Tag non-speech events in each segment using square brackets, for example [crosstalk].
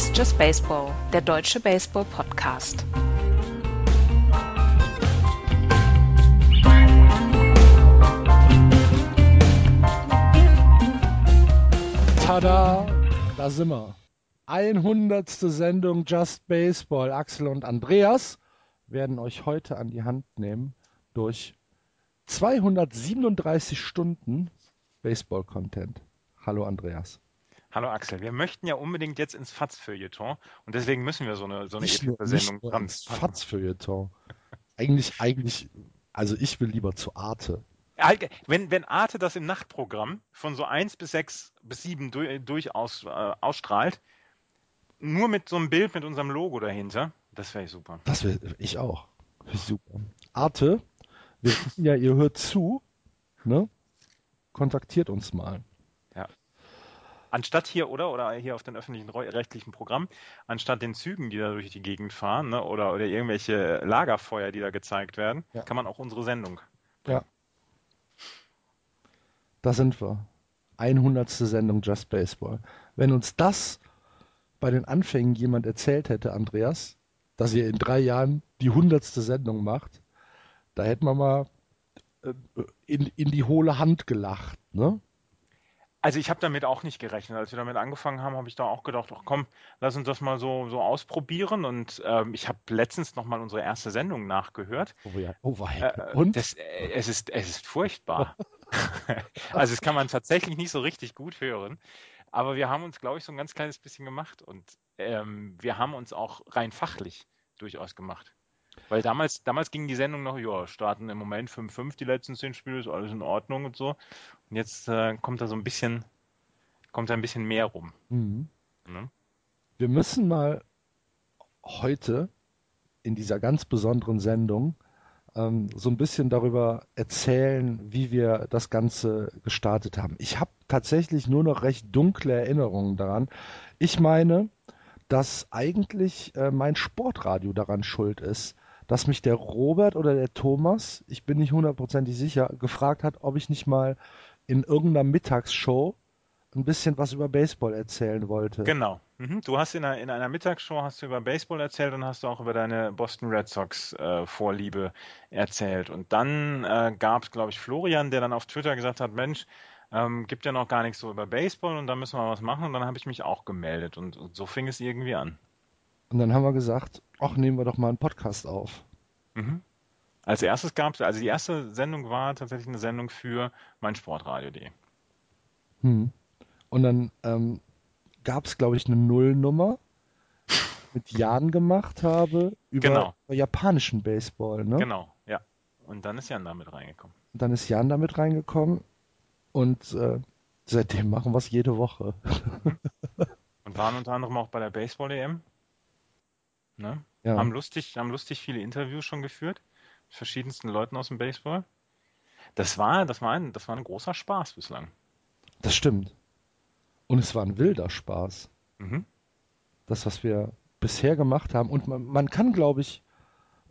Ist Just Baseball, der deutsche Baseball-Podcast. Tada, da sind wir. 100. Sendung Just Baseball. Axel und Andreas werden euch heute an die Hand nehmen durch 237 Stunden Baseball-Content. Hallo Andreas. Hallo Axel, wir möchten ja unbedingt jetzt ins Fatz-Feuilleton und deswegen müssen wir so eine, so eine Nicht nur, nicht ins Fatz-Feuilleton. eigentlich, eigentlich, also ich will lieber zu Arte. Wenn, wenn Arte das im Nachtprogramm von so 1 bis 6 bis 7 durch, durchaus äh, ausstrahlt, nur mit so einem Bild mit unserem Logo dahinter, das wäre super. Das wäre ich auch. Super. Arte, wir wissen ja, ihr hört zu, ne? Kontaktiert uns mal. Anstatt hier, oder? Oder hier auf den öffentlichen rechtlichen Programm, anstatt den Zügen, die da durch die Gegend fahren, ne? oder, oder irgendwelche Lagerfeuer, die da gezeigt werden, ja. kann man auch unsere Sendung. Ja. Da sind wir. 100. Sendung Just Baseball. Wenn uns das bei den Anfängen jemand erzählt hätte, Andreas, dass ihr in drei Jahren die 100. Sendung macht, da hätten wir mal äh, in, in die hohle Hand gelacht, ne? Also ich habe damit auch nicht gerechnet. Als wir damit angefangen haben, habe ich da auch gedacht, ach komm, lass uns das mal so, so ausprobieren. Und ähm, ich habe letztens nochmal unsere erste Sendung nachgehört. Oh, ja. oh äh, Und? Das, äh, es, ist, es ist furchtbar. [laughs] also das kann man tatsächlich nicht so richtig gut hören. Aber wir haben uns, glaube ich, so ein ganz kleines bisschen gemacht. Und ähm, wir haben uns auch rein fachlich durchaus gemacht. Weil damals, damals ging die Sendung noch, ja, starten im Moment 5-5 die letzten 10 Spiele, ist alles in Ordnung und so. Und jetzt äh, kommt da so ein bisschen, kommt da ein bisschen mehr rum. Mhm. Ne? Wir müssen mal heute in dieser ganz besonderen Sendung ähm, so ein bisschen darüber erzählen, wie wir das Ganze gestartet haben. Ich habe tatsächlich nur noch recht dunkle Erinnerungen daran. Ich meine, dass eigentlich äh, mein Sportradio daran schuld ist, dass mich der Robert oder der Thomas, ich bin nicht hundertprozentig sicher, gefragt hat, ob ich nicht mal in irgendeiner Mittagsshow ein bisschen was über Baseball erzählen wollte. Genau. Mhm. Du hast in einer, in einer, Mittagsshow hast du über Baseball erzählt und hast du auch über deine Boston Red Sox äh, Vorliebe erzählt. Und dann äh, gab es, glaube ich, Florian, der dann auf Twitter gesagt hat, Mensch, ähm, gibt ja noch gar nichts so über Baseball und da müssen wir was machen. Und dann habe ich mich auch gemeldet und, und so fing es irgendwie an. Und dann haben wir gesagt, ach, nehmen wir doch mal einen Podcast auf. Mhm. Als erstes gab es, also die erste Sendung war tatsächlich eine Sendung für meinsportradio.de. Hm. Und dann ähm, gab es, glaube ich, eine Nullnummer [laughs] mit Jan gemacht habe über, genau. über japanischen Baseball, ne? Genau, ja. Und dann ist Jan damit reingekommen. Und dann ist Jan damit reingekommen und äh, seitdem machen wir es jede Woche. [laughs] und waren unter anderem auch bei der Baseball-EM. Ne? Ja. Haben, lustig, haben lustig viele Interviews schon geführt mit verschiedensten Leuten aus dem Baseball. Das war, das war, ein, das war ein großer Spaß bislang. Das stimmt. Und es war ein wilder Spaß. Mhm. Das, was wir bisher gemacht haben. Und man, man kann, glaube ich,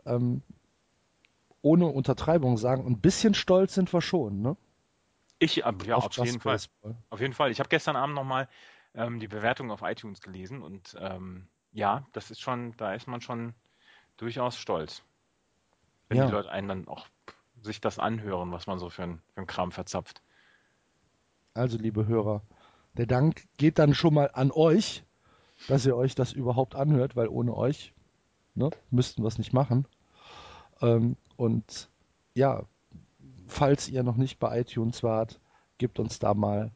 ähm, ohne Untertreibung sagen, ein bisschen stolz sind wir schon, ne? Ich, äh, ja, auf, auf jeden Fall. Auf jeden Fall. Ich habe gestern Abend nochmal ähm, die Bewertung auf iTunes gelesen und ähm, ja, das ist schon, da ist man schon durchaus stolz. Wenn ja. die Leute einen dann auch sich das anhören, was man so für einen für Kram verzapft. Also, liebe Hörer, der Dank geht dann schon mal an euch, dass ihr euch das überhaupt anhört, weil ohne euch ne, müssten wir es nicht machen. Ähm, und ja, falls ihr noch nicht bei iTunes wart, gebt uns da mal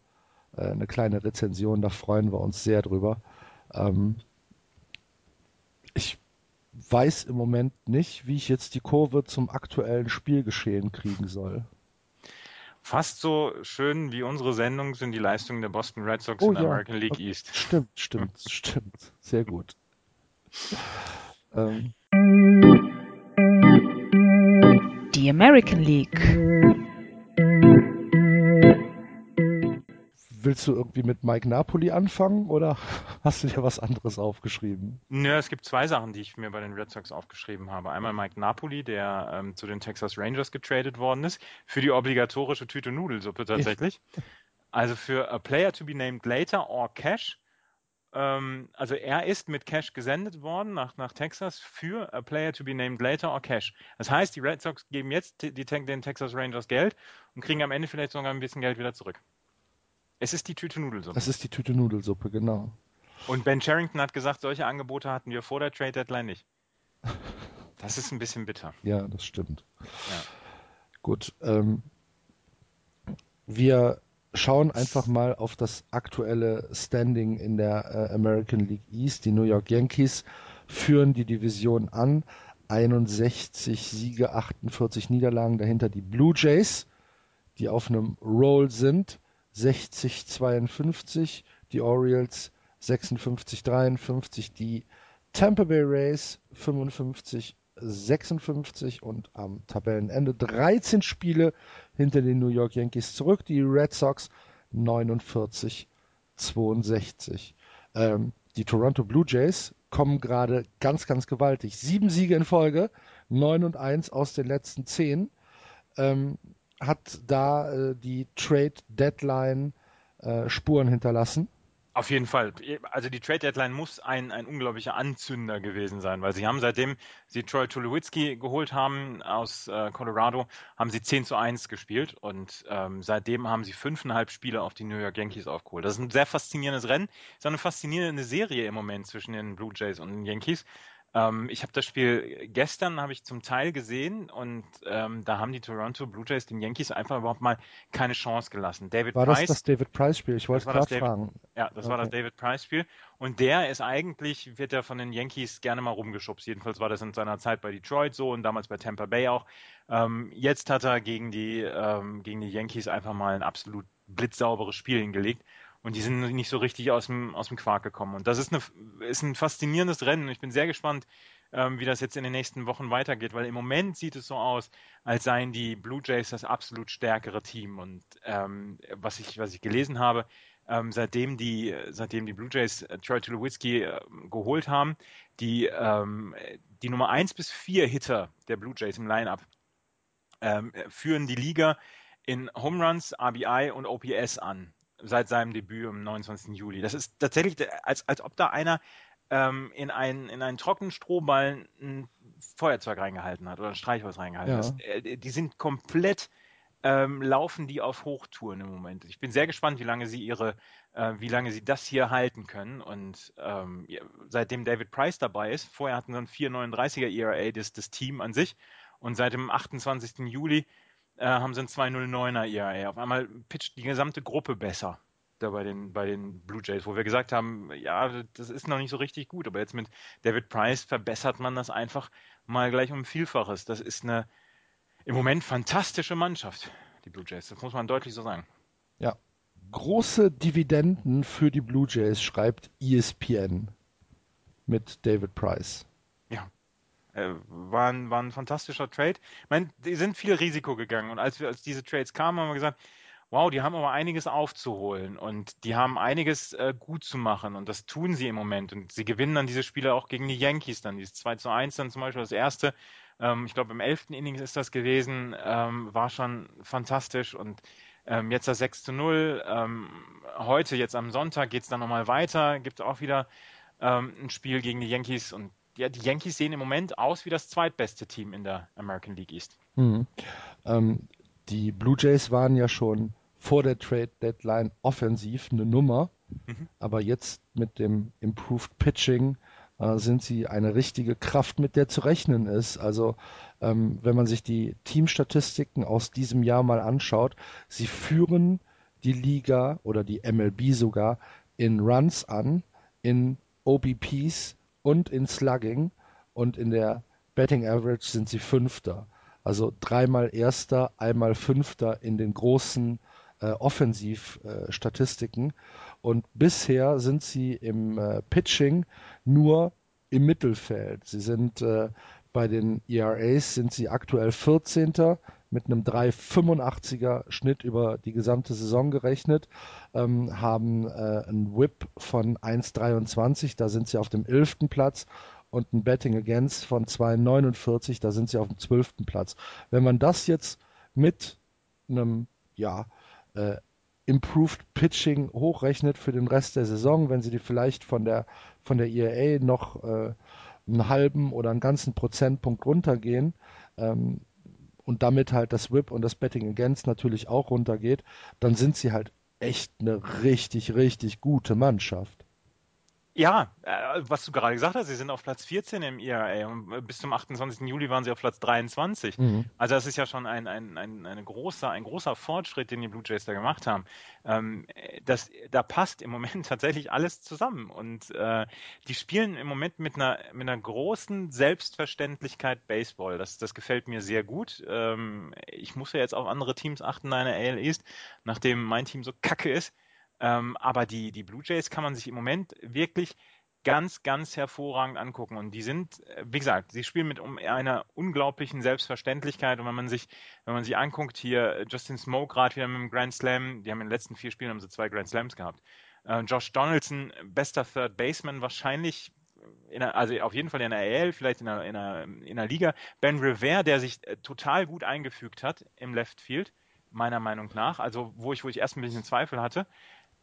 äh, eine kleine Rezension, da freuen wir uns sehr drüber. Ähm, ich weiß im Moment nicht, wie ich jetzt die Kurve zum aktuellen Spielgeschehen kriegen soll. Fast so schön wie unsere Sendung sind die Leistungen der Boston Red Sox oh, in der ja. American League East. Stimmt, stimmt, stimmt. Sehr gut. Ähm. Die American League. Willst du irgendwie mit Mike Napoli anfangen oder hast du dir was anderes aufgeschrieben? Nö, es gibt zwei Sachen, die ich mir bei den Red Sox aufgeschrieben habe. Einmal Mike Napoli, der ähm, zu den Texas Rangers getradet worden ist, für die obligatorische Tüte Nudelsuppe [laughs] tatsächlich. also für a player to be named later or cash ähm, also er ist mit Cash gesendet worden nach, nach Texas für a player to be named later or Cash. Das heißt, die Red Sox geben jetzt die, die, den Texas Rangers Geld und kriegen am Ende vielleicht sogar ein bisschen Geld wieder zurück. Es ist die Tüte Nudelsuppe. Es ist die Tüte Nudelsuppe, genau. Und Ben Charrington hat gesagt, solche Angebote hatten wir vor der Trade Deadline nicht. [laughs] Das ist ein bisschen bitter. Ja, das stimmt. Ja. Gut. Ähm, wir schauen einfach mal auf das aktuelle Standing in der äh, American League East. Die New York Yankees führen die Division an. 61 Siege, 48 Niederlagen. Dahinter die Blue Jays, die auf einem Roll sind. 60, 52. Die Orioles 56, 53. Die Tampa Bay Rays 55, 56 und am Tabellenende 13 Spiele hinter den New York Yankees zurück. Die Red Sox 49, 62. Ähm, die Toronto Blue Jays kommen gerade ganz, ganz gewaltig. Sieben Siege in Folge, 9 und 1 aus den letzten 10. Ähm, hat da äh, die Trade Deadline äh, Spuren hinterlassen. Auf jeden Fall. Also die Trade Deadline muss ein, ein unglaublicher Anzünder gewesen sein, weil sie haben seitdem sie Troy Tulowitzki geholt haben aus äh, Colorado, haben sie 10 zu 1 gespielt und ähm, seitdem haben sie fünfeinhalb Spiele auf die New York Yankees aufgeholt. Das ist ein sehr faszinierendes Rennen, ist eine faszinierende Serie im Moment zwischen den Blue Jays und den Yankees. Ähm, ich habe das Spiel gestern habe ich zum Teil gesehen und ähm, da haben die Toronto Blue Jays den Yankees einfach überhaupt mal keine Chance gelassen. David war Price, das das David Price Spiel? Ich wollte gerade fragen. Ja, das okay. war das David Price Spiel und der ist eigentlich wird er von den Yankees gerne mal rumgeschubst. Jedenfalls war das in seiner Zeit bei Detroit so und damals bei Tampa Bay auch. Ähm, jetzt hat er gegen die ähm, gegen die Yankees einfach mal ein absolut blitzsauberes Spiel hingelegt und die sind nicht so richtig aus dem, aus dem Quark gekommen. Und das ist, eine, ist ein faszinierendes Rennen. Ich bin sehr gespannt, ähm, wie das jetzt in den nächsten Wochen weitergeht, weil im Moment sieht es so aus, als seien die Blue Jays das absolut stärkere Team. Und ähm, was, ich, was ich gelesen habe, ähm, seitdem, die, seitdem die Blue Jays äh, Troy Tulowitzki äh, geholt haben, die, ähm, die Nummer 1 bis 4 Hitter der Blue Jays im Line-Up ähm, führen die Liga in Home Runs, RBI und OPS an seit seinem Debüt am 29. Juli. Das ist tatsächlich, als, als ob da einer ähm, in, einen, in einen trockenen Strohballen ein Feuerzeug reingehalten hat oder ein Streichholz reingehalten hat. Ja. Äh, die sind komplett ähm, laufen die auf Hochtouren im Moment. Ich bin sehr gespannt, wie lange sie ihre, äh, wie lange sie das hier halten können. Und ähm, seitdem David Price dabei ist, vorher hatten sie ein 4,39er ERA das, das Team an sich. Und seit dem 28. Juli äh, haben sie ein 209er ERA. Auf einmal pitcht die gesamte Gruppe besser da bei den, bei den Blue Jays, wo wir gesagt haben, ja, das ist noch nicht so richtig gut, aber jetzt mit David Price verbessert man das einfach mal gleich um Vielfaches. Das ist eine im Moment fantastische Mannschaft, die Blue Jays. Das muss man deutlich so sagen. Ja. Große Dividenden für die Blue Jays, schreibt ESPN mit David Price. Äh, war, ein, war ein fantastischer Trade. Ich meine, die sind viel Risiko gegangen. Und als wir als diese Trades kamen, haben wir gesagt, wow, die haben aber einiges aufzuholen. Und die haben einiges äh, gut zu machen. Und das tun sie im Moment. Und sie gewinnen dann diese Spiele auch gegen die Yankees dann, dieses 2 zu 1 dann zum Beispiel das erste, ähm, ich glaube im 11. Innings ist das gewesen, ähm, war schon fantastisch. Und ähm, jetzt das 6 zu 0, ähm, heute, jetzt am Sonntag geht es dann nochmal weiter, gibt auch wieder ähm, ein Spiel gegen die Yankees. Und ja, die Yankees sehen im Moment aus wie das zweitbeste Team in der American League East. Mhm. Ähm, die Blue Jays waren ja schon vor der Trade Deadline offensiv eine Nummer, mhm. aber jetzt mit dem Improved Pitching äh, sind sie eine richtige Kraft, mit der zu rechnen ist. Also ähm, wenn man sich die Teamstatistiken aus diesem Jahr mal anschaut, sie führen die Liga oder die MLB sogar in Runs an, in OBPs und in Slugging und in der Betting Average sind sie Fünfter. Also dreimal Erster, einmal Fünfter in den großen äh, Offensivstatistiken. Und bisher sind sie im äh, Pitching nur im Mittelfeld. Sie sind äh, bei den ERAs sind sie aktuell 14. mit einem 3,85er Schnitt über die gesamte Saison gerechnet, ähm, haben äh, einen Whip von 1,23, da sind sie auf dem 11. Platz und ein Betting Against von 2,49, da sind sie auf dem 12. Platz. Wenn man das jetzt mit einem ja, äh, Improved Pitching hochrechnet für den Rest der Saison, wenn sie die vielleicht von der von der ERA noch äh, einen halben oder einen ganzen Prozentpunkt runtergehen ähm, und damit halt das Whip und das Betting Against natürlich auch runtergeht, dann sind sie halt echt eine richtig, richtig gute Mannschaft. Ja, äh, was du gerade gesagt hast, sie sind auf Platz 14 im ERA und äh, bis zum 28. Juli waren sie auf Platz 23. Mhm. Also das ist ja schon ein, ein, ein, eine große, ein großer Fortschritt, den die Blue Jays da gemacht haben. Ähm, das, da passt im Moment [laughs] tatsächlich alles zusammen und äh, die spielen im Moment mit einer, mit einer großen Selbstverständlichkeit Baseball. Das, das gefällt mir sehr gut. Ähm, ich muss ja jetzt auf andere Teams achten in einer AL East, nachdem mein Team so kacke ist ähm, aber die, die Blue Jays kann man sich im Moment wirklich ganz, ganz hervorragend angucken. Und die sind, äh, wie gesagt, sie spielen mit einer unglaublichen Selbstverständlichkeit. Und wenn man sich, wenn man sich anguckt, hier Justin Smoke gerade wieder mit dem Grand Slam, die haben in den letzten vier Spielen haben sie zwei Grand Slams gehabt. Äh, Josh Donaldson, bester Third Baseman, wahrscheinlich der, also auf jeden Fall in der AL, vielleicht in der, in der, in der Liga. Ben Rivera, der sich äh, total gut eingefügt hat im Left Field, meiner Meinung nach. Also wo ich, wo ich erst ein bisschen Zweifel hatte.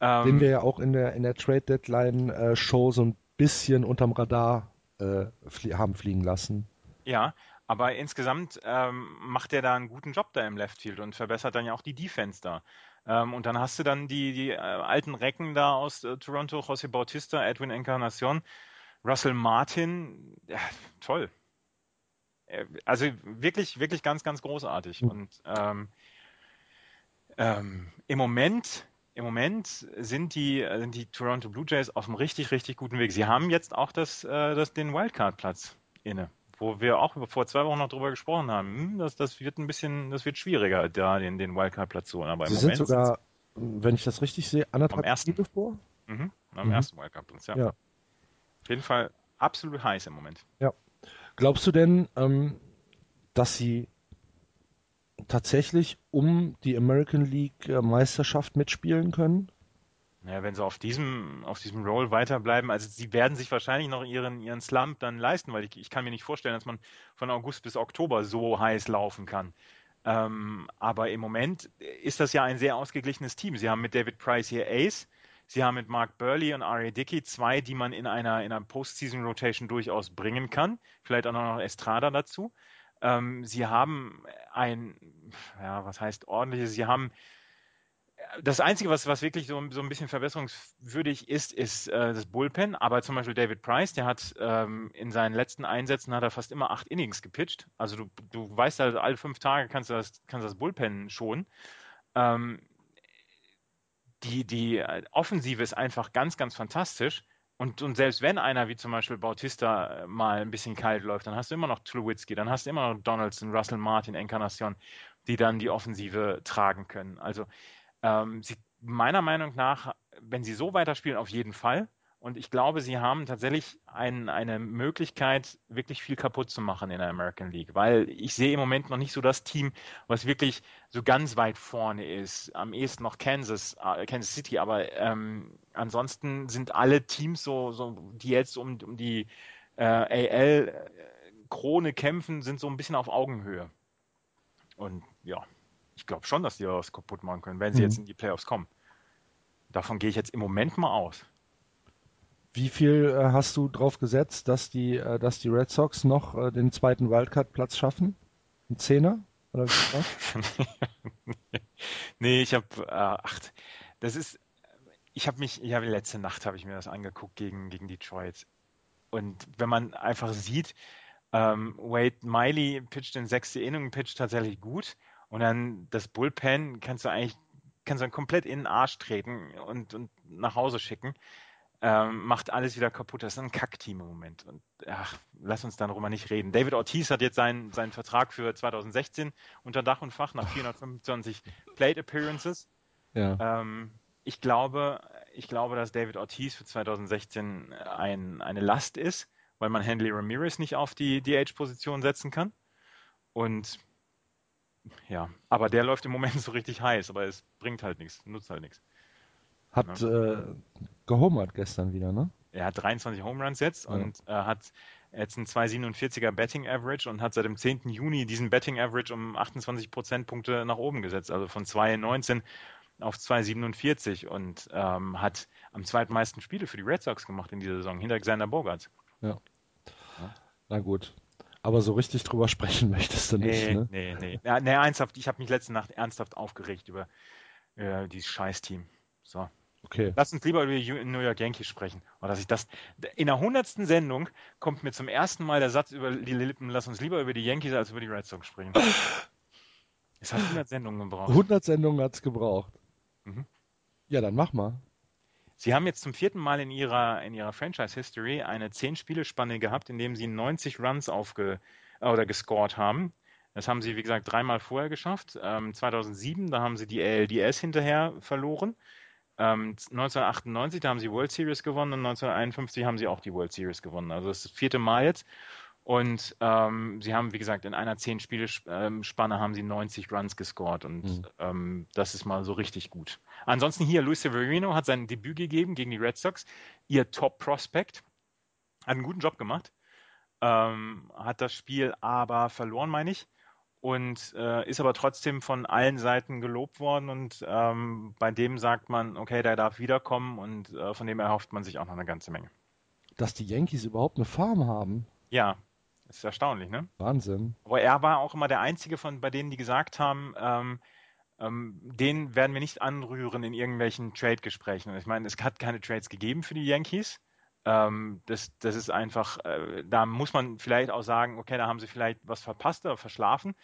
Ähm, den wir ja auch in der, in der Trade Deadline äh, Show so ein bisschen unterm Radar äh, flie haben fliegen lassen. Ja, aber insgesamt ähm, macht er da einen guten Job da im Left Field und verbessert dann ja auch die Defense da. Ähm, und dann hast du dann die, die äh, alten Recken da aus äh, Toronto, José Bautista, Edwin Encarnacion, Russell Martin, ja, toll. Äh, also wirklich, wirklich ganz, ganz großartig. Mhm. Und ähm, ähm, im Moment im Moment sind die, sind die Toronto Blue Jays auf einem richtig, richtig guten Weg. Sie haben jetzt auch das, äh, das, den Wildcard-Platz inne, wo wir auch vor zwei Wochen noch drüber gesprochen haben. Hm, das, das wird ein bisschen, das wird schwieriger, da den, den Wildcard-Platz zu holen. Aber Sie sind sogar, wenn ich das richtig sehe, anderthalb ersten vor? Mhm, am mhm. ersten Wildcard-Platz, ja. ja. Auf jeden Fall absolut heiß im Moment. Ja. Glaubst du denn, ähm, dass sie tatsächlich um die American League äh, Meisterschaft mitspielen können? Naja, wenn sie auf diesem, auf diesem Roll weiterbleiben, also sie werden sich wahrscheinlich noch ihren, ihren Slump dann leisten, weil ich, ich kann mir nicht vorstellen, dass man von August bis Oktober so heiß laufen kann. Ähm, aber im Moment ist das ja ein sehr ausgeglichenes Team. Sie haben mit David Price hier Ace, sie haben mit Mark Burley und Ari Dickey zwei, die man in einer, in einer Postseason Rotation durchaus bringen kann. Vielleicht auch noch Estrada dazu. Ähm, sie haben ein, ja, was heißt ordentliches, sie haben das Einzige, was, was wirklich so, so ein bisschen verbesserungswürdig ist, ist äh, das Bullpen. Aber zum Beispiel David Price, der hat ähm, in seinen letzten Einsätzen hat er fast immer acht Innings gepitcht. Also du, du weißt halt, alle fünf Tage kannst du das, kannst das Bullpen schon. Ähm, die, die Offensive ist einfach ganz, ganz fantastisch. Und, und selbst wenn einer wie zum Beispiel Bautista äh, mal ein bisschen kalt läuft, dann hast du immer noch Tulowitzki, dann hast du immer noch Donaldson, Russell Martin, Encarnacion, die dann die Offensive tragen können. Also ähm, sie, meiner Meinung nach, wenn sie so weiterspielen, auf jeden Fall. Und ich glaube, sie haben tatsächlich ein, eine Möglichkeit, wirklich viel kaputt zu machen in der American League, weil ich sehe im Moment noch nicht so das Team, was wirklich so ganz weit vorne ist. Am ehesten noch Kansas, äh, Kansas City, aber ähm, ansonsten sind alle Teams so, so die jetzt um, um die äh, AL-Krone kämpfen, sind so ein bisschen auf Augenhöhe. Und ja, ich glaube schon, dass die was kaputt machen können, wenn sie mhm. jetzt in die Playoffs kommen. Davon gehe ich jetzt im Moment mal aus. Wie viel äh, hast du drauf gesetzt, dass die, äh, dass die Red Sox noch äh, den zweiten Wildcard-Platz schaffen? Ein Zehner? Oder [laughs] nee, ich habe äh, acht. Das ist, ich habe mich, ich habe letzte Nacht habe ich mir das angeguckt gegen, gegen Detroit. Und wenn man einfach sieht, ähm, Wade Miley pitcht in sechste Innung, pitcht tatsächlich gut. Und dann das Bullpen kannst du eigentlich, kannst du dann komplett in den Arsch treten und, und nach Hause schicken ähm, macht alles wieder kaputt. Das ist ein Kackteam im Moment. Und ach, lass uns darüber nicht reden. David Ortiz hat jetzt seinen, seinen Vertrag für 2016 unter Dach und Fach nach 425 Plate Appearances. Ja. Ähm, ich glaube, ich glaube, dass David Ortiz für 2016 ein, eine Last ist, weil man Henley Ramirez nicht auf die DH-Position setzen kann. Und ja, aber der läuft im Moment [laughs] so richtig heiß, aber es bringt halt nichts, nutzt halt nichts. Hat ja. äh, gehomert gestern wieder, ne? Er hat 23 Home Runs jetzt ja. und äh, hat jetzt ein 2,47er Betting Average und hat seit dem 10. Juni diesen Betting Average um 28 Prozentpunkte nach oben gesetzt. Also von 2,19 auf 2,47 und ähm, hat am zweitmeisten Spiele für die Red Sox gemacht in dieser Saison, hinter Xander Bogarts. Ja. ja. Na gut. Aber so richtig drüber [laughs] sprechen möchtest du nicht, nee, ne? Nee, nee. Ja, nee, ernsthaft, ich habe mich letzte Nacht ernsthaft aufgeregt über äh, dieses Scheiß-Team. So. Okay. Lass uns lieber über die New York Yankees sprechen. Oder dass ich das. In der hundertsten Sendung kommt mir zum ersten Mal der Satz über die Lippen, lass uns lieber über die Yankees als über die Red Sox sprechen. Es hat 100 Sendungen gebraucht. 100 Sendungen hat es gebraucht. Mhm. Ja, dann mach mal. Sie haben jetzt zum vierten Mal in ihrer, in ihrer Franchise-History eine 10-Spiele-Spanne gehabt, in dem sie 90 Runs aufge, oder gescored haben. Das haben sie, wie gesagt, dreimal vorher geschafft. Ähm, 2007, da haben sie die ALDS hinterher verloren. Ähm, 1998, da haben sie World Series gewonnen und 1951 haben sie auch die World Series gewonnen. Also das ist das vierte Mal jetzt. Und ähm, sie haben, wie gesagt, in einer 10-Spiele-Spanne haben sie 90 Runs gescored und mhm. ähm, das ist mal so richtig gut. Ansonsten hier, Luis Severino hat sein Debüt gegeben gegen die Red Sox, ihr Top-Prospect, hat einen guten Job gemacht, ähm, hat das Spiel aber verloren, meine ich und äh, ist aber trotzdem von allen Seiten gelobt worden und ähm, bei dem sagt man, okay, der darf wiederkommen und äh, von dem erhofft man sich auch noch eine ganze Menge. Dass die Yankees überhaupt eine Farm haben. Ja, ist erstaunlich, ne? Wahnsinn. Aber er war auch immer der Einzige von bei denen, die gesagt haben, ähm, ähm, den werden wir nicht anrühren in irgendwelchen Trade-Gesprächen. Ich meine, es hat keine Trades gegeben für die Yankees. Ähm, das, das ist einfach, äh, da muss man vielleicht auch sagen, okay, da haben sie vielleicht was verpasst oder verschlafen,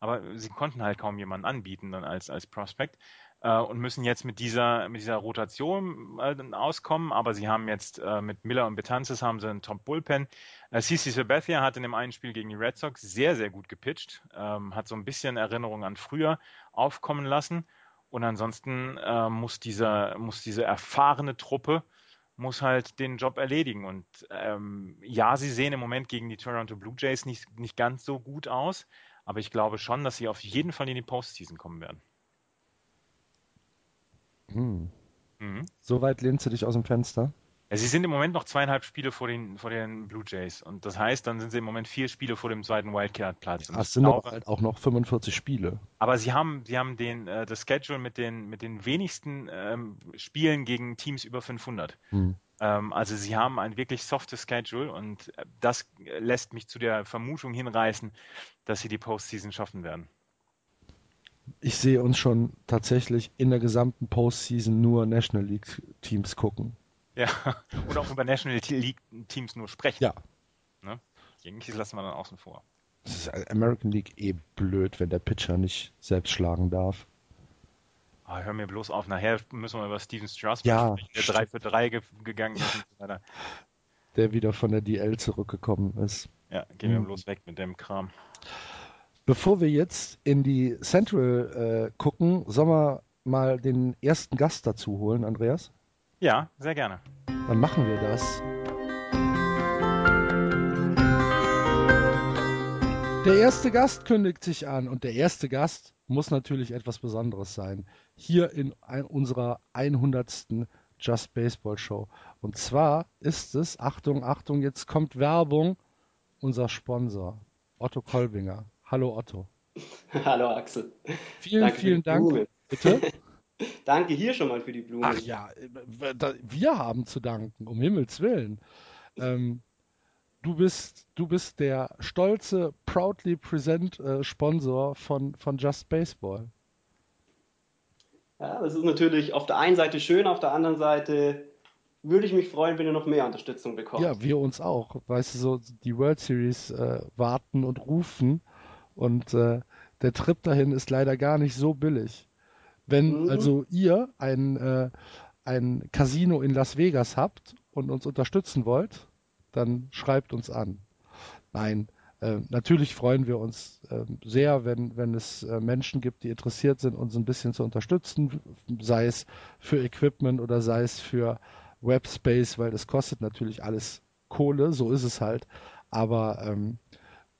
aber sie konnten halt kaum jemanden anbieten dann als, als Prospect äh, und müssen jetzt mit dieser, mit dieser Rotation äh, auskommen, aber sie haben jetzt äh, mit Miller und Betances haben sie einen Top Bullpen. Äh, CC Sabathia hat in dem einen Spiel gegen die Red Sox sehr, sehr gut gepitcht, ähm, hat so ein bisschen Erinnerung an früher aufkommen lassen und ansonsten äh, muss, dieser, muss diese erfahrene Truppe muss halt den Job erledigen. Und ähm, ja, sie sehen im Moment gegen die Toronto Blue Jays nicht, nicht ganz so gut aus, aber ich glaube schon, dass sie auf jeden Fall in die Postseason kommen werden. Hm. Mhm. So weit lehnst du dich aus dem Fenster? Ja, sie sind im Moment noch zweieinhalb Spiele vor den, vor den Blue Jays. Und das heißt, dann sind sie im Moment vier Spiele vor dem zweiten Wildcard-Platz. Ja, es sind glaube, halt auch noch 45 Spiele. Aber sie haben, sie haben den, äh, das Schedule mit den, mit den wenigsten ähm, Spielen gegen Teams über 500. Hm. Ähm, also sie haben ein wirklich softes Schedule und das lässt mich zu der Vermutung hinreißen, dass sie die Postseason schaffen werden. Ich sehe uns schon tatsächlich in der gesamten Postseason nur National League Teams gucken. Ja, [laughs] oder auch über National League Teams nur sprechen. Ja. Ne? Yankees lassen wir dann außen vor. Das ist American League eh blöd, wenn der Pitcher nicht selbst schlagen darf. Oh, hör mir bloß auf, nachher müssen wir über Steven Strasburg ja, sprechen, der 3 für 3 ge gegangen ist. Der wieder von der DL zurückgekommen ist. Ja, gehen wir mhm. bloß weg mit dem Kram. Bevor wir jetzt in die Central äh, gucken, sollen wir mal den ersten Gast dazu holen, Andreas? Ja, sehr gerne. Dann machen wir das. Der erste Gast kündigt sich an und der erste Gast muss natürlich etwas Besonderes sein. Hier in ein, unserer 100. Just Baseball Show. Und zwar ist es, Achtung, Achtung, jetzt kommt Werbung, unser Sponsor, Otto Kolbinger. Hallo Otto. [laughs] Hallo Axel. Vielen, Danke vielen Dank. Bitte? [laughs] [laughs] Danke hier schon mal für die Blumen. Ach ja, wir haben zu danken, um Himmels Willen. Ähm, du, bist, du bist der stolze, proudly present äh, Sponsor von, von Just Baseball. Ja, das ist natürlich auf der einen Seite schön, auf der anderen Seite würde ich mich freuen, wenn ihr noch mehr Unterstützung bekommt. Ja, wir uns auch. Weißt du, so die World Series äh, warten und rufen und äh, der Trip dahin ist leider gar nicht so billig. Wenn mhm. also ihr ein, äh, ein Casino in Las Vegas habt und uns unterstützen wollt, dann schreibt uns an. Nein, äh, natürlich freuen wir uns äh, sehr, wenn, wenn es äh, Menschen gibt, die interessiert sind, uns ein bisschen zu unterstützen, sei es für Equipment oder sei es für Webspace, weil das kostet natürlich alles Kohle, so ist es halt. Aber ähm,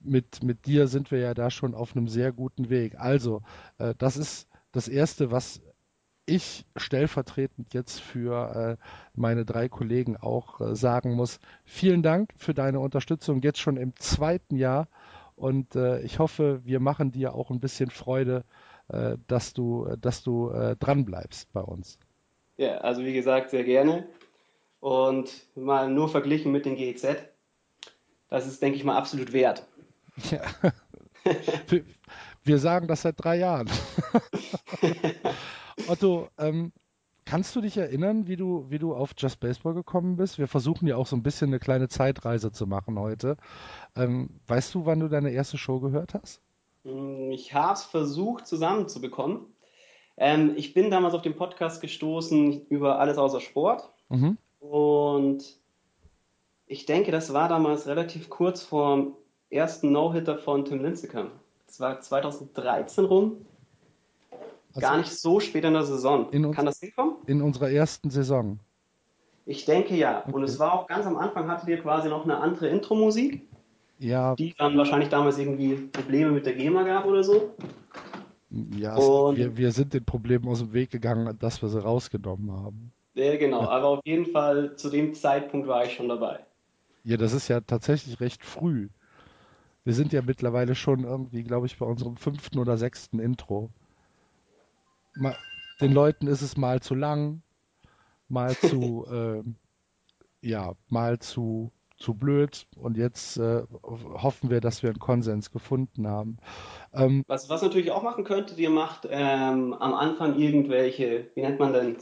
mit, mit dir sind wir ja da schon auf einem sehr guten Weg. Also, äh, das ist das Erste, was ich stellvertretend jetzt für äh, meine drei Kollegen auch äh, sagen muss. Vielen Dank für deine Unterstützung jetzt schon im zweiten Jahr und äh, ich hoffe, wir machen dir auch ein bisschen Freude dass du, dass du äh, dran bleibst bei uns. Ja, also wie gesagt, sehr gerne. Und mal nur verglichen mit den GEZ, das ist, denke ich mal, absolut wert. Ja. [laughs] Wir sagen das seit drei Jahren. [laughs] Otto, ähm, kannst du dich erinnern, wie du, wie du auf Just Baseball gekommen bist? Wir versuchen ja auch so ein bisschen eine kleine Zeitreise zu machen heute. Ähm, weißt du, wann du deine erste Show gehört hast? Hm, ich habe es versucht zusammenzubekommen. Ähm, ich bin damals auf den Podcast gestoßen über alles außer Sport. Mhm. Und ich denke, das war damals relativ kurz vor dem ersten No-Hitter von Tim Lincecum. Das war 2013 rum. Also Gar nicht so spät in der Saison. In Kann das hinkommen? In unserer ersten Saison. Ich denke ja. Okay. Und es war auch ganz am Anfang, hattet ihr quasi noch eine andere Intro-Musik. Ja. Die dann wahrscheinlich damals irgendwie Probleme mit der GEMA gab oder so. Ja, und, wir, wir sind den Problemen aus dem Weg gegangen, dass wir sie rausgenommen haben. Ja, genau. Ja. Aber auf jeden Fall zu dem Zeitpunkt war ich schon dabei. Ja, das ist ja tatsächlich recht früh. Wir sind ja mittlerweile schon irgendwie, glaube ich, bei unserem fünften oder sechsten Intro. Mal, den Leuten ist es mal zu lang, mal zu, [laughs] äh, ja, mal zu, zu blöd und jetzt äh, hoffen wir, dass wir einen Konsens gefunden haben. Ähm, was, was natürlich auch machen könntet, ihr macht ähm, am Anfang irgendwelche, wie nennt man denn,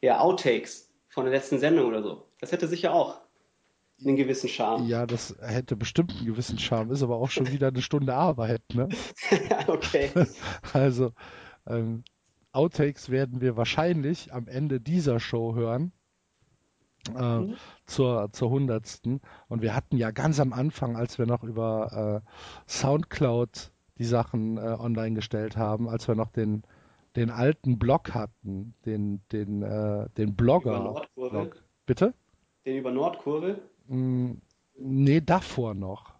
ja, Outtakes von der letzten Sendung oder so. Das hätte sicher auch einen gewissen Charme. Ja, das hätte bestimmt einen gewissen Charme, ist aber auch schon wieder eine Stunde Arbeit, ne? [laughs] okay. [laughs] Also, ähm, Outtakes werden wir wahrscheinlich am Ende dieser Show hören. Äh, mhm. zur, zur hundertsten. Und wir hatten ja ganz am Anfang, als wir noch über äh, Soundcloud die Sachen äh, online gestellt haben, als wir noch den, den alten Blog hatten, den, den, äh, den Blogger. Blog. Bitte? Den über Nordkurve? Mm, nee, davor noch.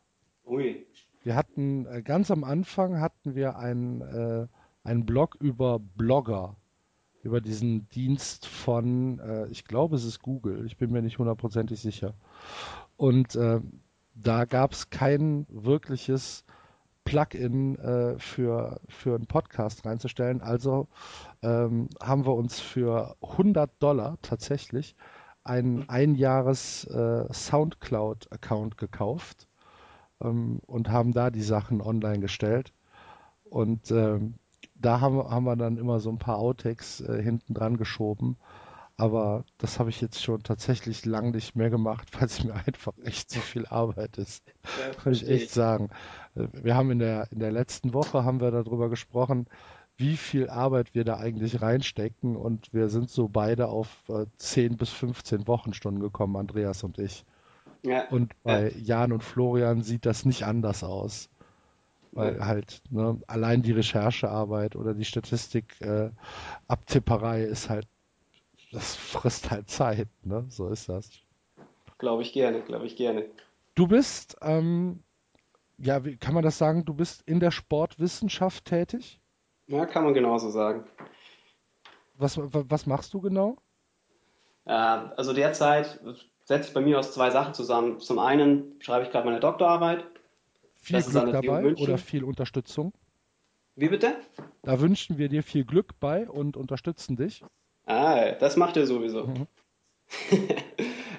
Ui. Wir hatten äh, ganz am Anfang hatten wir einen, äh, einen Blog über Blogger, über diesen Dienst von, äh, ich glaube es ist Google, ich bin mir nicht hundertprozentig sicher. Und äh, da gab es kein wirkliches Plugin äh, für, für einen Podcast reinzustellen. Also ähm, haben wir uns für 100 Dollar tatsächlich einen Einjahres äh, Soundcloud-Account gekauft ähm, und haben da die Sachen online gestellt. Und ähm, da haben, haben wir dann immer so ein paar Outtakes äh, hinten dran geschoben. Aber das habe ich jetzt schon tatsächlich lang nicht mehr gemacht, [laughs] weil es mir einfach echt zu viel Arbeit ist. Ja, Kann ich echt sagen. Äh, wir haben in der, in der letzten Woche haben wir darüber gesprochen, wie viel Arbeit wir da eigentlich reinstecken und wir sind so beide auf äh, 10 bis 15 Wochenstunden gekommen, Andreas und ich. Ja. Und bei ja. Jan und Florian sieht das nicht anders aus. Weil ja. halt ne, allein die Recherchearbeit oder die Statistik äh, Abtipperei ist halt, das frisst halt Zeit, ne? So ist das. Glaube ich gerne, glaube ich gerne. Du bist, ähm, ja, wie kann man das sagen, du bist in der Sportwissenschaft tätig? Ja, kann man genauso sagen. Was, was machst du genau? Äh, also derzeit setze ich bei mir aus zwei Sachen zusammen. Zum einen schreibe ich gerade meine Doktorarbeit. Viel das Glück dabei oder viel Unterstützung? Wie bitte? Da wünschen wir dir viel Glück bei und unterstützen dich. Ah, das macht ihr sowieso. Mhm. [laughs]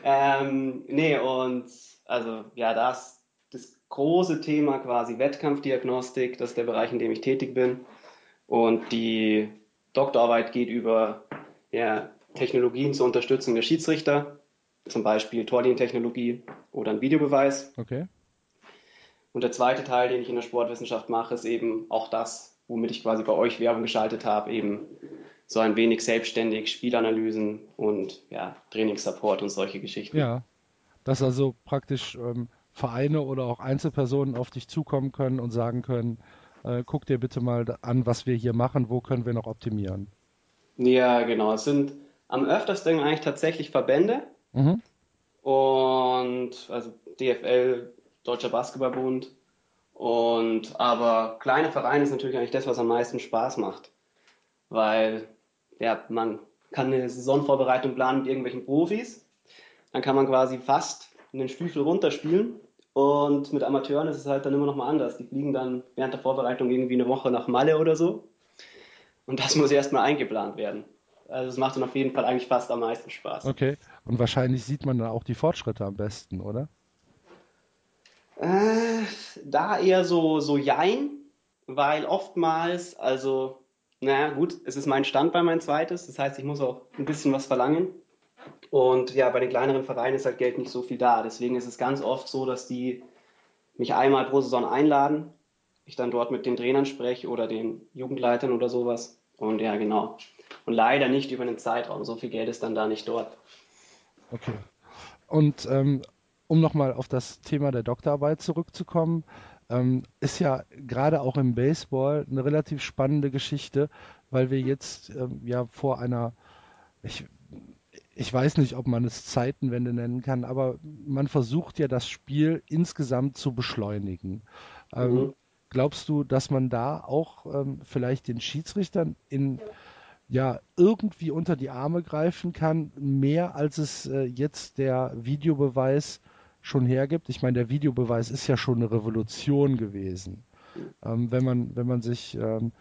ähm, nee, und also ja, das das große Thema quasi Wettkampfdiagnostik, das ist der Bereich, in dem ich tätig bin. Und die Doktorarbeit geht über ja, Technologien zur Unterstützung der Schiedsrichter, zum Beispiel Torlinientechnologie oder ein Videobeweis. Okay. Und der zweite Teil, den ich in der Sportwissenschaft mache, ist eben auch das, womit ich quasi bei euch Werbung geschaltet habe, eben so ein wenig selbstständig Spielanalysen und ja, Trainingssupport und solche Geschichten. Ja, dass also praktisch ähm, Vereine oder auch Einzelpersonen auf dich zukommen können und sagen können, äh, guck dir bitte mal an, was wir hier machen, wo können wir noch optimieren. Ja, genau. Es sind am öftersten eigentlich tatsächlich Verbände. Mhm. Und also DFL, Deutscher Basketballbund. Und aber kleine Vereine ist natürlich eigentlich das, was am meisten Spaß macht. Weil ja, man kann eine Saisonvorbereitung planen mit irgendwelchen Profis. Dann kann man quasi fast einen Stiefel runterspielen und mit Amateuren ist es halt dann immer noch mal anders. Die fliegen dann während der Vorbereitung irgendwie eine Woche nach Malle oder so. und das muss erstmal eingeplant werden. Also es macht dann auf jeden Fall eigentlich fast am meisten Spaß. Okay, und wahrscheinlich sieht man dann auch die Fortschritte am besten, oder? Äh, da eher so, so Jein, weil oftmals, also, naja, gut, es ist mein Standbein, mein zweites, das heißt, ich muss auch ein bisschen was verlangen. Und ja, bei den kleineren Vereinen ist halt Geld nicht so viel da. Deswegen ist es ganz oft so, dass die mich einmal pro Saison einladen, ich dann dort mit den Trainern spreche oder den Jugendleitern oder sowas. Und ja, genau. Und leider nicht über einen Zeitraum. So viel Geld ist dann da nicht dort. Okay. Und ähm, um nochmal auf das Thema der Doktorarbeit zurückzukommen, ähm, ist ja gerade auch im Baseball eine relativ spannende Geschichte, weil wir jetzt ähm, ja vor einer, ich, ich weiß nicht, ob man es Zeitenwende nennen kann, aber man versucht ja das Spiel insgesamt zu beschleunigen. Ähm, mhm. Glaubst du, dass man da auch ähm, vielleicht den Schiedsrichtern in ja irgendwie unter die Arme greifen kann, mehr als es äh, jetzt der Videobeweis schon hergibt. Ich meine, der Videobeweis ist ja schon eine Revolution gewesen. Ähm, wenn man wenn man sich ähm,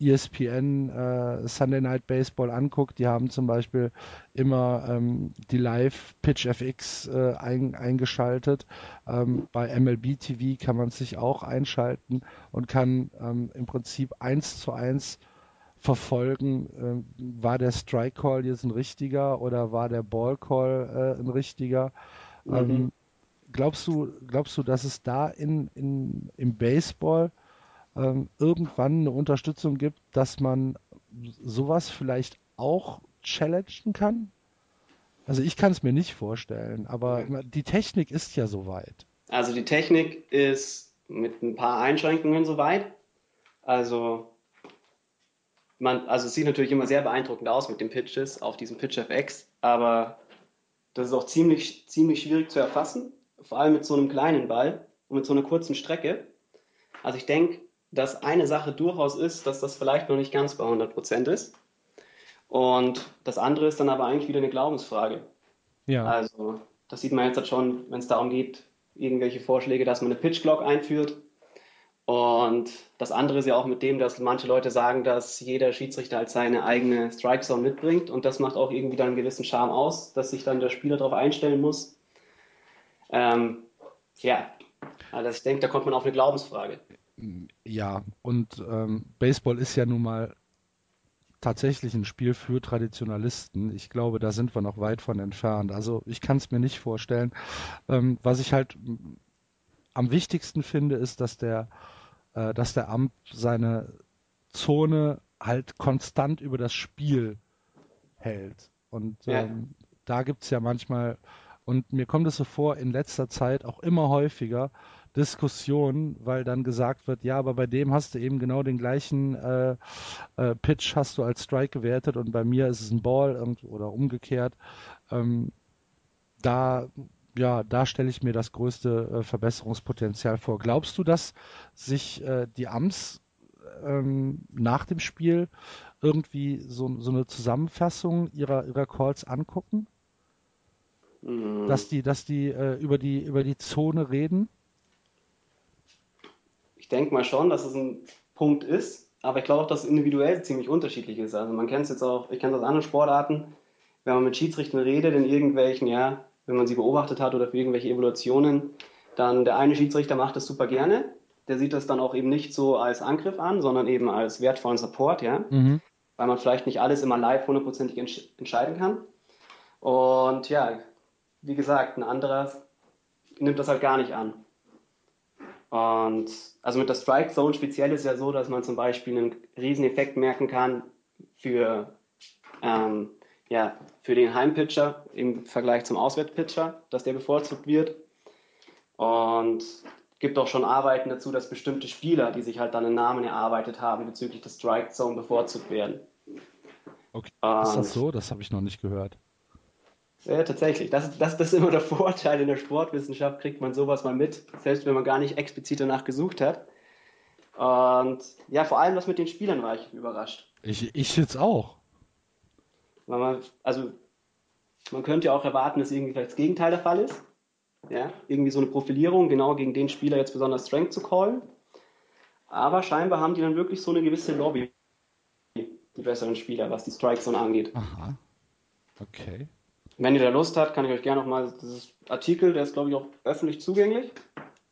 ESPN äh, Sunday Night Baseball anguckt, die haben zum Beispiel immer ähm, die Live Pitch FX äh, ein, eingeschaltet. Ähm, bei MLB TV kann man sich auch einschalten und kann ähm, im Prinzip eins zu eins verfolgen, äh, war der Strike Call jetzt ein richtiger oder war der Ball Call äh, ein richtiger. Mhm. Ähm, glaubst du, glaubst du, dass es da in, in, im Baseball ähm, irgendwann eine Unterstützung gibt, dass man sowas vielleicht auch challengen kann? Also ich kann es mir nicht vorstellen, aber die Technik ist ja soweit. Also die Technik ist mit ein paar Einschränkungen soweit. Also man, also es sieht natürlich immer sehr beeindruckend aus mit den Pitches auf diesem Pitch FX, aber das ist auch ziemlich, ziemlich schwierig zu erfassen vor allem mit so einem kleinen Ball und mit so einer kurzen Strecke. Also ich denke, dass eine Sache durchaus ist, dass das vielleicht noch nicht ganz bei 100 Prozent ist. Und das andere ist dann aber eigentlich wieder eine Glaubensfrage. Ja. Also das sieht man jetzt halt schon, wenn es darum geht, irgendwelche Vorschläge, dass man eine Pitch Clock einführt. Und das andere ist ja auch mit dem, dass manche Leute sagen, dass jeder Schiedsrichter halt seine eigene Strike Zone mitbringt. Und das macht auch irgendwie dann einen gewissen Charme aus, dass sich dann der Spieler darauf einstellen muss, ähm, ja, also ich denke, da kommt man auf eine Glaubensfrage. Ja, und ähm, Baseball ist ja nun mal tatsächlich ein Spiel für Traditionalisten. Ich glaube, da sind wir noch weit von entfernt. Also ich kann es mir nicht vorstellen. Ähm, was ich halt am wichtigsten finde, ist, dass der, äh, dass der Amt seine Zone halt konstant über das Spiel hält. Und ja. ähm, da gibt es ja manchmal und mir kommt es so vor, in letzter Zeit auch immer häufiger Diskussionen, weil dann gesagt wird, ja, aber bei dem hast du eben genau den gleichen äh, äh, Pitch hast du als Strike gewertet und bei mir ist es ein Ball oder umgekehrt. Ähm, da ja, da stelle ich mir das größte äh, Verbesserungspotenzial vor. Glaubst du, dass sich äh, die Amts ähm, nach dem Spiel irgendwie so, so eine Zusammenfassung ihrer, ihrer Calls angucken? Mhm. Dass die, dass die äh, über die über die Zone reden? Ich denke mal schon, dass es ein Punkt ist, aber ich glaube auch, dass es individuell ziemlich unterschiedlich ist. Also man kennt es jetzt auch, ich kenne es aus anderen Sportarten, wenn man mit Schiedsrichtern redet, in irgendwelchen, ja, wenn man sie beobachtet hat oder für irgendwelche Evaluationen, dann der eine Schiedsrichter macht das super gerne. Der sieht das dann auch eben nicht so als Angriff an, sondern eben als wertvollen Support, ja. Mhm. Weil man vielleicht nicht alles immer live hundertprozentig entsch entscheiden kann. Und ja, wie gesagt, ein anderer nimmt das halt gar nicht an. Und also mit der Strike Zone speziell ist ja so, dass man zum Beispiel einen riesen Effekt merken kann für, ähm, ja, für den Heimpitcher im Vergleich zum Auswärtspitcher, dass der bevorzugt wird. Und gibt auch schon Arbeiten dazu, dass bestimmte Spieler, die sich halt dann einen Namen erarbeitet haben, bezüglich der Strike Zone bevorzugt werden. Okay. ist das so? Das habe ich noch nicht gehört. Ja, tatsächlich. Das, das, das ist immer der [laughs] Vorteil in der Sportwissenschaft, kriegt man sowas mal mit, selbst wenn man gar nicht explizit danach gesucht hat. Und ja, vor allem das mit den Spielern war ich überrascht. Ich, ich jetzt auch. Man, also, man könnte ja auch erwarten, dass irgendwie vielleicht das Gegenteil der Fall ist. Ja, irgendwie so eine Profilierung, genau gegen den Spieler jetzt besonders Strength zu callen. Aber scheinbar haben die dann wirklich so eine gewisse Lobby. besseren Spieler, was die Strike Zone angeht. Aha. Okay. Wenn ihr da Lust habt, kann ich euch gerne nochmal, dieses Artikel, der ist glaube ich auch öffentlich zugänglich,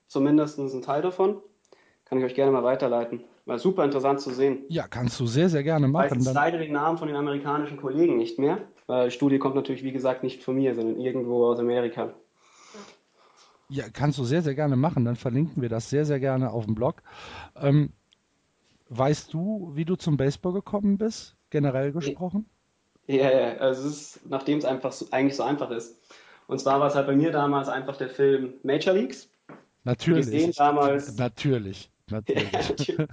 zumindest ein Teil davon, kann ich euch gerne mal weiterleiten. War super interessant zu sehen. Ja, kannst du sehr, sehr gerne machen. Ich weiß leider den Namen von den amerikanischen Kollegen nicht mehr, weil die Studie kommt natürlich, wie gesagt, nicht von mir, sondern irgendwo aus Amerika. Ja, kannst du sehr, sehr gerne machen. Dann verlinken wir das sehr, sehr gerne auf dem Blog. Ähm, weißt du, wie du zum Baseball gekommen bist, generell gesprochen? Ja, ja, also es ist, nachdem es einfach so, eigentlich so einfach ist. Und zwar war es halt bei mir damals einfach der Film Major Leagues. Natürlich. Gesehen damals. Natürlich. Natürlich. [laughs] Ja, natürlich.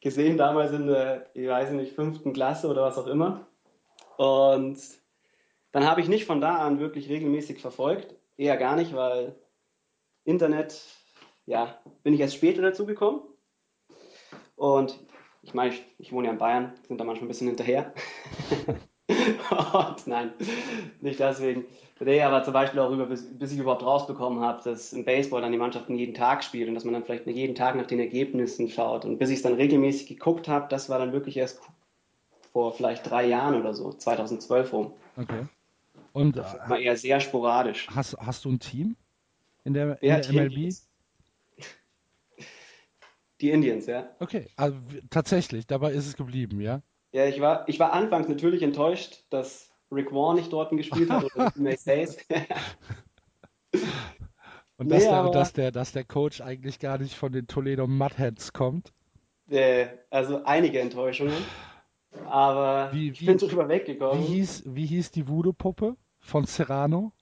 Gesehen damals in der, ich weiß nicht, fünften Klasse oder was auch immer. Und dann habe ich nicht von da an wirklich regelmäßig verfolgt. Eher gar nicht, weil Internet, ja, bin ich erst später dazu gekommen. Und ich meine, ich, ich wohne ja in Bayern, sind da manchmal ein bisschen hinterher. [laughs] [laughs] Und nein, nicht deswegen. Nee, aber zum Beispiel auch über, bis, bis ich überhaupt rausbekommen habe, dass im Baseball dann die Mannschaften jeden Tag spielen und dass man dann vielleicht jeden Tag nach den Ergebnissen schaut. Und bis ich es dann regelmäßig geguckt habe, das war dann wirklich erst vor vielleicht drei Jahren oder so, 2012 rum. Okay. Und das war eher sehr sporadisch. Hast, hast du ein Team in der, in ja, der MLB? Indians. Die Indians, ja. Okay, also tatsächlich, dabei ist es geblieben, ja? Ja, ich war, ich war anfangs natürlich enttäuscht, dass Rick Warren nicht dort gespielt hat oder Hayes. [laughs] Und dass, nee, der, aber, dass, der, dass der Coach eigentlich gar nicht von den Toledo Mudheads kommt. Äh, also einige Enttäuschungen. Aber wie, ich bin drüber weggekommen. Wie hieß, wie hieß die Voodoo-Puppe von Serrano?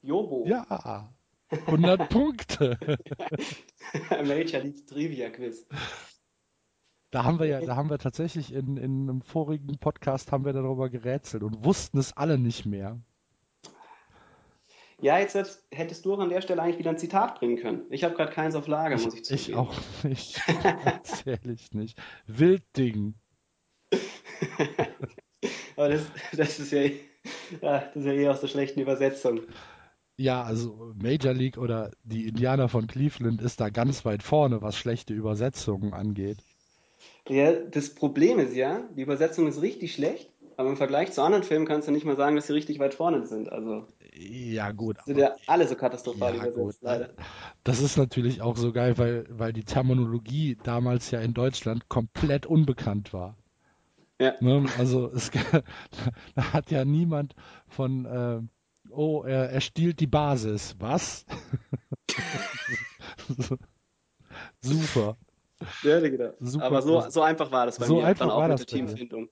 Jobo. Ja, 100 Punkte. [laughs] Major League Trivia Quiz. Da haben wir ja, da haben wir tatsächlich in, in einem vorigen Podcast haben wir darüber gerätselt und wussten es alle nicht mehr. Ja, jetzt hättest du auch an der Stelle eigentlich wieder ein Zitat bringen können. Ich habe gerade keins auf Lager, muss ich zugeben. Ich auch nicht. Ehrlich nicht. Wildding. [laughs] Aber das, das, ist ja, das ist ja eher aus der schlechten Übersetzung. Ja, also Major League oder die Indianer von Cleveland ist da ganz weit vorne, was schlechte Übersetzungen angeht. Ja, das Problem ist ja, die Übersetzung ist richtig schlecht, aber im Vergleich zu anderen Filmen kannst du nicht mal sagen, dass sie richtig weit vorne sind. Also ja gut, sind ja alle so katastrophal ja, übersetzt, gut. leider. Das ist natürlich auch so geil, weil, weil die Terminologie damals ja in Deutschland komplett unbekannt war. Ja. Ne? Also es [laughs] da hat ja niemand von äh, oh, er, er stiehlt die Basis. Was? [laughs] [laughs] Super. Ja, genau. Super Aber so, so einfach war das bei so mir. Einfach dann auch war mit das der Teamfindung.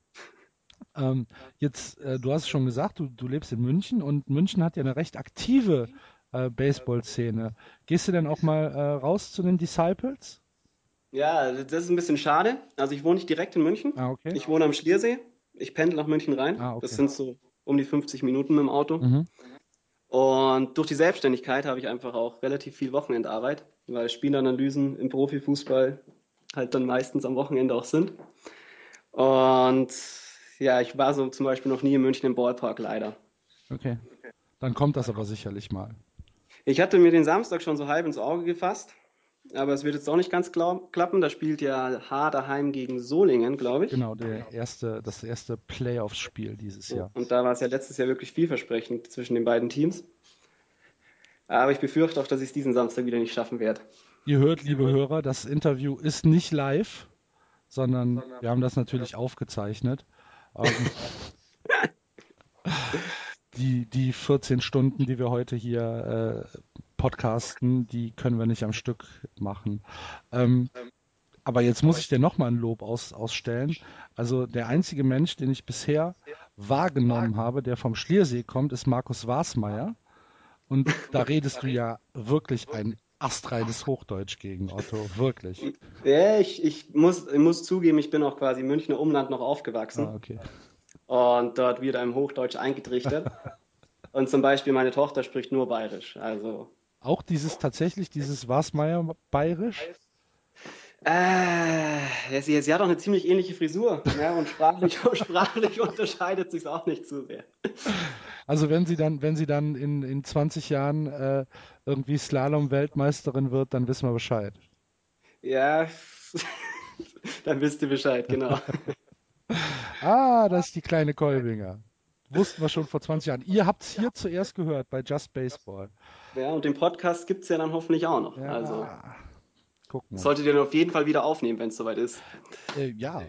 Ähm, jetzt, äh, du hast schon gesagt, du, du lebst in München und München hat ja eine recht aktive äh, Baseball-Szene. Gehst du denn auch mal äh, raus zu den Disciples? Ja, das ist ein bisschen schade. Also ich wohne nicht direkt in München. Ah, okay. Ich wohne am Schliersee. Ich pendel nach München rein. Ah, okay. Das sind so um die 50 Minuten mit dem Auto. Mhm. Und durch die Selbstständigkeit habe ich einfach auch relativ viel Wochenendarbeit, weil Spielanalysen im Profifußball halt dann meistens am Wochenende auch sind. Und ja, ich war so zum Beispiel noch nie in München im Ballpark, leider. Okay. Dann kommt das aber sicherlich mal. Ich hatte mir den Samstag schon so halb ins Auge gefasst, aber es wird jetzt auch nicht ganz klappen. Da spielt ja H daheim gegen Solingen, glaube ich. Genau, der erste, das erste Playoffs-Spiel dieses Jahr. Und da war es ja letztes Jahr wirklich vielversprechend zwischen den beiden Teams. Aber ich befürchte auch, dass ich es diesen Samstag wieder nicht schaffen werde. Ihr hört, liebe Hörer, das Interview ist nicht live, sondern wir haben das natürlich aufgezeichnet. Ähm, [laughs] die, die 14 Stunden, die wir heute hier äh, podcasten, die können wir nicht am Stück machen. Ähm, aber jetzt muss ich dir nochmal ein Lob aus, ausstellen. Also der einzige Mensch, den ich bisher wahrgenommen habe, der vom Schliersee kommt, ist Markus Wasmeier. Und da redest du ja wirklich ein astreines Hochdeutsch gegen Otto, wirklich. Ja, ich, ich, muss, ich muss zugeben, ich bin auch quasi Münchner Umland noch aufgewachsen. Ah, okay. Und dort wird einem Hochdeutsch eingetrichtert. [laughs] Und zum Beispiel meine Tochter spricht nur Bayerisch. Also auch dieses tatsächlich, dieses Wasmeier Bayerisch? Äh, sie, sie, hat auch eine ziemlich ähnliche Frisur. Ja, und sprachlich, [laughs] sprachlich unterscheidet sich auch nicht zu sehr. Also wenn sie dann, wenn sie dann in, in 20 Jahren äh, irgendwie Slalom-Weltmeisterin wird, dann wissen wir Bescheid. Ja, [laughs] dann wisst ihr Bescheid, genau. [laughs] Ah, das ist die kleine Kolbinger. Wussten wir schon vor 20 Jahren. Ihr habt es hier zuerst gehört bei Just Baseball. Ja, und den Podcast gibt es ja dann hoffentlich auch noch. Ja, also gucken. solltet ihr auf jeden Fall wieder aufnehmen, wenn es soweit ist. Äh, ja,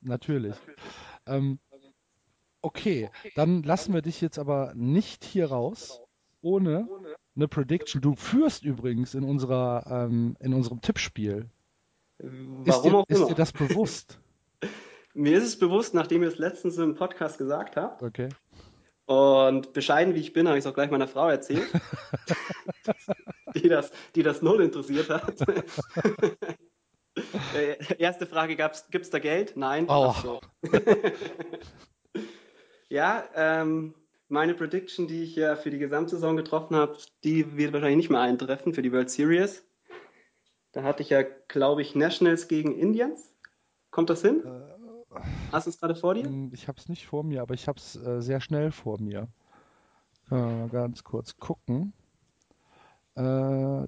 natürlich. Ähm, okay, dann lassen wir dich jetzt aber nicht hier raus, ohne eine Prediction. Du führst übrigens in, unserer, ähm, in unserem Tippspiel. Warum ist dir, auch ist immer. dir das bewusst? [laughs] Mir ist es bewusst, nachdem ihr es letztens im Podcast gesagt habt. Okay. Und bescheiden wie ich bin, habe ich es auch gleich meiner Frau erzählt, [laughs] die, das, die das null interessiert hat. Äh, [laughs] Erste Frage, gibt es da Geld? Nein. Oh. So. [laughs] ja, ähm, meine Prediction, die ich ja für die Gesamtsaison getroffen habe, die wird wahrscheinlich nicht mehr eintreffen für die World Series. Da hatte ich ja, glaube ich, Nationals gegen Indians. Kommt das hin? Hast du es gerade vor dir? Hm, Ich habe es nicht vor mir, aber ich habe es äh, sehr schnell vor mir. Mal ganz kurz gucken. Äh,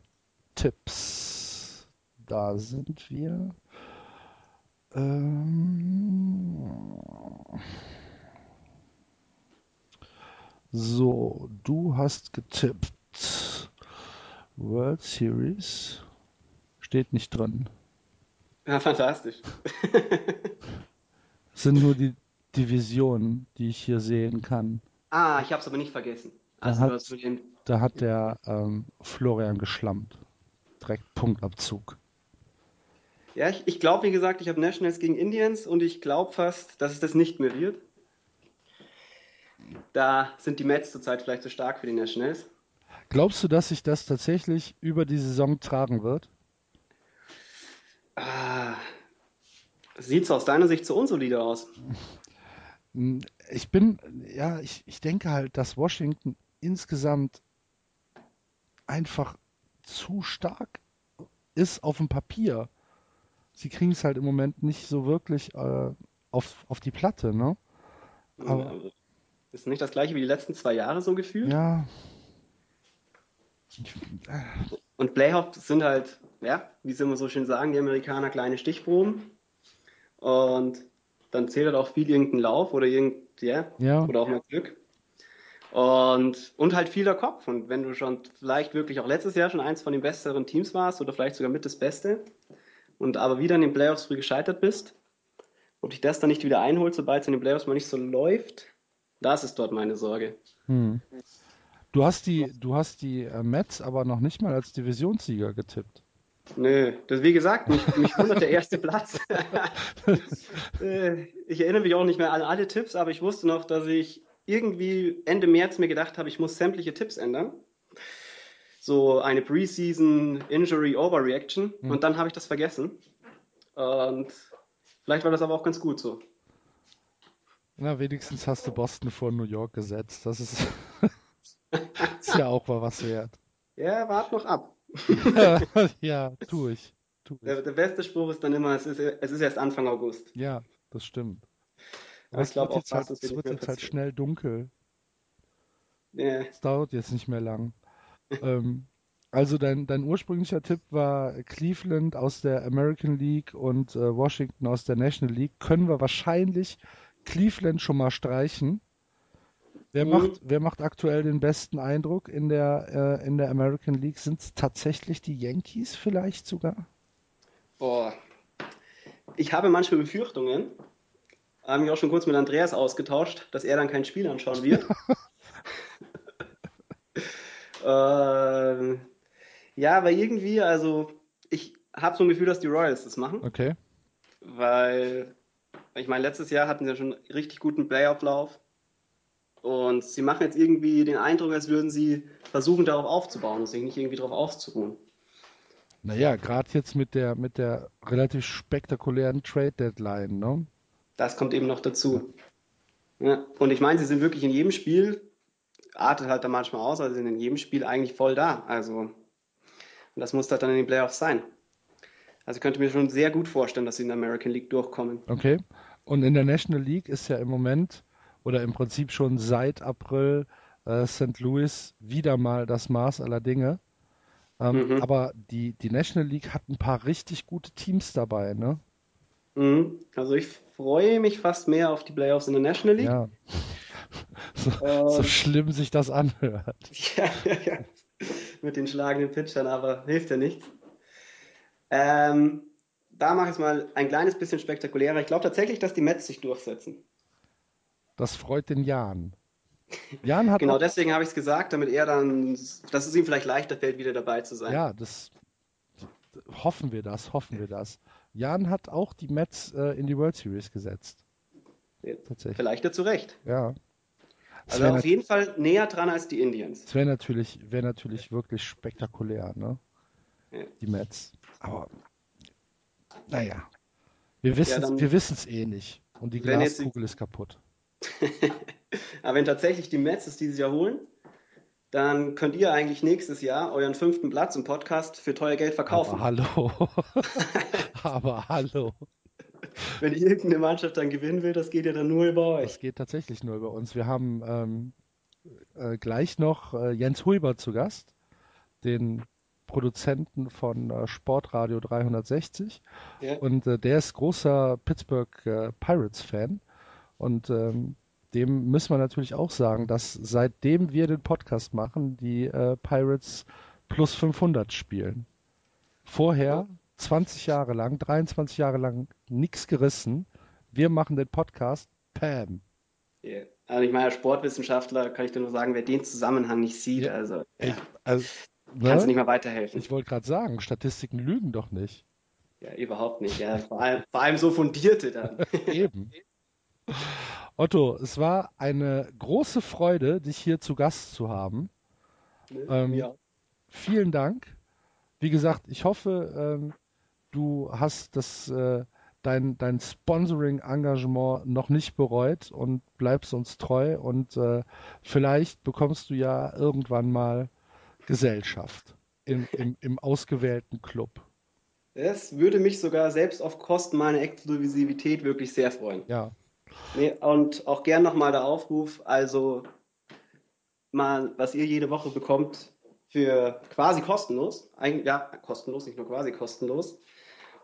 Tipps. Da sind wir. Ähm, so, du hast getippt. World Series. Steht nicht drin. Ja, fantastisch. [laughs] Sind nur die Divisionen, die ich hier sehen kann. Ah, ich habe es aber nicht vergessen. Also hat- hast mit dem Da hat der ähm, Florian geschlampt. Direkt Punktabzug. Ja, ich, ich glaube, wie gesagt, ich habe Nationals gegen Indians und ich glaube fast, dass es das nicht mehr wird. Da sind die Mets zurzeit vielleicht zu stark für die Nationals. Glaubst du, dass sich das tatsächlich über die Saison tragen wird? Ah, sieht es aus deiner Sicht so unsolide aus? Hm, Ich bin, ja, ich, ich denke halt, dass Washington insgesamt einfach zu stark ist auf dem Papier. Sie kriegen es halt im Moment nicht so wirklich äh, auf, auf die Platte, ne? Aber- Also, ist nicht das gleiche wie die letzten zwei Jahre so gefühlt? Ja. Äh, Und Playoffs sind halt, ja, wie sie immer so schön sagen, die Amerikaner kleine Stichproben. Und dann zählt halt auch viel irgendein Lauf oder irgend, ja, ja, oder auch mal Glück. Und, und halt viel der Kopf. Und wenn du schon vielleicht wirklich auch letztes Jahr schon eins von den besseren Teams warst oder vielleicht sogar mit das Beste und aber wieder in den Playoffs früh gescheitert bist, ob dich das dann nicht wieder einholt, sobald es in den Playoffs mal nicht so läuft, das ist dort meine Sorge. hm. Du hast die, du hast die äh, Mets aber noch nicht mal als Divisionssieger getippt. Nö, das wie gesagt, mich, mich wundert der erste Platz. [laughs] Äh, ich erinnere mich auch nicht mehr an alle Tipps, aber ich wusste noch, dass ich irgendwie Ende März mir gedacht habe, ich muss sämtliche Tipps ändern. So eine Preseason Injury Overreaction Hm. und dann habe ich das vergessen. Und vielleicht war das aber auch ganz gut so. Na, wenigstens hast du Boston vor New York gesetzt. Das ist, [laughs] ist ja auch mal was wert. Ja, wart noch ab. [laughs] ja, tu ich. Tu ich. Der, der beste Spruch ist dann immer, es ist, es ist erst Anfang August. Ja, das stimmt. Aber ich es glaub wird auch, jetzt halt, das ist es wird jetzt halt schnell dunkel. Ja. Es dauert jetzt nicht mehr lang. [laughs] ähm, also dein, dein ursprünglicher Tipp war Cleveland aus der American League und äh, Washington aus der National League. Können wir wahrscheinlich Cleveland schon mal streichen. Wer Mhm. macht, wer macht aktuell den besten Eindruck in der, äh, in der American League? Sind es tatsächlich die Yankees vielleicht sogar? Boah. Ich habe manchmal Befürchtungen, habe mich auch schon kurz mit Andreas ausgetauscht, dass er dann kein Spiel anschauen wird. [laughs] ähm, ja, aber irgendwie, also ich habe so ein Gefühl, dass die Royals das machen, Okay. weil ich meine, letztes Jahr hatten sie ja schon einen richtig guten Playoff-Lauf und sie machen jetzt irgendwie den Eindruck, als würden sie versuchen, darauf aufzubauen und sich nicht irgendwie darauf auszuruhen. Naja, gerade jetzt mit der, mit der relativ spektakulären Trade Deadline, ne? Das kommt eben noch dazu. Ja, und ich meine, sie sind wirklich in jedem Spiel, artet halt da manchmal aus, aber sie sind in jedem Spiel eigentlich voll da. Also, und das muss halt dann in den Playoffs sein. Also ich könnte mir schon sehr gut vorstellen, dass sie in der American League durchkommen. Okay. Und in der National League ist ja im Moment oder im Prinzip schon seit April äh, St. Louis wieder mal das Maß aller Dinge. Ähm, Mhm. Aber die, die National League hat ein paar richtig gute Teams dabei, ne? Mhm. Also ich freue mich fast mehr auf die Playoffs in der National League. Ja. [laughs] So, so schlimm sich das anhört. [laughs] Ja, ja, ja. Mit den schlagenden Pitchern, aber hilft ja nichts. Ähm, da mache ich es mal ein kleines bisschen spektakulärer. Ich glaube tatsächlich, dass die Mets sich durchsetzen. Das freut den Jan. Jan hat genau, deswegen habe ich es gesagt, damit er dann, dass es ihm vielleicht leichter fällt, wieder dabei zu sein. Ja, das hoffen wir das, hoffen wir das. Jan hat auch die Mets äh, in die World Series gesetzt. Ja, Tatsächlich. Vielleicht ja zu Recht. Ja. Also auf jeden Fall näher dran als die Indians. Das wäre natürlich, wär natürlich wirklich spektakulär, ne? Ja. Die Mets. Aber naja. Wir wissen ja, es eh nicht. Und die Glaskugel ist kaputt. [laughs] Aber wenn tatsächlich die Mets es dieses Jahr holen, dann könnt ihr eigentlich nächstes Jahr euren fünften Platz im Podcast für teuer Geld verkaufen. Aber hallo. [laughs] Aber hallo. Wenn irgendeine Mannschaft dann gewinnen will, das geht ja dann nur über euch. Das geht tatsächlich nur über uns. Wir haben ähm, äh, gleich noch äh, Jens Huber zu Gast, den Produzenten von äh, Sportradio 360. Ja. Und äh, der ist großer Pittsburgh äh, Pirates-Fan. Und ähm, dem müssen wir natürlich auch sagen, dass seitdem wir den Podcast machen, die äh, Pirates plus 500 spielen. Vorher 20 Jahre lang, 23 Jahre lang nichts gerissen. Wir machen den Podcast, Pam. Yeah. Also ich meine, als Sportwissenschaftler kann ich dir nur sagen, wer den Zusammenhang nicht sieht, ja. also, ja. also ne? kannst du nicht mal weiterhelfen. Ich wollte gerade sagen, Statistiken lügen doch nicht. Ja, überhaupt nicht. Ja, vor allem, vor allem so fundierte dann. [laughs] Eben. Otto, es war eine große Freude, dich hier zu Gast zu haben. Ähm, ja. Vielen Dank. Wie gesagt, ich hoffe, ähm, du hast das, äh, dein, dein Sponsoring-Engagement noch nicht bereut und bleibst uns treu und äh, vielleicht bekommst du ja irgendwann mal Gesellschaft im, im, im ausgewählten Club. Es würde mich sogar selbst auf Kosten meiner Exklusivität wirklich sehr freuen. Ja, Nee, und auch gern nochmal der Aufruf, also mal, was ihr jede Woche bekommt, für quasi kostenlos, eigentlich, ja, kostenlos, nicht nur quasi kostenlos.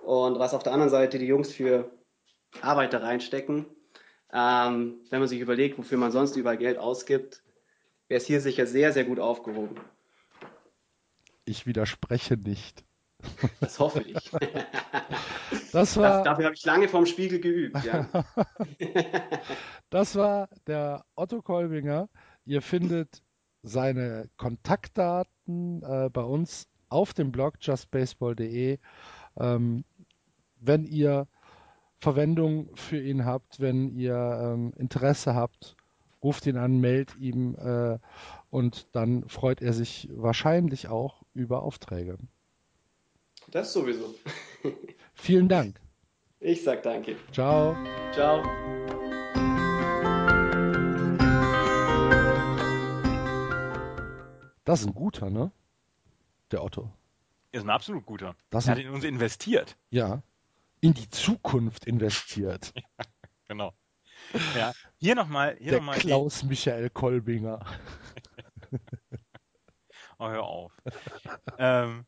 Und was auf der anderen Seite die Jungs für Arbeit da reinstecken. Ähm, wenn man sich überlegt, wofür man sonst überall Geld ausgibt, wäre es hier sicher sehr, sehr gut aufgehoben. Ich widerspreche nicht. [laughs] Das hoffe ich. [laughs] Das war, das, dafür habe ich lange vorm Spiegel geübt. Ja. [laughs] das war der Otto Kolbinger. Ihr findet seine Kontaktdaten äh, bei uns auf dem Blog justbaseball.de. Ähm, wenn ihr Verwendung für ihn habt, wenn ihr ähm, Interesse habt, ruft ihn an, meldet ihm äh, und dann freut er sich wahrscheinlich auch über Aufträge. Das sowieso. Vielen Dank. Ich sag danke. Ciao. Ciao. Das ist ein guter, ne? Der Otto. Ist ein absolut guter. Das er hat in uns investiert. Ja. In die Zukunft investiert. [laughs] ja, genau. Ja. Hier nochmal. Der noch Klaus Michael Kolbinger. [laughs] oh, hör auf. ähm,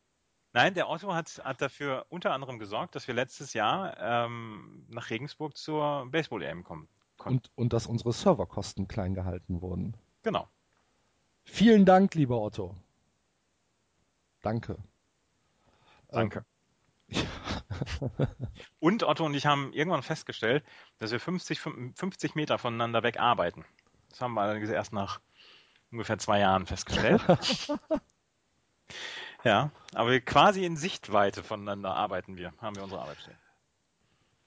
Nein, der Otto hat, hat dafür unter anderem gesorgt, dass wir letztes Jahr ähm, nach Regensburg zur Baseball-EM kommen konnten. Und, und dass unsere Serverkosten klein gehalten wurden. Genau. Vielen Dank, lieber Otto. Danke. Danke. Ähm, [laughs] und Otto und ich haben irgendwann festgestellt, dass wir 50, 50 Meter voneinander weg arbeiten. Das haben wir allerdings erst nach ungefähr zwei Jahren festgestellt. [laughs] Ja, aber quasi in Sichtweite voneinander arbeiten wir, haben wir unsere Arbeit stehen.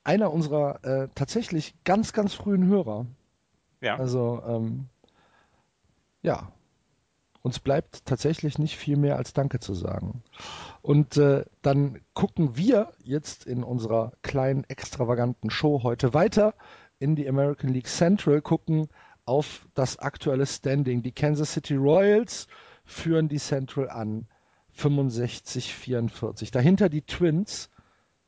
Einer unserer äh, tatsächlich ganz, ganz frühen Hörer. Ja. Also, ähm, ja, uns bleibt tatsächlich nicht viel mehr als Danke zu sagen. Und äh, dann gucken wir jetzt in unserer kleinen, extravaganten Show heute weiter in die American League Central, gucken auf das aktuelle Standing. Die Kansas City Royals führen die Central an. 65, 44. Dahinter die Twins,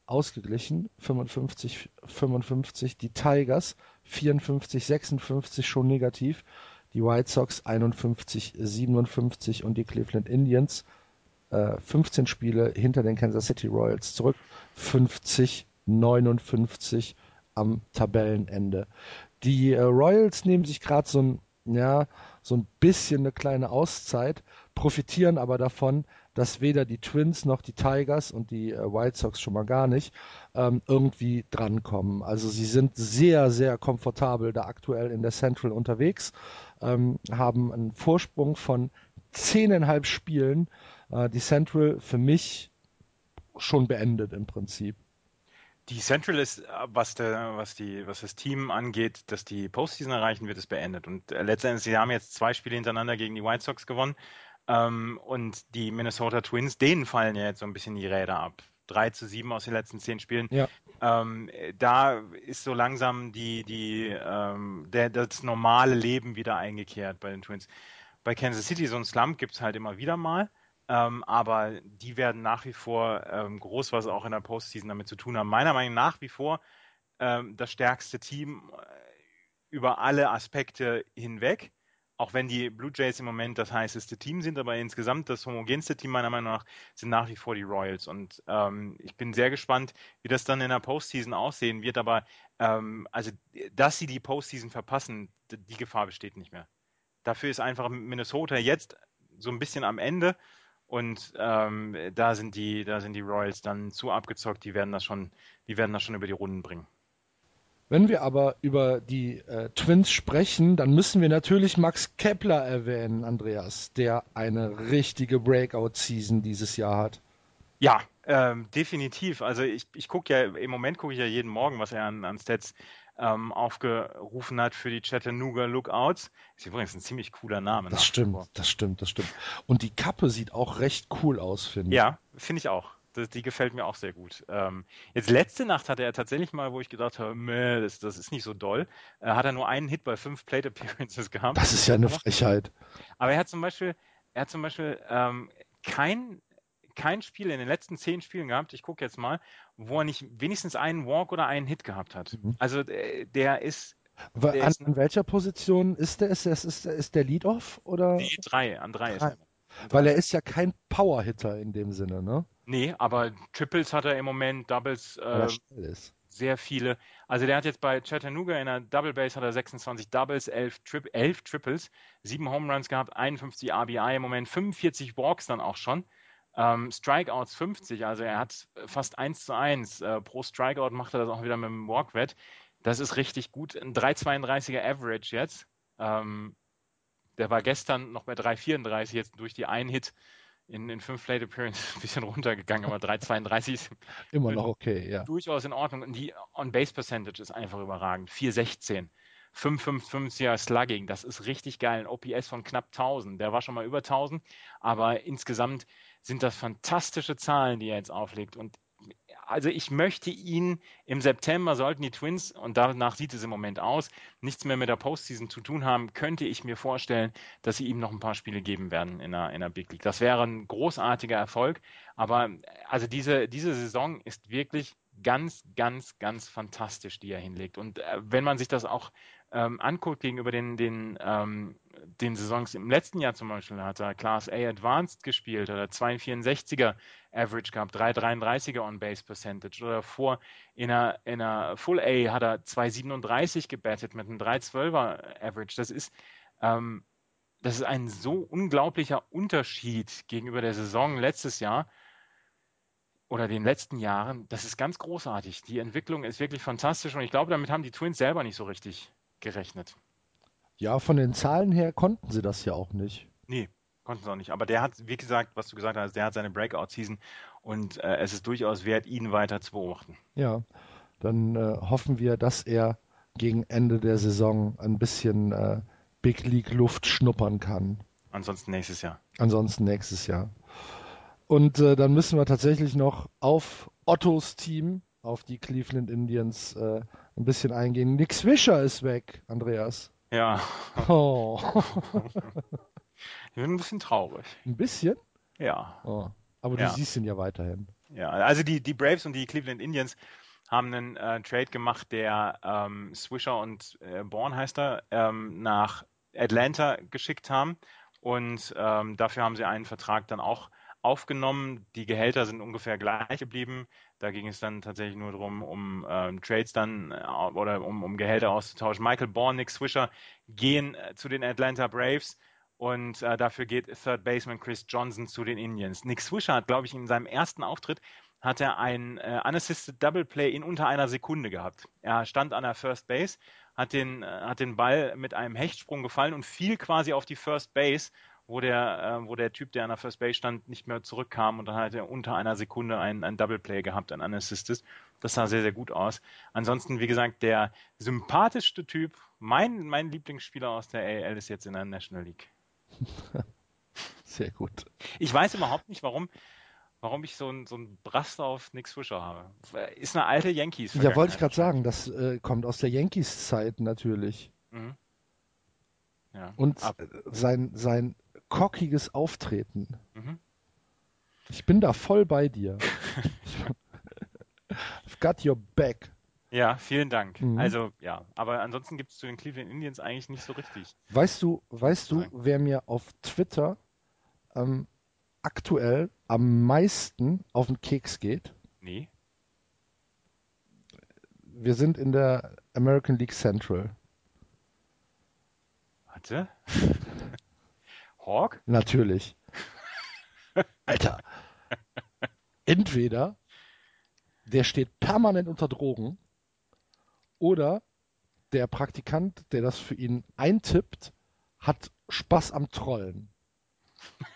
ausgeglichen, 55, 55. Die Tigers, 54, 56, schon negativ. Die White Sox, 51, 57. Und die Cleveland Indians, äh, 15 Spiele hinter den Kansas City Royals zurück, 50, 59 am Tabellenende. Die äh, Royals nehmen sich gerade so ein, ja, so ein bisschen eine kleine Auszeit, profitieren aber davon, dass weder die Twins noch die Tigers und die äh, White Sox schon mal gar nicht ähm, irgendwie drankommen. Also sie sind sehr, sehr komfortabel da aktuell in der Central unterwegs, ähm, haben einen Vorsprung von zehneinhalb Spielen. Äh, die Central für mich schon beendet im Prinzip. Die Central ist, äh, was, der, was, die, was das Team angeht, dass die Postseason erreichen wird, ist beendet. Und äh, letztendlich, sie haben jetzt zwei Spiele hintereinander gegen die White Sox gewonnen. Ähm, und die Minnesota Twins, denen fallen ja jetzt so ein bisschen die Räder ab. 3 zu 7 aus den letzten zehn Spielen. Ja. Ähm, da ist so langsam die, die, ähm, der, das normale Leben wieder eingekehrt bei den Twins. Bei Kansas City so ein Slump gibt es halt immer wieder mal. Ähm, aber die werden nach wie vor ähm, groß, was auch in der Postseason damit zu tun haben. Meiner Meinung nach wie vor ähm, das stärkste Team äh, über alle Aspekte hinweg auch wenn die Blue Jays im Moment das heißeste Team sind, aber insgesamt das homogenste Team meiner Meinung nach sind nach wie vor die Royals. Und ähm, ich bin sehr gespannt, wie das dann in der Postseason aussehen wird. Aber ähm, also, dass sie die Postseason verpassen, die Gefahr besteht nicht mehr. Dafür ist einfach Minnesota jetzt so ein bisschen am Ende. Und ähm, da sind die, da sind die Royals dann zu abgezockt. Die werden das schon, die werden das schon über die Runden bringen. Wenn wir aber über die äh, Twins sprechen, dann müssen wir natürlich Max Kepler erwähnen, Andreas, der eine richtige Breakout-Season dieses Jahr hat. Ja, ähm, definitiv. Also ich, ich gucke ja, im Moment gucke ich ja jeden Morgen, was er an, an Stats ähm, aufgerufen hat für die Chattanooga Lookouts. Ist übrigens ein ziemlich cooler Name. Das stimmt, das stimmt, das stimmt. Und die Kappe sieht auch recht cool aus, finde ich. Ja, finde ich auch. Das, die gefällt mir auch sehr gut. Ähm, jetzt letzte Nacht hatte er tatsächlich mal, wo ich gedacht habe, meh, das, das ist nicht so doll, äh, hat er nur einen Hit bei fünf Plate Appearances [laughs] gehabt. Das ist ja eine Frechheit. Aber er hat zum Beispiel, er hat zum Beispiel ähm, kein, kein Spiel in den letzten zehn Spielen gehabt, ich gucke jetzt mal, wo er nicht wenigstens einen Walk oder einen Hit gehabt hat. Mhm. Also äh, der ist der an, ist, an, welcher Position ist der? Ist, ist, ist, ist der Lead-Off? Nee, drei, an drei, drei. ist er. Weil er ist ja kein Power-Hitter in dem Sinne, ne? Nee, aber Triples hat er im Moment, Doubles äh, sehr viele. Also der hat jetzt bei Chattanooga in der Double Base hat er 26 Doubles, 11, Tri 11 Triples, 7 Home Runs gehabt, 51 RBI im Moment, 45 Walks dann auch schon. Ähm, Strikeouts 50, also er hat fast 1 zu 1. Äh, pro Strikeout macht er das auch wieder mit dem Walkwett. Das ist richtig gut. Ein 3,32er Average jetzt. Ähm, der war gestern noch bei 3,34, jetzt durch die einen Hit in, in fünf Plate Appearances [laughs] ein bisschen runtergegangen, aber 3,32 ist [laughs] immer noch okay, ja. Durchaus in Ordnung. Und die On-Base-Percentage ist einfach überragend. 4,16. 5,55er Slugging, das ist richtig geil. Ein OPS von knapp 1000. Der war schon mal über 1000, aber insgesamt sind das fantastische Zahlen, die er jetzt auflegt. Und also ich möchte ihn im September, sollten die Twins, und danach sieht es im Moment aus, nichts mehr mit der Postseason zu tun haben, könnte ich mir vorstellen, dass sie ihm noch ein paar Spiele geben werden in der, in der Big League. Das wäre ein großartiger Erfolg. Aber also diese, diese Saison ist wirklich ganz, ganz, ganz fantastisch, die er hinlegt. Und äh, wenn man sich das auch ähm, anguckt gegenüber den, den, ähm, den Saisons im letzten Jahr zum Beispiel, hat er Class A Advanced gespielt oder 264er Average gehabt, 333er On-Base Percentage oder vor in einer, in einer Full A hat er 237 gebettet mit einem 312er Average. Das ist, ähm, das ist ein so unglaublicher Unterschied gegenüber der Saison letztes Jahr oder den letzten Jahren. Das ist ganz großartig. Die Entwicklung ist wirklich fantastisch und ich glaube, damit haben die Twins selber nicht so richtig gerechnet. Ja, von den Zahlen her konnten sie das ja auch nicht. Nee, konnten sie auch nicht. Aber der hat, wie gesagt, was du gesagt hast, der hat seine Breakout-Season und äh, es ist durchaus wert, ihn weiter zu beobachten. Ja, dann äh, hoffen wir, dass er gegen Ende der Saison ein bisschen äh, Big League Luft schnuppern kann. Ansonsten nächstes Jahr. Ansonsten nächstes Jahr. Und äh, dann müssen wir tatsächlich noch auf Ottos Team, auf die Cleveland Indians äh, ein bisschen eingehen. Nick Swisher ist weg, Andreas. Ja. Oh. [laughs] ich bin ein bisschen traurig. Ein bisschen? Ja. Oh. Aber du ja. siehst ihn ja weiterhin. Ja, also die, die Braves und die Cleveland Indians haben einen äh, Trade gemacht, der ähm, Swisher und äh, Bourne heißt er, ähm, nach Atlanta geschickt haben. Und ähm, dafür haben sie einen Vertrag dann auch aufgenommen. Die Gehälter sind ungefähr gleich geblieben. Da ging es dann tatsächlich nur darum, um ähm, Trades dann äh, oder um, um Gehälter auszutauschen. Michael Bourne, Nick Swisher gehen äh, zu den Atlanta Braves und äh, dafür geht Third Baseman Chris Johnson zu den Indians. Nick Swisher hat, glaube ich, in seinem ersten Auftritt hat er ein äh, unassisted Double Play in unter einer Sekunde gehabt. Er stand an der First Base, hat den, äh, hat den Ball mit einem Hechtsprung gefallen und fiel quasi auf die First Base, wo der, äh, wo der Typ, der an der First Base stand, nicht mehr zurückkam und dann hat er unter einer Sekunde ein, ein Double Play gehabt, ein unassisted. Das sah sehr, sehr gut aus. Ansonsten, wie gesagt, der sympathischste Typ, mein, mein Lieblingsspieler aus der AL ist jetzt in der National League. [laughs] Sehr gut. Ich weiß überhaupt nicht, warum warum ich so ein, so ein Braster auf Nick Swisher habe. Ist eine alte Yankees. Ja, wollte ich gerade sagen, das äh, kommt aus der Yankees-Zeit natürlich. Mhm. Ja, Und ab. sein, sein cockiges Auftreten. Mhm. Ich bin da voll bei dir. [laughs] I've got your back. Ja, vielen Dank. Mhm. Also ja, aber ansonsten gibt es zu den Cleveland Indians eigentlich nicht so richtig. Weißt du, weißt du, wer mir auf Twitter ähm, aktuell am meisten auf den Keks geht? Nee. Wir sind in der American League Central. Warte. [laughs] Hawk? Natürlich. [laughs] Alter. Entweder der steht permanent unter Drogen oder der Praktikant, der das für ihn eintippt, hat Spaß am Trollen. [laughs]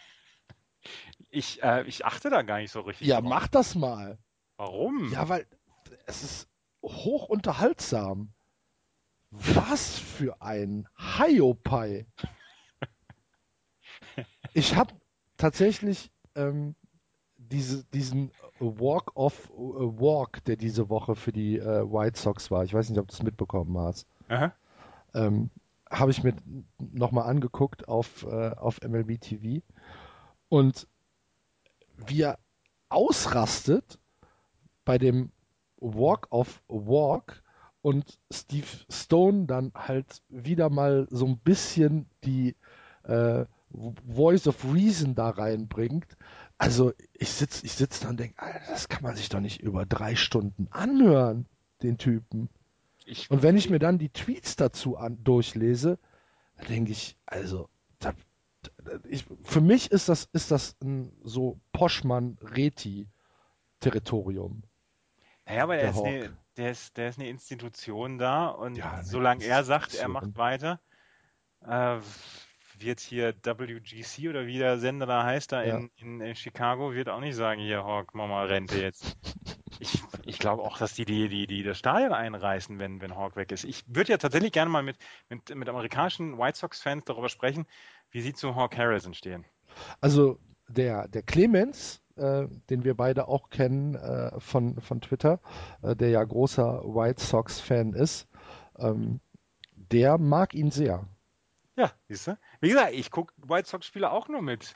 Ich, äh, ich achte da gar nicht so richtig. Ja, drauf. mach das mal. Warum? Ja, weil es ist hoch unterhaltsam. Was für ein Hiopai. Ich habe tatsächlich ähm, diese, diesen Walk of uh, Walk, der diese Woche für die äh, White Sox war. Ich weiß nicht, ob du es mitbekommen hast. Ähm, habe ich mir nochmal angeguckt auf, äh, auf MLB TV. Und wie er ausrastet bei dem Walk of Walk und Steve Stone dann halt wieder mal so ein bisschen die äh, Voice of Reason da reinbringt. Also ich sitze ich sitz da und denke, das kann man sich doch nicht über drei Stunden anhören, den Typen. Ich, und wenn ich mir dann die Tweets dazu an, durchlese, dann denke ich, also da, ich, für mich ist das, ist das ein so Poschmann-Reti-Territorium. Naja, aber der, der, ist eine, der, ist, der ist eine Institution da und ja, solange er sagt, er macht weiter, äh, wird hier WGC oder wie der Sender da heißt, da ja. in, in, in, Chicago, wird auch nicht sagen, hier, Hawk, mach mal Rente jetzt. [laughs] ich, ich glaube auch, dass die, die, die, die das Stadion einreißen, wenn, wenn Hawk weg ist. Ich würde ja tatsächlich gerne mal mit, mit, mit amerikanischen White Sox-Fans darüber sprechen, wie sie zu Hawk Harrison stehen. Also der, der Clemens, äh, den wir beide auch kennen äh, von, von Twitter, äh, der ja großer White Sox-Fan ist, ähm, der mag ihn sehr. Ja, siehst du? Wie gesagt, ich gucke White Sox-Spiele auch nur mit,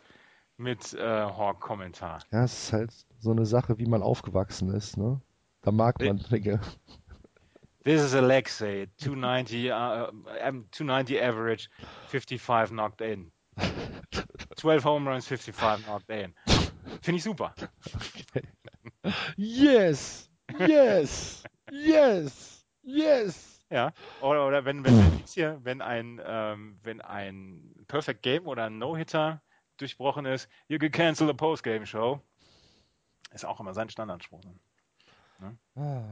mit äh, Hawk-Kommentar. Ja, es ist halt so eine Sache, wie man aufgewachsen ist, ne? Da mag man Dinge. This is Alexei, 290, uh, 290 average, 55 knocked in. 12 home runs, 55 knocked in. Finde ich super. Okay. [laughs] Yes! Yes! Yes! Yes! Ja, oder, oder wenn, wenn, hier, wenn ein, ähm, wenn ein Perfect Game oder ein No-Hitter durchbrochen ist, you can cancel the Post-Game Show. Ist auch immer sein Standardspruch. Ne? Ah.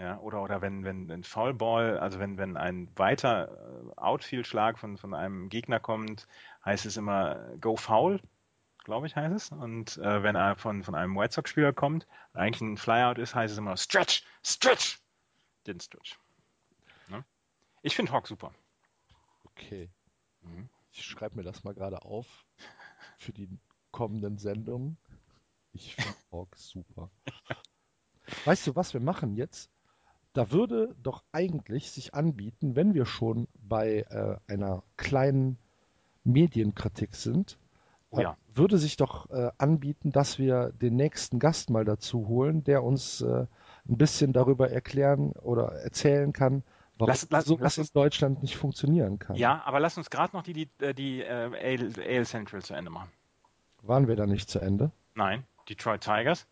Ja, oder, oder wenn, wenn ein Foulball, also wenn, wenn ein weiter äh, Outfield-Schlag von, von einem Gegner kommt, heißt es immer Go Foul, glaube ich, heißt es. Und äh, wenn er von, von einem White Sox-Spieler kommt, eigentlich ein Flyout ist, heißt es immer Stretch, Stretch, den Stretch. Ich finde Hawk super. Okay. Mhm. Ich schreibe mir das mal gerade auf für die kommenden Sendungen. Ich finde [laughs] Hawk super. Weißt du, was wir machen jetzt? Da würde doch eigentlich sich anbieten, wenn wir schon bei äh, einer kleinen Medienkritik sind, oh ja. würde sich doch äh, anbieten, dass wir den nächsten Gast mal dazu holen, der uns äh, ein bisschen darüber erklären oder erzählen kann, warum lass, lass, sowas lass uns, in Deutschland nicht funktionieren kann. Ja, aber lass uns gerade noch die, die, äh, die äh, AL Central zu Ende machen. Waren wir da nicht zu Ende? Nein, Detroit Tigers.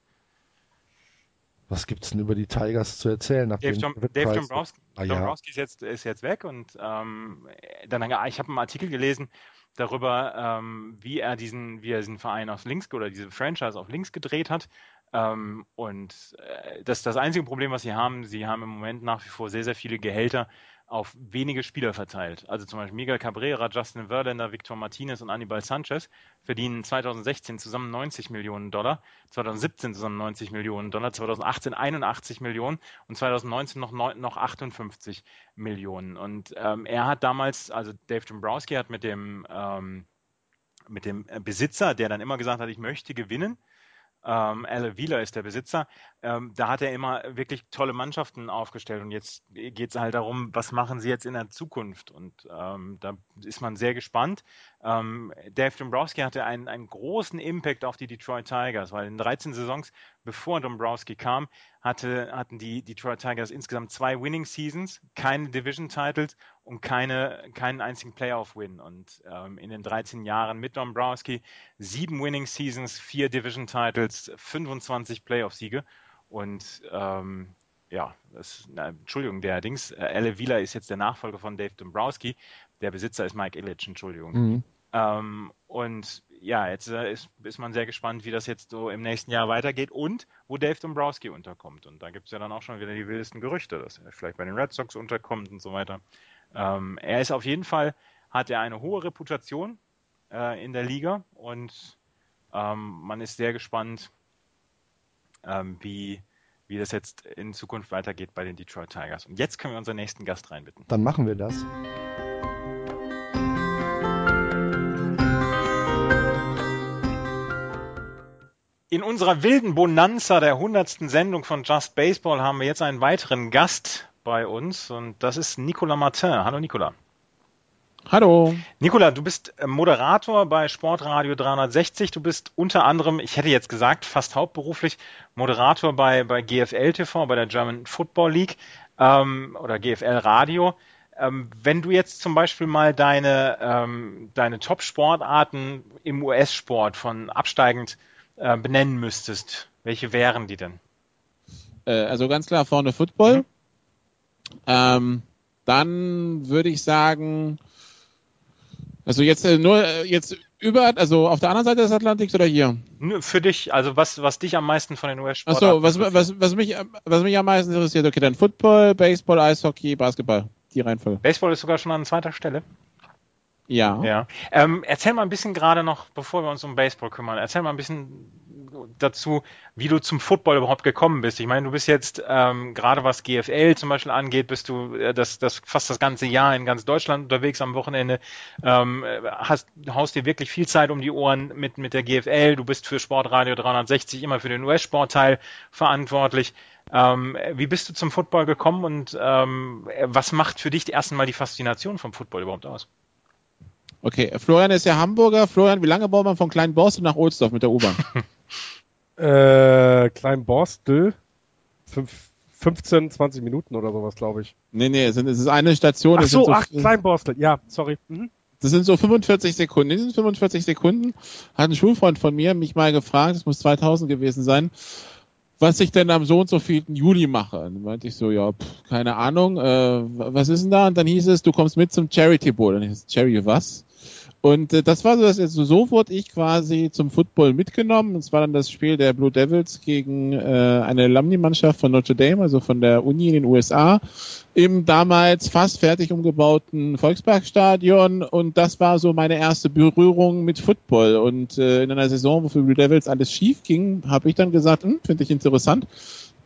Was gibt es denn über die Tigers zu erzählen? Dave, Dom, Dave Dombrowski, ah, ja. Dombrowski ist, jetzt, ist jetzt weg und ähm, dann, ich habe einen Artikel gelesen darüber, ähm, wie er diesen, wie er diesen Verein auf links oder diese Franchise auf links gedreht hat. Ähm, und äh, das das einzige Problem, was sie haben. Sie haben im Moment nach wie vor sehr, sehr viele Gehälter auf wenige Spieler verteilt. Also zum Beispiel Miguel Cabrera, Justin Verlander, Victor Martinez und Anibal Sanchez verdienen 2016 zusammen 90 Millionen Dollar, 2017 zusammen 90 Millionen Dollar, 2018 81 Millionen und 2019 noch, noch 58 Millionen. Und ähm, er hat damals, also Dave Dombrowski hat mit dem, ähm, mit dem Besitzer, der dann immer gesagt hat, ich möchte gewinnen, ähm, Al Wheeler ist der Besitzer, ähm, da hat er immer wirklich tolle Mannschaften aufgestellt. Und jetzt geht es halt darum, was machen sie jetzt in der Zukunft? Und ähm, da ist man sehr gespannt. Ähm, Dave Dombrowski hatte einen, einen großen Impact auf die Detroit Tigers, weil in 13 Saisons, bevor Dombrowski kam, hatte, hatten die Detroit Tigers insgesamt zwei Winning Seasons, keine Division Titles und keine, keinen einzigen Playoff-Win. Und ähm, in den 13 Jahren mit Dombrowski sieben Winning Seasons, vier Division Titles, 25 Playoff-Siege. Und ähm, ja, das, na, Entschuldigung, der Dings, äh, Elle Wheeler ist jetzt der Nachfolger von Dave Dombrowski. Der Besitzer ist Mike Illich, Entschuldigung. Mhm. Ähm, und ja, jetzt äh, ist, ist man sehr gespannt, wie das jetzt so im nächsten Jahr weitergeht und wo Dave Dombrowski unterkommt. Und da gibt es ja dann auch schon wieder die wildesten Gerüchte, dass er vielleicht bei den Red Sox unterkommt und so weiter. Ähm, er ist auf jeden Fall, hat er eine hohe Reputation äh, in der Liga und ähm, man ist sehr gespannt, ähm, wie, wie das jetzt in Zukunft weitergeht bei den Detroit Tigers. Und jetzt können wir unseren nächsten Gast reinbitten. Dann machen wir das. In unserer wilden Bonanza der 100. Sendung von Just Baseball haben wir jetzt einen weiteren Gast bei uns und das ist Nicolas Martin. Hallo Nicolas. Hallo. Nicola, du bist äh, Moderator bei Sportradio 360. Du bist unter anderem, ich hätte jetzt gesagt, fast hauptberuflich Moderator bei, bei GFL TV, bei der German Football League ähm, oder GFL Radio. Ähm, wenn du jetzt zum Beispiel mal deine, ähm, deine Top-Sportarten im US-Sport von absteigend äh, benennen müsstest, welche wären die denn? Äh, also ganz klar vorne Football. Mhm. Ähm, dann würde ich sagen, also jetzt äh, nur äh, jetzt über, also auf der anderen Seite des Atlantiks oder hier? Für dich, also was, was dich am meisten von den US-Sportarten Achso, was, was, was, mich, was mich am meisten interessiert, okay, dann Football, Baseball, Eishockey, Basketball, die Reihenfolge. Baseball ist sogar schon an zweiter Stelle. Ja. ja. Ähm, erzähl mal ein bisschen gerade noch, bevor wir uns um Baseball kümmern, erzähl mal ein bisschen dazu, wie du zum Football überhaupt gekommen bist. Ich meine, du bist jetzt ähm, gerade was GFL zum Beispiel angeht, bist du äh, das, das fast das ganze Jahr in ganz Deutschland unterwegs am Wochenende, ähm, hast, haust dir wirklich viel Zeit um die Ohren mit, mit der GFL, du bist für Sportradio 360 immer für den US-Sportteil verantwortlich. Ähm, wie bist du zum Football gekommen und ähm, was macht für dich erst einmal die Faszination vom Football überhaupt aus? Okay, Florian ist ja Hamburger. Florian, wie lange braucht man von Kleinborstel nach Ohlsdorf mit der U-Bahn? [laughs] äh, Kleinborstel? 15, 20 Minuten oder sowas, glaube ich. Nee, nee, es ist eine Station. Ach so, so ach, Kleinborstel, ja, sorry. Mhm. Das sind so 45 Sekunden. In diesen 45 Sekunden hat ein Schulfreund von mir mich mal gefragt, es muss 2000 gewesen sein, was ich denn am so und so vielen Juli mache. Und dann meinte ich so, ja, pff, keine Ahnung, äh, was ist denn da? Und dann hieß es, du kommst mit zum Charity Bowl. Und ich so, Charity was? Und äh, das war so, dass also, so wurde ich quasi zum Football mitgenommen. Und zwar dann das Spiel der Blue Devils gegen äh, eine Alumni-Mannschaft von Notre Dame, also von der Uni in den USA, im damals fast fertig umgebauten Volksparkstadion. Und das war so meine erste Berührung mit Football. Und äh, in einer Saison, wo für Blue Devils alles schief ging, habe ich dann gesagt, hm, finde ich interessant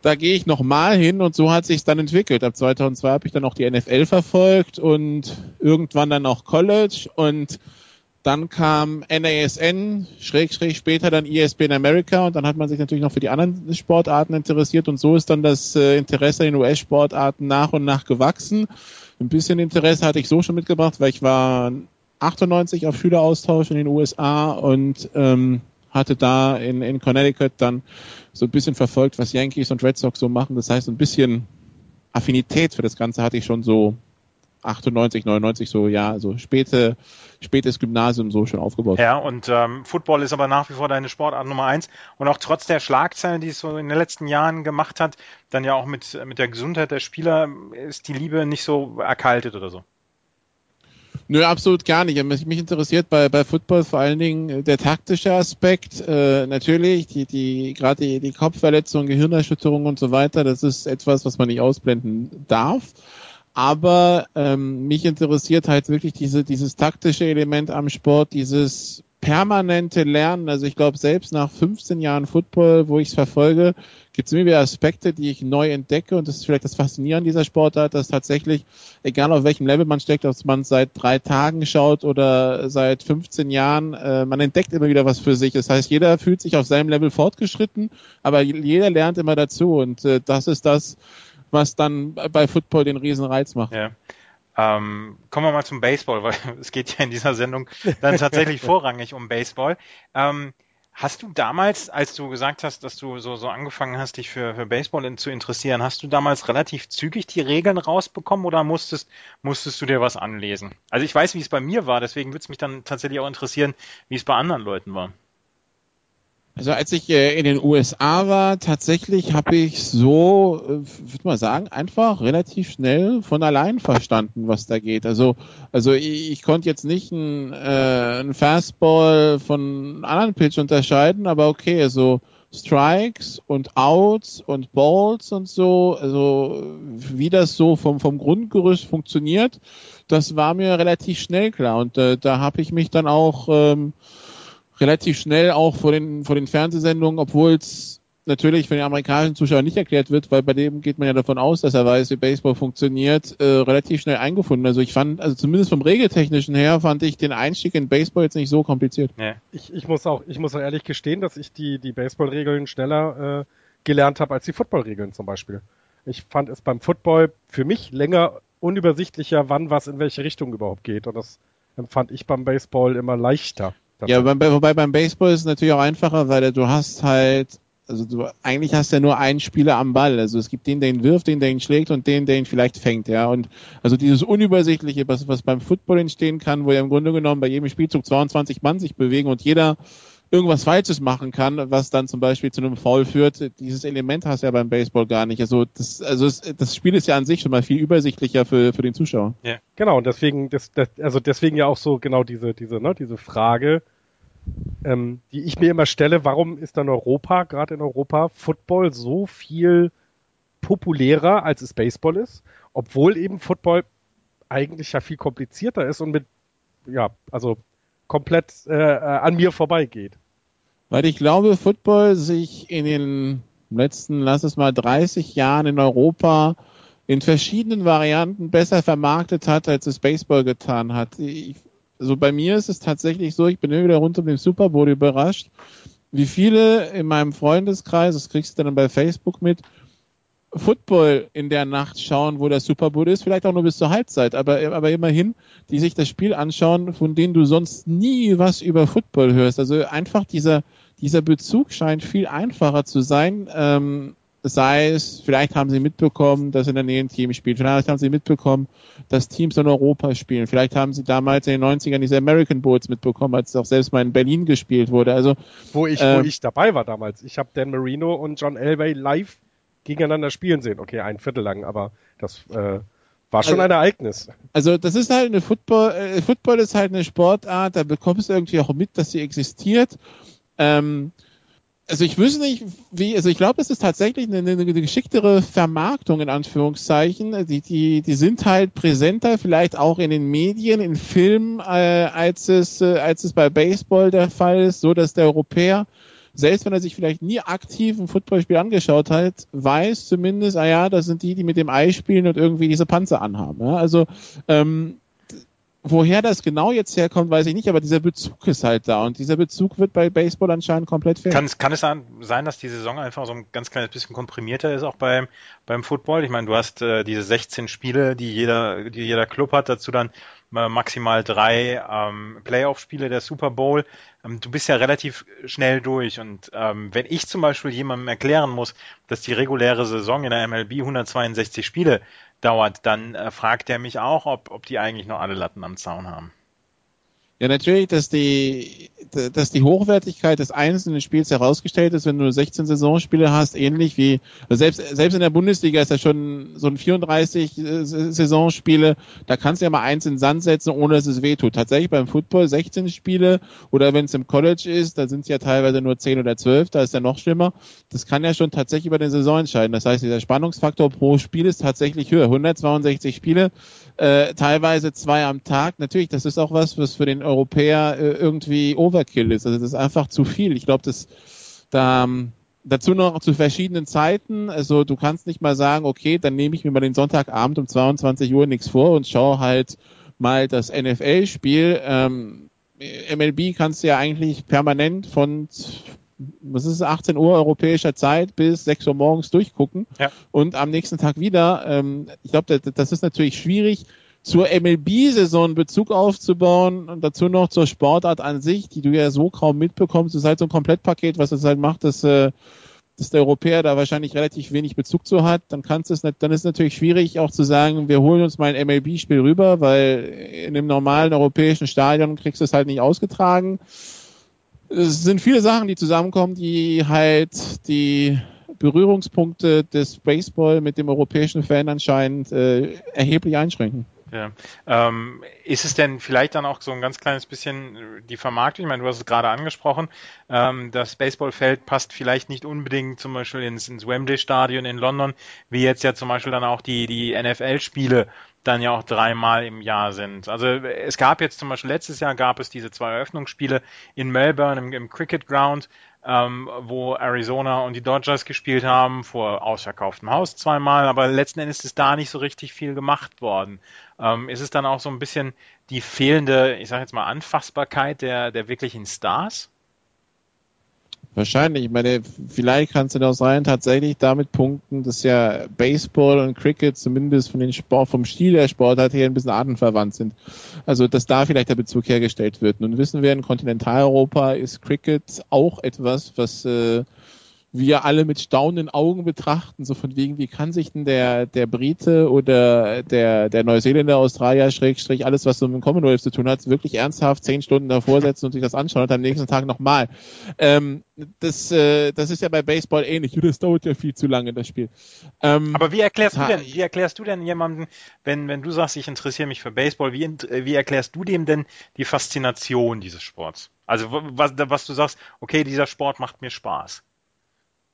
da gehe ich nochmal hin und so hat sich dann entwickelt. Ab 2002 habe ich dann auch die NFL verfolgt und irgendwann dann auch College und dann kam NASN, schräg, schräg später dann ESPN America und dann hat man sich natürlich noch für die anderen Sportarten interessiert und so ist dann das äh, Interesse an den US-Sportarten nach und nach gewachsen. Ein bisschen Interesse hatte ich so schon mitgebracht, weil ich war 98 auf Schüleraustausch in den USA und ähm, hatte da in, in Connecticut dann so ein bisschen verfolgt, was Yankees und Red Sox so machen. Das heißt, ein bisschen Affinität für das Ganze hatte ich schon so 98, 99 so, ja, so späte, spätes Gymnasium so schon aufgebaut. Ja, und ähm, Football ist aber nach wie vor deine Sportart Nummer eins. Und auch trotz der Schlagzeilen, die es so in den letzten Jahren gemacht hat, dann ja auch mit, mit der Gesundheit der Spieler, ist die Liebe nicht so erkaltet oder so. Nö, absolut gar nicht. Mich interessiert bei, bei Football vor allen Dingen der taktische Aspekt. Äh, natürlich, die, die, gerade die, die Kopfverletzung, Gehirnerschütterung und so weiter, das ist etwas, was man nicht ausblenden darf. Aber ähm, mich interessiert halt wirklich diese, dieses taktische Element am Sport, dieses permanente Lernen. Also ich glaube, selbst nach 15 Jahren Football, wo ich es verfolge, gibt es immer wieder Aspekte, die ich neu entdecke. Und das ist vielleicht das Faszinierende dieser Sportart, dass tatsächlich, egal auf welchem Level man steckt, ob man seit drei Tagen schaut oder seit 15 Jahren, äh, man entdeckt immer wieder was für sich. Das heißt, jeder fühlt sich auf seinem Level fortgeschritten, aber jeder lernt immer dazu. Und äh, das ist das, was dann bei Football den riesen Reiz macht. Ja. Ähm, kommen wir mal zum Baseball, weil [laughs] es geht ja in dieser Sendung dann tatsächlich [laughs] vorrangig um Baseball. Ähm, hast du damals, als du gesagt hast, dass du so, so angefangen hast, dich für, für Baseball in, zu interessieren, hast du damals relativ zügig die Regeln rausbekommen oder musstest, musstest du dir was anlesen? Also ich weiß, wie es bei mir war, deswegen würde es mich dann tatsächlich auch interessieren, wie es bei anderen Leuten war. Also als ich äh, in den USA war, tatsächlich habe ich so, äh, würde man sagen, einfach relativ schnell von allein verstanden, was da geht. Also, also ich, ich konnte jetzt nicht ein, äh, ein Fastball von anderen Pitch unterscheiden, aber okay, also Strikes und Outs und Balls und so, also wie das so vom, vom Grundgerüst funktioniert, das war mir relativ schnell klar. Und äh, da habe ich mich dann auch ähm, relativ schnell auch vor den, vor den Fernsehsendungen, obwohl es natürlich von den amerikanischen Zuschauern nicht erklärt wird, weil bei dem geht man ja davon aus, dass er weiß, wie Baseball funktioniert, äh, relativ schnell eingefunden. Also ich fand, also zumindest vom Regeltechnischen her, fand ich den Einstieg in Baseball jetzt nicht so kompliziert. Ja. Ich, ich muss auch, ich muss auch ehrlich gestehen, dass ich die, die Baseball-Regeln schneller äh, gelernt habe als die Football-Regeln zum Beispiel. Ich fand es beim Football für mich länger unübersichtlicher, wann was in welche Richtung überhaupt geht. Und das empfand ich beim Baseball immer leichter. Ja, wobei beim Baseball ist es natürlich auch einfacher, weil du hast halt, also du eigentlich hast ja nur einen Spieler am Ball. Also es gibt den, der ihn wirft, den, der ihn schlägt und den, der ihn vielleicht fängt, ja. Und also dieses Unübersichtliche, was, was beim Football entstehen kann, wo ja im Grunde genommen bei jedem Spielzug 22 Mann sich bewegen und jeder irgendwas Falsches machen kann, was dann zum Beispiel zu einem Foul führt. Dieses Element hast du ja beim Baseball gar nicht. Also das, also es, das Spiel ist ja an sich schon mal viel übersichtlicher für, für den Zuschauer. Ja, genau. Und deswegen, das, das, also deswegen ja auch so genau diese, diese, ne, diese Frage, ähm, die ich mir immer stelle, warum ist dann Europa, gerade in Europa, Football so viel populärer, als es Baseball ist, obwohl eben Football eigentlich ja viel komplizierter ist und mit, ja, also komplett äh, äh an mir vorbeigeht. Weil ich glaube, Football sich in den letzten, lass es mal 30 Jahren in Europa in verschiedenen Varianten besser vermarktet hat, als es Baseball getan hat. Ich also bei mir ist es tatsächlich so, ich bin immer wieder rund um den Super Bowl überrascht, wie viele in meinem Freundeskreis, das kriegst du dann bei Facebook mit, Football in der Nacht schauen, wo der Super Bowl ist, vielleicht auch nur bis zur Halbzeit, aber, aber immerhin, die sich das Spiel anschauen, von denen du sonst nie was über Football hörst. Also einfach dieser, dieser Bezug scheint viel einfacher zu sein. Ähm, sei es, vielleicht haben sie mitbekommen, dass in der Nähe ein Team spielt, vielleicht haben sie mitbekommen, dass Teams in Europa spielen, vielleicht haben sie damals in den 90ern diese American Bowls mitbekommen, als es auch selbst mal in Berlin gespielt wurde. Also Wo ich, äh, wo ich dabei war damals. Ich habe Dan Marino und John Elway live gegeneinander spielen sehen. Okay, ein Viertel lang, aber das äh, war schon also, ein Ereignis. Also das ist halt eine Football, äh, Football ist halt eine Sportart, da bekommst du irgendwie auch mit, dass sie existiert. Ähm, also ich wüsste nicht, wie, also ich glaube, es ist tatsächlich eine, eine, geschicktere Vermarktung in Anführungszeichen. Die, die, die sind halt präsenter, vielleicht auch in den Medien, in Filmen, äh, als es, äh, als es bei Baseball der Fall ist, so dass der Europäer, selbst wenn er sich vielleicht nie aktiv ein Footballspiel angeschaut hat, weiß zumindest, ah ja, das sind die, die mit dem Ei spielen und irgendwie diese Panzer anhaben. Ja? Also ähm, Woher das genau jetzt herkommt, weiß ich nicht, aber dieser Bezug ist halt da und dieser Bezug wird bei Baseball anscheinend komplett fehlen. Kann, kann es sein, dass die Saison einfach so ein ganz kleines bisschen komprimierter ist, auch beim, beim Football? Ich meine, du hast äh, diese 16 Spiele, die jeder, die jeder Club hat, dazu dann maximal drei ähm, Playoff-Spiele der Super Bowl. Ähm, du bist ja relativ schnell durch. Und ähm, wenn ich zum Beispiel jemandem erklären muss, dass die reguläre Saison in der MLB 162 Spiele dauert, dann äh, fragt er mich auch, ob, ob die eigentlich noch alle Latten am Zaun haben. Ja, natürlich, dass die, dass die Hochwertigkeit des einzelnen Spiels herausgestellt ist, wenn du 16 Saisonspiele hast, ähnlich wie, selbst, selbst in der Bundesliga ist ja schon so ein 34 äh, Saisonspiele, da kannst du ja mal eins in Sand setzen, ohne dass es wehtut. Tatsächlich beim Football 16 Spiele oder wenn es im College ist, da sind es ja teilweise nur 10 oder 12, da ist ja noch schlimmer. Das kann ja schon tatsächlich über den Saison entscheiden. Das heißt, dieser Spannungsfaktor pro Spiel ist tatsächlich höher. 162 Spiele, äh, teilweise zwei am Tag. Natürlich, das ist auch was, was für den Europäer äh, irgendwie Overkill ist. Also das ist einfach zu viel. Ich glaube, das da dazu noch zu verschiedenen Zeiten. Also du kannst nicht mal sagen, okay, dann nehme ich mir mal den Sonntagabend um 22 Uhr nichts vor und schaue halt mal das NFL-Spiel. Ähm, MLB kannst du ja eigentlich permanent von was ist 18 Uhr europäischer Zeit bis 6 Uhr morgens durchgucken ja. und am nächsten Tag wieder. Ähm, ich glaube, das, das ist natürlich schwierig, zur MLB-Saison Bezug aufzubauen und dazu noch zur Sportart an sich, die du ja so kaum mitbekommst. Das ist halt so ein Komplettpaket, was es halt macht, dass, äh, dass der Europäer da wahrscheinlich relativ wenig Bezug zu hat. Dann kannst es nicht, dann ist es natürlich schwierig auch zu sagen, wir holen uns mal ein MLB-Spiel rüber, weil in dem normalen europäischen Stadion kriegst du es halt nicht ausgetragen es sind viele Sachen, die zusammenkommen, die halt die Berührungspunkte des Baseball mit dem europäischen Fan anscheinend äh, erheblich einschränken. Ja. Ähm, ist es denn vielleicht dann auch so ein ganz kleines bisschen die Vermarktung? Ich meine, du hast es gerade angesprochen. Ähm, das Baseballfeld passt vielleicht nicht unbedingt zum Beispiel ins, ins Wembley-Stadion in London, wie jetzt ja zum Beispiel dann auch die, die NFL-Spiele dann ja auch dreimal im Jahr sind. Also es gab jetzt zum Beispiel letztes Jahr gab es diese zwei Eröffnungsspiele in Melbourne im, im Cricket Ground, ähm, wo Arizona und die Dodgers gespielt haben, vor ausverkauftem Haus zweimal, aber letzten Endes ist da nicht so richtig viel gemacht worden. Ähm, ist es dann auch so ein bisschen die fehlende, ich sage jetzt mal, Anfassbarkeit der, der wirklichen Stars? Wahrscheinlich. Ich meine, vielleicht kannst du das sein, tatsächlich damit punkten, dass ja Baseball und Cricket zumindest von den Sport, vom Stil der Sportart her ein bisschen artenverwandt sind. Also, dass da vielleicht der Bezug hergestellt wird. Nun wissen wir, in Kontinentaleuropa ist Cricket auch etwas, was äh, wir alle mit staunenden Augen betrachten, so von wegen, wie kann sich denn der, der Brite oder der, der Neuseeländer, Australier, Schrägstrich, alles, was so mit dem Commonwealth zu tun hat, wirklich ernsthaft zehn Stunden davor setzen und sich das anschauen und am nächsten Tag nochmal. Ähm, das, äh, das ist ja bei Baseball ähnlich. Das dauert ja viel zu lange, das Spiel. Ähm, Aber wie erklärst du denn, wie erklärst du denn jemandem, wenn, wenn du sagst, ich interessiere mich für Baseball, wie, wie erklärst du dem denn die Faszination dieses Sports? Also was, was du sagst, okay, dieser Sport macht mir Spaß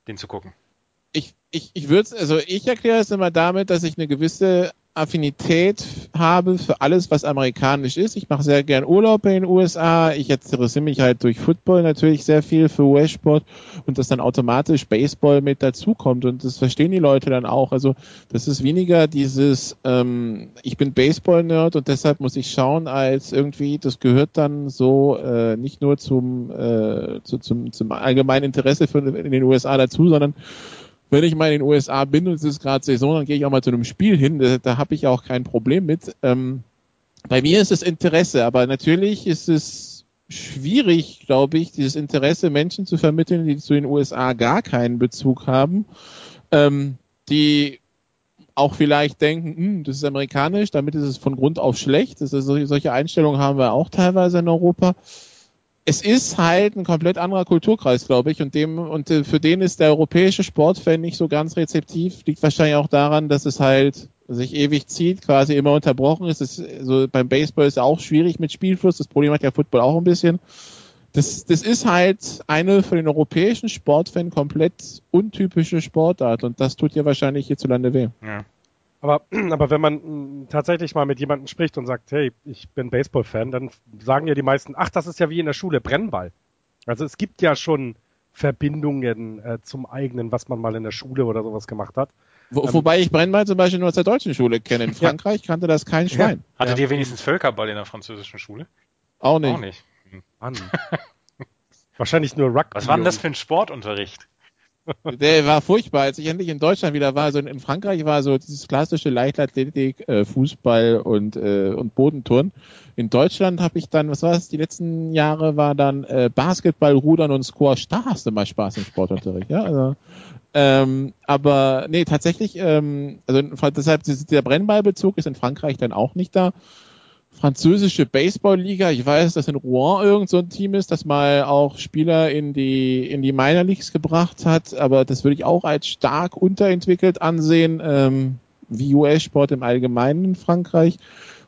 den zu gucken? Ich, ich, ich würde also ich erkläre es immer damit, dass ich eine gewisse Affinität habe für alles, was amerikanisch ist. Ich mache sehr gern Urlaub in den USA. Ich interessiere mich halt durch Football natürlich sehr viel für US-Sport und dass dann automatisch Baseball mit dazukommt und das verstehen die Leute dann auch. Also das ist weniger dieses, ähm, ich bin Baseball-Nerd und deshalb muss ich schauen, als irgendwie, das gehört dann so äh, nicht nur zum, äh, zu, zum, zum allgemeinen Interesse für, in den USA dazu, sondern wenn ich mal in den USA bin und es ist gerade Saison, dann gehe ich auch mal zu einem Spiel hin. Da, da habe ich auch kein Problem mit. Ähm, bei mir ist es Interesse, aber natürlich ist es schwierig, glaube ich, dieses Interesse Menschen zu vermitteln, die zu den USA gar keinen Bezug haben, ähm, die auch vielleicht denken, hm, das ist amerikanisch, damit ist es von Grund auf schlecht. Das ist, solche Einstellungen haben wir auch teilweise in Europa es ist halt ein komplett anderer Kulturkreis, glaube ich, und dem und äh, für den ist der europäische Sportfan nicht so ganz rezeptiv. Liegt wahrscheinlich auch daran, dass es halt sich ewig zieht, quasi immer unterbrochen ist. Es ist so beim Baseball ist es auch schwierig mit Spielfluss. Das Problem hat ja Football auch ein bisschen. Das, das ist halt eine für den europäischen Sportfan komplett untypische Sportart und das tut ja wahrscheinlich hierzulande weh. Ja. Aber, [clears throat] aber wenn man mm, tatsächlich mal mit jemandem spricht und sagt, hey, ich bin Baseball-Fan, dann sagen ja die meisten, ach, das ist ja wie in der Schule, Brennball. Also es gibt ja schon Verbindungen äh, zum eigenen, was man mal in der Schule oder sowas gemacht hat. Wo, ähm, wobei ich Brennball zum Beispiel nur aus der deutschen Schule kenne. In Frankreich ja. kannte das kein Schwein. Ja. Hattet ja. ihr wenigstens Völkerball in der französischen Schule? Auch nicht. Auch nicht. Mann. Wahrscheinlich nur Rugby. Was war denn das für ein Sportunterricht? Der war furchtbar. Als ich endlich in Deutschland wieder war, so in Frankreich war so dieses klassische Leichtathletik, äh, Fußball und, äh, und Bodenturn. In Deutschland habe ich dann, was war es, die letzten Jahre war dann äh, Basketball, Rudern und Squash. Da hast du mal Spaß im Sportunterricht, ja. Also, ähm, aber nee, tatsächlich, ähm, also deshalb der Brennballbezug ist in Frankreich dann auch nicht da französische Baseballliga. Ich weiß, dass in Rouen irgend so ein Team ist, das mal auch Spieler in die in die Minor Leagues gebracht hat, aber das würde ich auch als stark unterentwickelt ansehen, ähm, wie US-Sport im Allgemeinen in Frankreich.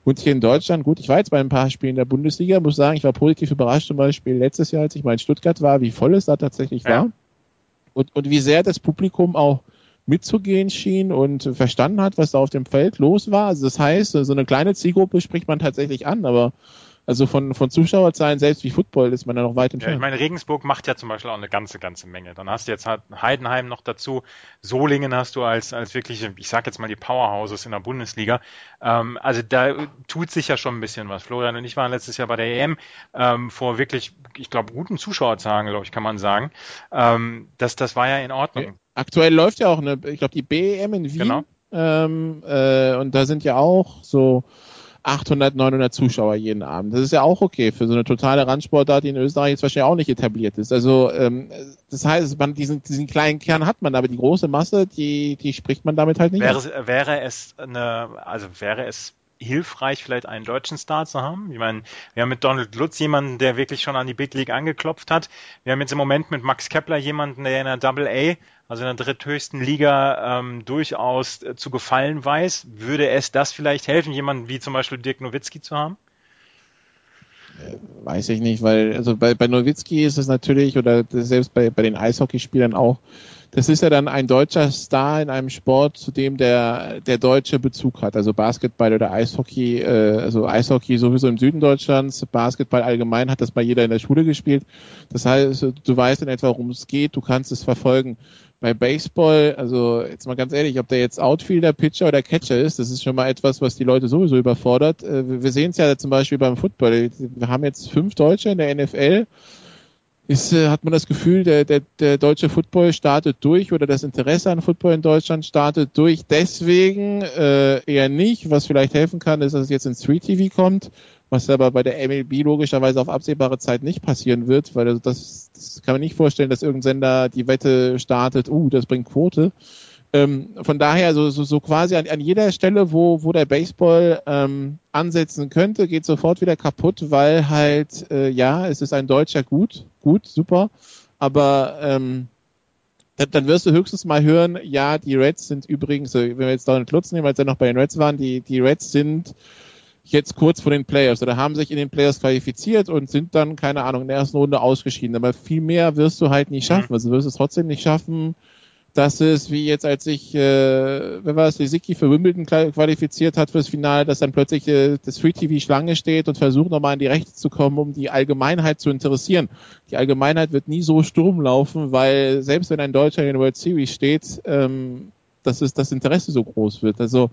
Und hier in Deutschland, gut, ich war jetzt bei ein paar Spielen der Bundesliga, muss sagen, ich war positiv überrascht, zum Beispiel letztes Jahr, als ich mal in Stuttgart war, wie voll es da tatsächlich ja. war. Und, und wie sehr das Publikum auch mitzugehen schien und verstanden hat, was da auf dem Feld los war. Also das heißt, so eine kleine Zielgruppe spricht man tatsächlich an, aber also von, von Zuschauerzahlen, selbst wie Football, ist man da noch weit entfernt. Ja, ich meine, Regensburg macht ja zum Beispiel auch eine ganze, ganze Menge. Dann hast du jetzt Heidenheim noch dazu. Solingen hast du als, als wirklich, ich sag jetzt mal die Powerhouses in der Bundesliga. Ähm, also da tut sich ja schon ein bisschen was. Florian und ich waren letztes Jahr bei der EM ähm, vor wirklich, ich glaube, guten Zuschauerzahlen, glaube ich, kann man sagen. Ähm, das, das war ja in Ordnung. Aktuell läuft ja auch eine, ich glaube, die BEM in Wien. Genau. Ähm, äh, und da sind ja auch so 800, 900 Zuschauer jeden Abend. Das ist ja auch okay für so eine totale Randsportart, die in Österreich jetzt wahrscheinlich auch nicht etabliert ist. Also ähm, das heißt, man diesen, diesen kleinen Kern hat man, aber die große Masse, die, die spricht man damit halt nicht. Wäre, wäre es eine, also wäre es hilfreich, vielleicht einen deutschen Star zu haben. Ich meine, wir haben mit Donald Lutz jemanden, der wirklich schon an die Big League angeklopft hat. Wir haben jetzt im Moment mit Max Kepler jemanden, der in der Double A, also in der dritthöchsten Liga, ähm, durchaus äh, zu gefallen weiß. Würde es das vielleicht helfen, jemanden wie zum Beispiel Dirk Nowitzki zu haben? Äh, weiß ich nicht, weil also bei, bei Nowitzki ist es natürlich, oder selbst bei, bei den Eishockeyspielern auch, das ist ja dann ein deutscher Star in einem Sport, zu dem der, der deutsche Bezug hat. Also Basketball oder Eishockey, äh, also Eishockey sowieso im Süden Deutschlands, Basketball allgemein hat das mal jeder in der Schule gespielt. Das heißt, du weißt in etwa, worum es geht, du kannst es verfolgen. Bei Baseball, also jetzt mal ganz ehrlich, ob der jetzt Outfielder, Pitcher oder Catcher ist, das ist schon mal etwas, was die Leute sowieso überfordert. Äh, wir sehen es ja zum Beispiel beim Football. Wir haben jetzt fünf Deutsche in der NFL ist, äh, hat man das Gefühl, der, der, der deutsche Football startet durch oder das Interesse an Football in Deutschland startet durch. Deswegen äh, eher nicht. Was vielleicht helfen kann, ist, dass es jetzt in Street TV kommt, was aber bei der MLB logischerweise auf absehbare Zeit nicht passieren wird, weil das, das kann man nicht vorstellen, dass irgendein Sender die Wette startet, uh, das bringt Quote. Ähm, von daher, so, so, so quasi an, an jeder Stelle, wo, wo der Baseball ähm, ansetzen könnte, geht sofort wieder kaputt, weil halt, äh, ja, es ist ein deutscher Gut, gut, super, aber ähm, dann, wirst du höchstens mal hören, ja, die Reds sind übrigens, wenn wir jetzt Donald Lutz nehmen, als er noch bei den Reds waren, die, die Reds sind jetzt kurz vor den Playoffs oder haben sich in den Playoffs qualifiziert und sind dann, keine Ahnung, in der ersten Runde ausgeschieden. Aber viel mehr wirst du halt nicht schaffen. Mhm. Also wirst du es trotzdem nicht schaffen, dass es, wie jetzt, als sich, äh, wer war es, Lisicki für Wimbledon qualifiziert hat fürs Finale, dass dann plötzlich äh, das Free TV Schlange steht und versucht nochmal in die Rechte zu kommen, um die Allgemeinheit zu interessieren. Die Allgemeinheit wird nie so Sturm laufen, weil selbst wenn ein Deutscher in der World Series steht, ähm, dass es das Interesse so groß wird. Also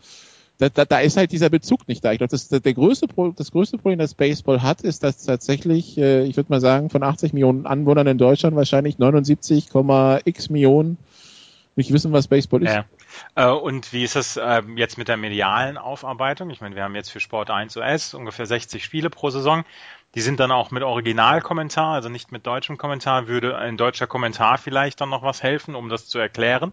da, da, da ist halt dieser Bezug nicht da. Ich glaube, das, der größte, das größte Problem, das Baseball hat, ist, dass tatsächlich, äh, ich würde mal sagen, von 80 Millionen Anwohnern in Deutschland wahrscheinlich 79,x Millionen nicht wissen, was Baseball ist. Ja. Äh, und wie ist es ähm, jetzt mit der medialen Aufarbeitung? Ich meine, wir haben jetzt für Sport 1 US ungefähr 60 Spiele pro Saison. Die sind dann auch mit Originalkommentar, also nicht mit deutschem Kommentar. Würde ein deutscher Kommentar vielleicht dann noch was helfen, um das zu erklären?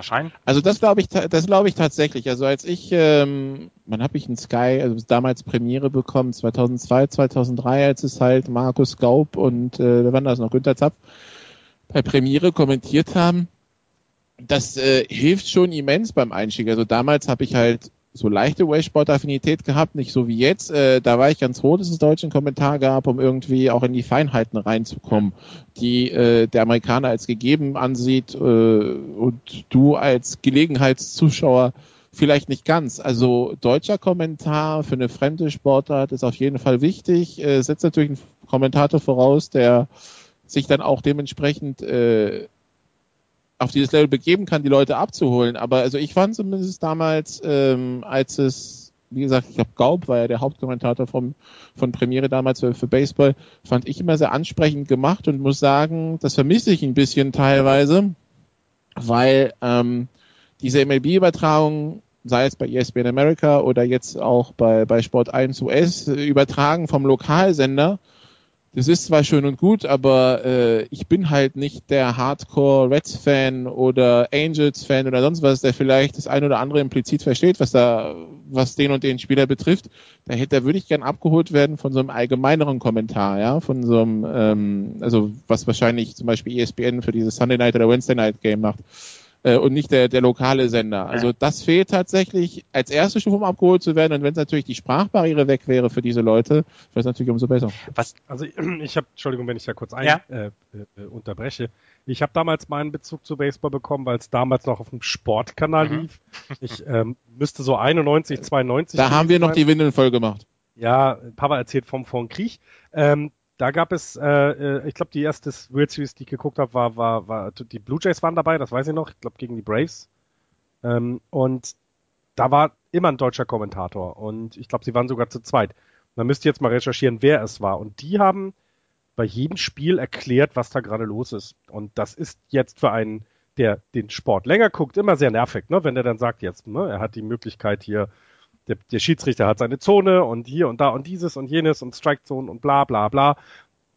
Wahrscheinlich. Also das glaube ich, das glaube ich tatsächlich. Also als ich, ähm, wann habe ich einen Sky, also damals Premiere bekommen, 2002, 2003, als es halt Markus Gaub und äh, wer war das noch, Günter Zapf bei Premiere kommentiert haben das äh, hilft schon immens beim Einstieg. Also damals habe ich halt so leichte Waysport-Affinität gehabt, nicht so wie jetzt. Äh, da war ich ganz froh, dass es deutschen Kommentar gab, um irgendwie auch in die Feinheiten reinzukommen, die äh, der Amerikaner als gegeben ansieht äh, und du als Gelegenheitszuschauer vielleicht nicht ganz. Also deutscher Kommentar für eine fremde Sportart ist auf jeden Fall wichtig. Äh, setzt natürlich einen Kommentator voraus, der sich dann auch dementsprechend äh, auf dieses Level begeben kann, die Leute abzuholen. Aber also ich fand zumindest damals, ähm, als es wie gesagt, ich glaube, Gaub war ja der Hauptkommentator vom, von Premiere damals für, für Baseball, fand ich immer sehr ansprechend gemacht und muss sagen, das vermisse ich ein bisschen teilweise, weil ähm, diese MLB-Übertragung, sei es bei ESPN America oder jetzt auch bei, bei Sport 1 US, übertragen vom Lokalsender, das ist zwar schön und gut, aber äh, ich bin halt nicht der Hardcore Reds-Fan oder Angels-Fan oder sonst was, der vielleicht das ein oder andere implizit versteht, was da, was den und den Spieler betrifft. Da, hätte, da würde ich gern abgeholt werden von so einem allgemeineren Kommentar, ja, von so einem, ähm, also was wahrscheinlich zum Beispiel ESPN für dieses Sunday Night oder Wednesday Night Game macht äh, und nicht der, der lokale Sender. Also das fehlt tatsächlich als erste Stufe, um abgeholt zu werden. Und wenn es natürlich die Sprachbarriere weg wäre für diese Leute, wäre es natürlich umso besser. Was? Also [clears throat] ich habe, Entschuldigung, wenn ich da kurz ein, ja? äh, äh, unterbreche. Ich habe damals meinen Bezug zu Baseball bekommen, weil es damals noch auf dem Sportkanal mhm. lief. Ich ähm, müsste so 91, 92. Da haben wir noch die Windeln voll gemacht. Ja, Papa erzählt vom von Krieg. Ähm, da gab es, äh, äh ich glaube, die erste World Series, die ich geguckt habe, war, war, war, die Blue Jays waren dabei, das weiß ich noch, ich glaube gegen die Braves. Ähm, und da war immer ein deutscher Kommentator und ich glaube, sie waren sogar zu zweit. Man müsste jetzt mal recherchieren, wer es war. Und die haben bei jedem Spiel erklärt, was da gerade los ist. Und das ist jetzt für einen, der den Sport länger guckt, immer sehr nervig, ne? wenn der dann sagt jetzt, ne, er hat die Möglichkeit hier der, der Schiedsrichter hat seine Zone und hier und da und dieses und jenes und Strike Zone und bla bla bla.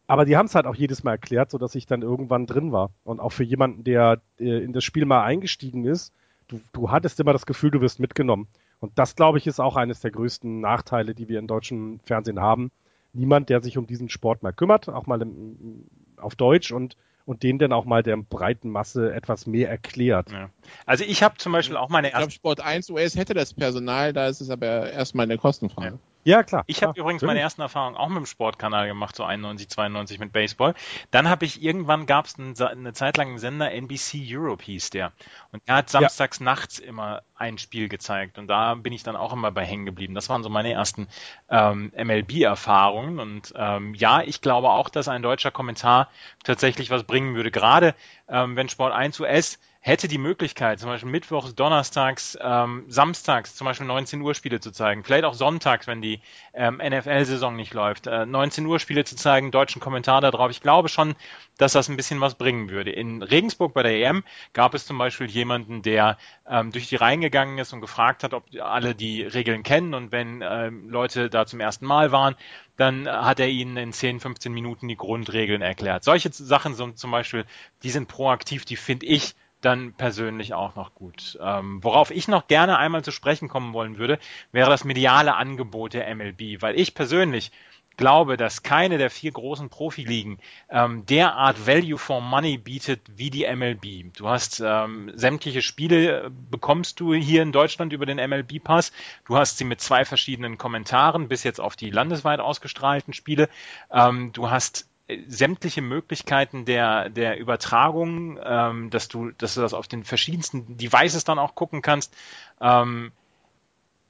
Aber die haben es halt auch jedes Mal erklärt, so dass ich dann irgendwann drin war. Und auch für jemanden, der äh, in das Spiel mal eingestiegen ist, du, du hattest immer das Gefühl, du wirst mitgenommen. Und das, glaube ich, ist auch eines der größten Nachteile, die wir im deutschen Fernsehen haben. Niemand, der sich um diesen Sport mal kümmert, auch mal im, auf Deutsch und und den dann auch mal der breiten Masse etwas mehr erklärt. Ja. Also ich habe zum Beispiel auch meine erste. Ich glaube, Sport 1 US hätte das Personal, da ist es aber erstmal eine Kostenfrage. Ja. Ja, klar. Ich habe übrigens meine ersten Erfahrungen auch mit dem Sportkanal gemacht, so 91, 92 mit Baseball. Dann habe ich irgendwann gab es eine Zeit lang einen Sender, NBC Europe hieß der. Und der hat samstags ja. nachts immer ein Spiel gezeigt. Und da bin ich dann auch immer bei hängen geblieben. Das waren so meine ersten ähm, MLB-Erfahrungen. Und ähm, ja, ich glaube auch, dass ein deutscher Kommentar tatsächlich was bringen würde. Gerade ähm, wenn Sport 1 US hätte die Möglichkeit, zum Beispiel mittwochs, donnerstags, ähm, samstags zum Beispiel 19 Uhr Spiele zu zeigen, vielleicht auch sonntags, wenn die ähm, NFL-Saison nicht läuft, äh, 19 Uhr Spiele zu zeigen, deutschen Kommentar da drauf. Ich glaube schon, dass das ein bisschen was bringen würde. In Regensburg bei der EM gab es zum Beispiel jemanden, der ähm, durch die Reihen gegangen ist und gefragt hat, ob alle die Regeln kennen und wenn ähm, Leute da zum ersten Mal waren, dann hat er ihnen in 10, 15 Minuten die Grundregeln erklärt. Solche Sachen sind zum Beispiel, die sind proaktiv, die finde ich dann persönlich auch noch gut. Ähm, worauf ich noch gerne einmal zu sprechen kommen wollen würde, wäre das mediale Angebot der MLB, weil ich persönlich glaube, dass keine der vier großen Profiligen ähm, derart Value for Money bietet wie die MLB. Du hast ähm, sämtliche Spiele äh, bekommst du hier in Deutschland über den MLB Pass. Du hast sie mit zwei verschiedenen Kommentaren bis jetzt auf die landesweit ausgestrahlten Spiele. Ähm, du hast sämtliche Möglichkeiten der, der Übertragung, ähm, dass du, dass du das auf den verschiedensten Devices dann auch gucken kannst. Ähm,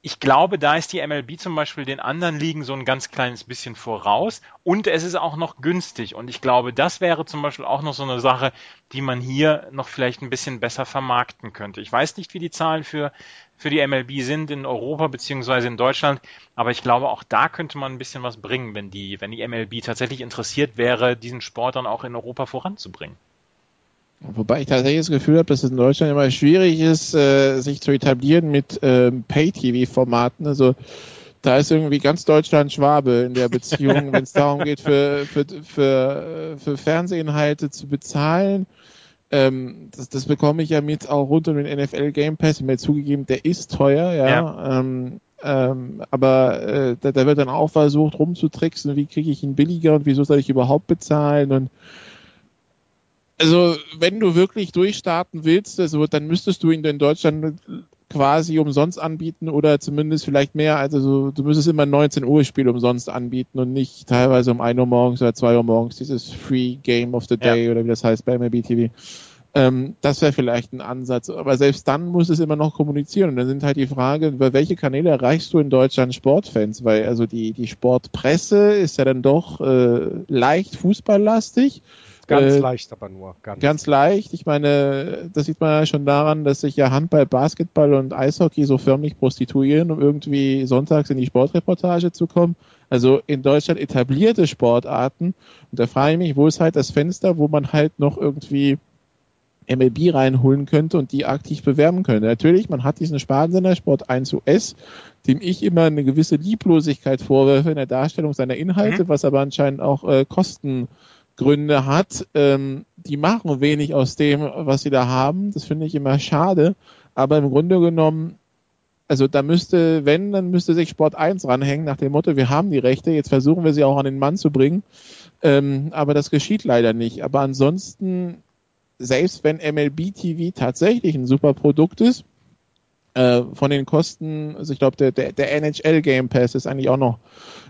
ich glaube, da ist die MLB zum Beispiel den anderen Ligen so ein ganz kleines bisschen voraus und es ist auch noch günstig und ich glaube, das wäre zum Beispiel auch noch so eine Sache, die man hier noch vielleicht ein bisschen besser vermarkten könnte. Ich weiß nicht, wie die Zahlen für, für die MLB sind in Europa beziehungsweise in Deutschland, aber ich glaube, auch da könnte man ein bisschen was bringen, wenn die, wenn die MLB tatsächlich interessiert wäre, diesen Sport dann auch in Europa voranzubringen. Wobei ich tatsächlich das Gefühl habe, dass es in Deutschland immer schwierig ist, äh, sich zu etablieren mit ähm, Pay-TV-Formaten. Also da ist irgendwie ganz Deutschland Schwabe in der Beziehung, [laughs] wenn es darum geht, für, für, für, für Fernsehinhalte zu bezahlen. Ähm, das, das bekomme ich ja mit auch rund um den NFL Game Pass. Mir zugegeben, der ist teuer, ja. ja. Ähm, ähm, aber äh, da, da wird dann auch versucht rumzutricksen, wie kriege ich ihn billiger und wieso soll ich überhaupt bezahlen und also wenn du wirklich durchstarten willst, also, dann müsstest du ihn in Deutschland quasi umsonst anbieten oder zumindest vielleicht mehr. Also du müsstest immer ein 19 Uhr Spiel umsonst anbieten und nicht teilweise um 1 Uhr morgens oder 2 Uhr morgens dieses Free Game of the Day ja. oder wie das heißt bei MLB TV. Ähm, das wäre vielleicht ein Ansatz. Aber selbst dann muss es immer noch kommunizieren. Und dann sind halt die Frage, über welche Kanäle erreichst du in Deutschland Sportfans? Weil also die, die Sportpresse ist ja dann doch äh, leicht fußballlastig Ganz äh, leicht aber nur. Ganz. ganz leicht. Ich meine, das sieht man ja schon daran, dass sich ja Handball, Basketball und Eishockey so förmlich prostituieren, um irgendwie sonntags in die Sportreportage zu kommen. Also in Deutschland etablierte Sportarten. Und da frage ich mich, wo ist halt das Fenster, wo man halt noch irgendwie MLB reinholen könnte und die aktiv bewerben könnte. Natürlich, man hat diesen Sparensender Sport 1 US, dem ich immer eine gewisse Lieblosigkeit vorwerfe in der Darstellung seiner Inhalte, mhm. was aber anscheinend auch äh, Kostengründe hat. Ähm, die machen wenig aus dem, was sie da haben. Das finde ich immer schade. Aber im Grunde genommen, also da müsste, wenn, dann müsste sich Sport 1 ranhängen nach dem Motto, wir haben die Rechte, jetzt versuchen wir sie auch an den Mann zu bringen. Ähm, aber das geschieht leider nicht. Aber ansonsten selbst wenn MLB TV tatsächlich ein super Produkt ist, äh, von den Kosten, also ich glaube, der, der, der NHL Game Pass ist eigentlich auch noch,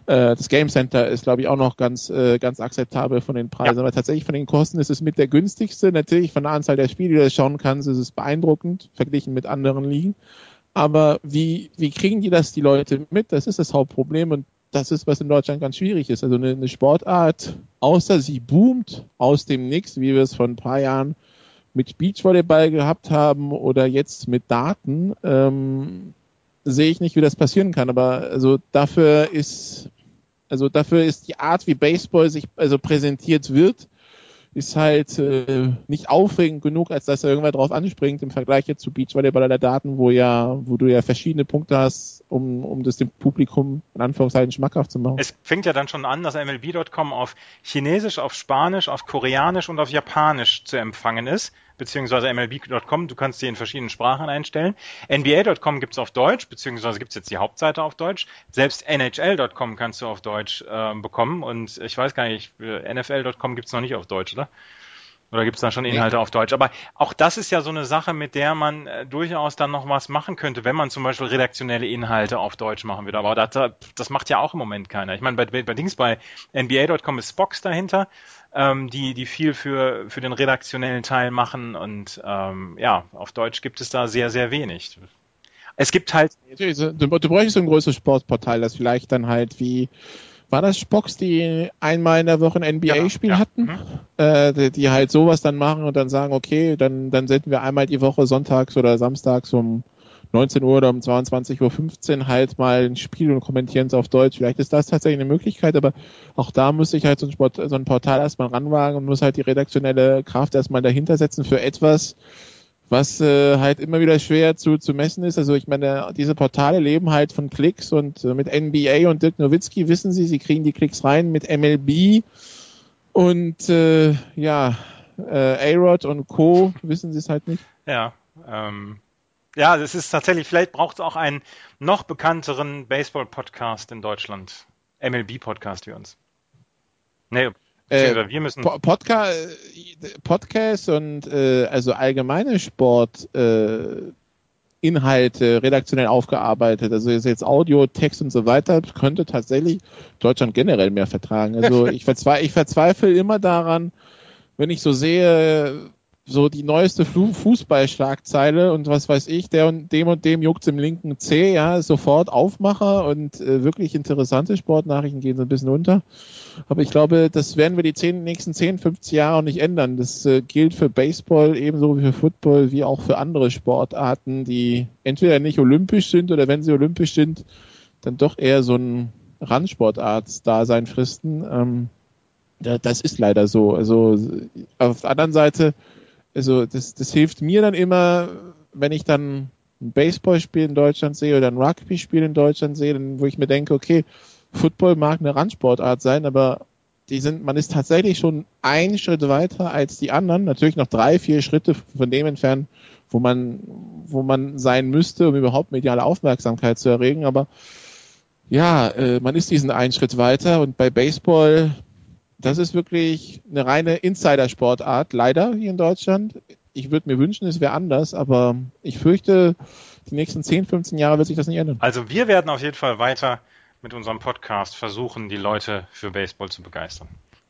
äh, das Game Center ist, glaube ich, auch noch ganz, äh, ganz akzeptabel von den Preisen. Ja. Aber tatsächlich von den Kosten ist es mit der günstigste. Natürlich von der Anzahl der Spiele, die du schauen kannst, ist es beeindruckend, verglichen mit anderen Ligen. Aber wie, wie kriegen die das die Leute mit? Das ist das Hauptproblem. Und das ist, was in Deutschland ganz schwierig ist. Also eine, eine Sportart, außer sie boomt aus dem Nix, wie wir es vor ein paar Jahren mit Beachvolleyball gehabt haben oder jetzt mit Daten, ähm, sehe ich nicht, wie das passieren kann. Aber also dafür ist, also dafür ist die Art, wie Baseball sich also präsentiert wird, ist halt äh, nicht aufregend genug, als dass er irgendwer drauf anspringt im Vergleich jetzt zu Beachvolleyball oder Daten, wo ja, wo du ja verschiedene Punkte hast, um, um das dem Publikum in Anführungszeichen schmackhaft zu machen. Es fängt ja dann schon an, dass MLB.com auf Chinesisch, auf Spanisch, auf Koreanisch und auf Japanisch zu empfangen ist beziehungsweise MLB.com. Du kannst sie in verschiedenen Sprachen einstellen. NBA.com gibt's auf Deutsch, beziehungsweise gibt's jetzt die Hauptseite auf Deutsch. Selbst NHL.com kannst du auf Deutsch äh, bekommen und ich weiß gar nicht, NFL.com gibt's noch nicht auf Deutsch, oder? Oder gibt es da schon Inhalte nee. auf Deutsch? Aber auch das ist ja so eine Sache, mit der man äh, durchaus dann noch was machen könnte, wenn man zum Beispiel redaktionelle Inhalte auf Deutsch machen würde. Aber das, das macht ja auch im Moment keiner. Ich meine, bei, bei Dings bei NBA.com ist Spox dahinter ähm, die, die viel für, für den redaktionellen Teil machen und ähm, ja, auf Deutsch gibt es da sehr, sehr wenig. Es gibt halt. Du, du bräuchtest ein großes Sportportal, das vielleicht dann halt wie war das Spox, die einmal in der Woche ein NBA-Spiel ja, ja. hatten, mhm. äh, die, die, halt sowas dann machen und dann sagen, okay, dann, dann senden wir einmal die Woche sonntags oder samstags um 19 Uhr oder um 22.15 Uhr halt mal ein Spiel und kommentieren es auf Deutsch. Vielleicht ist das tatsächlich eine Möglichkeit, aber auch da muss ich halt so ein, Sport, so ein Portal erstmal ranwagen und muss halt die redaktionelle Kraft erstmal dahinter setzen für etwas, was äh, halt immer wieder schwer zu, zu messen ist. Also ich meine, diese Portale leben halt von Klicks und äh, mit NBA und Dirk Nowitzki wissen sie, sie kriegen die Klicks rein mit MLB und äh, ja, äh, A-Rod und Co. wissen sie es halt nicht. Ja, ähm, ja, es ist tatsächlich, vielleicht braucht es auch einen noch bekannteren Baseball-Podcast in Deutschland. MLB-Podcast wie uns. Nee, äh, wir müssen. Podca Podcast und äh, also allgemeine Sport äh, Inhalte redaktionell aufgearbeitet, also jetzt Audio, Text und so weiter, könnte tatsächlich Deutschland generell mehr vertragen. Also [laughs] ich, verzweifle, ich verzweifle immer daran, wenn ich so sehe, so die neueste Fußballschlagzeile und was weiß ich, der und dem und dem juckt's im linken C, ja, sofort Aufmacher und äh, wirklich interessante Sportnachrichten gehen so ein bisschen unter. Aber ich glaube, das werden wir die zehn, nächsten 10, 50 Jahre nicht ändern. Das äh, gilt für Baseball ebenso wie für Football, wie auch für andere Sportarten, die entweder nicht olympisch sind oder wenn sie olympisch sind, dann doch eher so ein Randsportarts-Dasein fristen. Ähm, das ist leider so. Also auf der anderen Seite also das, das hilft mir dann immer, wenn ich dann ein Baseballspiel in Deutschland sehe oder ein Rugby-Spiel in Deutschland sehe, dann, wo ich mir denke, okay, Football mag eine Randsportart sein, aber die sind, man ist tatsächlich schon einen Schritt weiter als die anderen, natürlich noch drei, vier Schritte von dem entfernt, wo man, wo man sein müsste, um überhaupt mediale Aufmerksamkeit zu erregen, aber ja, äh, man ist diesen einen Schritt weiter und bei Baseball das ist wirklich eine reine Insider-Sportart, leider hier in Deutschland. Ich würde mir wünschen, es wäre anders, aber ich fürchte, die nächsten 10, 15 Jahre wird sich das nicht ändern. Also wir werden auf jeden Fall weiter mit unserem Podcast versuchen, die Leute für Baseball zu begeistern.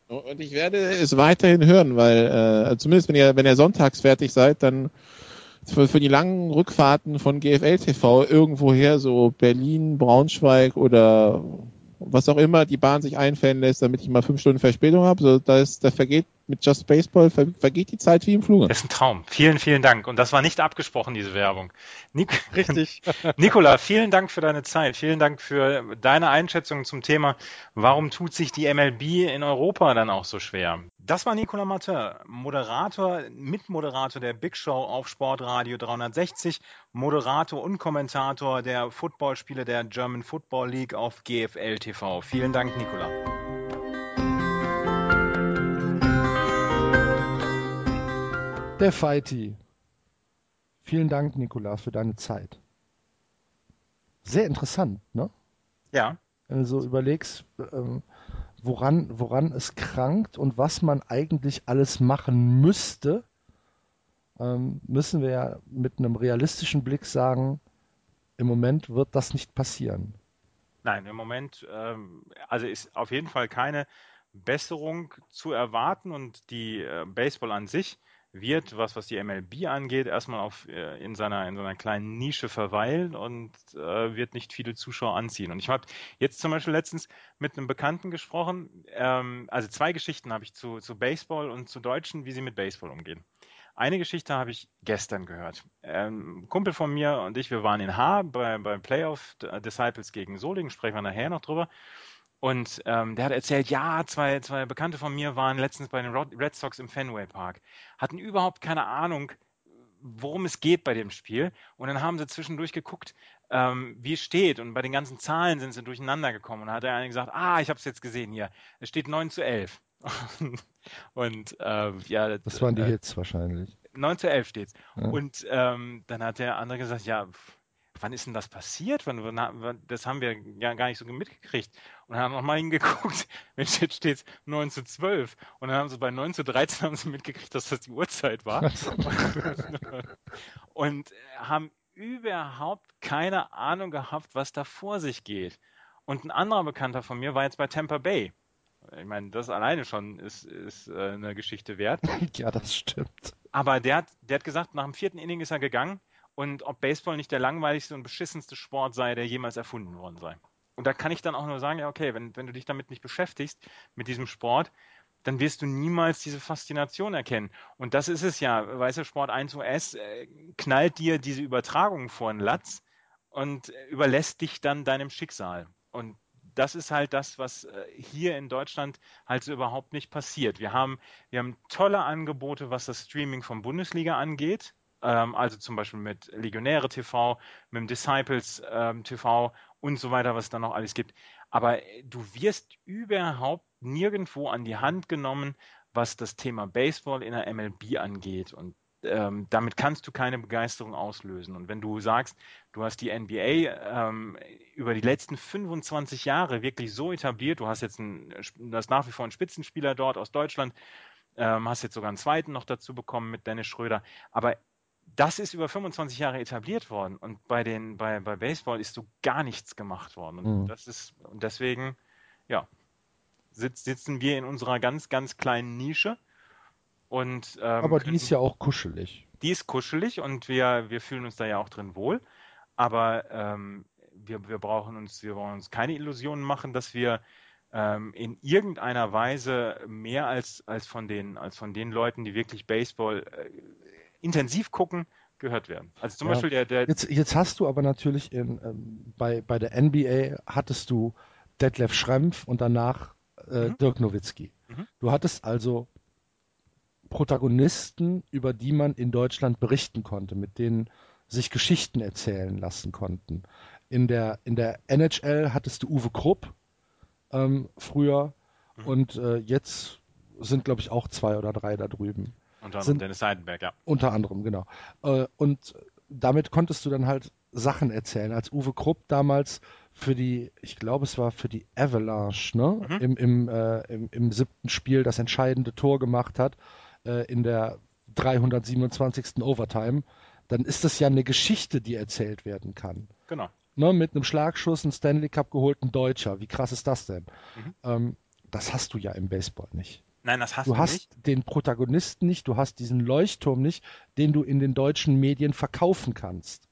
Und ich werde es weiterhin hören, weil äh, zumindest wenn ihr, wenn ihr sonntags fertig seid, dann für, für die langen Rückfahrten von GFL TV irgendwoher, so Berlin, Braunschweig oder was auch immer die Bahn sich einfällen lässt, damit ich mal fünf Stunden Verspätung habe. So, da, ist, da vergeht mit Just Baseball ver vergeht die Zeit wie im Fluge. Das ist ein Traum. Vielen, vielen Dank. Und das war nicht abgesprochen, diese Werbung. Nik [laughs] Richtig. [laughs] Nikola, vielen Dank für deine Zeit. Vielen Dank für deine Einschätzung zum Thema, warum tut sich die MLB in Europa dann auch so schwer? Das war Nicolas Martin, Moderator, Mitmoderator der Big Show auf Sportradio 360, Moderator und Kommentator der Footballspiele der German Football League auf GFL TV. Vielen Dank, Nicolas. Der Fighty. Vielen Dank, Nikola, für deine Zeit. Sehr interessant, ne? Ja. Wenn du so überlegst, ähm, woran, woran es krankt und was man eigentlich alles machen müsste, ähm, müssen wir ja mit einem realistischen Blick sagen, im Moment wird das nicht passieren. Nein, im Moment, ähm, also ist auf jeden Fall keine Besserung zu erwarten und die äh, Baseball an sich wird, was, was die MLB angeht, erstmal auf, äh, in, seiner, in seiner kleinen Nische verweilen und äh, wird nicht viele Zuschauer anziehen. Und ich habe jetzt zum Beispiel letztens mit einem Bekannten gesprochen, ähm, also zwei Geschichten habe ich zu, zu Baseball und zu Deutschen, wie sie mit Baseball umgehen. Eine Geschichte habe ich gestern gehört. Ähm, Kumpel von mir und ich, wir waren in Haar bei, beim Playoff Disciples gegen Solingen, sprechen wir nachher noch drüber. Und ähm, der hat erzählt, ja, zwei, zwei Bekannte von mir waren letztens bei den Red Sox im Fenway Park, hatten überhaupt keine Ahnung, worum es geht bei dem Spiel. Und dann haben sie zwischendurch geguckt, ähm, wie es steht. Und bei den ganzen Zahlen sind sie durcheinander gekommen. Und dann hat der eine gesagt, ah, ich habe es jetzt gesehen hier. Es steht 9 zu 11. [laughs] und äh, ja, das, waren die äh, Hits wahrscheinlich. 9 zu 11 steht's. Ja. Und ähm, dann hat der andere gesagt, ja, pff, wann ist denn das passiert? Wann, wann, das haben wir ja gar nicht so mitgekriegt. Und dann haben wir nochmal hingeguckt, [laughs] Mensch, jetzt steht es 9 zu 12. Und dann haben sie bei 9 zu 13 haben sie mitgekriegt, dass das die Uhrzeit war. [laughs] und haben überhaupt keine Ahnung gehabt, was da vor sich geht. Und ein anderer Bekannter von mir war jetzt bei Tampa Bay. Ich meine, das alleine schon ist, ist äh, eine Geschichte wert. [laughs] ja, das stimmt. Aber der hat, der hat gesagt, nach dem vierten Inning ist er gegangen und ob Baseball nicht der langweiligste und beschissenste Sport sei, der jemals erfunden worden sei. Und da kann ich dann auch nur sagen, ja, okay, wenn, wenn du dich damit nicht beschäftigst, mit diesem Sport, dann wirst du niemals diese Faszination erkennen. Und das ist es ja, weißt du, Sport 1 US äh, knallt dir diese Übertragung vor den Latz und überlässt dich dann deinem Schicksal. Und das ist halt das, was äh, hier in Deutschland halt so überhaupt nicht passiert. Wir haben, wir haben tolle Angebote, was das Streaming von Bundesliga angeht ähm, also zum Beispiel mit Legionäre TV, mit dem Disciples ähm, TV und so weiter, was es da noch alles gibt. Aber äh, du wirst überhaupt nirgendwo an die Hand genommen, was das Thema Baseball in der MLB angeht. Und ähm, damit kannst du keine Begeisterung auslösen. Und wenn du sagst, du hast die NBA ähm, über die letzten 25 Jahre wirklich so etabliert, du hast jetzt ein, du hast nach wie vor einen Spitzenspieler dort aus Deutschland, ähm, hast jetzt sogar einen zweiten noch dazu bekommen mit Dennis Schröder, aber das ist über 25 Jahre etabliert worden und bei den bei, bei Baseball ist so gar nichts gemacht worden. Und mhm. das ist und deswegen ja sitz, sitzen wir in unserer ganz ganz kleinen Nische und ähm, aber die ist ja auch kuschelig. Die ist kuschelig und wir wir fühlen uns da ja auch drin wohl. Aber ähm, wir, wir brauchen uns wir brauchen uns keine Illusionen machen dass wir ähm, in irgendeiner Weise mehr als als von den als von den Leuten die wirklich Baseball äh, intensiv gucken, gehört werden. Also zum ja. Beispiel der, der jetzt, jetzt hast du aber natürlich in, ähm, bei, bei der NBA hattest du Detlef Schrempf und danach äh, mhm. Dirk Nowitzki. Mhm. Du hattest also Protagonisten, über die man in Deutschland berichten konnte, mit denen sich Geschichten erzählen lassen konnten. In der, in der NHL hattest du Uwe Krupp ähm, früher mhm. und äh, jetzt sind, glaube ich, auch zwei oder drei da drüben. Unter anderem Dennis Seidenberg, ja. Unter anderem, genau. Äh, und damit konntest du dann halt Sachen erzählen. Als Uwe Krupp damals für die, ich glaube, es war für die Avalanche, ne? Mhm. Im, im, äh, im, im, siebten Spiel das entscheidende Tor gemacht hat, äh, in der 327. Overtime, dann ist das ja eine Geschichte, die erzählt werden kann. Genau. Ne? Mit einem Schlagschuss einen Stanley Cup geholt, ein Deutscher. Wie krass ist das denn? Mhm. Ähm, das hast du ja im Baseball nicht. Nein, das hast du, du hast nicht. den Protagonisten nicht, du hast diesen Leuchtturm nicht, den du in den deutschen Medien verkaufen kannst.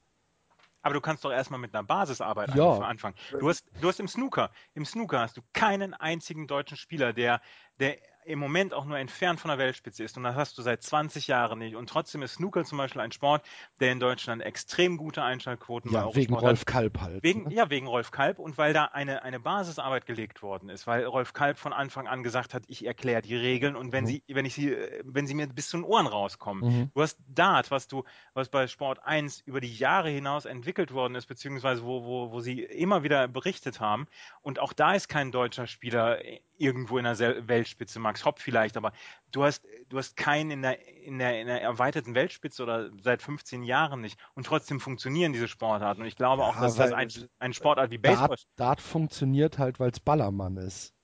Aber du kannst doch erstmal mit einer Basisarbeit ja. anfangen. Du hast, du hast im Snooker, im Snooker hast du keinen einzigen deutschen Spieler, der, der im Moment auch nur entfernt von der Weltspitze ist. Und das hast du seit 20 Jahren nicht. Und trotzdem ist Snooker zum Beispiel ein Sport, der in Deutschland extrem gute Einschaltquoten ja, bei wegen Rolf Kalb halt. Wegen, ne? Ja, wegen Rolf Kalb und weil da eine, eine Basisarbeit gelegt worden ist, weil Rolf Kalb von Anfang an gesagt hat, ich erkläre die Regeln und wenn mhm. sie, wenn ich sie, wenn sie mir bis zu den Ohren rauskommen. Mhm. Du hast Dart, was du, was bei Sport 1 über die Jahre hinaus entwickelt worden ist, beziehungsweise wo, wo, wo sie immer wieder berichtet haben. Und auch da ist kein deutscher Spieler irgendwo in der Weltspitze, Max Hopp vielleicht, aber du hast, du hast keinen in der, in der, in der erweiterten Weltspitze oder seit 15 Jahren nicht. Und trotzdem funktionieren diese Sportarten. Und ich glaube ja, auch, dass das ein, ein Sportart wie Baseball. Dart, Dart funktioniert halt, weil es Ballermann ist.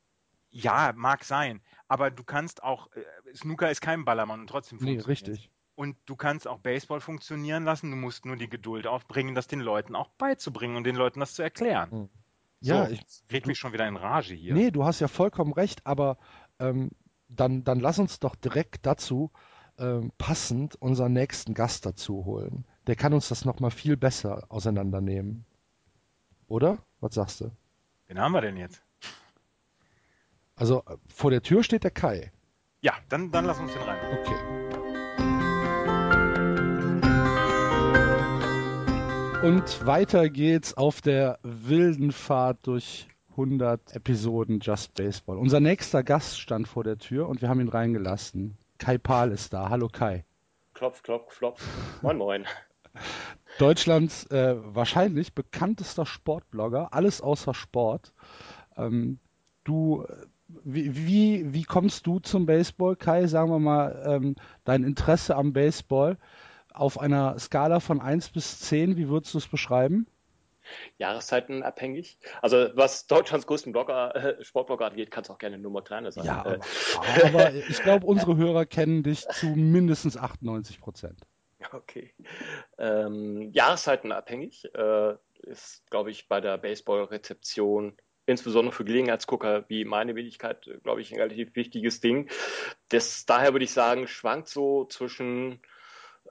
Ja, mag sein. Aber du kannst auch, äh, Snooker ist kein Ballermann und trotzdem funktioniert. Nee, richtig. Und du kannst auch Baseball funktionieren lassen. Du musst nur die Geduld aufbringen, das den Leuten auch beizubringen und den Leuten das zu erklären. Hm. Ja, so, ich rede mich schon wieder in Rage hier. Nee, du hast ja vollkommen recht, aber ähm, dann, dann lass uns doch direkt dazu ähm, passend unseren nächsten Gast dazu holen. Der kann uns das nochmal viel besser auseinandernehmen. Oder? Was sagst du? Wen haben wir denn jetzt? Also vor der Tür steht der Kai. Ja, dann, dann lass uns den rein. Okay. Und weiter geht's auf der wilden Fahrt durch 100 Episoden Just Baseball. Unser nächster Gast stand vor der Tür und wir haben ihn reingelassen. Kai Pahl ist da. Hallo Kai. Klopf, klopf, klopf. Moin, moin. [laughs] Deutschlands äh, wahrscheinlich bekanntester Sportblogger, alles außer Sport. Ähm, du, wie, wie, wie kommst du zum Baseball, Kai? Sagen wir mal, ähm, dein Interesse am Baseball auf einer Skala von 1 bis 10, wie würdest du es beschreiben? Jahreszeiten abhängig. Also was Deutschlands größten Blogger, äh, Sportblogger angeht, kann es auch gerne eine Nummer kleiner sein. Ja, äh, aber, aber ich glaube, [laughs] unsere Hörer kennen dich zu mindestens 98 Prozent. Okay. Ähm, Jahreszeiten abhängig äh, ist, glaube ich, bei der Baseball-Rezeption insbesondere für Gelegenheitsgucker wie meine Wenigkeit, glaube ich, ein relativ wichtiges Ding. Das, daher würde ich sagen, schwankt so zwischen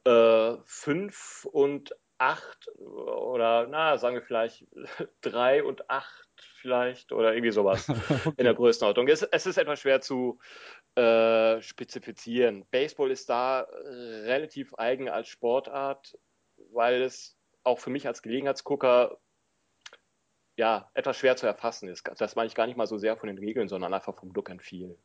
äh, fünf und acht oder na, sagen wir vielleicht [laughs] drei und acht vielleicht oder irgendwie sowas [laughs] okay. in der Größenordnung. Es, es, ist etwas schwer zu äh, spezifizieren. Baseball ist da relativ eigen als Sportart, weil es auch für mich als Gelegenheitsgucker ja etwas schwer zu erfassen ist. Das meine ich gar nicht mal so sehr von den Regeln, sondern einfach vom Look and Feel.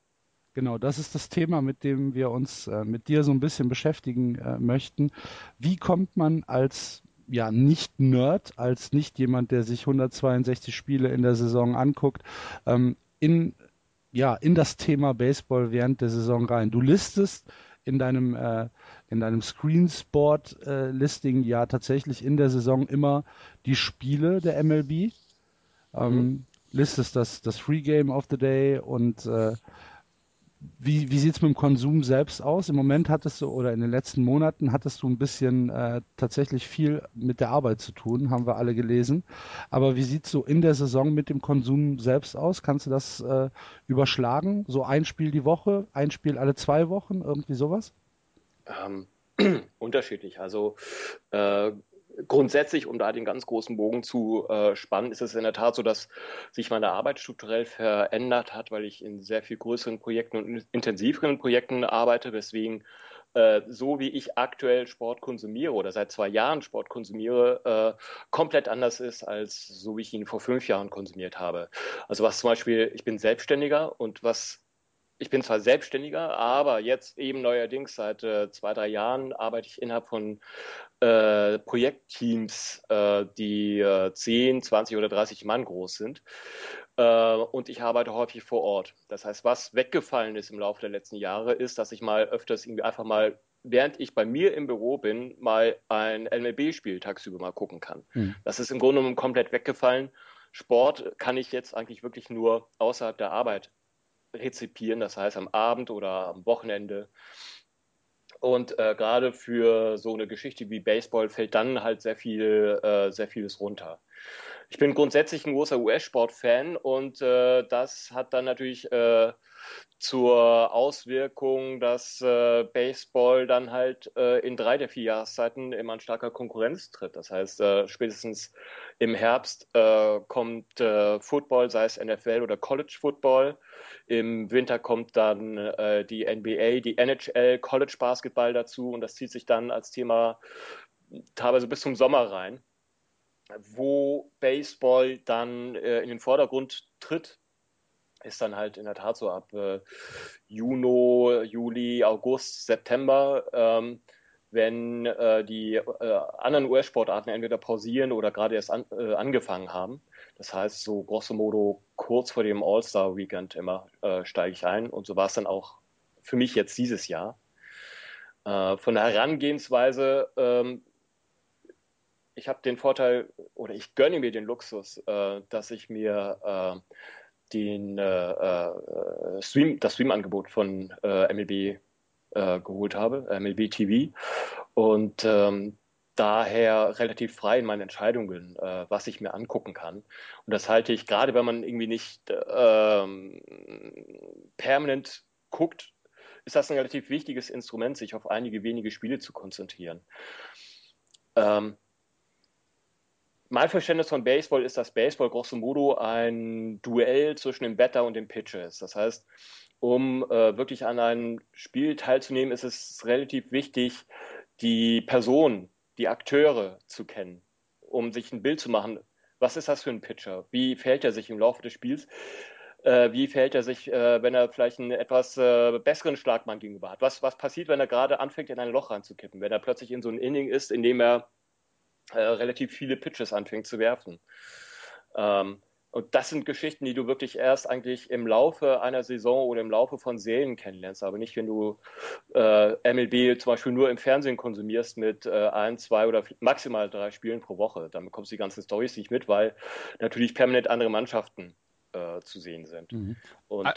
Genau, das ist das Thema, mit dem wir uns äh, mit dir so ein bisschen beschäftigen äh, möchten. Wie kommt man als ja nicht Nerd, als nicht jemand, der sich 162 Spiele in der Saison anguckt, ähm, in ja in das Thema Baseball während der Saison rein? Du listest in deinem äh, in deinem Screensport äh, Listing ja tatsächlich in der Saison immer die Spiele der MLB. Ähm, mhm. Listest das das Free Game of the Day und äh, wie, wie sieht es mit dem Konsum selbst aus? Im Moment hattest du, oder in den letzten Monaten hattest du ein bisschen äh, tatsächlich viel mit der Arbeit zu tun, haben wir alle gelesen. Aber wie sieht es so in der Saison mit dem Konsum selbst aus? Kannst du das äh, überschlagen? So ein Spiel die Woche, ein Spiel alle zwei Wochen, irgendwie sowas? Ähm, [clears throat] unterschiedlich. Also äh, grundsätzlich, um da den ganz großen Bogen zu äh, spannen, ist es in der Tat so, dass sich meine Arbeit strukturell verändert hat, weil ich in sehr viel größeren Projekten und intensiveren Projekten arbeite, weswegen äh, so wie ich aktuell Sport konsumiere oder seit zwei Jahren Sport konsumiere, äh, komplett anders ist, als so wie ich ihn vor fünf Jahren konsumiert habe. Also was zum Beispiel, ich bin Selbstständiger und was ich bin zwar Selbstständiger, aber jetzt eben neuerdings seit äh, zwei, drei Jahren arbeite ich innerhalb von äh, Projektteams, äh, die äh, 10, 20 oder 30 Mann groß sind. Äh, und ich arbeite häufig vor Ort. Das heißt, was weggefallen ist im Laufe der letzten Jahre, ist, dass ich mal öfters irgendwie einfach mal während ich bei mir im Büro bin, mal ein MLB-Spiel tagsüber mal gucken kann. Mhm. Das ist im Grunde genommen komplett weggefallen. Sport kann ich jetzt eigentlich wirklich nur außerhalb der Arbeit rezipieren, das heißt am Abend oder am Wochenende. Und äh, gerade für so eine Geschichte wie Baseball fällt dann halt sehr viel, äh, sehr vieles runter. Ich bin grundsätzlich ein großer US-Sport-Fan und äh, das hat dann natürlich äh, zur Auswirkung, dass äh, Baseball dann halt äh, in drei der vier Jahreszeiten immer an starker Konkurrenz tritt. Das heißt, spätestens im Herbst kommt Football, sei es NFL oder College Football. Im Winter kommt dann äh, die NBA, die NHL, College Basketball dazu und das zieht sich dann als Thema teilweise bis zum Sommer rein, wo Baseball dann in den Vordergrund tritt ist dann halt in der Tat so ab äh, Juni, Juli, August, September, ähm, wenn äh, die äh, anderen US-Sportarten entweder pausieren oder gerade erst an, äh, angefangen haben. Das heißt, so grosso modo kurz vor dem All-Star-Weekend immer äh, steige ich ein und so war es dann auch für mich jetzt dieses Jahr. Äh, von der Herangehensweise ähm, ich habe den Vorteil oder ich gönne mir den Luxus, äh, dass ich mir äh, den äh, äh, Stream, das Stream-Angebot von MLB geholt habe, MLB TV. Und ähm, daher relativ frei in meinen Entscheidungen, äh, was ich mir angucken kann. Und das halte ich, gerade wenn man irgendwie nicht ähm, permanent guckt, ist das ein relativ wichtiges Instrument, sich auf einige wenige Spiele zu konzentrieren. Ähm, mein Verständnis von Baseball ist, dass Baseball grosso modo ein Duell zwischen dem Batter und dem Pitcher ist. Das heißt, um äh, wirklich an einem Spiel teilzunehmen, ist es relativ wichtig, die Person, die Akteure zu kennen, um sich ein Bild zu machen. Was ist das für ein Pitcher? Wie verhält er sich im Laufe des Spiels? Äh, wie verhält er sich, äh, wenn er vielleicht einen etwas äh, besseren Schlagmann gegenüber hat? Was, was passiert, wenn er gerade anfängt, in ein Loch reinzukippen? Wenn er plötzlich in so ein Inning ist, in dem er äh, relativ viele Pitches anfängt zu werfen. Ähm, und das sind Geschichten, die du wirklich erst eigentlich im Laufe einer Saison oder im Laufe von Serien kennenlernst, aber nicht, wenn du äh, MLB zum Beispiel nur im Fernsehen konsumierst mit äh, ein, zwei oder maximal drei Spielen pro Woche. Dann bekommst du die ganzen Storys nicht mit, weil natürlich permanent andere Mannschaften äh, zu sehen sind. Mhm. Und ah,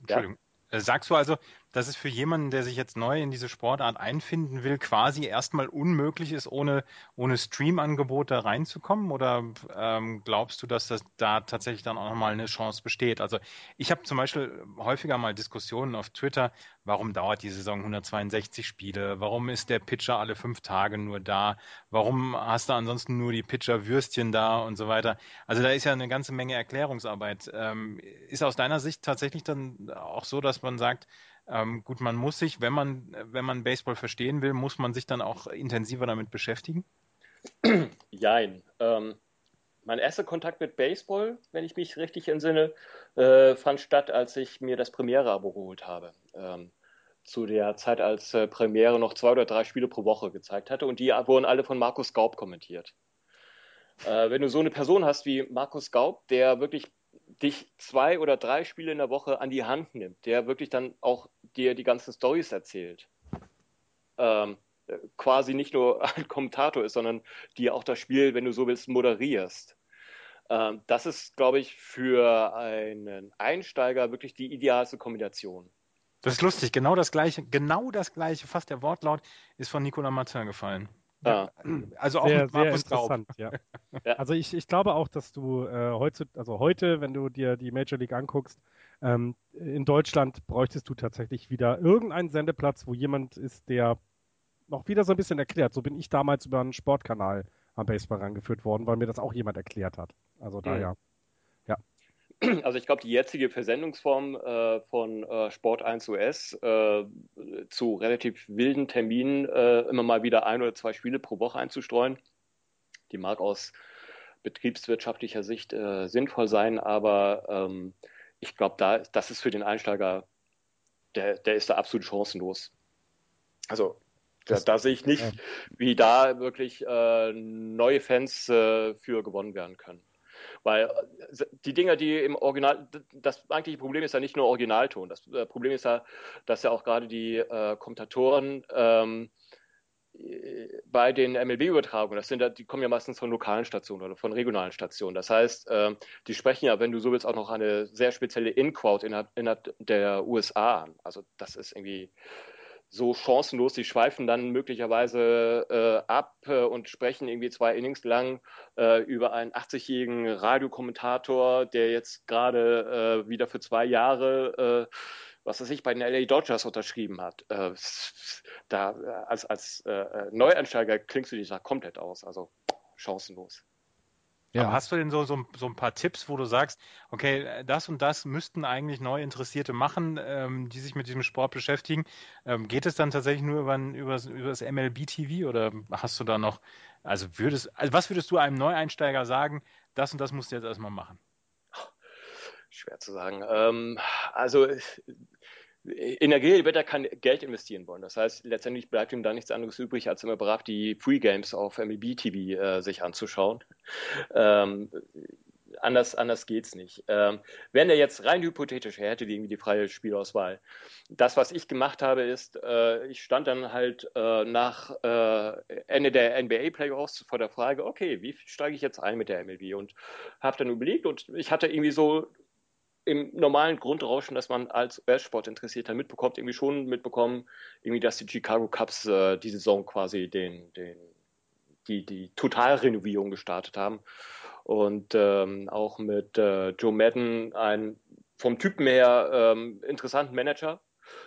Entschuldigung. Ja. Äh, sagst du also, dass es für jemanden, der sich jetzt neu in diese Sportart einfinden will, quasi erstmal unmöglich ist, ohne, ohne Stream-Angebot da reinzukommen? Oder ähm, glaubst du, dass das da tatsächlich dann auch nochmal eine Chance besteht? Also ich habe zum Beispiel häufiger mal Diskussionen auf Twitter, warum dauert die Saison 162 Spiele? Warum ist der Pitcher alle fünf Tage nur da? Warum hast du ansonsten nur die Pitcher-Würstchen da und so weiter? Also da ist ja eine ganze Menge Erklärungsarbeit. Ähm, ist aus deiner Sicht tatsächlich dann auch so, dass man sagt, ähm, gut, man muss sich, wenn man, wenn man Baseball verstehen will, muss man sich dann auch intensiver damit beschäftigen? [clears throat] Jein. Ähm, mein erster Kontakt mit Baseball, wenn ich mich richtig entsinne, äh, fand statt, als ich mir das Premiere-Abo geholt habe. Ähm, zu der Zeit, als äh, Premiere noch zwei oder drei Spiele pro Woche gezeigt hatte und die wurden alle von Markus Gaub kommentiert. Äh, wenn du so eine Person hast wie Markus Gaub, der wirklich dich zwei oder drei Spiele in der Woche an die Hand nimmt, der wirklich dann auch dir die ganzen Stories erzählt. Ähm, quasi nicht nur [laughs] ein Kommentator ist, sondern dir auch das Spiel, wenn du so willst, moderierst. Ähm, das ist, glaube ich, für einen Einsteiger wirklich die idealste Kombination. Das ist lustig, genau das gleiche, genau das gleiche, fast der Wortlaut ist von Nicolas Martin gefallen. Ja. [clears throat] Also auch sehr, mit Markus sehr interessant, ja. [laughs] ja. Also ich, ich glaube auch, dass du äh, heute, also heute, wenn du dir die Major League anguckst, ähm, in Deutschland bräuchtest du tatsächlich wieder irgendeinen Sendeplatz, wo jemand ist, der noch wieder so ein bisschen erklärt. So bin ich damals über einen Sportkanal am Baseball rangeführt worden, weil mir das auch jemand erklärt hat. Also daher. Mhm. [clears throat] Also ich glaube, die jetzige Versendungsform äh, von äh, Sport 1 US äh, zu relativ wilden Terminen äh, immer mal wieder ein oder zwei Spiele pro Woche einzustreuen, die mag aus betriebswirtschaftlicher Sicht äh, sinnvoll sein, aber ähm, ich glaube, da, das ist für den Einsteiger, der, der ist da absolut chancenlos. Also da, da sehe ich nicht, wie da wirklich äh, neue Fans für gewonnen werden können. Weil äh, die Dinger, die im Original, das eigentliche Problem ist ja nicht nur Originalton. Das äh, Problem ist ja, dass ja auch gerade die äh, Kommentatoren ähm, bei den MLB-Übertragungen, das sind ja, die kommen ja meistens von lokalen Stationen oder von regionalen Stationen. Das heißt, äh, die sprechen ja, wenn du so willst, auch noch eine sehr spezielle In-Crowd innerhalb, innerhalb der USA an. Also das ist irgendwie so chancenlos. Die schweifen dann möglicherweise äh, ab äh, und sprechen irgendwie zwei Innings lang äh, über einen 80-jährigen Radiokommentator, der jetzt gerade äh, wieder für zwei Jahre, äh, was weiß ich, bei den LA Dodgers unterschrieben hat. Äh, da als, als Neueinsteiger klingst du dich da komplett aus. Also chancenlos. Ja. Aber hast du denn so, so, so, ein paar Tipps, wo du sagst, okay, das und das müssten eigentlich Neuinteressierte machen, ähm, die sich mit diesem Sport beschäftigen? Ähm, geht es dann tatsächlich nur über, über, über das MLB-TV oder hast du da noch, also würdest, also was würdest du einem Neueinsteiger sagen, das und das musst du jetzt erstmal machen? Schwer zu sagen. Ähm, also in der Regel wird er kein Geld investieren wollen. Das heißt, letztendlich bleibt ihm da nichts anderes übrig, als immer brav die Pre-Games auf MLB TV äh, sich anzuschauen. Ähm, anders, anders geht's nicht. Ähm, wenn er jetzt rein hypothetisch, er hätte irgendwie die freie Spielauswahl. Das, was ich gemacht habe, ist, äh, ich stand dann halt äh, nach äh, Ende der NBA Playoffs vor der Frage, okay, wie steige ich jetzt ein mit der MLB? Und habe dann überlegt und ich hatte irgendwie so im normalen Grundrauschen, dass man als US-Sport-Interessierter mitbekommt, irgendwie schon mitbekommen, irgendwie, dass die Chicago Cubs äh, die Saison quasi den, den, die, die Totalrenovierung gestartet haben. Und ähm, auch mit äh, Joe Madden einen vom Typen her ähm, interessanten Manager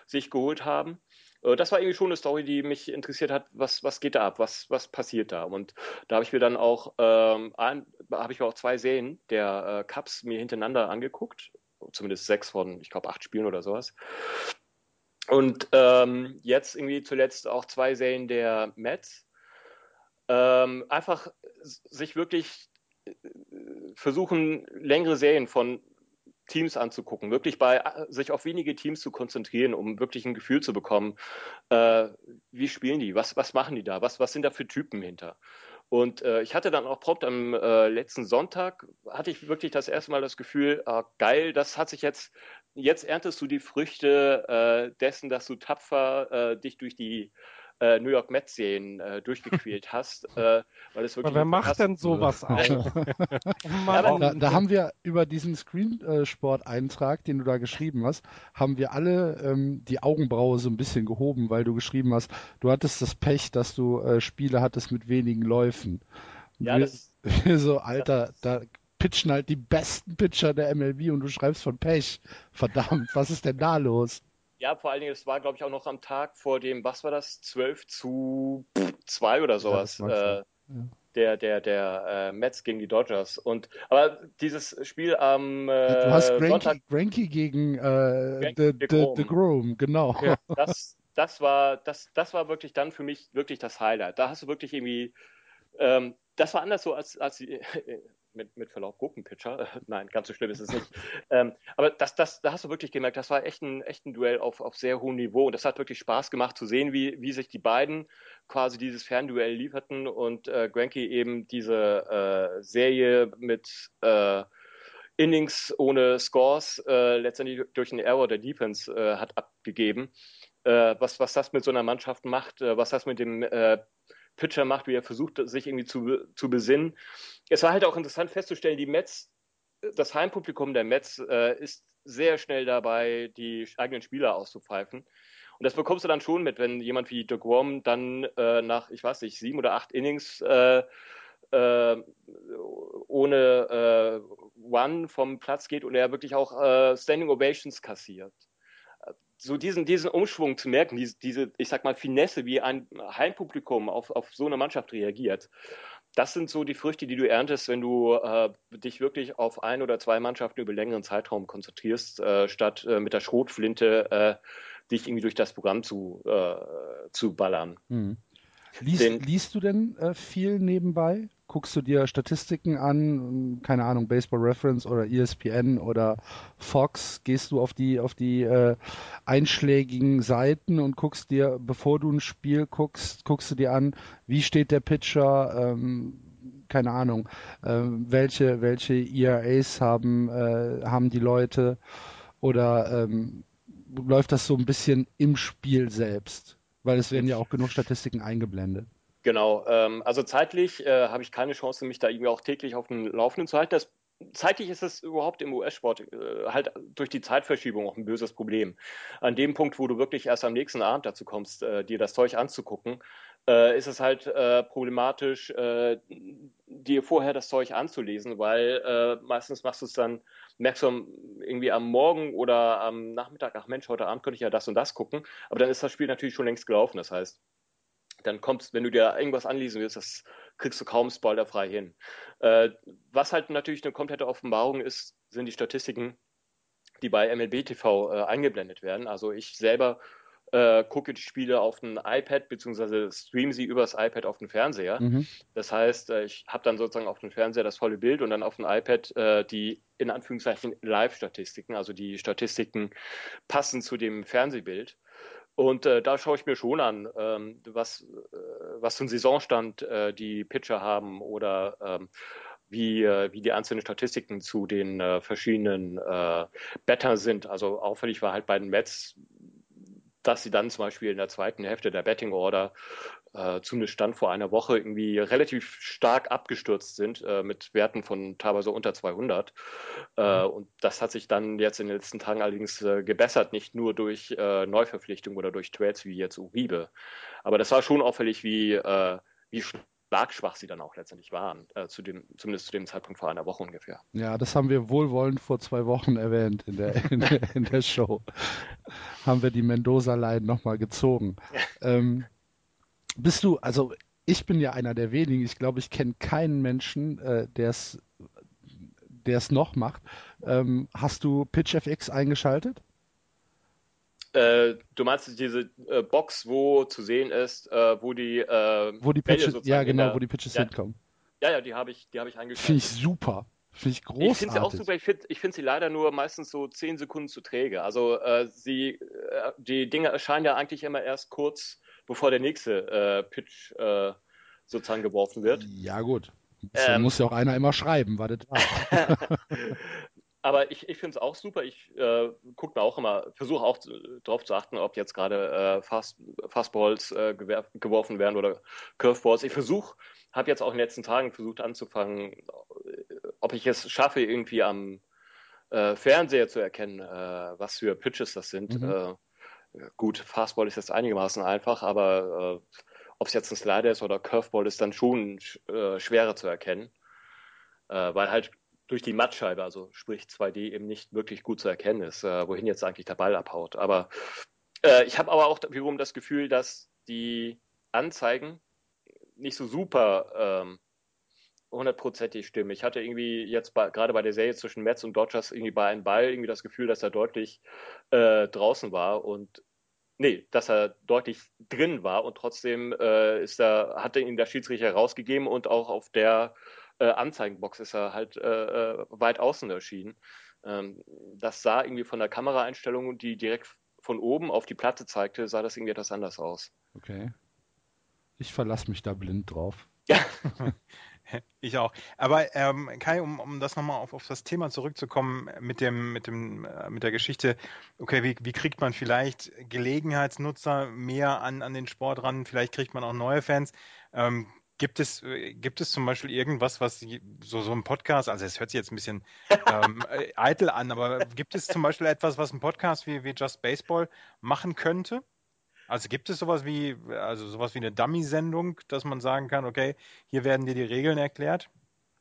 sich geholt haben. Äh, das war irgendwie schon eine Story, die mich interessiert hat, was, was geht da ab, was, was passiert da. Und da habe ich mir dann auch, ähm, habe ich mir auch zwei Serien der äh, Cups mir hintereinander angeguckt zumindest sechs von, ich glaube, acht Spielen oder sowas. Und ähm, jetzt irgendwie zuletzt auch zwei Serien der Mets. Ähm, einfach sich wirklich äh, versuchen, längere Serien von Teams anzugucken, wirklich bei sich auf wenige Teams zu konzentrieren, um wirklich ein Gefühl zu bekommen, äh, wie spielen die, was, was machen die da, was, was sind da für Typen hinter. Und äh, ich hatte dann auch prompt am äh, letzten Sonntag, hatte ich wirklich das erste Mal das Gefühl, äh, geil, das hat sich jetzt, jetzt erntest du die Früchte äh, dessen, dass du tapfer äh, dich durch die äh, New York Mets Serien äh, durchgequält [laughs] hast. Äh, weil es wirklich Aber wer macht denn sowas auch? oh [laughs] da, da, haben wir über diesen Screensport-Eintrag, den du da geschrieben hast, haben wir alle ähm, die Augenbraue so ein bisschen gehoben, weil du geschrieben hast, du hattest das Pech, dass du äh, Spiele hattest mit wenigen Läufen. Ja, wir, das, [laughs] wir so, Alter, da pitchen halt die besten Pitcher der MLB und du schreibst von Pech. Verdammt, was ist denn da los? Ja, vor allen Dingen, es war, glaube ich, auch noch am Tag vor dem, was war das, 12 zu 2 oder sowas. Ja, äh, der, der, der äh, Mets gegen die Dodgers. Und aber dieses Spiel am äh, Du hast Granky, Sonntag, Granky gegen äh, the Grom, genau. Ja, das, das war das, das war wirklich dann für mich wirklich das Highlight. Da hast du wirklich irgendwie ähm, das war anders so als, als mit, mit Verlaub Gurkenpitcher. [laughs] Nein, ganz so schlimm ist es nicht. [laughs] ähm, aber das, das, da hast du wirklich gemerkt, das war echt ein, echt ein Duell auf, auf sehr hohem Niveau. Und das hat wirklich Spaß gemacht zu sehen, wie, wie sich die beiden quasi dieses Fernduell lieferten und äh, Granky eben diese äh, Serie mit äh, Innings ohne Scores äh, letztendlich durch einen Error der Defense äh, hat abgegeben. Äh, was, was das mit so einer Mannschaft macht, äh, was das mit dem Pitcher macht, wie er versucht, sich irgendwie zu, zu besinnen. Es war halt auch interessant festzustellen, die Mets, das Heimpublikum der Mets äh, ist sehr schnell dabei, die eigenen Spieler auszupfeifen. Und das bekommst du dann schon mit, wenn jemand wie Doug Worm dann äh, nach, ich weiß nicht, sieben oder acht Innings äh, äh, ohne äh, One vom Platz geht und er wirklich auch äh, Standing Ovations kassiert so diesen, diesen Umschwung zu merken, diese, diese, ich sag mal, Finesse, wie ein Heimpublikum auf, auf so eine Mannschaft reagiert, das sind so die Früchte, die du erntest, wenn du äh, dich wirklich auf ein oder zwei Mannschaften über längeren Zeitraum konzentrierst, äh, statt äh, mit der Schrotflinte äh, dich irgendwie durch das Programm zu, äh, zu ballern. Mhm. Liest, Den, liest du denn äh, viel nebenbei? Guckst du dir Statistiken an, keine Ahnung, Baseball Reference oder ESPN oder Fox, gehst du auf die auf die äh, einschlägigen Seiten und guckst dir, bevor du ein Spiel guckst, guckst du dir an, wie steht der Pitcher, ähm, keine Ahnung, äh, welche welche ERAs haben äh, haben die Leute oder ähm, läuft das so ein bisschen im Spiel selbst, weil es werden ja auch genug Statistiken eingeblendet. Genau, ähm, also zeitlich äh, habe ich keine Chance, mich da irgendwie auch täglich auf dem Laufenden zu halten. Das zeitlich ist es überhaupt im US-Sport äh, halt durch die Zeitverschiebung auch ein böses Problem. An dem Punkt, wo du wirklich erst am nächsten Abend dazu kommst, äh, dir das Zeug anzugucken, äh, ist es halt äh, problematisch, äh, dir vorher das Zeug anzulesen, weil meistens machst du es dann, merkst du irgendwie am Morgen oder am Nachmittag, ach Mensch, heute Abend könnte ich ja das und das gucken, aber dann ist das Spiel natürlich schon längst gelaufen. Das heißt, dann kommst, wenn du dir irgendwas anlesen willst, das kriegst du kaum spoilerfrei hin. Äh, was halt natürlich eine komplette Offenbarung ist, sind die Statistiken, die bei MLB TV äh, eingeblendet werden. Also ich selber äh, gucke die Spiele auf dem iPad beziehungsweise streame sie übers iPad auf den Fernseher. Mhm. Das heißt, äh, ich habe dann sozusagen auf dem Fernseher das volle Bild und dann auf dem iPad äh, die in Anführungszeichen Live-Statistiken, also die Statistiken passen zu dem Fernsehbild. Und äh, da schaue ich mir schon an, ähm, was, äh, was für einen Saisonstand äh, die Pitcher haben oder ähm, wie, äh, wie die einzelnen Statistiken zu den äh, verschiedenen äh, Better sind. Also auffällig war halt bei den Mets, dass sie dann zum Beispiel in der zweiten Hälfte der Betting Order äh, zumindest Stand vor einer Woche irgendwie relativ stark abgestürzt sind äh, mit Werten von teilweise unter 200. Äh, mhm. und das hat sich dann jetzt in den letzten Tagen allerdings äh, gebessert, nicht nur durch äh, Neuverpflichtungen oder durch Trades wie jetzt Uribe. Aber das war schon auffällig, wie, äh, wie schlagschwach sie dann auch letztendlich waren, zu dem, zumindest zu dem Zeitpunkt vor einer Woche ungefähr. Ja, das haben wir wohlwollend vor zwei Wochen erwähnt in der, in der, in der Show. haben wir die Mendoza-Line nochmal gezogen. [laughs] ähm, bist du, also ich bin ja einer der wenigen, ich glaube, ich kenne keinen Menschen, äh, der es der es noch macht. Ähm, hast du PitchFX eingeschaltet? Äh, du meinst diese äh, Box, wo zu sehen ist, äh, wo die äh, wo die Pitches, ja genau, der, wo die Pitches ja, hinkommen. Ja, ja, die habe ich, die habe ich eingeschaltet. Finde ich super. Finde ich großartig. Ich finde sie auch super. Ich finde ich find sie leider nur meistens so zehn Sekunden zu träge. Also äh, sie, äh, die Dinge erscheinen ja eigentlich immer erst kurz bevor der nächste äh, Pitch äh, sozusagen geworfen wird. Ja, gut. So ähm, muss ja auch einer immer schreiben, war das [laughs] Aber ich, ich finde es auch super. Ich äh, gucke mir auch immer, versuche auch darauf zu achten, ob jetzt gerade äh, Fast, Fastballs äh, geworfen werden oder Curveballs. Ich versuche, habe jetzt auch in den letzten Tagen versucht anzufangen, ob ich es schaffe, irgendwie am äh, Fernseher zu erkennen, äh, was für Pitches das sind. Mhm. Gut, Fastball ist jetzt einigermaßen einfach, aber äh, ob es jetzt ein Slider ist oder Curveball ist dann schon äh, schwerer zu erkennen, äh, weil halt durch die Mattscheibe, also sprich 2D, eben nicht wirklich gut zu erkennen ist, äh, wohin jetzt eigentlich der Ball abhaut. Aber äh, ich habe aber auch wiederum das Gefühl, dass die Anzeigen nicht so super ähm, hundertprozentig stimmen. Ich hatte irgendwie jetzt bei, gerade bei der Serie zwischen Mets und Dodgers irgendwie bei einem Ball irgendwie das Gefühl, dass er deutlich äh, draußen war und nee, dass er deutlich drin war und trotzdem äh, ist er, hatte ihn der Schiedsrichter rausgegeben und auch auf der äh, Anzeigenbox ist er halt äh, äh, weit außen erschienen. Ähm, das sah irgendwie von der Kameraeinstellung, die direkt von oben auf die Platte zeigte, sah das irgendwie etwas anders aus. Okay. Ich verlasse mich da blind drauf. Ja. [laughs] [laughs] [laughs] Ich auch. Aber ähm, Kai, um, um das nochmal auf, auf das Thema zurückzukommen mit dem, mit dem, äh, mit der Geschichte, okay, wie, wie kriegt man vielleicht Gelegenheitsnutzer mehr an, an den Sport ran? Vielleicht kriegt man auch neue Fans. Ähm, Gibt es, äh, gibt es zum Beispiel irgendwas, was so, so ein Podcast, also es hört sich jetzt ein bisschen ähm, [laughs] äh, eitel an, aber gibt es zum Beispiel etwas, was ein Podcast wie, wie Just Baseball machen könnte? Also gibt es sowas wie, also sowas wie eine Dummy-Sendung, dass man sagen kann, okay, hier werden dir die Regeln erklärt?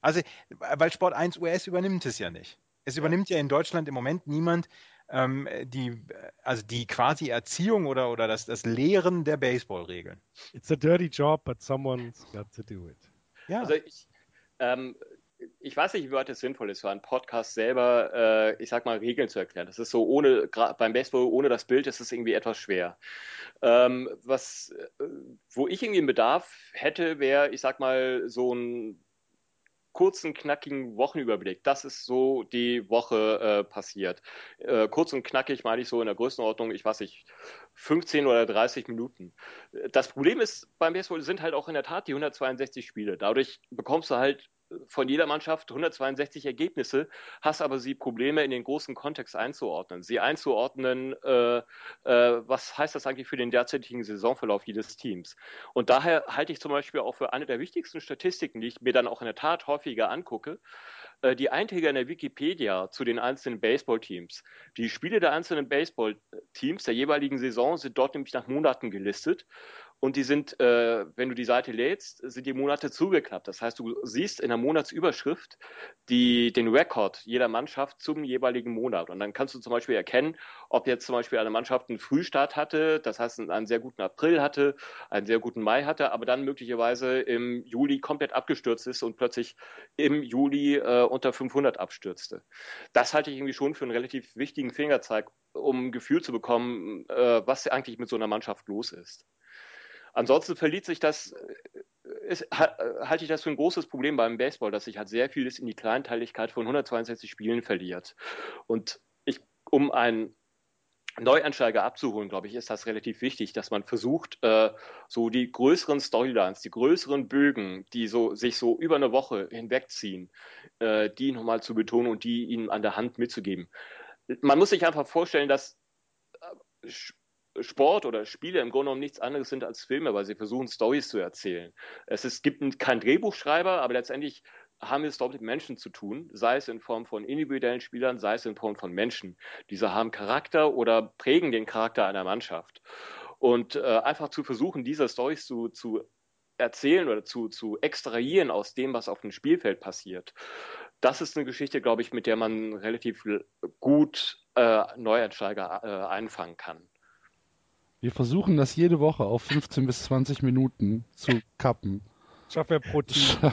Also, weil Sport 1 US übernimmt es ja nicht. Es übernimmt ja in Deutschland im Moment niemand ähm, die, also die quasi Erziehung oder, oder das, das Lehren der Baseballregeln. It's a dirty job, but someone's got to do it. Ja. Also ich, ähm, ich weiß nicht, wie weit es sinnvoll ist, für einen Podcast selber, äh, ich sag mal, Regeln zu erklären. Das ist so ohne, beim Baseball ohne das Bild ist es irgendwie etwas schwer. Ähm, was, äh, wo ich irgendwie einen Bedarf hätte, wäre, ich sag mal, so ein kurzen, knackigen Wochenüberblick. Das ist so die Woche äh, passiert. Äh, kurz und knackig meine ich so in der Größenordnung, ich weiß nicht, 15 oder 30 Minuten. Das Problem ist beim Baseball sind halt auch in der Tat die 162 Spiele. Dadurch bekommst du halt von jeder Mannschaft 162 Ergebnisse, hast aber sie Probleme in den großen Kontext einzuordnen. Sie einzuordnen, äh, äh, was heißt das eigentlich für den derzeitigen Saisonverlauf jedes Teams? Und daher halte ich zum Beispiel auch für eine der wichtigsten Statistiken, die ich mir dann auch in der Tat häufiger angucke, die Einträge in der Wikipedia zu den einzelnen Baseballteams. Die Spiele der einzelnen Baseballteams der jeweiligen Saison sind dort nämlich nach Monaten gelistet. Und die sind, äh, wenn du die Seite lädst, sind die Monate zugeklappt. Das heißt, du siehst in der Monatsüberschrift die, den Rekord jeder Mannschaft zum jeweiligen Monat. Und dann kannst du zum Beispiel erkennen, ob jetzt zum Beispiel eine Mannschaft einen Frühstart hatte, das heißt einen sehr guten April hatte, einen sehr guten Mai hatte, aber dann möglicherweise im Juli komplett abgestürzt ist und plötzlich im Juli äh, unter 500 abstürzte. Das halte ich irgendwie schon für einen relativ wichtigen Fingerzeig, um ein Gefühl zu bekommen, äh, was eigentlich mit so einer Mannschaft los ist. Ansonsten verliert sich das, äh, ist, halte ich das für ein großes Problem beim Baseball, dass sich halt sehr vieles in die Kleinteiligkeit von 162 Spielen verliert. Und ich, um einen Neuansteiger abzuholen, glaube ich, ist das relativ wichtig, dass man versucht, äh, so die größeren Storylines, die größeren Bögen, die so sich so über eine Woche hinwegziehen, äh, die nochmal zu betonen und die ihnen an der Hand mitzugeben. Man muss sich einfach vorstellen, dass äh, Sport oder Spiele im Grunde genommen nichts anderes sind als Filme, weil sie versuchen, Stories zu erzählen. Es, ist, gibt keinen Drehbuchschreiber, aber letztendlich haben wir es dort mit Menschen zu tun, sei es in Form von individuellen Spielern, sei es in Form von Menschen. Diese haben Charakter oder prägen den Charakter einer Mannschaft. Und äh, einfach zu versuchen, diese Stories zu, zu erzählen oder zu, zu extrahieren aus dem, was auf dem Spielfeld passiert, das ist eine Geschichte, glaube ich, mit der man relativ gut äh, Neuansteiger äh, einfangen kann. Wir versuchen das jede Woche auf 15 bis 20 Minuten zu kappen. Team. [laughs]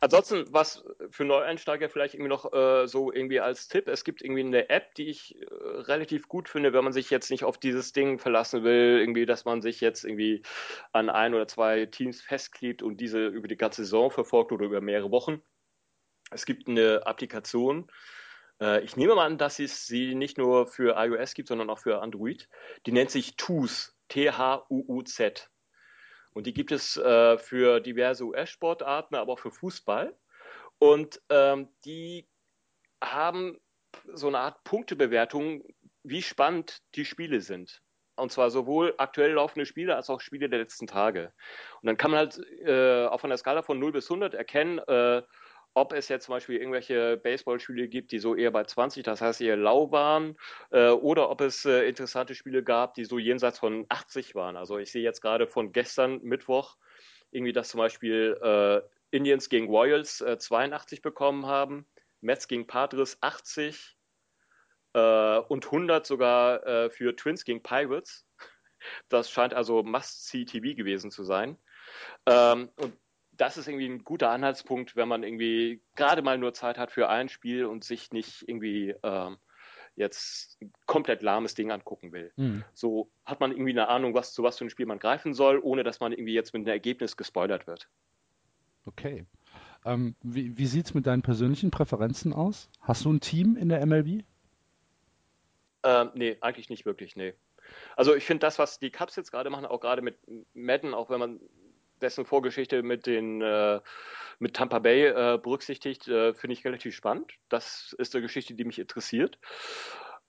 Ansonsten, was für Neueinsteiger vielleicht irgendwie noch äh, so irgendwie als Tipp, es gibt irgendwie eine App, die ich äh, relativ gut finde, wenn man sich jetzt nicht auf dieses Ding verlassen will, irgendwie, dass man sich jetzt irgendwie an ein oder zwei Teams festklebt und diese über die ganze Saison verfolgt oder über mehrere Wochen. Es gibt eine Applikation, äh, ich nehme mal an, dass es sie nicht nur für iOS gibt, sondern auch für Android. Die nennt sich TUZ, T-H-U-U-Z. Und die gibt es äh, für diverse US-Sportarten, aber auch für Fußball. Und ähm, die haben so eine Art Punktebewertung, wie spannend die Spiele sind. Und zwar sowohl aktuell laufende Spiele als auch Spiele der letzten Tage. Und dann kann man halt äh, auf einer Skala von 0 bis 100 erkennen, äh, ob es jetzt zum Beispiel irgendwelche Baseballspiele gibt, die so eher bei 20, das heißt eher lau waren, äh, oder ob es äh, interessante Spiele gab, die so jenseits von 80 waren. Also ich sehe jetzt gerade von gestern Mittwoch irgendwie, dass zum Beispiel äh, Indians gegen Royals 82 äh, bekommen haben, Mets gegen Padres 80 äh, und 100 sogar äh, für Twins gegen Pirates. Das scheint also Must-See-TV gewesen zu sein. Ähm, und das ist irgendwie ein guter Anhaltspunkt, wenn man irgendwie gerade mal nur Zeit hat für ein Spiel und sich nicht irgendwie ähm, jetzt ein komplett lahmes Ding angucken will. Mhm. So hat man irgendwie eine Ahnung, was zu was für ein Spiel man greifen soll, ohne dass man irgendwie jetzt mit einem Ergebnis gespoilert wird. Okay. Ähm, wie wie sieht es mit deinen persönlichen Präferenzen aus? Hast du ein Team in der MLB? Ähm, nee, eigentlich nicht wirklich, nee. Also ich finde das, was die Cubs jetzt gerade machen, auch gerade mit Madden, auch wenn man dessen Vorgeschichte mit den äh, mit Tampa Bay äh, berücksichtigt, äh, finde ich relativ spannend. Das ist eine Geschichte, die mich interessiert.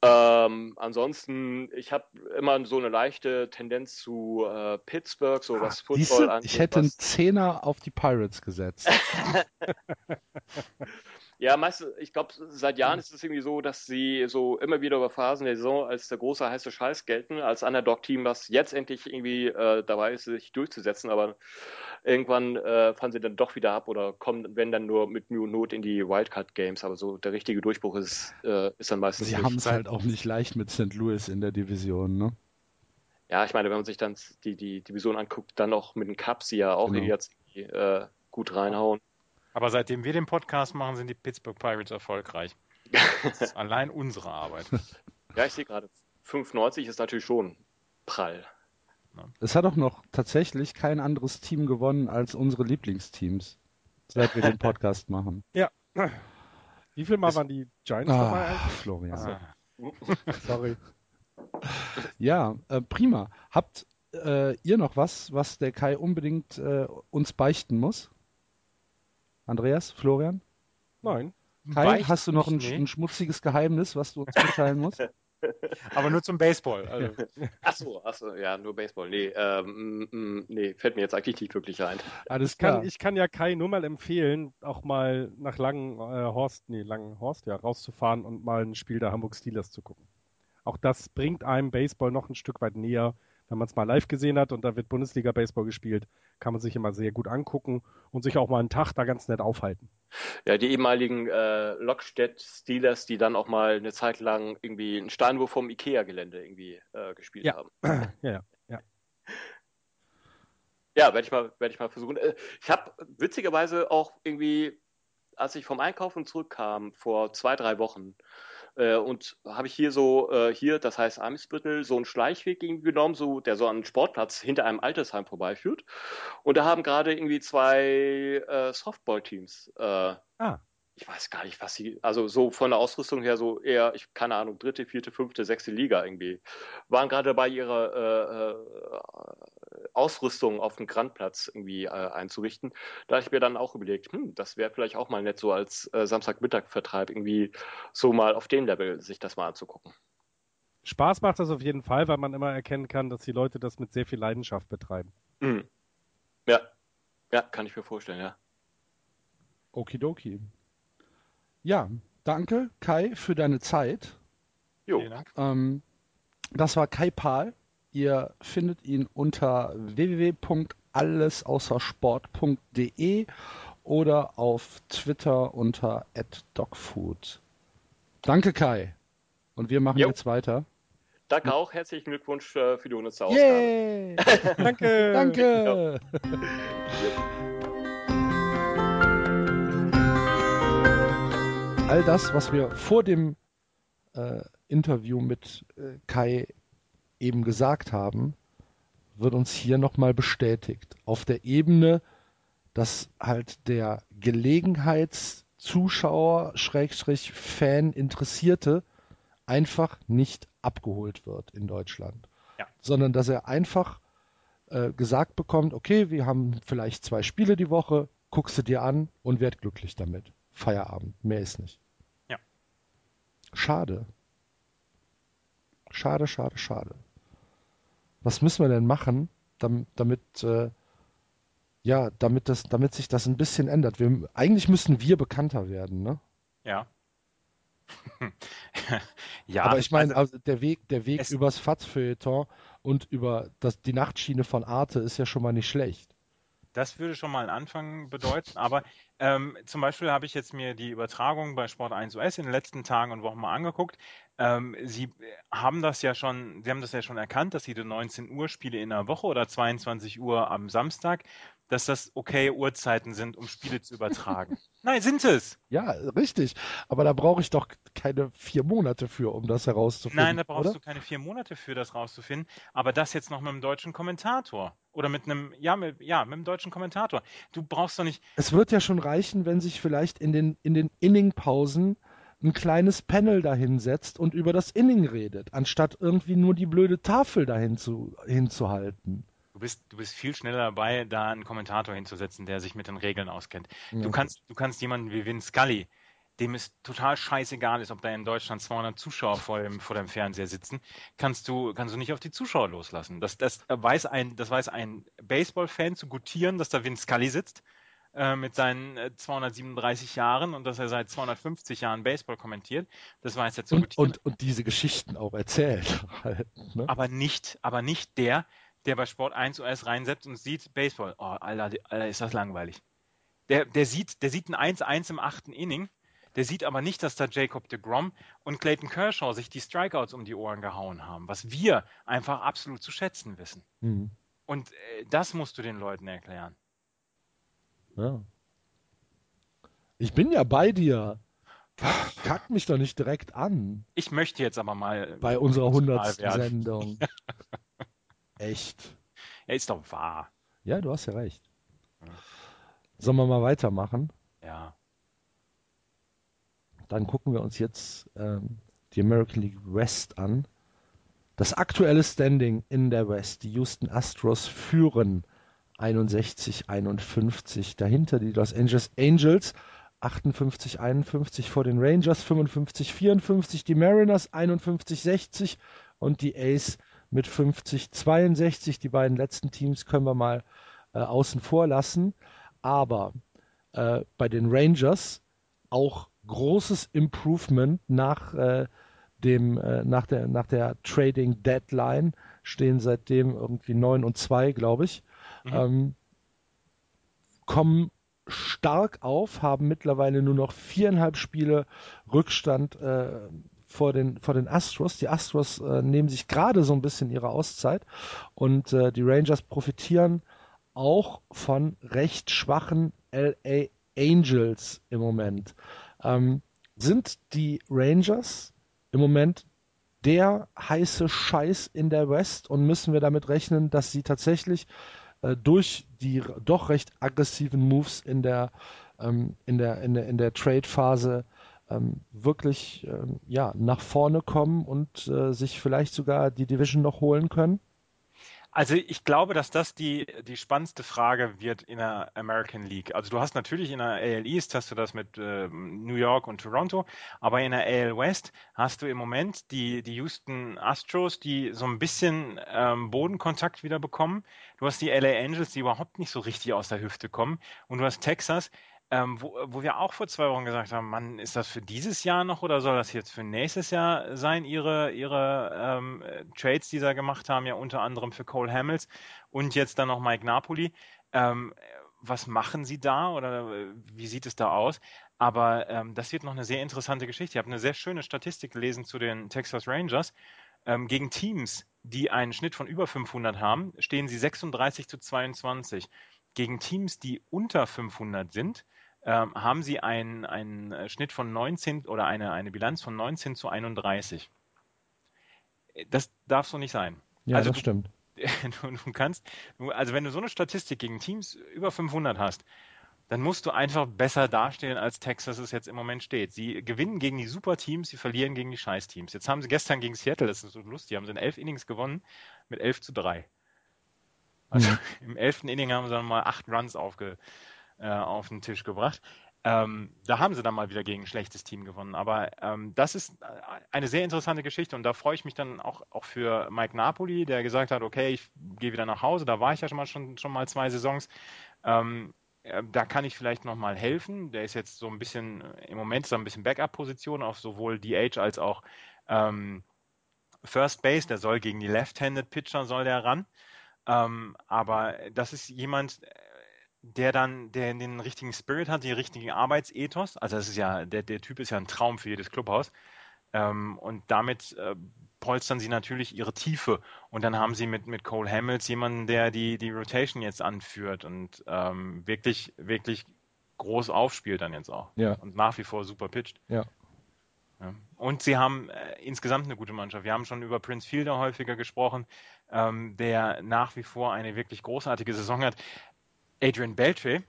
Ähm, ansonsten, ich habe immer so eine leichte Tendenz zu äh, Pittsburgh, so was ah, Football angeht. Ich hätte einen Zehner auf die Pirates gesetzt. [laughs] [laughs] Ja, meistens, ich glaube, seit Jahren ist es irgendwie so, dass sie so immer wieder über Phasen der Saison als der große heiße Scheiß gelten, als Underdog-Team, was jetzt endlich irgendwie äh, dabei ist, sich durchzusetzen, aber irgendwann äh, fahren sie dann doch wieder ab oder kommen, wenn dann nur mit und Not in die Wildcard-Games, aber so der richtige Durchbruch ist, äh, ist dann meistens. Sie haben es halt auch nicht leicht mit St. Louis in der Division, ne? Ja, ich meine, wenn man sich dann die, die Division anguckt, dann auch mit den Cups, die ja auch genau. jetzt äh, gut reinhauen. Aber seitdem wir den Podcast machen, sind die Pittsburgh Pirates erfolgreich. Das ist [laughs] allein unsere Arbeit. Ja, ich sehe gerade, 95 ist natürlich schon prall. Es hat auch noch tatsächlich kein anderes Team gewonnen als unsere Lieblingsteams, seit wir den [laughs] Podcast machen. Ja. Wie viel Mal ist... waren die Giants ah, dabei eigentlich? Florian. Ah. [laughs] Sorry. Ja, äh, prima. Habt äh, ihr noch was, was der Kai unbedingt äh, uns beichten muss? Andreas, Florian? Nein. Kai, hast du noch ein, ein, schmutziges Geheimnis, was du uns mitteilen musst? [laughs] Aber nur zum Baseball. Also. [laughs] Ach so, ach so, ja, nur Baseball. Nee, ähm, mm, mm, nee, fällt mir jetzt eigentlich nicht wirklich ein. Alles klar. Kann, ich kann ja Kai nur mal empfehlen, auch mal nach Langenhorst, äh, nee, Langenhorst, ja, rauszufahren und mal ein Spiel der Hamburg Steelers zu gucken. Auch das bringt einem Baseball noch ein Stück weit näher, wenn man es mal live gesehen hat und da wird Bundesliga-Baseball gespielt, kann man sich immer sehr gut angucken und sich auch mal einen Tag da ganz nett aufhalten. Ja, die ehemaligen äh, Lockstedt Steelers, die dann auch mal eine Zeit lang irgendwie einen Steinwurf vom Ikea-Gelände irgendwie äh, gespielt ja. haben. [clears throat] Ja, ja. [laughs] Ja, werde ich mal, werde ich mal versuchen. Äh, ich habe witzigerweise auch irgendwie, als ich vom Einkaufen zurückkam vor zwei, drei Wochen, äh, und habe ich hier so, äh, hier, das heißt Eimsbüttel, so einen Schleichweg genommen, so, der so an einen Sportplatz hinter einem Altersheim vorbeiführt. Und da haben gerade irgendwie zwei äh, Softball-Teams äh, ah ich weiß gar nicht, was sie, also so von der Ausrüstung her so eher, ich keine Ahnung, dritte, vierte, fünfte, sechste Liga irgendwie, waren gerade dabei, ihre äh, äh, Ausrüstung auf dem Grandplatz irgendwie äh, einzurichten. Da habe ich mir dann auch überlegt, hm, das wäre vielleicht auch mal nett, so als äh, Samstagmittag-Vertreib irgendwie so mal auf dem Level sich das mal anzugucken. Spaß macht das auf jeden Fall, weil man immer erkennen kann, dass die Leute das mit sehr viel Leidenschaft betreiben. Mhm. Ja, ja, kann ich mir vorstellen, ja. Okidoki. Ja, danke Kai für deine Zeit. Jo. Ähm, das war Kai Pahl. Ihr findet ihn unter www.allesaußersport.de oder auf Twitter unter @dogfood. Danke Kai. Und wir machen jo. jetzt weiter. Danke auch. Herzlichen Glückwunsch äh, für die 100. Ausgabe. [laughs] Danke. Danke. [laughs] all das, was wir vor dem äh, Interview mit äh, Kai eben gesagt haben, wird uns hier nochmal bestätigt. Auf der Ebene, dass halt der Gelegenheitszuschauer, Schrägstrich Fan Interessierte einfach nicht abgeholt wird in Deutschland. Ja. Sondern dass er einfach äh, gesagt bekommt, okay, wir haben vielleicht zwei Spiele die Woche, guckst du dir an und werd glücklich damit. Feierabend, mehr ist nicht. Schade. Schade, schade, schade. Was müssen wir denn machen, damit, damit äh, ja, damit das, damit sich das ein bisschen ändert? Wir, eigentlich müssen wir bekannter werden, ne? Ja. [laughs] ja. Aber ich meine, also, der Weg, der Weg übers Fatzfeuilleton und über das, die Nachtschiene von Arte ist ja schon mal nicht schlecht. Das würde schon mal einen Anfang bedeuten, aber ähm, zum Beispiel habe ich jetzt mir die Übertragung bei Sport 1 US in den letzten Tagen und Wochen mal angeguckt. Ähm, Sie haben das ja schon, Sie haben das ja schon erkannt, dass Sie die 19 Uhr Spiele in der Woche oder 22 Uhr am Samstag dass das okay Uhrzeiten sind, um Spiele zu übertragen. [laughs] Nein, sind es. Ja, richtig. Aber da brauche ich doch keine vier Monate für, um das herauszufinden. Nein, da brauchst oder? du keine vier Monate für, das rauszufinden. Aber das jetzt noch mit einem deutschen Kommentator. Oder mit einem, ja, mit, ja, mit einem deutschen Kommentator. Du brauchst doch nicht. Es wird ja schon reichen, wenn sich vielleicht in den, in den Inning-Pausen ein kleines Panel dahinsetzt und über das Inning redet, anstatt irgendwie nur die blöde Tafel dahin zu, hinzuhalten. Du bist, du bist viel schneller dabei, da einen Kommentator hinzusetzen, der sich mit den Regeln auskennt. Ja. Du kannst, du kannst jemanden wie Vin Scully, dem es total scheißegal ist, ob da in Deutschland 200 Zuschauer vor dem, vor dem Fernseher sitzen, kannst du, kannst du nicht auf die Zuschauer loslassen. Das, das weiß ein, das weiß ein Baseball-Fan zu gutieren, dass da Vin Scully sitzt äh, mit seinen 237 äh, Jahren und dass er seit 250 Jahren Baseball kommentiert. Das weiß er zu und, gutieren. Und, und diese Geschichten auch erzählt. [laughs] Halt, ne? Aber nicht, aber nicht der, der bei Sport 1 US reinsetzt und sieht Baseball. Oh, Alter, Alter ist das langweilig. Der, der, sieht, der sieht ein 1-1 im achten Inning. Der sieht aber nicht, dass da Jacob de Grom und Clayton Kershaw sich die Strikeouts um die Ohren gehauen haben, was wir einfach absolut zu schätzen wissen. Mhm. Und äh, das musst du den Leuten erklären. Ja. Ich bin ja bei dir. Kack, kack mich doch nicht direkt an. Ich möchte jetzt aber mal. Bei unserer 100. Sendung. [laughs] Echt? Er ist doch wahr. Ja, du hast ja recht. Sollen wir mal weitermachen? Ja. Dann gucken wir uns jetzt ähm, die American League West an. Das aktuelle Standing in der West. Die Houston Astros führen 61, 51. Dahinter die Los Angeles Angels 58, 51 vor den Rangers, 55, 54 die Mariners, 51, 60 und die Ace mit 50, 62. Die beiden letzten Teams können wir mal äh, außen vor lassen. Aber äh, bei den Rangers auch großes Improvement nach äh, dem äh, nach der nach der Trading Deadline stehen seitdem irgendwie 9 und 2, glaube ich. Mhm. Ähm, kommen stark auf, haben mittlerweile nur noch viereinhalb Spiele Rückstand äh, vor den, vor den Astros. Die Astros äh, nehmen sich gerade so ein bisschen ihre Auszeit und äh, die Rangers profitieren auch von recht schwachen LA Angels im Moment. Ähm, sind die Rangers im Moment der heiße Scheiß in der West und müssen wir damit rechnen, dass sie tatsächlich äh, durch die doch recht aggressiven Moves in der ähm, in der in der in der Trade Phase ähm, wirklich ähm, ja nach vorne kommen und äh, sich vielleicht sogar die Division noch holen können? Also ich glaube, dass das die, die spannendste Frage wird in der American League. Also du hast natürlich in der AL East hast du das mit äh, New York und Toronto, aber in der AL West hast du im Moment die, die Houston Astros, die so ein bisschen ähm, Bodenkontakt wieder bekommen. Du hast die LA Angels, die überhaupt nicht so richtig aus der Hüfte kommen. Und du hast Texas, ähm, wo, wo wir auch vor zwei Wochen gesagt haben, Mann, ist das für dieses Jahr noch oder soll das jetzt für nächstes Jahr sein, ihre, ihre ähm, Trades, die sie gemacht haben, ja unter anderem für Cole Hamels und jetzt dann noch Mike Napoli. Ähm, was machen sie da oder äh, wie sieht es da aus? Aber ähm, das wird noch eine sehr interessante Geschichte. Ich habe eine sehr schöne Statistik gelesen zu den Texas Rangers. Ähm, gegen Teams, die einen Schnitt von über 500 haben, stehen sie 36 zu 22. Gegen Teams, die unter 500 sind, ähm, haben sie einen, einen äh, Schnitt von 19 oder eine, eine Bilanz von 19 zu 31. Das darf so nicht sein. Ja, also das du, stimmt. [laughs] Du, du kannst, also wenn du so eine Statistik gegen Teams über 500 hast, dann musst du einfach besser dastehen, als Texas es jetzt im Moment steht. Sie gewinnen gegen die Super-Teams, sie verlieren gegen die Scheiß-Teams. Jetzt haben sie gestern gegen Seattle, das ist so lustig, haben sie in elf Innings gewonnen mit 11 zu 3. Also mhm. [laughs] im elften Inning haben sie dann mal acht Runs aufge, äh, auf den Tisch gebracht. Ähm, da haben sie dann mal wieder gegen ein schlechtes Team gewonnen. Aber ähm, das ist eine sehr interessante Geschichte und da freue ich mich dann auch, auch für Mike Napoli, der gesagt hat, okay, ich gehe wieder nach Hause. Da war ich ja schon mal, schon, schon mal zwei Saisons. Ähm, äh, da kann ich vielleicht nochmal helfen. Der ist jetzt so ein bisschen, im Moment so ein bisschen Backup-Position auf sowohl DH als auch ähm, First Base. Der soll gegen die Left-Handed Pitcher soll der ran. Ähm, aber das ist jemand, der dann, der den richtigen Spirit hat, den richtigen Arbeitsethos. Also das ist ja, der, der Typ ist ja ein Traum für jedes Clubhaus. Ähm, und damit äh, polstern sie natürlich ihre Tiefe. Und dann haben sie mit, mit Cole Hamels jemanden, der die, die Rotation jetzt anführt und ähm, wirklich, wirklich groß aufspielt dann jetzt auch. Ja. Und nach wie vor super pitcht. Ja. ja. Und sie haben äh, insgesamt eine gute Mannschaft. Wir haben schon über Prince Fielder häufiger gesprochen, ähm, der nach wie vor eine wirklich großartige Saison hat. Adrian Beltre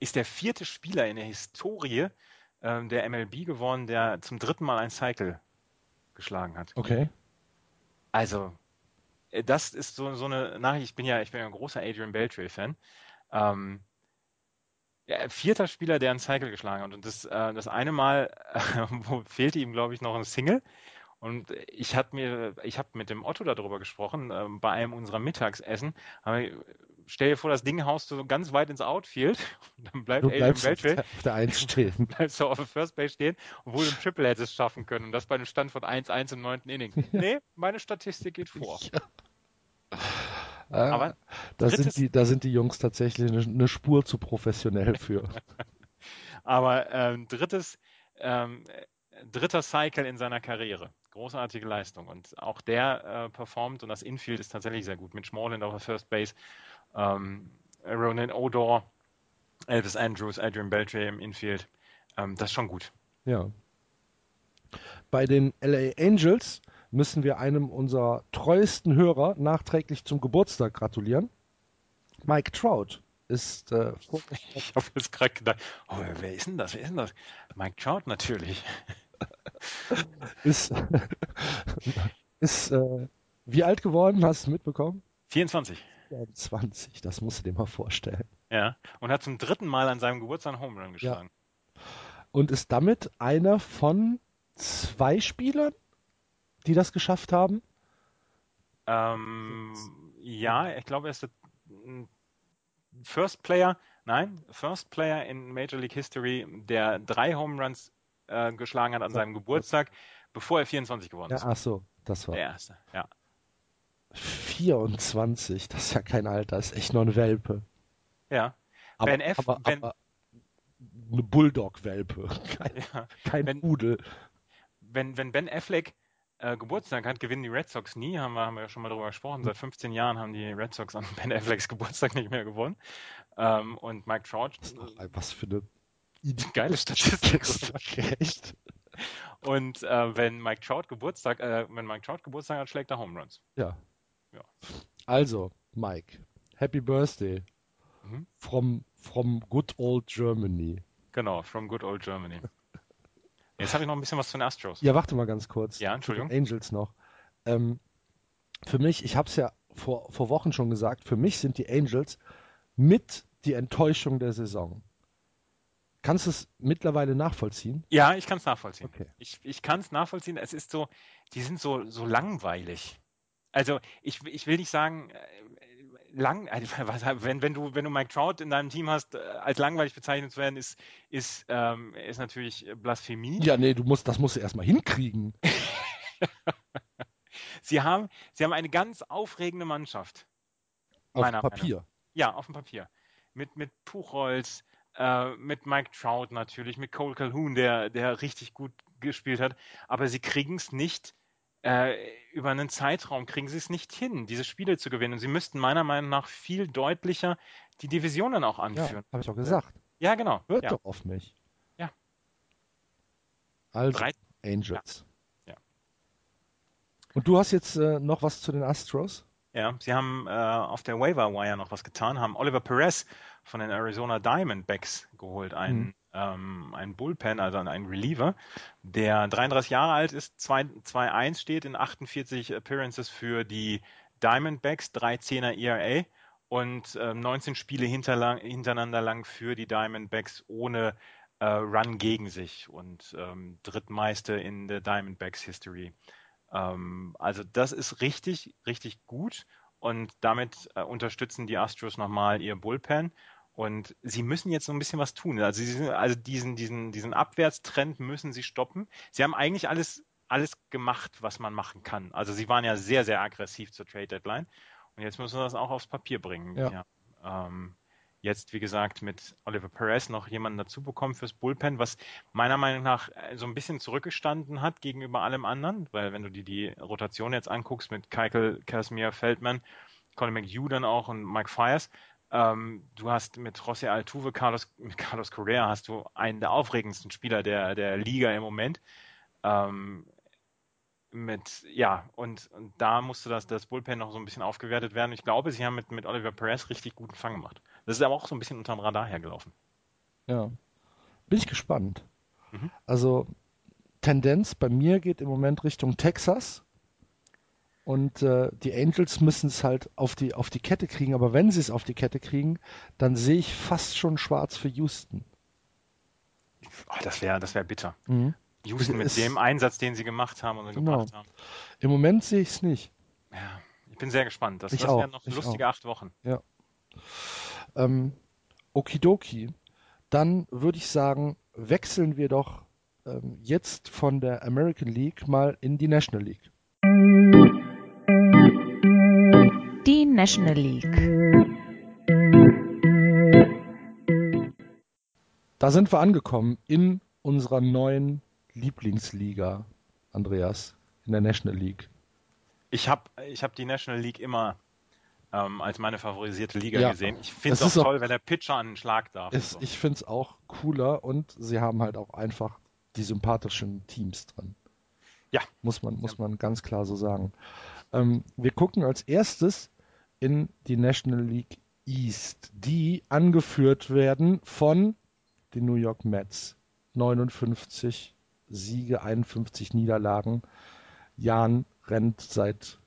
ist der vierte Spieler in der Historie ähm, der MLB geworden, der zum dritten Mal ein Cycle geschlagen hat. Okay. Also, äh, das ist so, so eine Nachricht. Ich bin ja, ich bin ja ein großer Adrian Beltre-Fan. Ähm, vierter Spieler, der ein Cycle geschlagen hat. Und das, äh, das eine Mal [laughs] äh, fehlte ihm, glaube ich, noch ein Single. Und ich habe mir, ich habe mit dem Otto darüber gesprochen, äh, bei einem unserer Mittagsessen. Aber stell dir vor, das Ding haust du so ganz weit ins Outfield [laughs] und dann bleibt du bleibst auf der, auf der Eins stehen. bleibst du auf der First Base stehen, obwohl du ein Triple hättest schaffen können. Und das bei einem Stand von 1-1 im neunten Inning. [laughs] Ja. Nee, meine Statistik geht vor. Ja. Aber da sind, die, da sind die Jungs tatsächlich eine, eine Spur zu professionell für. [laughs] Aber ähm, drittes, ähm, dritter Cycle in seiner Karriere. Großartige Leistung. Und auch der äh, performt und das Infield ist tatsächlich sehr gut. Mit Smallland auf der First Base ähm, Ronan Odor, Elvis Andrews, Adrian Beltre im Infield. Ähm, das ist schon gut. Ja. Bei den LA Angels müssen wir einem unserer treuesten Hörer nachträglich zum Geburtstag gratulieren. Mike Trout ist. Äh, ich habe jetzt gerade gedacht, oh, wer ist denn das? Wer ist denn das? Mike Trout natürlich. [laughs] ist [laughs] ist äh, wie alt geworden? Hast du mitbekommen? 24. 24, das musst du dir mal vorstellen. Ja, und hat zum dritten Mal an seinem Geburtstag einen Home Run geschlagen. Ja. Und ist damit einer von zwei Spielern, die das geschafft haben? Ähm, ja, ich glaube, er ist der First Player, nein, First Player in Major League History, der drei Home Runs äh, geschlagen hat an seinem Geburtstag, bevor er 24 geworden ist. Ja, ach so, das war. Der erste, ja. 24, das ist ja kein Alter, ist echt nur ein Welpe. Ja. Aber, ben F, aber, ben, aber eine Bulldog-Welpe, kein, ja. kein wenn, Pudel. Wenn, wenn Ben Affleck äh, Geburtstag hat, gewinnen die Red Sox nie, haben wir, haben wir ja schon mal darüber gesprochen. Seit 15 Jahren haben die Red Sox an Ben Afflecks Geburtstag nicht mehr gewonnen. Ähm, und Mike Trout. was für eine geile Statistik. Echt? Und äh, wenn Mike Trout Geburtstag, äh, wenn Mike Trout Geburtstag hat, schlägt er Home Runs. Ja. Ja. Also, Mike, Happy Birthday mhm. from, from good old Germany. Genau, from good old Germany. Jetzt habe ich noch ein bisschen was zu den Astros. Ja, warte mal ganz kurz. Ja, Entschuldigung. Angels noch. Ähm, für mich, ich habe es ja vor, vor Wochen schon gesagt, für mich sind die Angels mit die Enttäuschung der Saison. Kannst du es mittlerweile nachvollziehen? Ja, ich kann es nachvollziehen. Okay. Ich, ich kann es nachvollziehen. Es ist so, die sind so, so langweilig. Also ich, ich will nicht sagen, äh, lang, [laughs] also, wenn, wenn, du, wenn du Mike Trout in deinem Team hast, äh, als langweilig bezeichnet zu werden, ist, ist, ähm, ist natürlich Blasphemie. Ja, nee, du musst, das musst du erstmal hinkriegen. [laughs] sie, haben, sie haben eine ganz aufregende Mannschaft. Auf Papier. Meinung. Ja, auf dem Papier. Mit, mit Puchholz, äh, mit Mike Trout natürlich, mit Cole Calhoun, der, der richtig gut gespielt hat. Aber sie kriegen es nicht äh, über einen Zeitraum kriegen sie es nicht hin, diese Spiele zu gewinnen. Und sie müssten meiner Meinung nach viel deutlicher die Divisionen auch anführen. Ja, habe ich auch gesagt. Ja, genau. Hört ja. doch auf mich. Ja. Also, Drei... Angels. Ja. ja. Und du hast jetzt äh, noch was zu den Astros? Ja, sie haben äh, auf der Waiver Wire noch was getan, haben Oliver Perez von den Arizona Diamondbacks geholt, einen mhm ähm, ein Bullpen, also ein Reliever, der 33 Jahre alt ist, 2-1 steht in 48 Appearances für die Diamondbacks, 3-10er ERA und äh, 19 Spiele hintereinander lang für die Diamondbacks ohne äh, Run gegen sich und ähm, Drittmeister in der Diamondbacks History. Ähm, also das ist richtig, richtig gut und damit äh, unterstützen die Astros nochmal ihr Bullpen und sie müssen jetzt so ein bisschen was tun. Also, sie, also diesen, diesen, diesen Abwärtstrend müssen sie stoppen. Sie haben eigentlich alles, alles gemacht, was man machen kann. Also sie waren ja sehr, sehr aggressiv zur Trade Deadline. Und jetzt müssen wir das auch aufs Papier bringen. Ja. ja ähm, jetzt, wie gesagt, mit Oliver Perez noch jemanden dazu bekommen fürs Bullpen, was meiner Meinung nach äh, so ein bisschen zurückgestanden hat gegenüber allem anderen, weil wenn du dir die Rotation jetzt anguckst mit Keikel, Casimir, Feldman, Colin McHugh dann auch und Mike Fires, ähm, du hast mit José Altuve, Carlos, mit Carlos Correa hast du einen der aufregendsten Spieler der, der Liga im Moment. Ähm, mit, ja, und, und da musste das, das Bullpen noch so ein bisschen aufgewertet werden. Ich glaube, sie haben mit, mit Oliver Perez richtig guten Fang gemacht. Das ist aber auch so ein bisschen unterm Radar hergelaufen. Ja. Bin ich gespannt. Mhm. Also, Tendenz bei mir geht im Moment Richtung Texas. Und äh, die Angels müssen es halt auf die, auf die Kette kriegen. Aber wenn sie es auf die Kette kriegen, dann sehe ich fast schon schwarz für Houston. Oh, das wäre das wär bitter. Mhm. Houston mit es, dem Einsatz, den sie gemacht haben und genau. gebracht haben. Im Moment sehe ich es nicht. Ja, ich bin sehr gespannt. Das, das wären noch lustige auch. acht Wochen. Ja. Ähm, Okidoki. Dann würde ich sagen, wechseln wir doch ähm, jetzt von der American League mal in die National League. National League. Da sind wir angekommen in unserer neuen Lieblingsliga, Andreas, in der National League. Ich habe ich hab die National League immer ähm, als meine favorisierte Liga ja, gesehen. Ich finde es auch toll, auch, wenn der Pitcher an den Schlag darf. Ist, so. Ich finde es auch cooler und sie haben halt auch einfach die sympathischen Teams drin. Ja. Muss man, muss man ganz klar so sagen. Ähm, wir gucken als erstes in die National League East, die angeführt werden von den New York Mets. 59 Siege, 51 Niederlagen. Jan rennt seit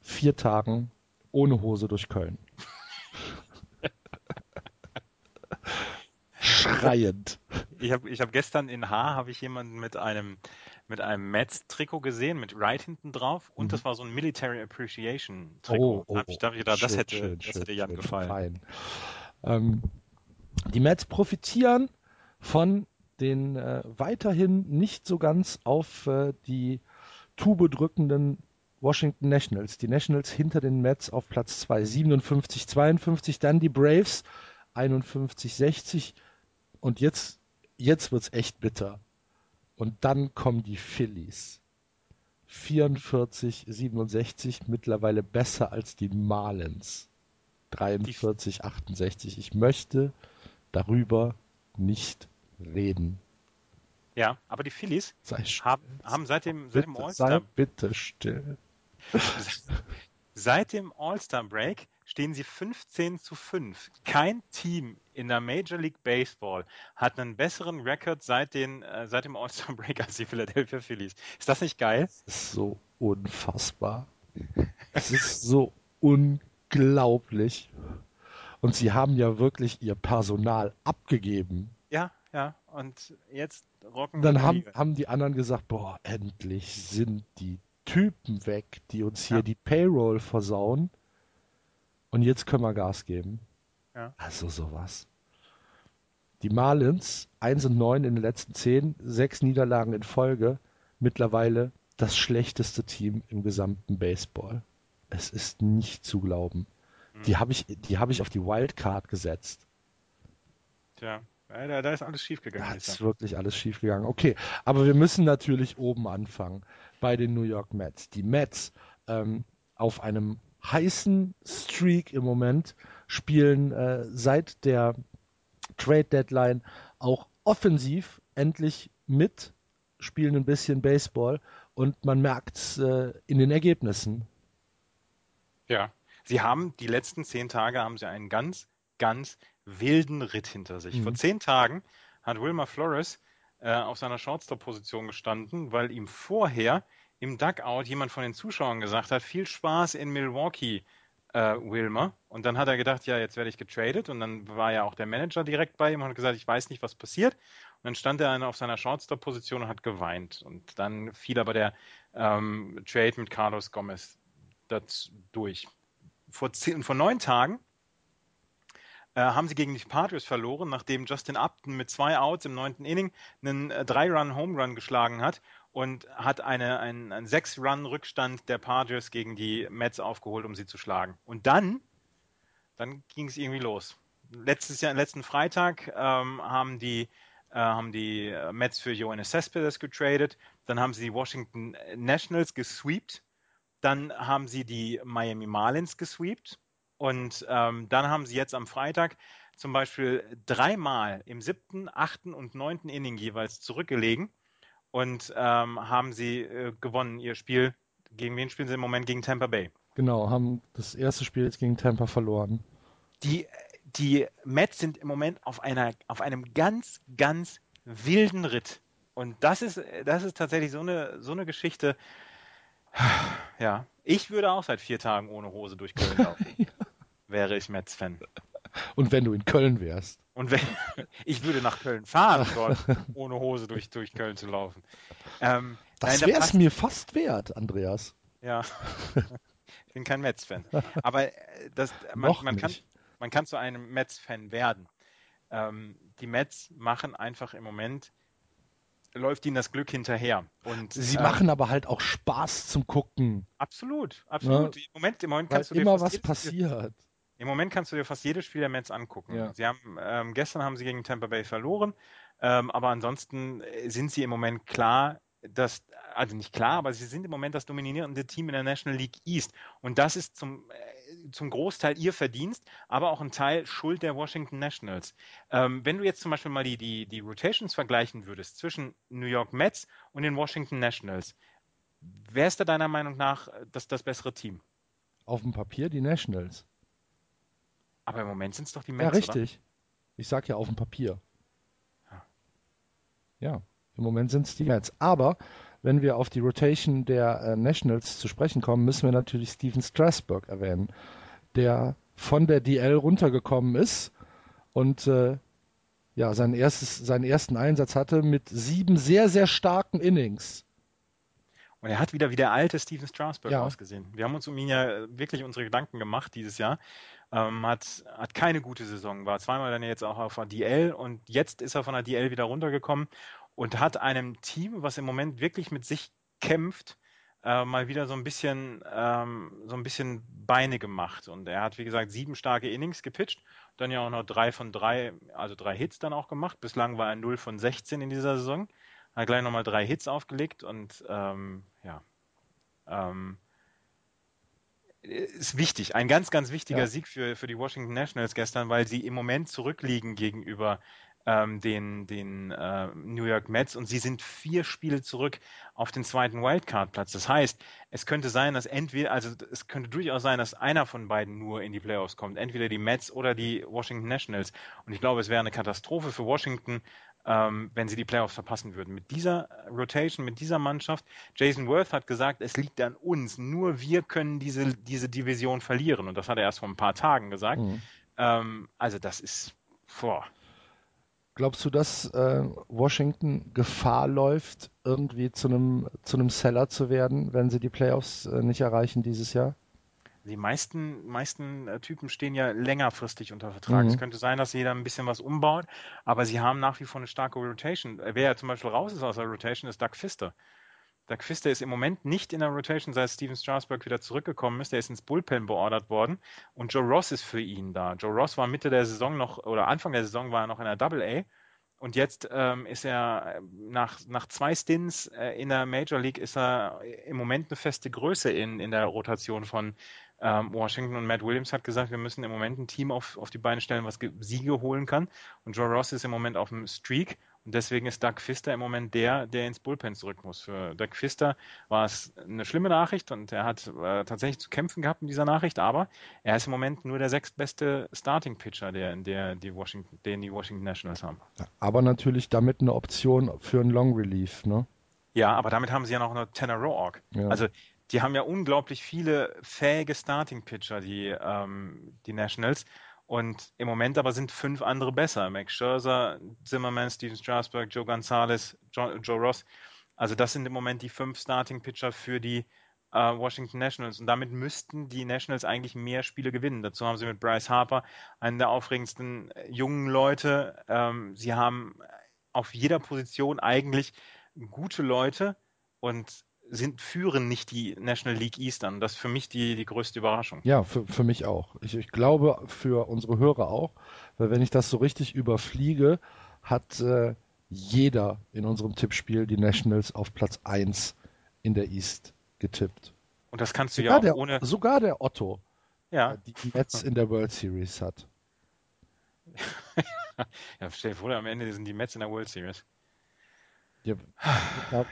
vier Tagen ohne Hose durch Köln. [laughs] Schreiend. Ich habe ich hab gestern in Haar habe ich jemanden mit einem mit einem Mets-Trikot gesehen, mit Wright hinten drauf und mhm. das war so ein Military Appreciation Trikot. Oh, oh, da ich dachte, gedacht, schön, das hätte, schön, das hätte Jan schön, gefallen. Ähm, die Mets profitieren von den äh, weiterhin nicht so ganz auf äh, die Tube drückenden Washington Nationals. Die Nationals hinter den Mets auf Platz 2, 57, 52. Dann die Braves 51, 60. Und jetzt, jetzt wird's echt bitter. Und dann kommen die Phillies. 44, 67, mittlerweile besser als die Marlins. 43, 68. Ich möchte darüber nicht reden. Ja, aber die Phillies haben, haben seit dem, seit dem All-Star... Sei bitte still. [laughs] Seit dem All-Star Break stehen sie 15 zu 5. Kein Team in der Major League Baseball hat einen besseren Rekord seit, den, äh, seit dem All-Star Break als die Philadelphia Phillies. Ist das nicht geil? Das ist so unfassbar. Es ist so unglaublich. Und sie haben ja wirklich ihr Personal abgegeben. Ja, ja. Und jetzt rocken Dann haben, haben die anderen gesagt, boah, endlich sind die Typen weg, die uns hier ja. die Payroll versauen. Und jetzt können wir Gas geben. Ja. Also sowas. Die Marlins, 1 und 9 in den letzten 10, sechs Niederlagen in Folge, mittlerweile das schlechteste Team im gesamten Baseball. Es ist nicht zu glauben. Mhm. Die habe ich, die hab ich auf die Wildcard gesetzt. Tja, da, da ist alles schiefgegangen. Da ist wirklich alles schiefgegangen. Okay, aber wir müssen natürlich oben anfangen bei den New York Mets. Die Mets ähm, auf einem heißen Streak im Moment spielen äh, seit der Trade Deadline auch offensiv endlich mit, spielen ein bisschen Baseball und man merkt es äh, in den Ergebnissen. Ja, sie haben die letzten zehn Tage haben sie einen ganz, ganz wilden Ritt hinter sich. Mhm. Vor zehn Tagen hat Wilmer Flores äh, auf seiner Shortstop-Position gestanden, weil ihm vorher im Duckout jemand von den Zuschauern gesagt hat, viel Spaß in Milwaukee, äh, Wilmer. Und dann hat er gedacht, ja, jetzt werde ich getradet. Und dann war ja auch der Manager direkt bei ihm und hat gesagt, ich weiß nicht, was passiert. Und dann stand er auf seiner Shortstop-Position und hat geweint. Und dann fiel aber der ähm, Trade mit Carlos Gomez durch. Vor, zehn, vor neun Tagen äh, haben sie gegen die Padres verloren, nachdem Justin Upton mit zwei Outs im neunten Inning einen äh, Drei-Run-Home-Run geschlagen hat und hat eine, einen, einen Sechs-Run-Rückstand der Padres gegen die Mets aufgeholt, um sie zu schlagen. Und dann, dann ging es irgendwie los. Letztes Jahr, letzten Freitag ähm, haben die äh, haben die Mets für Johannes Cespedes getradet, dann haben sie die Washington Nationals gesweept, dann haben sie die Miami Marlins gesweept, und ähm, dann haben sie jetzt am Freitag zum Beispiel dreimal im siebten, achten und neunten Inning jeweils zurückgelegen und ähm, haben sie äh, gewonnen ihr Spiel. Gegen wen spielen sie im Moment? Gegen Tampa Bay. Genau, haben das erste Spiel jetzt gegen Tampa verloren. Die, die Mets sind im Moment auf, einer, auf einem ganz, ganz wilden Ritt. Und das ist, das ist tatsächlich so eine, so eine Geschichte. Ja, ich würde auch seit vier Tagen ohne Hose durch Köln laufen. [laughs] ja wäre ich Mets-Fan. Und wenn du in Köln wärst. Und wenn [laughs] ich würde nach Köln fahren, dort [laughs] ohne Hose durch, durch Köln zu laufen. Ähm, das wäre es mir fast wert, Andreas. Ja. [laughs] ich bin kein Mets-Fan. Aber äh, das, man, man kann, man kann zu einem Mets-Fan werden. Ähm, die Mets machen einfach im Moment läuft ihnen das Glück hinterher. Und, Sie äh, machen aber halt auch Spaß zum Gucken. Absolut, absolut. Ja, Im Moment, im Moment kannst du immer was passiert. Im Moment kannst du dir fast jedes Spiel der Mets angucken. Ja. Sie haben, ähm, gestern haben sie gegen Tampa Bay verloren, ähm, aber ansonsten äh, sind sie im Moment klar, dass, also nicht klar, aber sie sind im Moment das dominierende Team in der National League East. Und das ist zum, äh, zum Großteil ihr Verdienst, aber auch ein Teil Schuld der Washington Nationals. Ähm, wenn du jetzt zum Beispiel mal die, die, die Rotations vergleichen würdest zwischen New York Mets und den Washington Nationals, wer ist da deiner Meinung nach das, das bessere Team? Auf dem Papier die Nationals. Aber im Moment sind es doch die Mets, Ja, richtig. Oder? Ich sag ja auf dem Papier. Ja. ja, im Moment sind es die Mets. Aber wenn wir auf die Rotation der äh, Nationals zu sprechen kommen, müssen wir natürlich Steven Strasburg erwähnen, der von der DL runtergekommen ist und äh, ja, sein erstes, seinen ersten Einsatz hatte mit sieben sehr, sehr starken Innings. Und er hat wieder wie der alte Steven Strasberg ja. ausgesehen. Wir haben uns um ihn ja wirklich unsere Gedanken gemacht dieses Jahr. Ähm, hat, hat keine gute Saison, war zweimal dann jetzt auch auf der DL und jetzt ist er von der DL wieder runtergekommen und hat einem Team, was im Moment wirklich mit sich kämpft, äh, mal wieder so ein bisschen ähm, so ein bisschen Beine gemacht. Und er hat, wie gesagt, sieben starke Innings gepitcht, dann ja auch noch drei von drei, also drei Hits dann auch gemacht. Bislang war er 0 von 16 in dieser Saison hat gleich nochmal drei Hits aufgelegt und ähm, ja. Ähm, ist wichtig, ein ganz, ganz wichtiger ja. Sieg für, für die Washington Nationals gestern, weil sie im Moment zurückliegen gegenüber ähm, den, den äh, New York Mets und sie sind vier Spiele zurück auf den zweiten Wildcard-Platz. Das heißt, es könnte sein, dass entweder, also es könnte durchaus sein, dass einer von beiden nur in die Playoffs kommt, entweder die Mets oder die Washington Nationals. Und ich glaube, es wäre eine Katastrophe für Washington, ähm, wenn sie die Playoffs verpassen würden. Mit dieser Rotation, mit dieser Mannschaft, Jason Worth hat gesagt, es liegt an uns. Nur wir können diese, diese Division verlieren. Und das hat er erst vor ein paar Tagen gesagt. Mhm. Ähm, also das ist vor. Glaubst du, dass äh, Washington Gefahr läuft, irgendwie zu einem zu einem Seller zu werden, wenn sie die Playoffs äh, nicht erreichen dieses Jahr? Die meisten, meisten äh, Typen stehen ja längerfristig unter Vertrag. Mhm. Es könnte sein, dass jeder ein bisschen was umbaut, aber sie haben nach wie vor eine starke Rotation. Wer ja zum Beispiel raus ist aus der Rotation, ist Doug Pfister. Doug Pfister ist im Moment nicht in der Rotation, seit Steven Strasburg wieder zurückgekommen ist. Der ist ins Bullpen beordert worden und Joe Ross ist für ihn da. Joe Ross war Mitte der Saison noch, oder Anfang der Saison war er noch in der Double A. Und jetzt ähm, ist er nach, nach zwei Stints äh, in der Major League ist er im Moment eine feste Größe in, in der Rotation von, ähm, Washington und Matt Williams hat gesagt, wir müssen im Moment ein Team auf, auf die Beine stellen, was Siege holen kann. Und Joe Ross ist im Moment auf dem Streak. Und deswegen ist Doug Pfister im Moment der, der ins Bullpen zurück muss. Für Doug Pfister war es eine schlimme Nachricht und er hat äh, tatsächlich zu kämpfen gehabt in dieser Nachricht, aber er ist im Moment nur der sechstbeste Starting Pitcher, der, der die Washington, den die Washington Nationals haben. Aber natürlich damit eine Option für einen Long Relief, ne? Ja, aber damit haben sie ja noch eine Tanner Roark. Ja. Also die haben ja unglaublich viele fähige Starting-Pitcher, die, ähm, die Nationals. Und im Moment aber sind fünf andere besser. Max Scherzer, Zimmerman, Steven Strasberg, Joe Gonzalez, Joe, Joe Ross. Also das sind im Moment die fünf Starting-Pitcher für die äh, Washington Nationals. Und damit müssten die Nationals eigentlich mehr Spiele gewinnen. Dazu haben sie mit Bryce Harper einen der aufregendsten äh, jungen Leute. Ähm, sie haben auf jeder Position eigentlich gute Leute. Und sind, führen nicht die National League East an. Das ist für mich die, die größte Überraschung. Ja, für, für mich auch. Ich, ich glaube für unsere Hörer auch, weil wenn ich das so richtig überfliege, hat äh, jeder in unserem Tippspiel die Nationals auf Platz 1 in der East getippt. Und das kannst du sogar ja auch der, ohne. Sogar der Otto, ja. die Mets in der World Series hat. [laughs] ja, stell dir vor, am Ende sind die Mets in der World Series. Ja,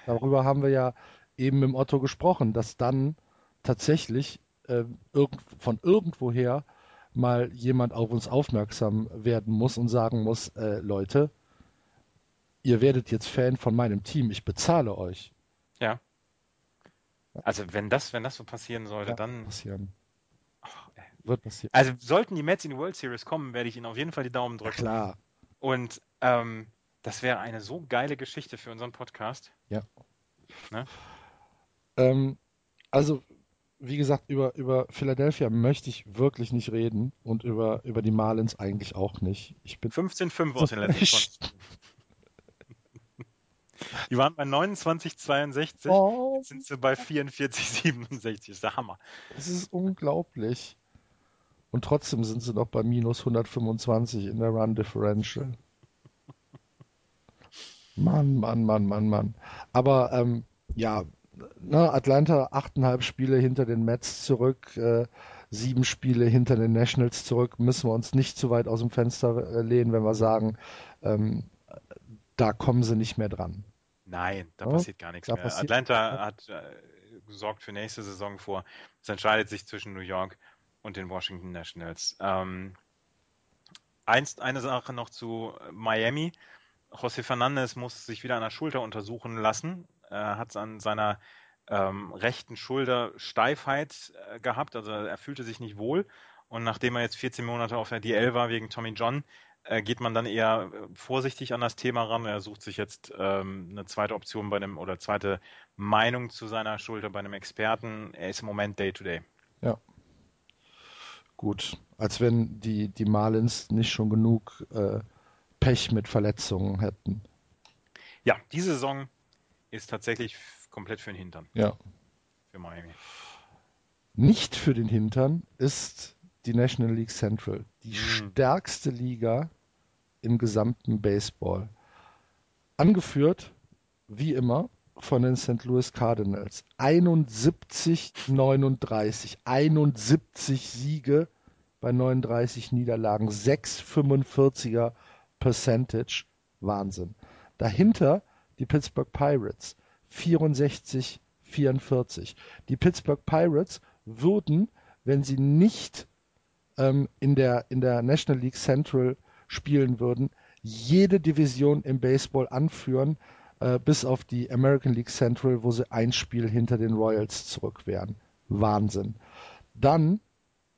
darüber haben wir ja eben mit Otto gesprochen, dass dann tatsächlich äh, irgend, von irgendwoher mal jemand auf uns aufmerksam werden muss und sagen muss, äh, Leute, ihr werdet jetzt Fan von meinem Team, ich bezahle euch. Ja. Also wenn das, wenn das so passieren sollte, ja, dann passieren. Oh, Wird passieren. Also sollten die Mets in die World Series kommen, werde ich ihnen auf jeden Fall die Daumen drücken. klar. Und ähm, das wäre eine so geile Geschichte für unseren Podcast. Ja. Ne? Ähm, also, wie gesagt, über, über Philadelphia möchte ich wirklich nicht reden und über, über die Marlins eigentlich auch nicht. Ich bin 15-5 aus den letzten [laughs] 20. Die waren bei 29,62, oh. jetzt sind sie bei 44,67. Das ist der Hammer. Das ist unglaublich. Und trotzdem sind sie noch bei minus 125 in der Run Differential. Mann, Mann, Mann, Mann, Mann. Aber ähm, ja, ne, Atlanta achteinhalb Spiele hinter den Mets zurück, äh, sieben Spiele hinter den Nationals zurück, müssen wir uns nicht zu weit aus dem Fenster äh, lehnen, wenn wir sagen, ähm, da kommen sie nicht mehr dran. Nein, da ja? passiert gar nichts da mehr. Atlanta hat äh, gesorgt für nächste Saison vor. Es entscheidet sich zwischen New York und den Washington Nationals. Ähm, eins, eine Sache noch zu Miami. José Fernandez muss sich wieder an der Schulter untersuchen lassen. Er hat an seiner ähm, rechten Schulter Steifheit äh, gehabt, also er fühlte sich nicht wohl. Und nachdem er jetzt 14 Monate auf der DL war wegen Tommy John, äh, geht man dann eher äh, vorsichtig an das Thema ran. Er sucht sich jetzt ähm, eine zweite Option bei einem oder zweite Meinung zu seiner Schulter bei einem Experten. Er ist im Moment Day-to-Day. -Day. Ja. Gut. Als wenn die, die Marlins nicht schon genug äh, Pech mit Verletzungen hätten. Ja, diese Saison ist tatsächlich komplett für den Hintern. Ja. Für Miami. Nicht für den Hintern ist die National League Central, die mhm. stärkste Liga im gesamten Baseball. Angeführt, wie immer, von den St. Louis Cardinals. 71, 39. 71 Siege bei 39 Niederlagen. 6,45er Percentage. Wahnsinn. Dahinter die Pittsburgh Pirates. 64, 44. Die Pittsburgh Pirates würden, wenn sie nicht ähm, in, der, in der National League Central spielen würden, jede Division im Baseball anführen, äh, bis auf die American League Central, wo sie ein Spiel hinter den Royals zurück wären. Wahnsinn. Dann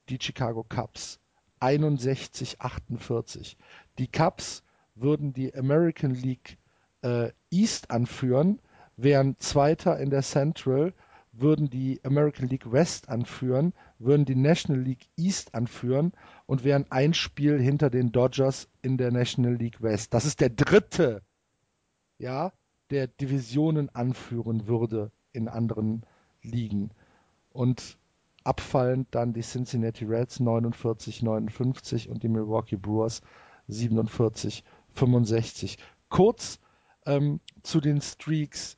die Chicago Cubs. 61-48. Die Cubs würden die American League äh, East anführen, wären Zweiter in der Central, würden die American League West anführen, würden die National League East anführen und wären ein Spiel hinter den Dodgers in der National League West. Das ist der dritte, ja, der Divisionen anführen würde in anderen Ligen. Und abfallend dann die Cincinnati Reds 49-59 und die Milwaukee Brewers 47-65. Kurz ähm, zu den Streaks.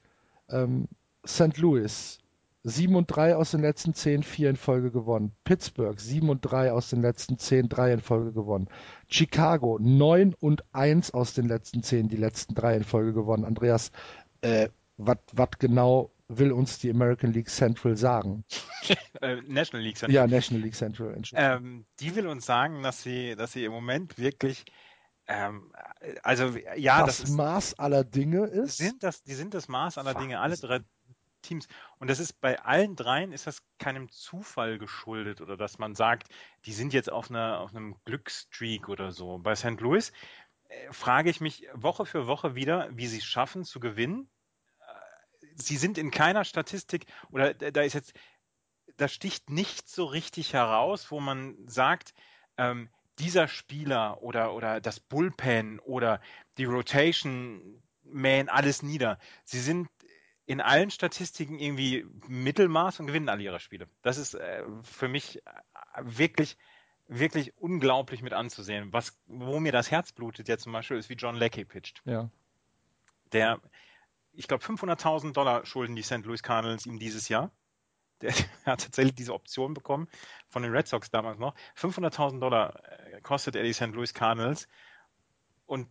Ähm, St. Louis 7 und 3 aus den letzten 10, 4 in Folge gewonnen. Pittsburgh 7 und 3 aus den letzten 10, 3 in Folge gewonnen. Chicago 9 und 1 aus den letzten 10, die letzten 3 in Folge gewonnen. Andreas, äh, was genau will uns die American League Central sagen? [laughs] Äh, National League Central. Ja, National League Central. Ähm, die will uns sagen, dass sie, dass sie im Moment wirklich ähm, also ja, das, das Maß aller Dinge ist. Sind das, die sind das Maß aller Dinge. Alle drei Teams. Und das ist bei allen dreien ist das keinem Zufall geschuldet oder dass man sagt, die sind jetzt auf, einer, auf einem Glücksstreak oder so. Bei St. Louis äh, frage ich mich Woche für Woche wieder, wie sie es schaffen zu gewinnen. Äh, sie sind in keiner Statistik oder da ist jetzt, da sticht nicht so richtig heraus, wo man sagt, ähm, dieser Spieler oder, oder das Bullpen oder die Rotation mähen alles nieder. Sie sind in allen Statistiken irgendwie Mittelmaß und gewinnen alle ihre Spiele. Das ist äh, für mich äh, wirklich, wirklich unglaublich mit anzusehen. Was, wo mir das Herz blutet ja zum Beispiel, ist wie John Leckie pitcht. Ja. Der, ich glaube, 500.000 Dollar schulden die St. Louis Cardinals ihm dieses Jahr. Der, [laughs] hat tatsächlich diese Option bekommen von den Red Sox damals noch. 500.000 Dollar äh, kostet er die St. Louis Cardinals und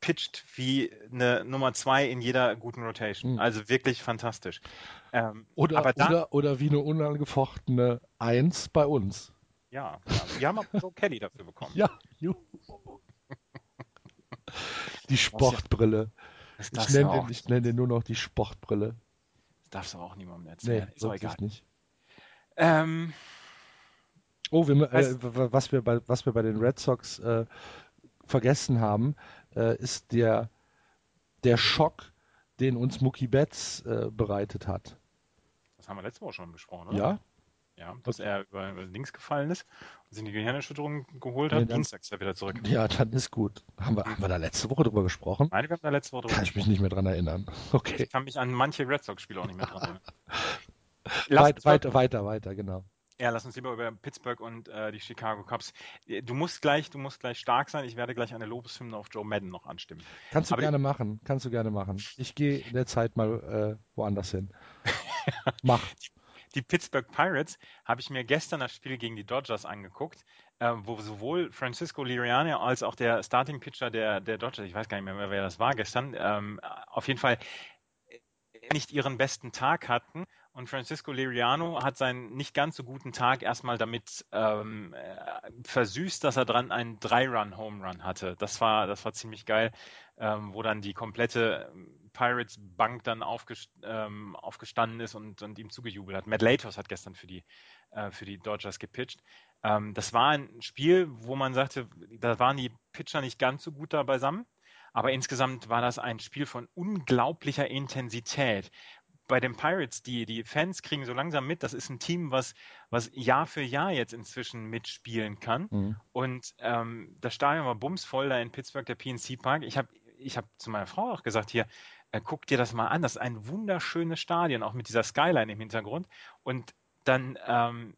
pitcht wie eine Nummer zwei in jeder guten Rotation. Mhm. Also wirklich fantastisch. Ähm, oder, da, oder, oder wie eine unangefochtene Eins bei uns. Ja, ja wir haben auch Joe Kelly dafür bekommen. Ja, juhu. [laughs] Die Sportbrille. Ich nenne, den, ich nenne den nur noch die Sportbrille. Das darfst du auch niemandem erzählen. Nee, ist auch egal. Nicht. Ähm, oh, wir, äh, was, wir bei, was wir bei den Red Sox äh, vergessen haben, äh, ist der, der Schock, den uns Mookie Betts äh, bereitet hat. Das haben wir letzte Woche schon besprochen, oder? Ja. Ja, dass er über, über links gefallen ist und sich die Gehirnerschütterung geholt hat. Nee, dann, Dienstag ist er wieder zurück. Ja, dann ist gut. Haben wir, haben wir da letzte Woche drüber gesprochen? Nein, wir haben da letzte Woche drüber Kann ich mich nicht mehr dran erinnern. Okay. Ich kann mich an manche Red Sox-Spiele auch nicht mehr dran erinnern. [laughs] Weit, weiter, weiter, weiter, genau. Ja, lass uns lieber über Pittsburgh und äh, die Chicago Cubs. Du musst gleich, du musst gleich stark sein. Ich werde gleich eine Lobeshymne auf Joe Madden noch anstimmen. Kannst du Aber gerne machen. Kannst du gerne machen. Ich gehe in der Zeit mal äh, woanders hin. [laughs] Mach. Die, die, Pittsburgh Pirates habe ich mir gestern das Spiel gegen die Dodgers angeguckt, äh, wo sowohl Francisco Liriani als auch der Starting Pitcher der, der Dodgers, ich weiß gar nicht mehr, wer das war gestern, ähm, auf jeden Fall nicht ihren besten Tag hatten und Francisco Liriano hat seinen nicht ganz so guten Tag erstmal damit ähm, äh, versüßt, dass er dran einen Drei-Run-Home-Run hatte. Das war, das war ziemlich geil, ähm, wo dann die komplette Pirates-Bank dann aufgest ähm, aufgestanden ist und, und ihm zugejubelt hat. Matt Latos hat gestern für die, äh, für die Dodgers gepitcht. Ähm, das war ein Spiel, wo man sagte, da waren die Pitcher nicht ganz so gut da beisammen. Aber insgesamt war das ein Spiel von unglaublicher Intensität. Bei den Pirates, die, die Fans kriegen so langsam mit, das ist ein Team, was, was Jahr für Jahr jetzt inzwischen mitspielen kann. Mhm. Und ähm, das Stadion war bumsvoll da in Pittsburgh, der PNC Park. Ich habe ich hab zu meiner Frau auch gesagt, hier, äh, guck dir das mal an. Das ist ein wunderschönes Stadion, auch mit dieser Skyline im Hintergrund. Und dann, ähm,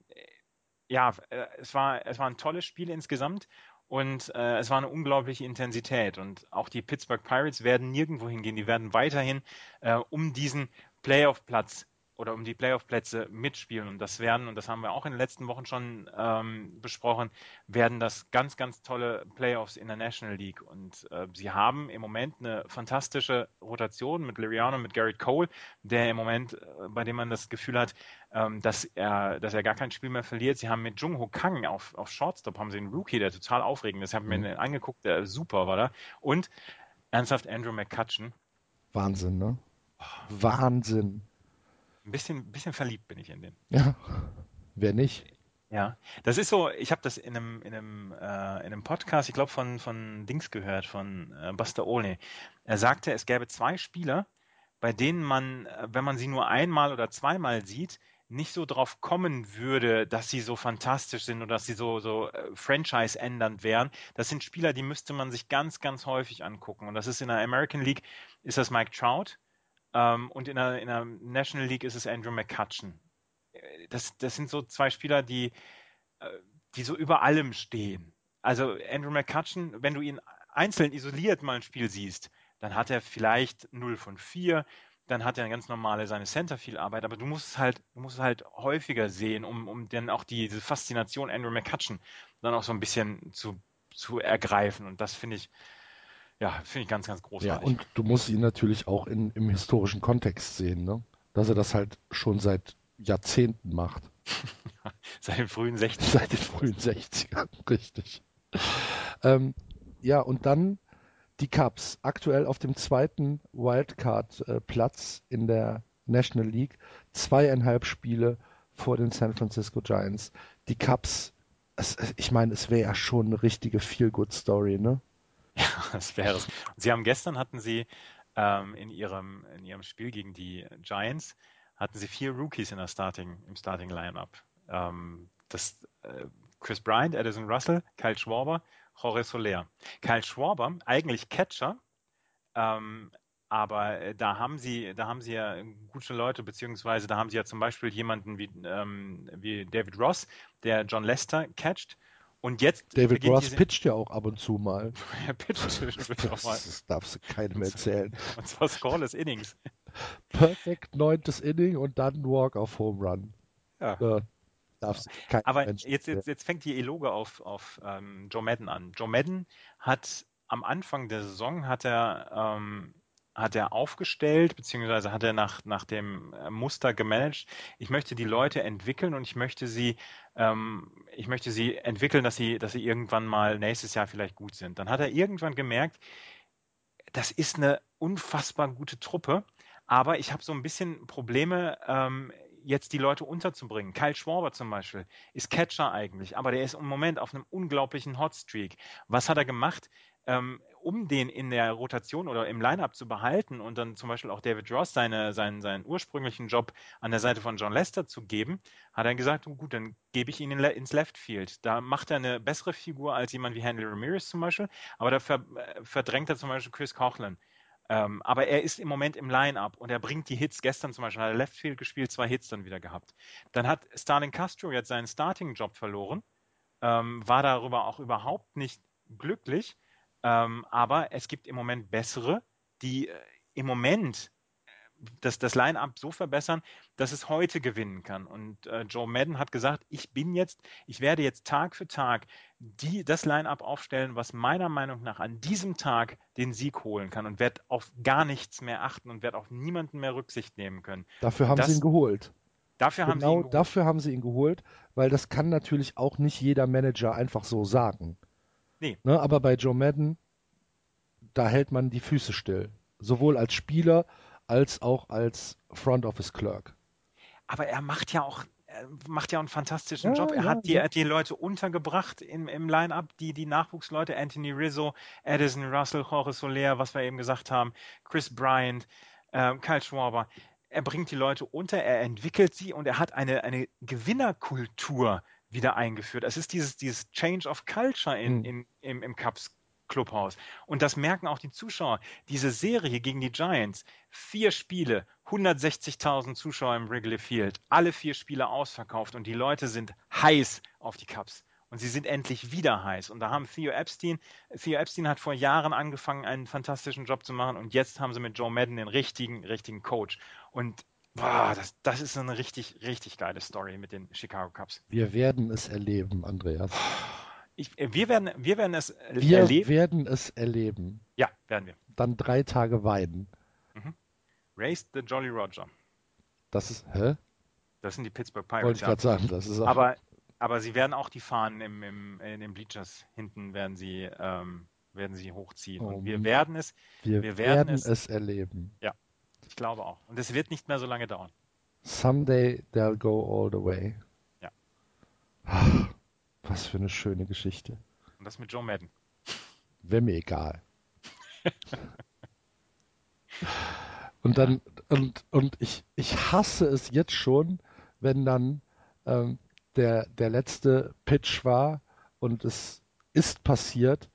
ja, äh, es war, es war ein tolles Spiel insgesamt. Und äh, es war eine unglaubliche Intensität. Und auch die Pittsburgh Pirates werden nirgendwo hingehen. Die werden weiterhin äh, um diesen Playoff-Platz oder um die Playoff-Plätze mitspielen. Und das werden, und das haben wir auch in den letzten Wochen schon ähm, besprochen, werden das ganz, ganz tolle Playoffs in der National League. Und äh, sie haben im Moment eine fantastische Rotation mit Liriano, mit Garrett Cole, der im Moment, äh, bei dem man das Gefühl hat, ähm, dass, er, dass er gar kein Spiel mehr verliert. Sie haben mit Jung Ho Kang auf, auf Shortstop, haben sie einen Rookie, der total aufregend ist. Ich habe mir mhm. den angeguckt, der super war da. Und ernsthaft Andrew McCutcheon. Wahnsinn, ne? Wahnsinn. Ein bisschen, bisschen verliebt bin ich in den. Ja, wer nicht? Ja, das ist so, ich habe das in einem, in einem, äh, in einem Podcast, ich glaube von, von Dings gehört, von äh, Buster Olney. Er sagte, es gäbe zwei Spieler, bei denen man, äh, wenn man sie nur einmal oder zweimal sieht, nicht so drauf kommen würde, dass sie so fantastisch sind oder dass sie so, so äh, Franchise-ändernd wären. Das sind Spieler, die müsste man sich ganz, ganz häufig angucken. Und das ist in der American League, ist das Mike Trout. Ähm, und in der, in der National League ist es Andrew McCutcheon. Das, das sind so zwei Spieler, die, äh, die so über allem stehen. Also Andrew McCutcheon, wenn du ihn einzeln isoliert mal ein Spiel siehst, dann hat er vielleicht 0 von 4, dann hat er eine ganz normale seine Centerfield-Arbeit, aber du musst es halt, du musst es halt häufiger sehen, um, um dann auch die, diese Faszination Andrew McCutcheon dann auch so ein bisschen zu, zu ergreifen. Und das finde ich, ja, finde ich ganz, ganz großartig. Ja, und du musst ihn natürlich auch in, im historischen Kontext sehen, ne? Dass er das halt schon seit Jahrzehnten macht. [laughs] seit den frühen 60ern. [laughs] Seit den frühen 60ern, richtig. ähm, ja, und dann die Cubs, aktuell auf dem zweiten Wildcard-Platz in der National League, zweieinhalb Spiele vor den San Francisco Giants. Die Cubs, es, ich meine, es wäre ja schon eine richtige Feel-Good-Story, ne? Ja, [laughs] das wäre es. Sie haben gestern hatten Sie ähm, in ihrem in ihrem Spiel gegen die Giants hatten Sie vier Rookies in der Starting im Starting Lineup. Ähm, das äh, Chris Bryant, Addison Russell, Kyle Schwarber, Jorge Soler. Kyle Schwarber, eigentlich Catcher, ähm, aber äh, da haben sie, da haben sie ja gute Leute, beziehungsweise da haben sie ja zum Beispiel jemanden wie, ähm, wie David Ross, der John Lester catcht. Und jetzt David Ross pitcht ja auch ab und zu mal. [laughs] er pitcht [laughs] auch mal. Das darfst du keinem erzählen. Und zwar Scoreless Innings. Perfekt neuntes Inning und dann Walk auf Home Run. Ja. ja darfst Aber jetzt, jetzt, jetzt, fängt die Eloge auf, auf ähm, Joe Madden an. Joe Madden hat am Anfang der Saison hat er ähm, hat er aufgestellt, beziehungsweise hat er nach, nach dem äh, Muster gemanagt. Ich möchte die Leute entwickeln und ich möchte sie, ähm, ich möchte sie entwickeln, dass sie, dass sie irgendwann mal nächstes Jahr vielleicht gut sind. Dann hat er irgendwann gemerkt, das ist eine unfassbar gute Truppe, aber ich habe so ein bisschen Probleme, ähm, jetzt die Leute unterzubringen. Kyle Schwarber zum Beispiel ist Catcher eigentlich, aber der ist im Moment auf einem unglaublichen Hotstreak. Was hat er gemacht? Ähm, um den in der Rotation oder im Lineup zu behalten und dann zum Beispiel auch David Ross seine, seinen, seinen ursprünglichen Job an der Seite von John Lester zu geben, hat er gesagt, oh gut, dann gebe ich ihn in, ins Left Field. Da macht er eine bessere Figur als jemand wie Henry Ramirez zum Beispiel, aber da ver, äh, verdrängt er zum Beispiel Chris Coughlin. Ähm, aber er ist im Moment im Line-Up und er bringt die Hits. Gestern zum Beispiel hat er Left Field gespielt, zwei Hits dann wieder gehabt. Dann hat Starling Castro jetzt seinen Starting-Job verloren, ähm, war darüber auch überhaupt nicht glücklich ähm, aber es gibt im Moment bessere, die äh, im Moment äh, das, das Line-up so verbessern, dass es heute gewinnen kann. Und äh, Joe Madden hat gesagt, ich bin jetzt, ich werde jetzt Tag für Tag die, das Line-up aufstellen, was meiner Meinung nach an diesem Tag den Sieg holen kann und werde auf gar nichts mehr achten und werde auf niemanden mehr Rücksicht nehmen können. Dafür haben das, sie ihn geholt. Dafür genau haben sie ihn geholt. dafür haben sie ihn geholt, weil das kann natürlich auch nicht jeder Manager einfach so sagen. Nee. Ne, aber bei Joe Madden, da hält man die Füße still. Sowohl als Spieler als auch als Front Office Clerk. Aber er macht ja auch, macht ja einen fantastischen ja, Job. Er ja, hat, die, ja. hat die Leute untergebracht im, im Line-Up, die, die Nachwuchsleute, Anthony Rizzo, Addison Russell, Jorge Soler, was wir eben gesagt haben, Chris Bryant, äh, Kyle Schwaber. Er bringt die Leute unter, er entwickelt sie und er hat eine, eine Gewinnerkultur wieder eingeführt. Es ist dieses, dieses Change of Culture in, hm. in, im, im Cups Clubhaus. Und das merken auch die Zuschauer. Diese Serie gegen die Giants, vier Spiele, 160.000 Zuschauer im Wrigley Field, alle vier Spiele ausverkauft und die Leute sind heiß auf die Cups. Und sie sind endlich wieder heiß. Und da haben Theo Epstein, Theo Epstein hat vor Jahren angefangen, einen fantastischen Job zu machen. Und jetzt haben sie mit Joe Madden den richtigen, richtigen Coach. Und boah, das, das ist eine richtig, richtig geile Story mit den Chicago Cubs. Wir werden es erleben, Andreas. Ich, äh, wir, werden, wir werden es wir erleben. Wir werden es erleben. Ja, werden wir. Dann drei Tage weinen. Mhm. Race the Jolly Roger. Das ist, hä? Das sind die Pittsburgh Pirates. Wollte ich gerade sagen, das ist auch. Aber, aber sie werden auch die Fahnen im, im, in den Bleachers hinten werden sie, ähm, werden sie hochziehen. Oh, Und wir werden es, wir, wir werden, werden es, es, erleben. Ja, ich glaube auch. Und es wird nicht mehr so lange dauern. Someday they'll go all the way. Ja. Was für eine schöne Geschichte. Und das mit Joe Madden. Wäre mir egal. und dann, und, und ich, ich hasse es jetzt schon, wenn dann ähm, der, der letzte Pitch war und es ist passiert,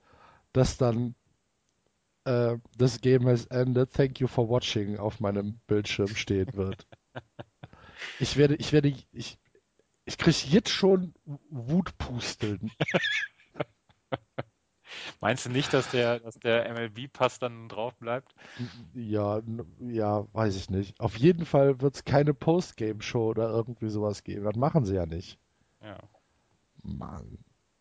dass dann äh, das Game has ended, thank you for watching auf meinem Bildschirm stehen wird. [laughs] ich werde, ich werde, ich, ich kriege jetzt schon Wutpusteln. [laughs] Meinst du nicht, dass der, dass der MLB-Pass dann drauf bleibt? Ja, ja, weiß ich nicht. Auf jeden Fall wird es keine Postgame-Show oder irgendwie sowas geben. Das machen sie ja nicht. Ja. Mann,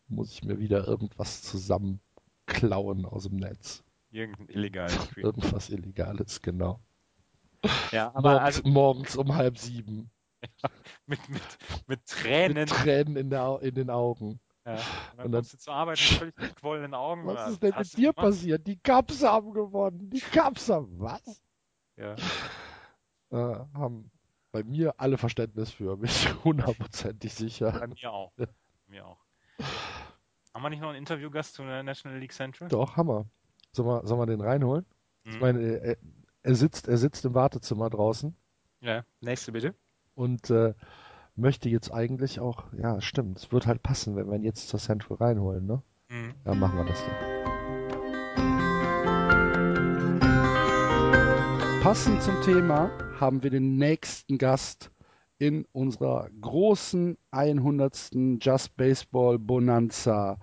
muss ich mir wieder irgendwas zusammenklauen aus dem Netz. Irgendein illegales [laughs] Stream. Irgendwas Illegales, genau. Ja, aber morgens, also, morgens um halb sieben. mit, mit, mit Tränen. Mit Tränen in, der, in den Augen. Ja. Und dann, und dann kommst du zur Arbeit mit völlig gequollenen Augen. Was ist denn mit dir passiert? Die Cubs haben gewonnen. Die Cubs haben was? Ja. Äh, haben bei mir alle Verständnis für mich, hundertprozentig sicher. Bei mir auch. Bei mir auch. Haben wir nicht noch einen Interviewgast zu der National League Central? Doch, haben wir. Sollen wir, sollen wir den reinholen? Mhm. Ich meine, er, er, sitzt, er sitzt im Wartezimmer draußen. Ja, nächste bitte und äh, möchte jetzt eigentlich auch, ja, stimmt, es wird halt passen, wenn wir ihn jetzt zur Central reinholen, ne? Mhm. Ja, machen wir das dann. Passend zum Thema haben wir den nächsten Gast in unserer großen 100. Just Baseball Bonanza.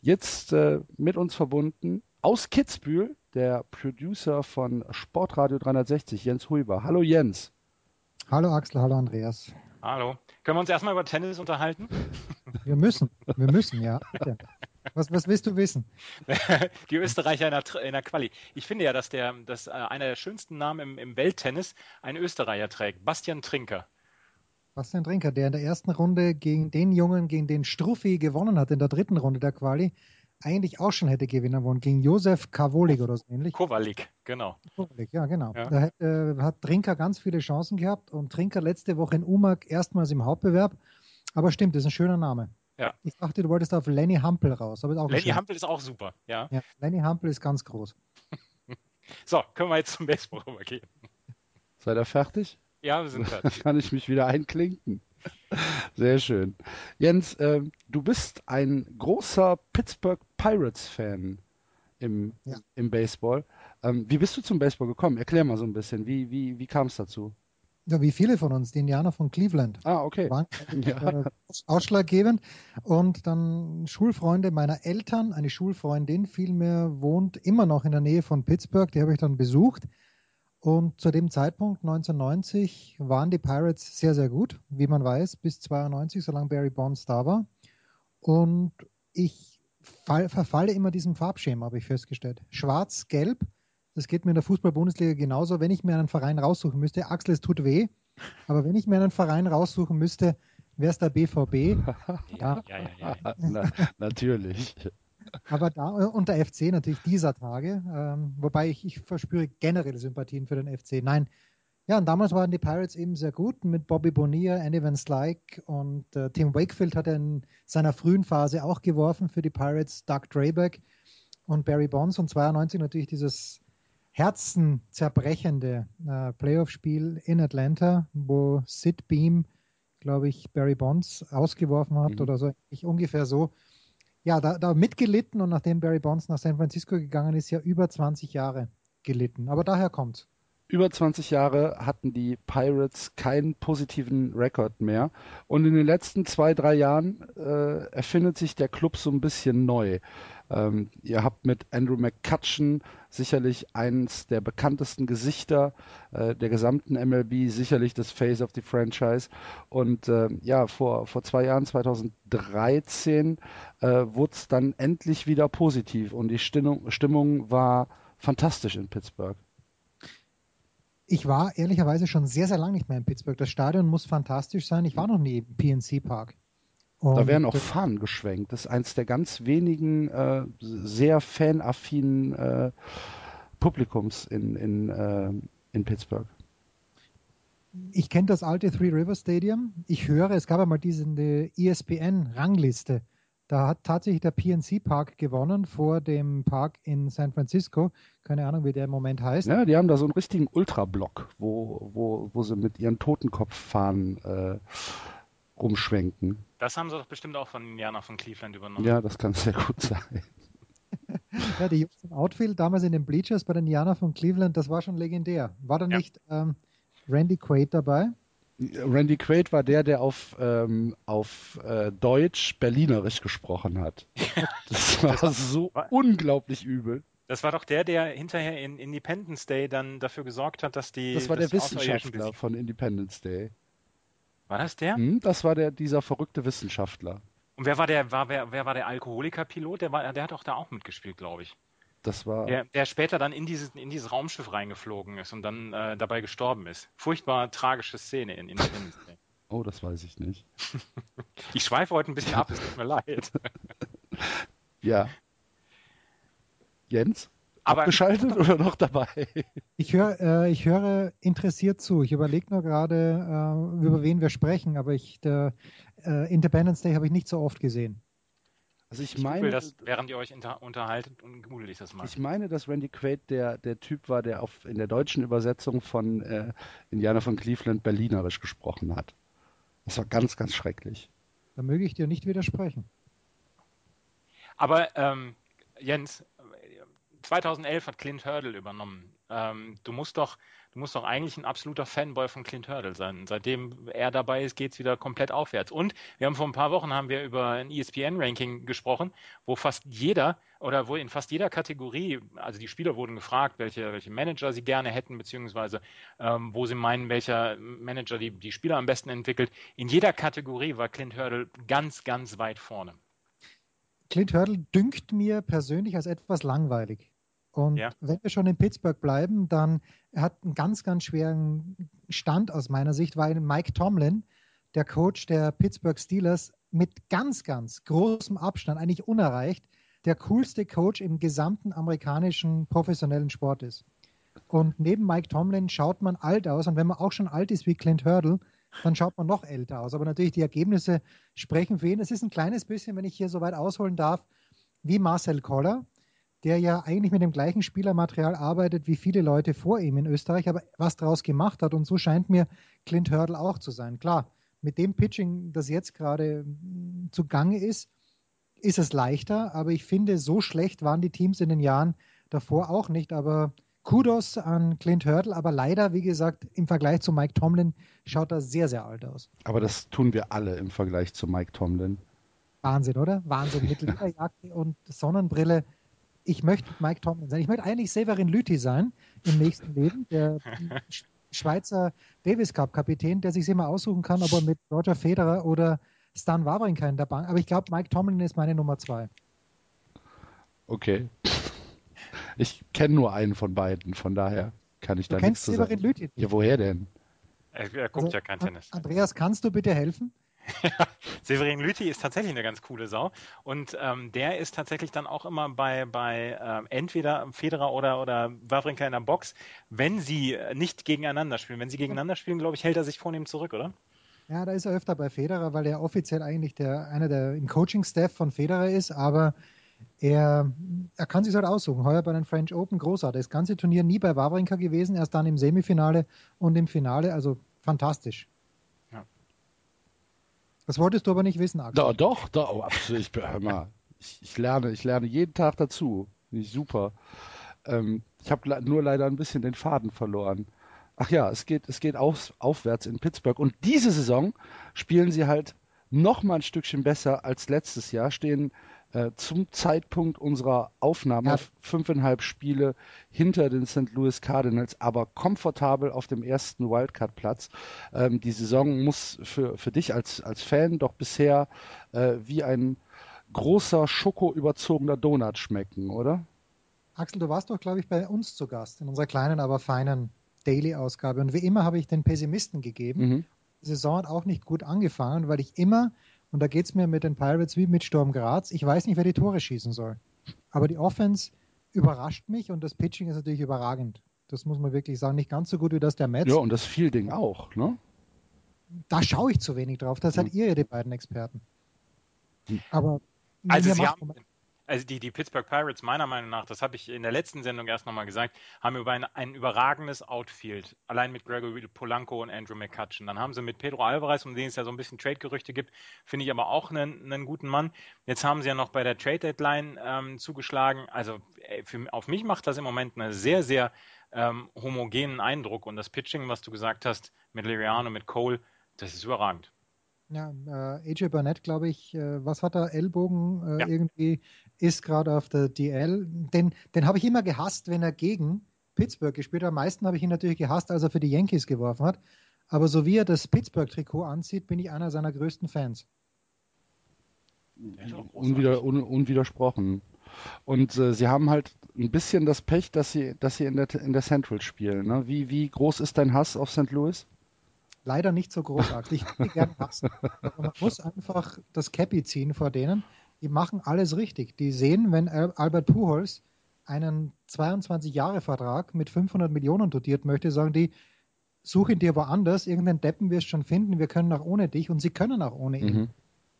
Jetzt äh, mit uns verbunden aus Kitzbühel, der Producer von Sportradio 360, Jens Huiber. Hallo Jens. Hallo Axel, hallo Andreas. Hallo. Können wir uns erstmal über Tennis unterhalten? [laughs] Wir müssen, wir müssen, ja. Was, was willst du wissen? [laughs] Die Österreicher in der, in der Quali. Ich finde ja, dass, der, dass äh, einer der schönsten Namen im, im Welttennis ein Österreicher trägt. Bastian Trinker. Bastian Trinker, der in der ersten Runde gegen den Jungen, gegen den Struffi gewonnen hat, in der dritten Runde der Quali, eigentlich auch schon hätte gewinnen wollen, gegen Josef Kavolik oder so ähnlich. Kowalik, genau. Kowalik, ja, genau. Ja. Da hat, äh, hat Trinker ganz viele Chancen gehabt und Trinker letzte Woche in Umag erstmals im Hauptbewerb. Aber stimmt, das ist ein schöner Name. Ja. Ich dachte, du wolltest auf Lenny Hampel raus. Aber auch Lenny Hampel ist auch super, ja. ja. Lenny Hampel ist ganz groß. [laughs] so, können wir jetzt zum Baseball rübergehen. Seid ihr fertig? Ja, wir sind fertig. [laughs] Kann ich mich wieder einklinken? Sehr schön. Jens, äh, du bist ein großer Pittsburgh Pirates-Fan im, ja. im Baseball. Ähm, wie bist du zum Baseball gekommen? Erklär mal so ein bisschen. Wie, wie, wie kam es dazu? Ja, wie viele von uns, die Indianer von Cleveland. Ah, okay. Waren [laughs] ja. Äh, ausschlaggebend. Und dann Schulfreunde meiner Eltern, eine Schulfreundin vielmehr, wohnt immer noch in der Nähe von Pittsburgh. Die habe ich dann besucht. Und zu dem Zeitpunkt 1990 waren die Pirates sehr, sehr gut, wie man weiß, bis 92, solange Barry Bonds da war. Und ich fall, verfalle immer diesem Farbschema, habe ich festgestellt. Schwarz-Gelb, das geht mir in der Fußball-Bundesliga genauso. Wenn ich mir einen Verein raussuchen müsste, Axel, es tut weh, aber wenn ich mir einen Verein raussuchen müsste, wäre es der BVB. [laughs] ja, ja, ja, ja. Na, natürlich. Aber da und der FC natürlich dieser Tage, ähm, wobei ich, ich verspüre generell Sympathien für den FC. Nein, Ja, und damals waren die Pirates eben sehr gut mit Bobby Bonilla, Andy Van Slyke und äh, Tim Wakefield hat in seiner frühen Phase auch geworfen für die Pirates, Doug Drayback und Barry Bonds und 92 natürlich dieses herzenzerbrechende äh, Playoff-Spiel in Atlanta, wo Sid Beam, glaube ich, Barry Bonds ausgeworfen hat mhm. oder so, ich ungefähr so. Ja, da, da mitgelitten und nachdem Barry Bonds nach San Francisco gegangen ist, ja über 20 Jahre gelitten. Aber daher kommt's über 20 Jahre hatten die Pirates keinen positiven Rekord mehr. Und in den letzten zwei, drei Jahren äh, erfindet sich der Club so ein bisschen neu. Ähm, ihr habt mit Andrew McCutcheon sicherlich eines der bekanntesten Gesichter äh, der gesamten MLB, sicherlich das Face of the Franchise. Und äh, ja, vor, vor zwei Jahren, 2013, äh, wurde es dann endlich wieder positiv und die Stimmung, Stimmung war fantastisch in Pittsburgh. Ich war ehrlicherweise schon sehr, sehr lange nicht mehr in Pittsburgh. Das Stadion muss fantastisch sein. Ich war noch nie im PNC Park. Und da werden auch Fahnen geschwenkt. Das ist eines der ganz wenigen äh, sehr fanaffinen äh, Publikums in, in, äh, in Pittsburgh. Ich kenne das alte Three River Stadium. Ich höre, es gab einmal diese ESPN-Rangliste da hat tatsächlich der PNC Park gewonnen vor dem Park in San Francisco. Keine Ahnung, wie der im Moment heißt. Ja, die haben da so einen richtigen Ultrablock, wo, wo, wo sie mit ihren Totenkopffahren äh, rumschwenken. Das haben sie doch bestimmt auch von Indiana von Cleveland übernommen. Ja, das kann sehr gut sein. [laughs] ja, die Jungs im Outfield damals in den Bleachers bei den Indiana von Cleveland, das war schon legendär. War da ja. nicht ähm, Randy Quaid dabei? Randy Quaid war der, der auf, ähm, auf äh, Deutsch Berlinerisch gesprochen hat. [laughs] Das war so war, unglaublich übel. Das war doch der, der hinterher in Independence Day dann dafür gesorgt hat, dass die. Das war der Wissenschaftler von Independence Day. War das der? Hm, das war der, dieser verrückte Wissenschaftler. Und wer war der, war, wer, wer war der Alkoholikerpilot? Der, war, der hat auch da auch mitgespielt, glaube ich. Das war. Der, der später dann in dieses, in dieses Raumschiff reingeflogen ist und dann äh, dabei gestorben ist. Furchtbar tragische Szene in Independence Day. Oh, das weiß ich nicht. [laughs] ich schweife heute ein bisschen ab, es tut mir leid. [laughs] ja. Jens? Aber, Abgeschaltet oder noch dabei? Ich, hör, äh, ich höre interessiert zu. Ich überlege nur gerade, äh, über wen wir sprechen, aber ich, der, äh, Independence Day habe ich nicht so oft gesehen. Also ich, ich meine, das, während ihr euch unterhaltet und google ich das mal. Ich meine, dass Randy Quaid der, der Typ war, der auf, in der deutschen Übersetzung von äh, Indianer von Cleveland Berlinerisch gesprochen hat. Das war ganz, ganz schrecklich. Da möge ich dir nicht widersprechen. Aber ähm, Jens, 2011 hat Clint Hurdle übernommen. Ähm, du musst doch du musst doch eigentlich ein absoluter Fanboy von Clint Hurdle sein. Seitdem er dabei ist, geht es wieder komplett aufwärts. Und wir haben vor ein paar Wochen haben wir über ein ESPN-Ranking gesprochen, wo fast jeder oder wo in fast jeder Kategorie, also die Spieler wurden gefragt, welche, welche Manager sie gerne hätten, beziehungsweise ähm, wo sie meinen, welcher Manager die, die Spieler am besten entwickelt. In jeder Kategorie war Clint Hurdle ganz, ganz weit vorne. Clint Hurdle dünkt mir persönlich als etwas langweilig. Und ja. wenn wir schon in Pittsburgh bleiben, dann er hat einen ganz, ganz schweren Stand aus meiner Sicht, weil Mike Tomlin, der Coach der Pittsburgh Steelers, mit ganz, ganz großem Abstand, eigentlich unerreicht, der coolste Coach im gesamten amerikanischen professionellen Sport ist. Und neben Mike Tomlin schaut man alt aus. Und wenn man auch schon alt ist wie Clint Hurdle, dann schaut man noch älter aus. Aber natürlich, die Ergebnisse sprechen für ihn. Es ist ein kleines bisschen, wenn ich hier so weit ausholen darf, wie Marcel Koller, der ja eigentlich mit dem gleichen Spielermaterial arbeitet wie viele Leute vor ihm in Österreich, aber was daraus gemacht hat. Und so scheint mir Clint Hurdle auch zu sein. Klar, mit dem Pitching, das jetzt gerade mm, zugange ist, ist es leichter, aber ich finde, so schlecht waren die Teams in den Jahren davor auch nicht. Aber Kudos an Clint Hurdle, aber leider, wie gesagt, im Vergleich zu Mike Tomlin schaut er sehr, sehr alt aus. Aber das tun wir alle im Vergleich zu Mike Tomlin. Wahnsinn, oder? Wahnsinn. Mit [laughs] Lederjacke und Sonnenbrille ich möchte Mike Tomlin sein. Ich möchte eigentlich Severin Lüthi sein im nächsten Leben, der [laughs] Schweizer Davis Cup Kapitän, der sich immer aussuchen kann, ob er mit Roger Federer oder Stan Wawrinka in der Bank. Aber ich glaube, Mike Tomlin ist meine Nummer zwei. Okay. Ich kenne nur einen von beiden, von daher kann ich du da nichts zu sagen. Lüthi Ja, woher denn? Er, er guckt also, ja kein Tennis. Andreas, kannst du bitte helfen? [laughs] Severin Lüthi ist tatsächlich eine ganz coole Sau. Und ähm, der ist tatsächlich dann auch immer bei, bei ähm, entweder Federer oder, oder Wawrinka in der Box, wenn sie nicht gegeneinander spielen. Wenn sie gegeneinander spielen, glaube ich, hält er sich vornehm zurück, oder? Ja, da ist er öfter bei Federer, weil er offiziell eigentlich der, einer der im Coaching-Staff von Federer ist, aber er, er kann sich halt aussuchen. Heuer bei den French Open großartig. Das ganze Turnier nie bei Wawrinka gewesen, erst dann im Semifinale und im Finale, also fantastisch. Das wolltest du aber nicht wissen, Axel. Doch, doch, doch absolut. Ich, mal, ich, ich, lerne, ich lerne jeden Tag dazu. Finde ich super. Ähm, ich habe nur leider ein bisschen den Faden verloren. Ach ja, es geht, es geht auf, aufwärts in Pittsburgh. Und diese Saison spielen sie halt noch mal ein Stückchen besser als letztes Jahr, stehen äh, zum Zeitpunkt unserer Aufnahme ja. fünfeinhalb Spiele hinter den St. Louis Cardinals, aber komfortabel auf dem ersten Wildcard-Platz. Ähm, die Saison muss für, für dich als, als Fan doch bisher äh, wie ein großer, schokoüberzogener Donut schmecken, oder? Axel, du warst doch, glaube ich, bei uns zu Gast in unserer kleinen, aber feinen Daily-Ausgabe. Und wie immer habe ich den Pessimisten gegeben. Mhm. Die Saison hat auch nicht gut angefangen, weil ich immer und da geht es mir mit den Pirates wie mit Sturm Graz. Ich weiß nicht, wer die Tore schießen soll. Aber die Offense überrascht mich und das Pitching ist natürlich überragend. Das muss man wirklich sagen. Nicht ganz so gut wie das der Mets. Ja, und das Fielding auch, ne? Da schaue ich zu wenig drauf. Das seid ihr, die beiden Experten. Aber also sie haben, also die, die Pittsburgh Pirates, meiner Meinung nach, das habe ich in der letzten Sendung erst nochmal gesagt, haben über ein, ein überragendes Outfield. Allein mit Gregory Polanco und Andrew McCutcheon. Dann haben sie mit Pedro Alvarez, um den es ja so ein bisschen Trade-Gerüchte gibt, finde ich aber auch einen, einen guten Mann. Jetzt haben sie ja noch bei der Trade-Deadline ähm, zugeschlagen. Also für, auf mich macht das im Moment einen sehr, sehr ähm, homogenen Eindruck. Und das Pitching, was du gesagt hast, mit Liriano, mit Cole, das ist überragend. Ja, äh, AJ Burnett, glaube ich, äh, was hat er? Ellbogen äh, ja. irgendwie ist gerade auf der DL. Den, den habe ich immer gehasst, wenn er gegen Pittsburgh gespielt hat. Am meisten habe ich ihn natürlich gehasst, als er für die Yankees geworfen hat. Aber so wie er das Pittsburgh-Trikot anzieht, bin ich einer seiner größten Fans. Unwider, un, unwidersprochen. Und äh, sie haben halt ein bisschen das Pech, dass sie, dass sie in der, in der Central spielen. Ne? Wie, wie groß ist dein Hass auf St. Louis? Leider nicht so großartig. Ich würde gerne hassen. Aber man muss einfach das Cappy ziehen vor denen. Die machen alles richtig. Die sehen, wenn Albert Pujols einen 22-Jahre-Vertrag mit 500 Millionen dotiert möchte, sagen die, such ihn dir woanders, irgendeinen Deppen wirst du schon finden, wir können auch ohne dich und sie können auch ohne ihn. Mhm.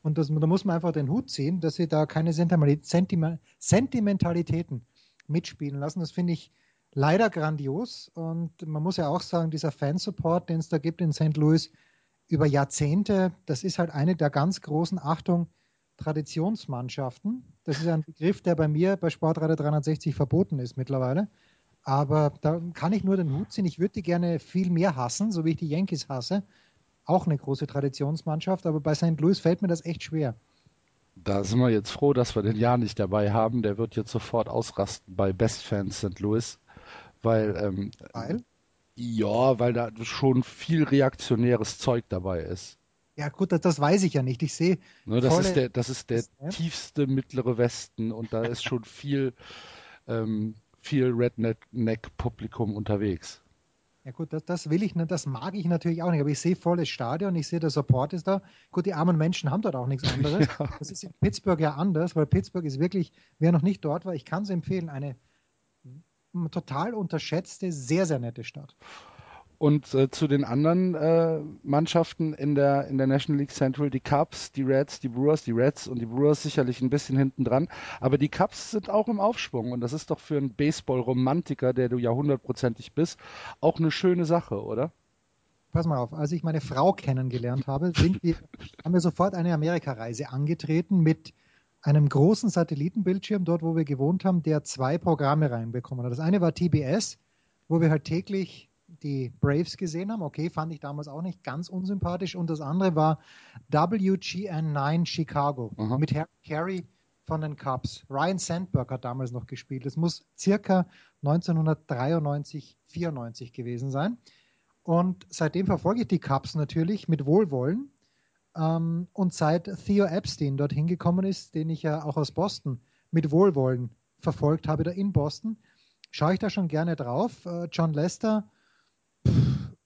Und das, da muss man einfach den Hut ziehen, dass sie da keine Sentimentalitäten mitspielen lassen. Das finde ich leider grandios. Und man muss ja auch sagen, dieser Fansupport, den es da gibt in St. Louis über Jahrzehnte, das ist halt eine der ganz großen, Achtung, Traditionsmannschaften. Das ist ein Begriff, der bei mir bei Sportradio 360 verboten ist mittlerweile. Aber da kann ich nur den Hut ziehen. Ich würde die gerne viel mehr hassen, so wie ich die Yankees hasse. Auch eine große Traditionsmannschaft, aber bei St. Louis fällt mir das echt schwer. Da sind wir jetzt froh, dass wir den Jahr nicht dabei haben. Der wird jetzt sofort ausrasten bei Best Fans St. Louis. Weil, ähm, weil? Ja, weil da schon viel reaktionäres Zeug dabei ist. Ja, gut, das, das weiß ich ja nicht. Ich sehe. Ne, das, ist der, das ist der tiefste mittlere Westen und da ist schon viel, [laughs] ähm, viel Redneck-Publikum unterwegs. Ja gut, das, das will ich, das mag ich natürlich auch nicht, aber ich sehe volles Stadion, ich sehe, der Support ist da. Gut, die armen Menschen haben dort auch nichts anderes. [laughs] ja. Das ist in Pittsburgh ja anders, weil Pittsburgh ist wirklich, wer noch nicht dort war, ich kann es empfehlen, eine total unterschätzte, sehr, sehr nette Stadt. Und äh, zu den anderen äh, Mannschaften in der, in der National League Central, die Cubs, die Reds, die Brewers, die Reds und die Brewers sicherlich ein bisschen hinten dran. Aber die Cubs sind auch im Aufschwung und das ist doch für einen Baseball-Romantiker, der du ja hundertprozentig bist, auch eine schöne Sache, oder? Pass mal auf, als ich meine Frau kennengelernt habe, sind wir, [laughs] haben wir sofort eine Amerikareise angetreten mit einem großen Satellitenbildschirm, dort wo wir gewohnt haben, der zwei Programme reinbekommen hat. Das eine war TBS, wo wir halt täglich die Braves gesehen haben. Okay, fand ich damals auch nicht ganz unsympathisch. Und das andere war WGN9 Chicago Aha. mit Harry Carey von den Cubs. Ryan Sandberg hat damals noch gespielt. Es muss circa 1993, 94 gewesen sein. Und seitdem verfolge ich die Cubs natürlich mit Wohlwollen. Ähm, und seit Theo Epstein dorthin gekommen ist, den ich ja auch aus Boston mit Wohlwollen verfolgt habe, da in Boston, schaue ich da schon gerne drauf. Äh, John Lester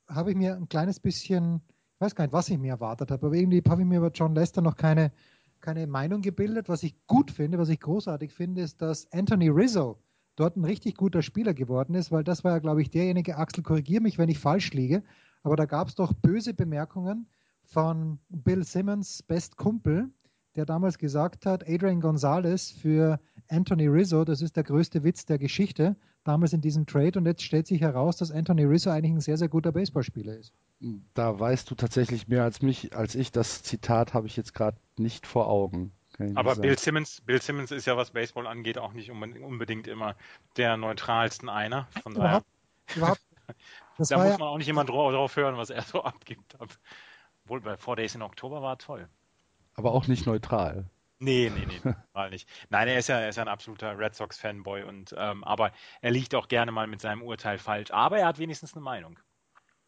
habe ich mir ein kleines bisschen Ich weiß gar nicht, was ich mir erwartet habe, aber irgendwie habe ich mir über John Lester noch keine, keine Meinung gebildet. Was ich gut finde, was ich großartig finde, ist, dass Anthony Rizzo dort ein richtig guter Spieler geworden ist, weil das war ja, glaube ich, derjenige, Axel, korrigiere mich, wenn ich falsch liege, aber da gab es doch böse Bemerkungen von Bill Simmons, Best Kumpel, der damals gesagt hat, Adrian Gonzalez für Anthony Rizzo, das ist der größte Witz der Geschichte, damals in diesem Trade. Und jetzt stellt sich heraus, dass Anthony Rizzo eigentlich ein sehr, sehr guter Baseballspieler ist. Da weißt du tatsächlich mehr als mich, als ich. Das Zitat habe ich jetzt gerade nicht vor Augen. Aber Bill Simmons, Bill Simmons ist ja, was Baseball angeht, auch nicht unbedingt immer der neutralsten einer. Von daher. Überhaupt, [laughs] überhaupt. da muss man auch nicht immer drauf hören, was er so [laughs] abgibt. Obwohl bei Four Days in Oktober war toll. Aber auch nicht neutral. Nee, nee, nee, [laughs] mal nicht. Nein, er ist ja, er ist ja ein absoluter Red Sox-Fanboy und ähm, aber er liegt auch gerne mal mit seinem Urteil falsch. Aber er hat wenigstens eine Meinung.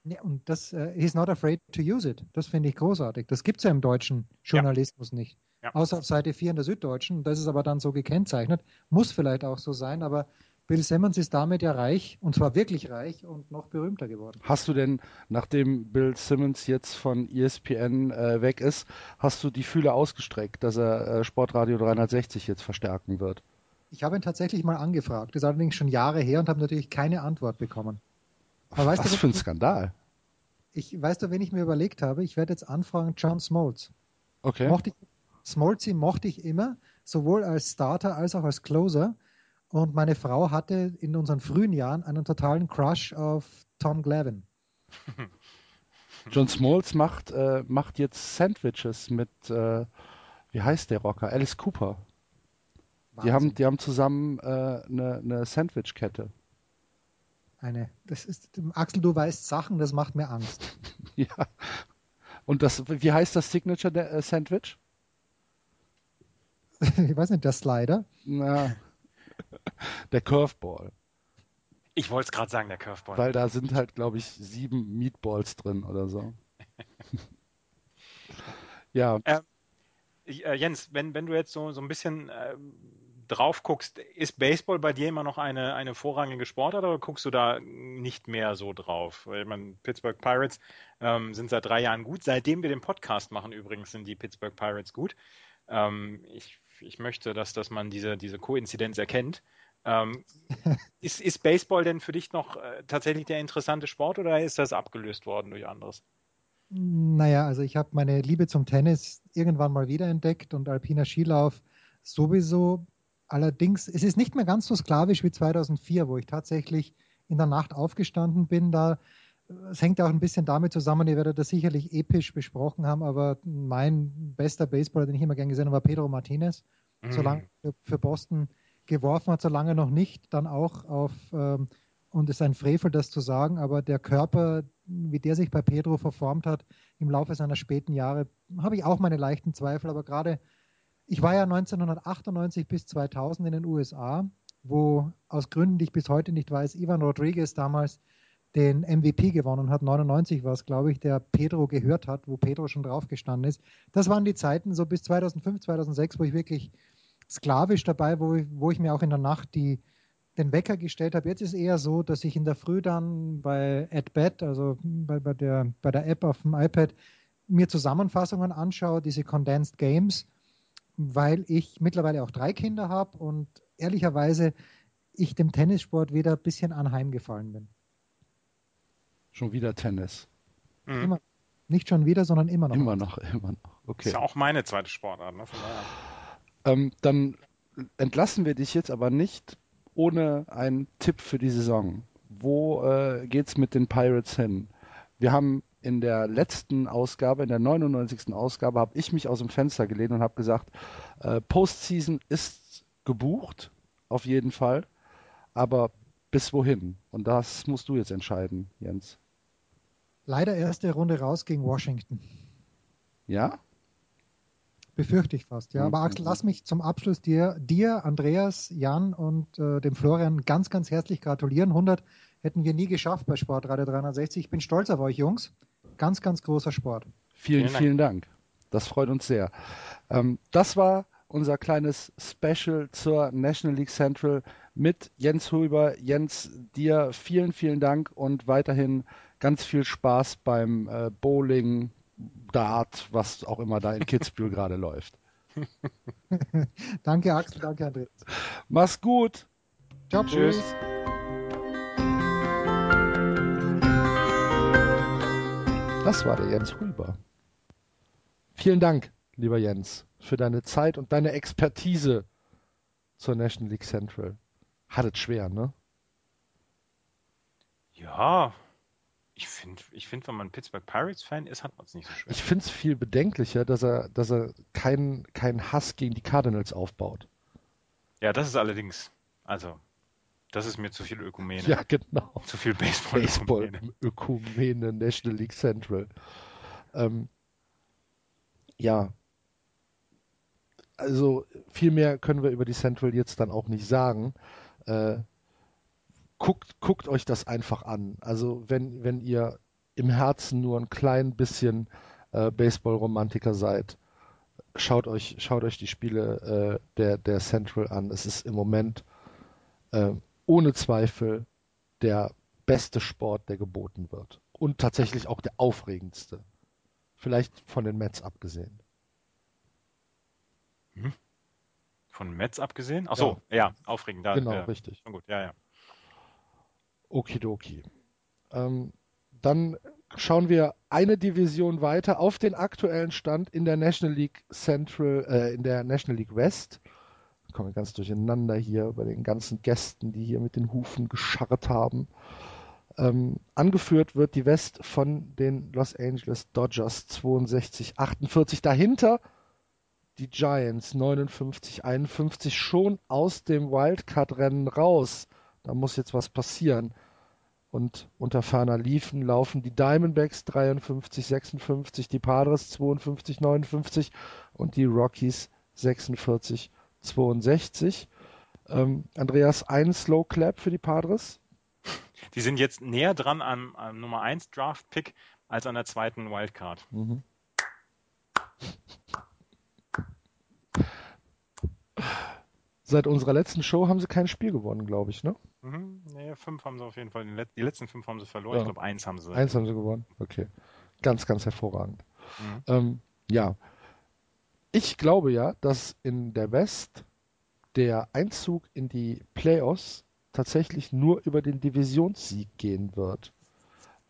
Ja, und das, uh, he's not afraid to use it. Das finde ich großartig. Das gibt es ja im deutschen Journalismus ja. nicht. Ja. Außer auf Seite 4 in der Süddeutschen. Das ist aber dann so gekennzeichnet. Muss vielleicht auch so sein, aber Bill Simmons ist damit ja reich, und zwar wirklich reich und noch berühmter geworden. Hast du denn, nachdem Bill Simmons jetzt von ESPN äh, weg ist, hast du die Fühler ausgestreckt, dass er äh, Sportradio 360 jetzt verstärken wird? Ich habe ihn tatsächlich mal angefragt. Das ist allerdings schon Jahre her und habe natürlich keine Antwort bekommen. Aber weißt Was du, für ein Skandal. Ich, weißt du, wen ich mir überlegt habe? Ich werde jetzt anfragen, John Smoltz. Okay. Mochte ich, Smoltzy mochte ich immer, sowohl als Starter als auch als Closer. Und meine Frau hatte in unseren frühen Jahren einen totalen Crush auf Tom Glavin. [laughs] John Smalls macht, äh, macht jetzt Sandwiches mit, äh, wie heißt der Rocker? Alice Cooper. Die haben, die haben zusammen äh, eine, eine Sandwich-Kette. Eine, das ist, Axel, du weißt Sachen, das macht mir Angst. [laughs] ja. Und das, wie heißt das Signature-Sandwich? [laughs] ich weiß nicht, der Slider? Na, [laughs] der Curveball. Ich wollte es gerade sagen, der Curveball. Weil da sind halt, glaube ich, sieben Meatballs drin oder so. [laughs] ja. Ähm, äh, Jens, wenn, wenn du jetzt so, so ein bisschen äh, drauf guckst, ist Baseball bei dir immer noch eine, eine vorrangige Sportart oder guckst du da nicht mehr so drauf? Weil man Pittsburgh Pirates ähm, sind seit drei Jahren gut. Seitdem wir den Podcast machen übrigens, sind die Pittsburgh Pirates gut. Ähm, ich ich möchte, dass, dass man diese, diese Koinzidenz erkennt. Ähm, [laughs] ist, ist Baseball denn für dich noch äh, tatsächlich der interessante Sport oder ist das abgelöst worden durch anderes? Naja, also ich habe meine Liebe zum Tennis irgendwann mal wiederentdeckt und alpiner Skilauf sowieso. Allerdings, es ist nicht mehr ganz so sklavisch wie 2004, wo ich tatsächlich in der Nacht aufgestanden bin. Da es hängt ja auch ein bisschen damit zusammen, ihr werdet das sicherlich episch besprochen haben, aber mein bester Baseballer, den ich immer gern gesehen habe, war Pedro Martinez. Mhm. Solange für Boston geworfen hat, solange noch nicht, dann auch auf, ähm, und es ist ein Frevel, das zu sagen, aber der Körper, wie der sich bei Pedro verformt hat im Laufe seiner späten Jahre, habe ich auch meine leichten Zweifel, aber gerade, ich war ja 1998 bis 2000 in den USA, wo aus Gründen, die ich bis heute nicht weiß, Ivan Rodriguez damals den MVP gewonnen hat. 99 war es, glaube ich, der Pedro gehört hat, wo Pedro schon drauf gestanden ist. Das waren die Zeiten so bis 2005, 2006, wo ich wirklich sklavisch dabei, wo ich, wo ich mir auch in der Nacht die, den Wecker gestellt habe. Jetzt ist es eher so, dass ich in der Früh dann bei AdBet, also bei, bei, der, bei der App auf dem iPad, mir Zusammenfassungen anschaue, diese Condensed Games, weil ich mittlerweile auch drei Kinder habe und ehrlicherweise ich dem Tennissport wieder ein bisschen anheimgefallen bin. Schon wieder Tennis. Mhm. Immer, nicht schon wieder, sondern immer noch. Immer noch, immer noch. Okay. Ist ja auch meine zweite Sportart. Ne? Ähm, dann entlassen wir dich jetzt aber nicht ohne einen Tipp für die Saison. Wo äh, es mit den Pirates hin? Wir haben in der letzten Ausgabe, in der 99. Ausgabe, habe ich mich aus dem Fenster gelehnt und habe gesagt, äh, Postseason ist gebucht, auf jeden Fall, aber bis wohin? Und das musst du jetzt entscheiden, Jens. Leider erste Runde raus gegen Washington. Ja? Befürchte ich fast, ja. Aber Axel, lass mich zum Abschluss dir, dir Andreas, Jan und äh, dem Florian ganz, ganz herzlich gratulieren. 100 hätten wir nie geschafft bei Sportradio 360. Ich bin stolz auf euch, Jungs. Ganz, ganz großer Sport. Vielen, vielen Dank. Das freut uns sehr. Ähm, das war unser kleines Special zur National League Central mit Jens Huber. Jens, dir vielen, vielen Dank und weiterhin ganz viel Spaß beim äh, Bowling, Dart, was auch immer da in Kitzbühel [laughs] gerade läuft. [laughs] danke Axel, danke Andreas. Mach's gut. Ciao, tschüss. Das war der Jens Huber. Vielen Dank, lieber Jens, für deine Zeit und deine Expertise zur National League Central. Hattet schwer, ne? Ja, ich finde, ich find, wenn man Pittsburgh Pirates-Fan ist, hat man es nicht so schwer. Ich finde es viel bedenklicher, dass er, dass er keinen kein Hass gegen die Cardinals aufbaut. Ja, das ist allerdings, also, das ist mir zu viel Ökumene. Ja, genau. Zu viel Baseball. Baseball, Ökumene, National League Central. Ähm, ja. Also, viel mehr können wir über die Central jetzt dann auch nicht sagen. Äh, guckt, guckt euch das einfach an. Also wenn, wenn ihr im Herzen nur ein klein bisschen äh, Baseball-Romantiker seid, schaut euch, schaut euch die Spiele äh, der, der Central an. Es ist im Moment äh, ohne Zweifel der beste Sport, der geboten wird. Und tatsächlich auch der aufregendste. Vielleicht von den Mets abgesehen. Hm? Von Mets abgesehen? Achso, ja. ja, aufregend. Da, genau, ja. richtig. Gut, ja, ja. Okidoki. Ähm, dann schauen wir eine Division weiter auf den aktuellen Stand in der National League Central, äh, in der National League West. Ich komme ganz durcheinander hier bei den ganzen Gästen, die hier mit den Hufen gescharrt haben. Ähm, angeführt wird die West von den Los Angeles Dodgers 62, 48. Dahinter die Giants 59, 51 schon aus dem Wildcard-Rennen raus. Da muss jetzt was passieren. Und unter ferner Liefen laufen die Diamondbacks 53, 56, die Padres 52, 59 und die Rockies 46, 62. Ähm, Andreas, ein Slow Clap für die Padres? Die sind jetzt näher dran am, am Nummer 1 Draft Pick als an der zweiten Wildcard. Mhm. Seit unserer letzten Show haben sie kein Spiel gewonnen, glaube ich, ne? Mhm, nee, fünf haben sie auf jeden Fall. Die letzten fünf haben sie verloren. Ja. Ich glaube, eins haben sie. Eins haben sie gewonnen. Okay. Ganz, ganz hervorragend. Mhm. Ähm, ja. Ich glaube ja, dass in der West der Einzug in die Playoffs tatsächlich nur über den Divisionssieg gehen wird.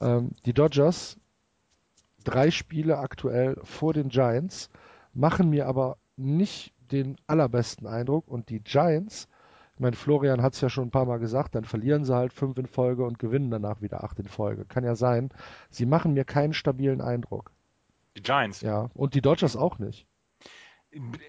Ähm, die Dodgers, drei Spiele aktuell vor den Giants, machen mir aber nicht den allerbesten Eindruck und die Giants ich meine, Florian hat es ja schon ein paar Mal gesagt, dann verlieren sie halt fünf in Folge und gewinnen danach wieder acht in Folge. Kann ja sein. Sie machen mir keinen stabilen Eindruck. Die Giants. Ja, und die Dodgers auch nicht.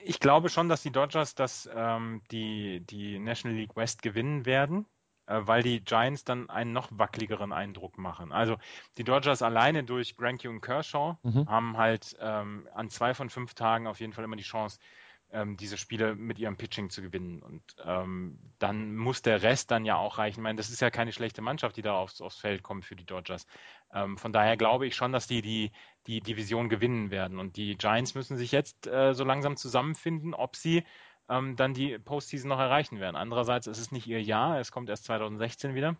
Ich glaube schon, dass die Dodgers das, ähm, die, die National League West gewinnen werden, äh, weil die Giants dann einen noch wackeligeren Eindruck machen. Also die Dodgers alleine durch Granke und Kershaw mhm. haben halt ähm, an zwei von fünf Tagen auf jeden Fall immer die Chance, ähm, diese Spiele mit ihrem Pitching zu gewinnen. Und ähm, dann muss der Rest dann ja auch reichen. Ich meine, das ist ja keine schlechte Mannschaft, die da aufs, aufs Feld kommt für die Dodgers. Ähm, von daher glaube ich schon, dass die, die die Division gewinnen werden. Und die Giants müssen sich jetzt äh, so langsam zusammenfinden, ob sie ähm, dann die Postseason noch erreichen werden. Andererseits ist es nicht ihr Jahr, es kommt erst 2016 wieder.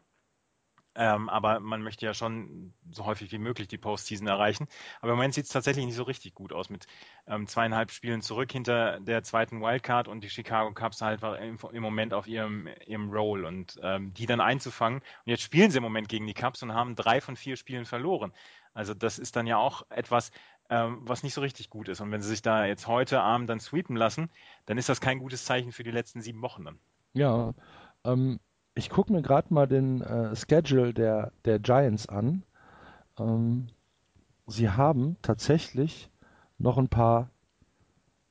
Ähm, aber man möchte ja schon so häufig wie möglich die Postseason erreichen. Aber im Moment sieht es tatsächlich nicht so richtig gut aus mit ähm, zweieinhalb Spielen zurück hinter der zweiten Wildcard und die Chicago Cubs halt im, im Moment auf ihrem, ihrem Roll und ähm, die dann einzufangen. Und jetzt spielen sie im Moment gegen die Cubs und haben drei von vier Spielen verloren. Also das ist dann ja auch etwas, ähm, was nicht so richtig gut ist. Und wenn sie sich da jetzt heute Abend dann sweepen lassen, dann ist das kein gutes Zeichen für die letzten sieben Wochen dann. Ja, ähm, ich gucke mir gerade mal den äh, Schedule der, der Giants an. Ähm, sie haben tatsächlich noch ein paar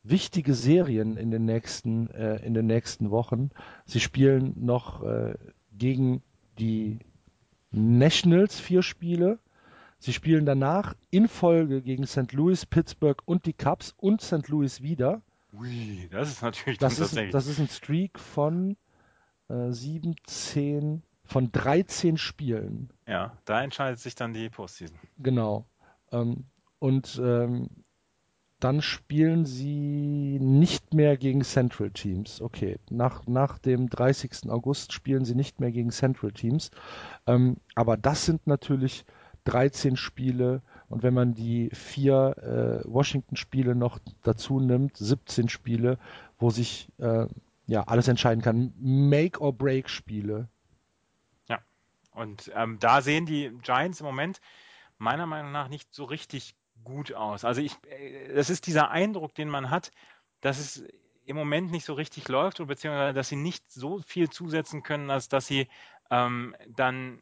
wichtige Serien in den nächsten, äh, in den nächsten Wochen. Sie spielen noch äh, gegen die Nationals vier Spiele. Sie spielen danach in Folge gegen St. Louis, Pittsburgh und die Cubs und St. Louis wieder. Ui, das ist natürlich das ist, das ist ein Streak von äh, 17 von 13 Spielen. Ja, da entscheidet sich dann die Postseason. Genau. Ähm, und ähm, dann spielen sie nicht mehr gegen Central Teams. Okay, nach, nach dem 30. August spielen sie nicht mehr gegen Central Teams. Ähm, aber das sind natürlich 13 Spiele, Und wenn man die vier äh, Washington-Spiele noch dazu nimmt, 17 Spiele, wo sich äh, ja alles entscheiden kann. Make-or-Break-Spiele. Ja. Und ähm, da sehen die Giants im Moment meiner Meinung nach nicht so richtig gut aus. Also ich, äh, das ist dieser Eindruck, den man hat, dass es im Moment nicht so richtig läuft, beziehungsweise dass sie nicht so viel zusetzen können, als dass sie ähm, dann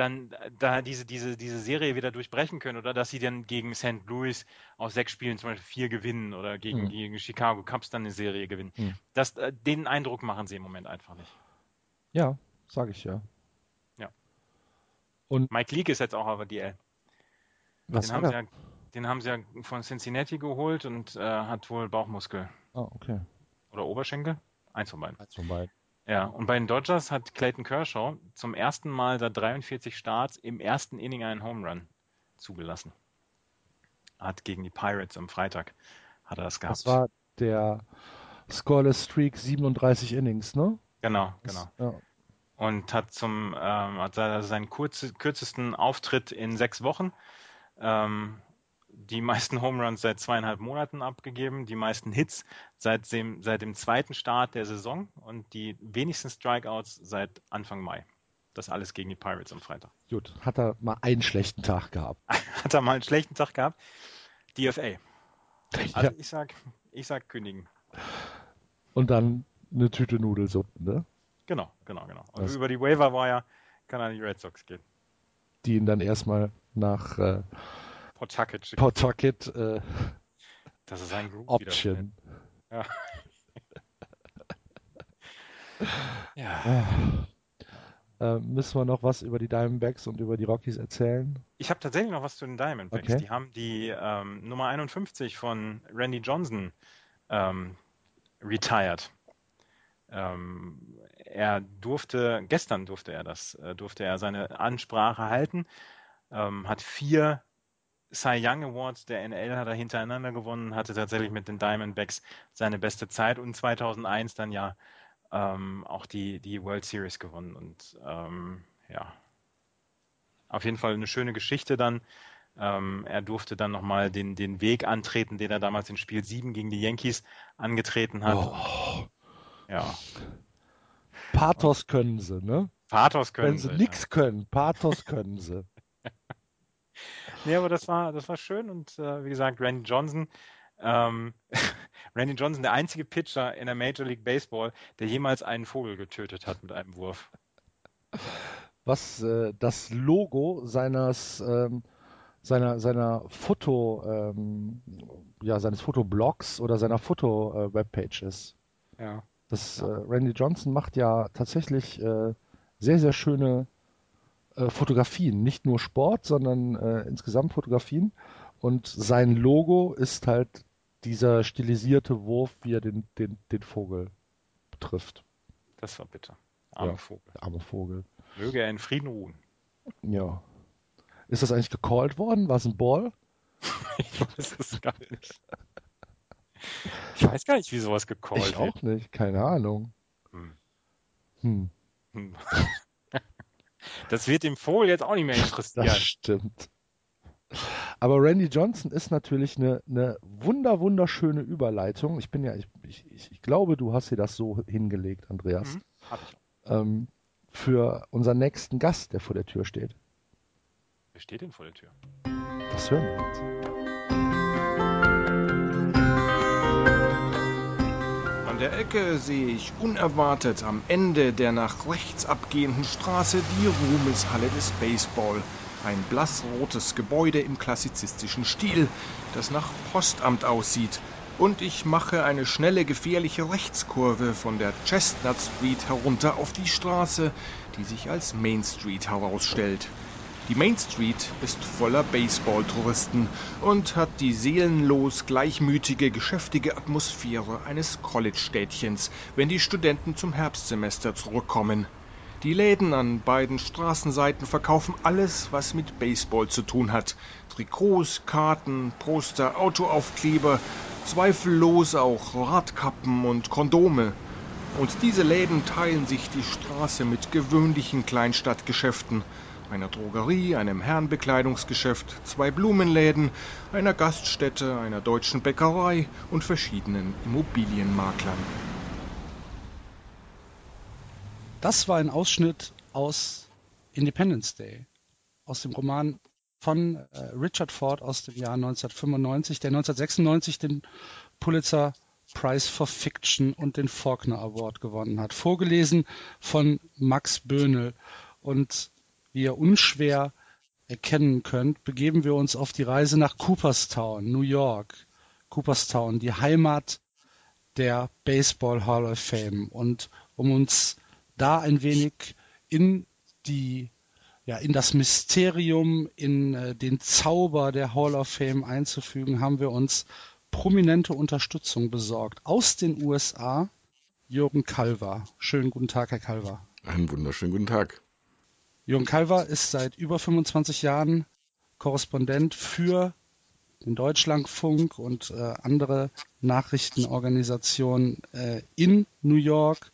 dann da diese, diese, diese Serie wieder durchbrechen können oder dass sie dann gegen St. Louis aus sechs Spielen zum Beispiel vier gewinnen oder gegen, mhm. gegen Chicago Cubs dann eine Serie gewinnen. Mhm. Das, äh, den Eindruck machen sie im Moment einfach nicht. Ja, sage ich ja. Ja. Und Mike Leake ist jetzt auch auf DL. Was den, haben sie ja, den haben sie ja von Cincinnati geholt und äh, hat wohl Bauchmuskel. Ah, okay. Oder Oberschenkel? Eins von beiden. Eins von beiden. Ja, und bei den Dodgers hat Clayton Kershaw zum ersten Mal seit 43 Starts im ersten Inning einen Home Run zugelassen. Hat gegen die Pirates am Freitag hat er das gehabt. Das war der Scoreless Streak 37 Innings, ne? Genau, genau. Ja. Und hat zum ähm, hat seinen kurz, kürzesten Auftritt in sechs Wochen. Ähm, die meisten [laughs] Home Runs seit zweieinhalb Monaten abgegeben, die meisten Hits seit dem, seit dem zweiten Start der Saison und die wenigsten Strikeouts seit Anfang Mai. Das alles gegen die Pirates am Freitag. Gut, hat er mal einen schlechten Tag gehabt. [laughs] hat er mal einen schlechten Tag gehabt? DFA. Also ja. ich sag, ich sag kündigen. Und dann eine Tüte Nudelsuppe, ne? Genau, genau, genau. Und das über die Waiver Wire kann er an die Red Sox gehen. Die ihn dann erstmal nach äh, Pawtucket. Pawtucket. Äh, das ist ein Group Option. Ja. [laughs] ja. Äh, müssen wir noch was über die Diamondbacks und über die Rockies erzählen? Ich habe tatsächlich noch was zu den Diamondbacks. Okay. Die haben die ähm, Nummer 51 von Randy Johnson ähm, retired. Ähm, er durfte, gestern durfte er das, äh, durfte er seine Ansprache halten, ähm, hat vier Cy Young Awards der NL hat er hintereinander gewonnen, hatte tatsächlich mit den Diamondbacks seine beste Zeit und 2001 dann ja ähm, auch die, die World Series gewonnen. Und ähm, ja, auf jeden Fall eine schöne Geschichte dann. Ähm, er durfte dann nochmal den, den Weg antreten, den er damals in Spiel 7 gegen die Yankees angetreten hat. Oh. Ja. Pathos können sie, ne? Pathos können Wenn sie. Wenn sie nichts können, Pathos können sie. [laughs] Nee, aber das war, das war schön und äh, wie gesagt, Randy Johnson, ähm, [laughs] Randy Johnson, der einzige Pitcher in der Major League Baseball, der jemals einen Vogel getötet hat mit einem Wurf. Was äh, das Logo seines ähm, seiner seiner Foto ähm, ja seines Fotoblogs oder seiner Foto Webpage ist. Ja. Das ja. Äh, Randy Johnson macht ja tatsächlich äh, sehr sehr schöne äh, Fotografien, nicht nur Sport, sondern äh, insgesamt Fotografien. Und sein Logo ist halt dieser stilisierte Wurf, wie er den, den, den Vogel betrifft. Das war bitter. Arme ja, Vogel. Arme Vogel. Möge er in Frieden ruhen. Ja. Ist das eigentlich gecallt worden? War es ein Ball? [laughs] ich weiß es gar nicht. Ich weiß gar nicht, wie sowas gecallt wird. Ich auch nicht, keine Ahnung. Hm. Hm. hm. Das wird dem Vogel jetzt auch nicht mehr interessieren. Das stimmt. Aber Randy Johnson ist natürlich eine, eine wunder, wunderschöne Überleitung. Ich bin ja, ich, ich, ich glaube, du hast dir das so hingelegt, Andreas. Mhm, hab ich. Ähm, für unseren nächsten Gast, der vor der Tür steht. Wer steht denn vor der Tür? Das hören wir jetzt. Der Ecke sehe ich unerwartet am Ende der nach rechts abgehenden Straße die Ruhmeshalle des Baseball. Ein blassrotes Gebäude im klassizistischen Stil, das nach Postamt aussieht. Und ich mache eine schnelle, gefährliche Rechtskurve von der Chestnut Street herunter auf die Straße, die sich als Main Street herausstellt. Die Main Street ist voller Baseball-Touristen und hat die seelenlos gleichmütige, geschäftige Atmosphäre eines College-Städtchens, wenn die Studenten zum Herbstsemester zurückkommen. Die Läden an beiden Straßenseiten verkaufen alles, was mit Baseball zu tun hat. Trikots, Karten, Poster, Autoaufkleber, zweifellos auch Radkappen und Kondome. Und diese Läden teilen sich die Straße mit gewöhnlichen Kleinstadtgeschäften einer Drogerie, einem Herrenbekleidungsgeschäft, zwei Blumenläden, einer Gaststätte, einer deutschen Bäckerei und verschiedenen Immobilienmaklern. Das war ein Ausschnitt aus Independence Day, aus dem Roman von äh, Richard Ford aus dem Jahr 1995, der 1996 den Pulitzer Prize for Fiction und den Faulkner Award gewonnen hat. Vorgelesen von Max Böhnel. Und wie ihr unschwer erkennen könnt, begeben wir uns auf die Reise nach Cooperstown, New York. Cooperstown, die Heimat der Baseball Hall of Fame. Und um uns da ein wenig in die ja, in das Mysterium, in äh, den Zauber der Hall of Fame einzufügen, haben wir uns prominente Unterstützung besorgt. Aus den USA Jürgen Kalver. Schönen guten Tag, Herr Kalver. Einen wunderschönen guten Tag. Jürgen Kalver ist seit über 25 Jahren Korrespondent für den Deutschlandfunk und äh, andere Nachrichtenorganisationen äh, in New York.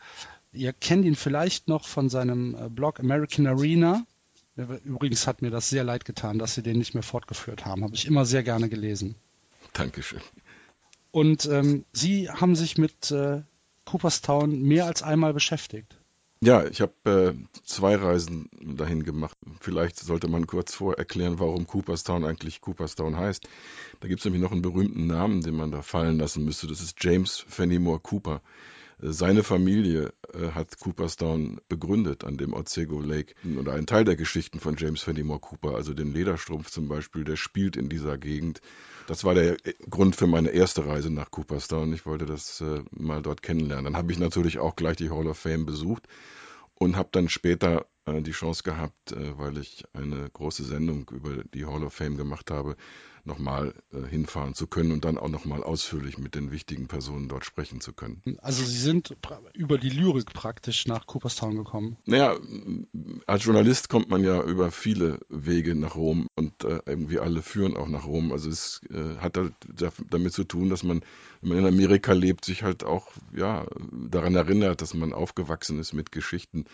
Ihr kennt ihn vielleicht noch von seinem äh, Blog American Arena. Übrigens hat mir das sehr leid getan, dass Sie den nicht mehr fortgeführt haben. Habe ich immer sehr gerne gelesen. Dankeschön. Und ähm, Sie haben sich mit äh, Cooperstown mehr als einmal beschäftigt. Ja, ich habe äh, zwei Reisen dahin gemacht. Vielleicht sollte man kurz vor erklären, warum Cooperstown eigentlich Cooperstown heißt. Da gibt es nämlich noch einen berühmten Namen, den man da fallen lassen müsste. Das ist James Fenimore Cooper. Seine Familie äh, hat Cooperstown begründet an dem Otsego Lake. Und ein Teil der Geschichten von James Fenimore Cooper, also den Lederstrumpf zum Beispiel, der spielt in dieser Gegend. Das war der äh, Grund für meine erste Reise nach Cooperstown. Ich wollte das äh, mal dort kennenlernen. Dann habe ich natürlich auch gleich die Hall of Fame besucht und habe dann später äh, die Chance gehabt, äh, weil ich eine große Sendung über die Hall of Fame gemacht habe, nochmal äh, hinfahren zu können und dann auch nochmal ausführlich mit den wichtigen Personen dort sprechen zu können. Also Sie sind über die Lyrik praktisch nach Cooperstown gekommen? Naja, als Journalist kommt man ja über viele Wege nach Rom und äh, irgendwie alle führen auch nach Rom. Also es äh, hat halt damit zu tun, dass man, wenn man in Amerika lebt, sich halt auch ja, daran erinnert, dass man aufgewachsen ist mit Geschichten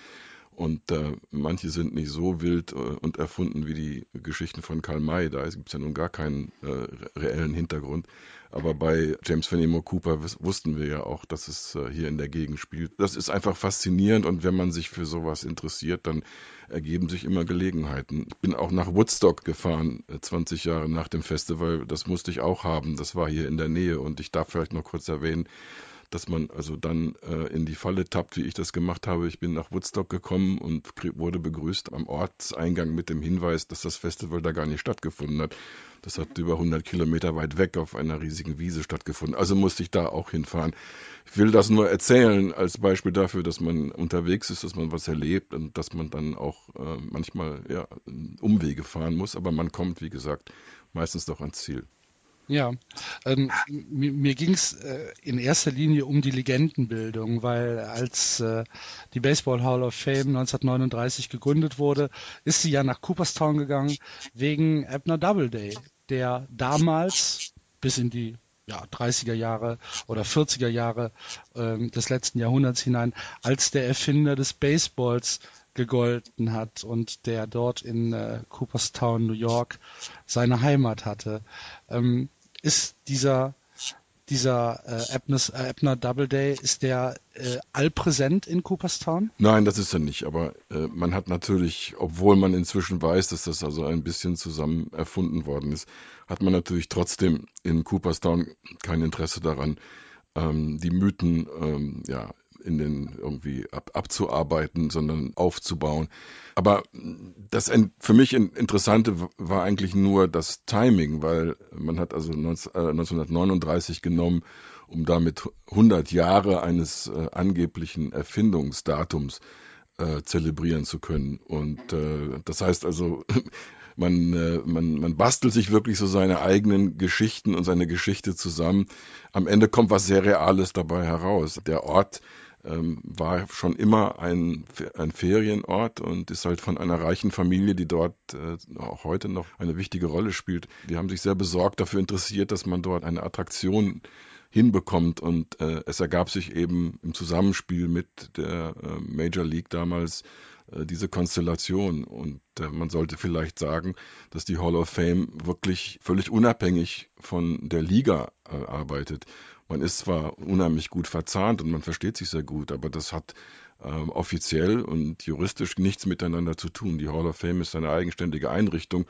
und äh, manche sind nicht so wild äh, und erfunden wie die Geschichten von Karl May. Da gibt es ja nun gar keinen äh, reellen Hintergrund. Aber bei James Fenimore Cooper wussten wir ja auch, dass es äh, hier in der Gegend spielt. Das ist einfach faszinierend und wenn man sich für sowas interessiert, dann ergeben sich immer Gelegenheiten. Ich bin auch nach Woodstock gefahren, 20 äh, Jahre nach dem Festival. Das musste ich auch haben. Das war hier in der Nähe und ich darf vielleicht noch kurz erwähnen, dass man also dann äh, in die Falle tappt, wie ich das gemacht habe. Ich bin nach Woodstock gekommen und wurde begrüßt am Ortseingang mit dem Hinweis, dass das Festival da gar nicht stattgefunden hat. Das hat über 100 Kilometer weit weg auf einer riesigen Wiese stattgefunden. Also musste ich da auch hinfahren. Ich will das nur erzählen als Beispiel dafür, dass man unterwegs ist, dass man was erlebt und dass man dann auch äh, manchmal ja, Umwege fahren muss. Aber man kommt, wie gesagt, meistens doch ans Ziel. Ja, ähm, mir, mir ging es äh, in erster Linie um die Legendenbildung, weil als äh, die Baseball Hall of Fame 1939 gegründet wurde, ist sie ja nach Cooperstown gegangen wegen Abner Doubleday, der damals bis in die ja, 30er Jahre oder 40er Jahre äh, des letzten Jahrhunderts hinein als der Erfinder des Baseballs gegolten hat und der dort in äh, Cooperstown, New York, seine Heimat hatte. Ähm, ist dieser dieser äh, Abner's, äh, Abner Doubleday, ist der äh, allpräsent in Cooperstown? Nein, das ist er nicht. Aber äh, man hat natürlich, obwohl man inzwischen weiß, dass das also ein bisschen zusammen erfunden worden ist, hat man natürlich trotzdem in Cooperstown kein Interesse daran, ähm, die Mythen ähm, ja, in den irgendwie ab, abzuarbeiten, sondern aufzubauen. Aber das für mich Interessante war eigentlich nur das Timing, weil man hat also 19, äh, 1939 genommen, um damit 100 Jahre eines äh, angeblichen Erfindungsdatums äh, zelebrieren zu können. Und äh, das heißt also, [laughs] man, äh, man, man bastelt sich wirklich so seine eigenen Geschichten und seine Geschichte zusammen. Am Ende kommt was sehr Reales dabei heraus. Der Ort ähm, war schon immer ein, ein Ferienort und ist halt von einer reichen Familie, die dort äh, auch heute noch eine wichtige Rolle spielt. Die haben sich sehr besorgt dafür interessiert, dass man dort eine Attraktion hinbekommt und äh, es ergab sich eben im Zusammenspiel mit der äh, Major League damals äh, diese Konstellation. Und äh, man sollte vielleicht sagen, dass die Hall of Fame wirklich völlig unabhängig von der Liga äh, arbeitet. Man ist zwar unheimlich gut verzahnt und man versteht sich sehr gut, aber das hat ähm, offiziell und juristisch nichts miteinander zu tun. Die Hall of Fame ist eine eigenständige Einrichtung,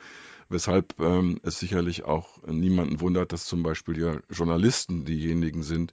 weshalb ähm, es sicherlich auch niemanden wundert, dass zum Beispiel ja Journalisten diejenigen sind,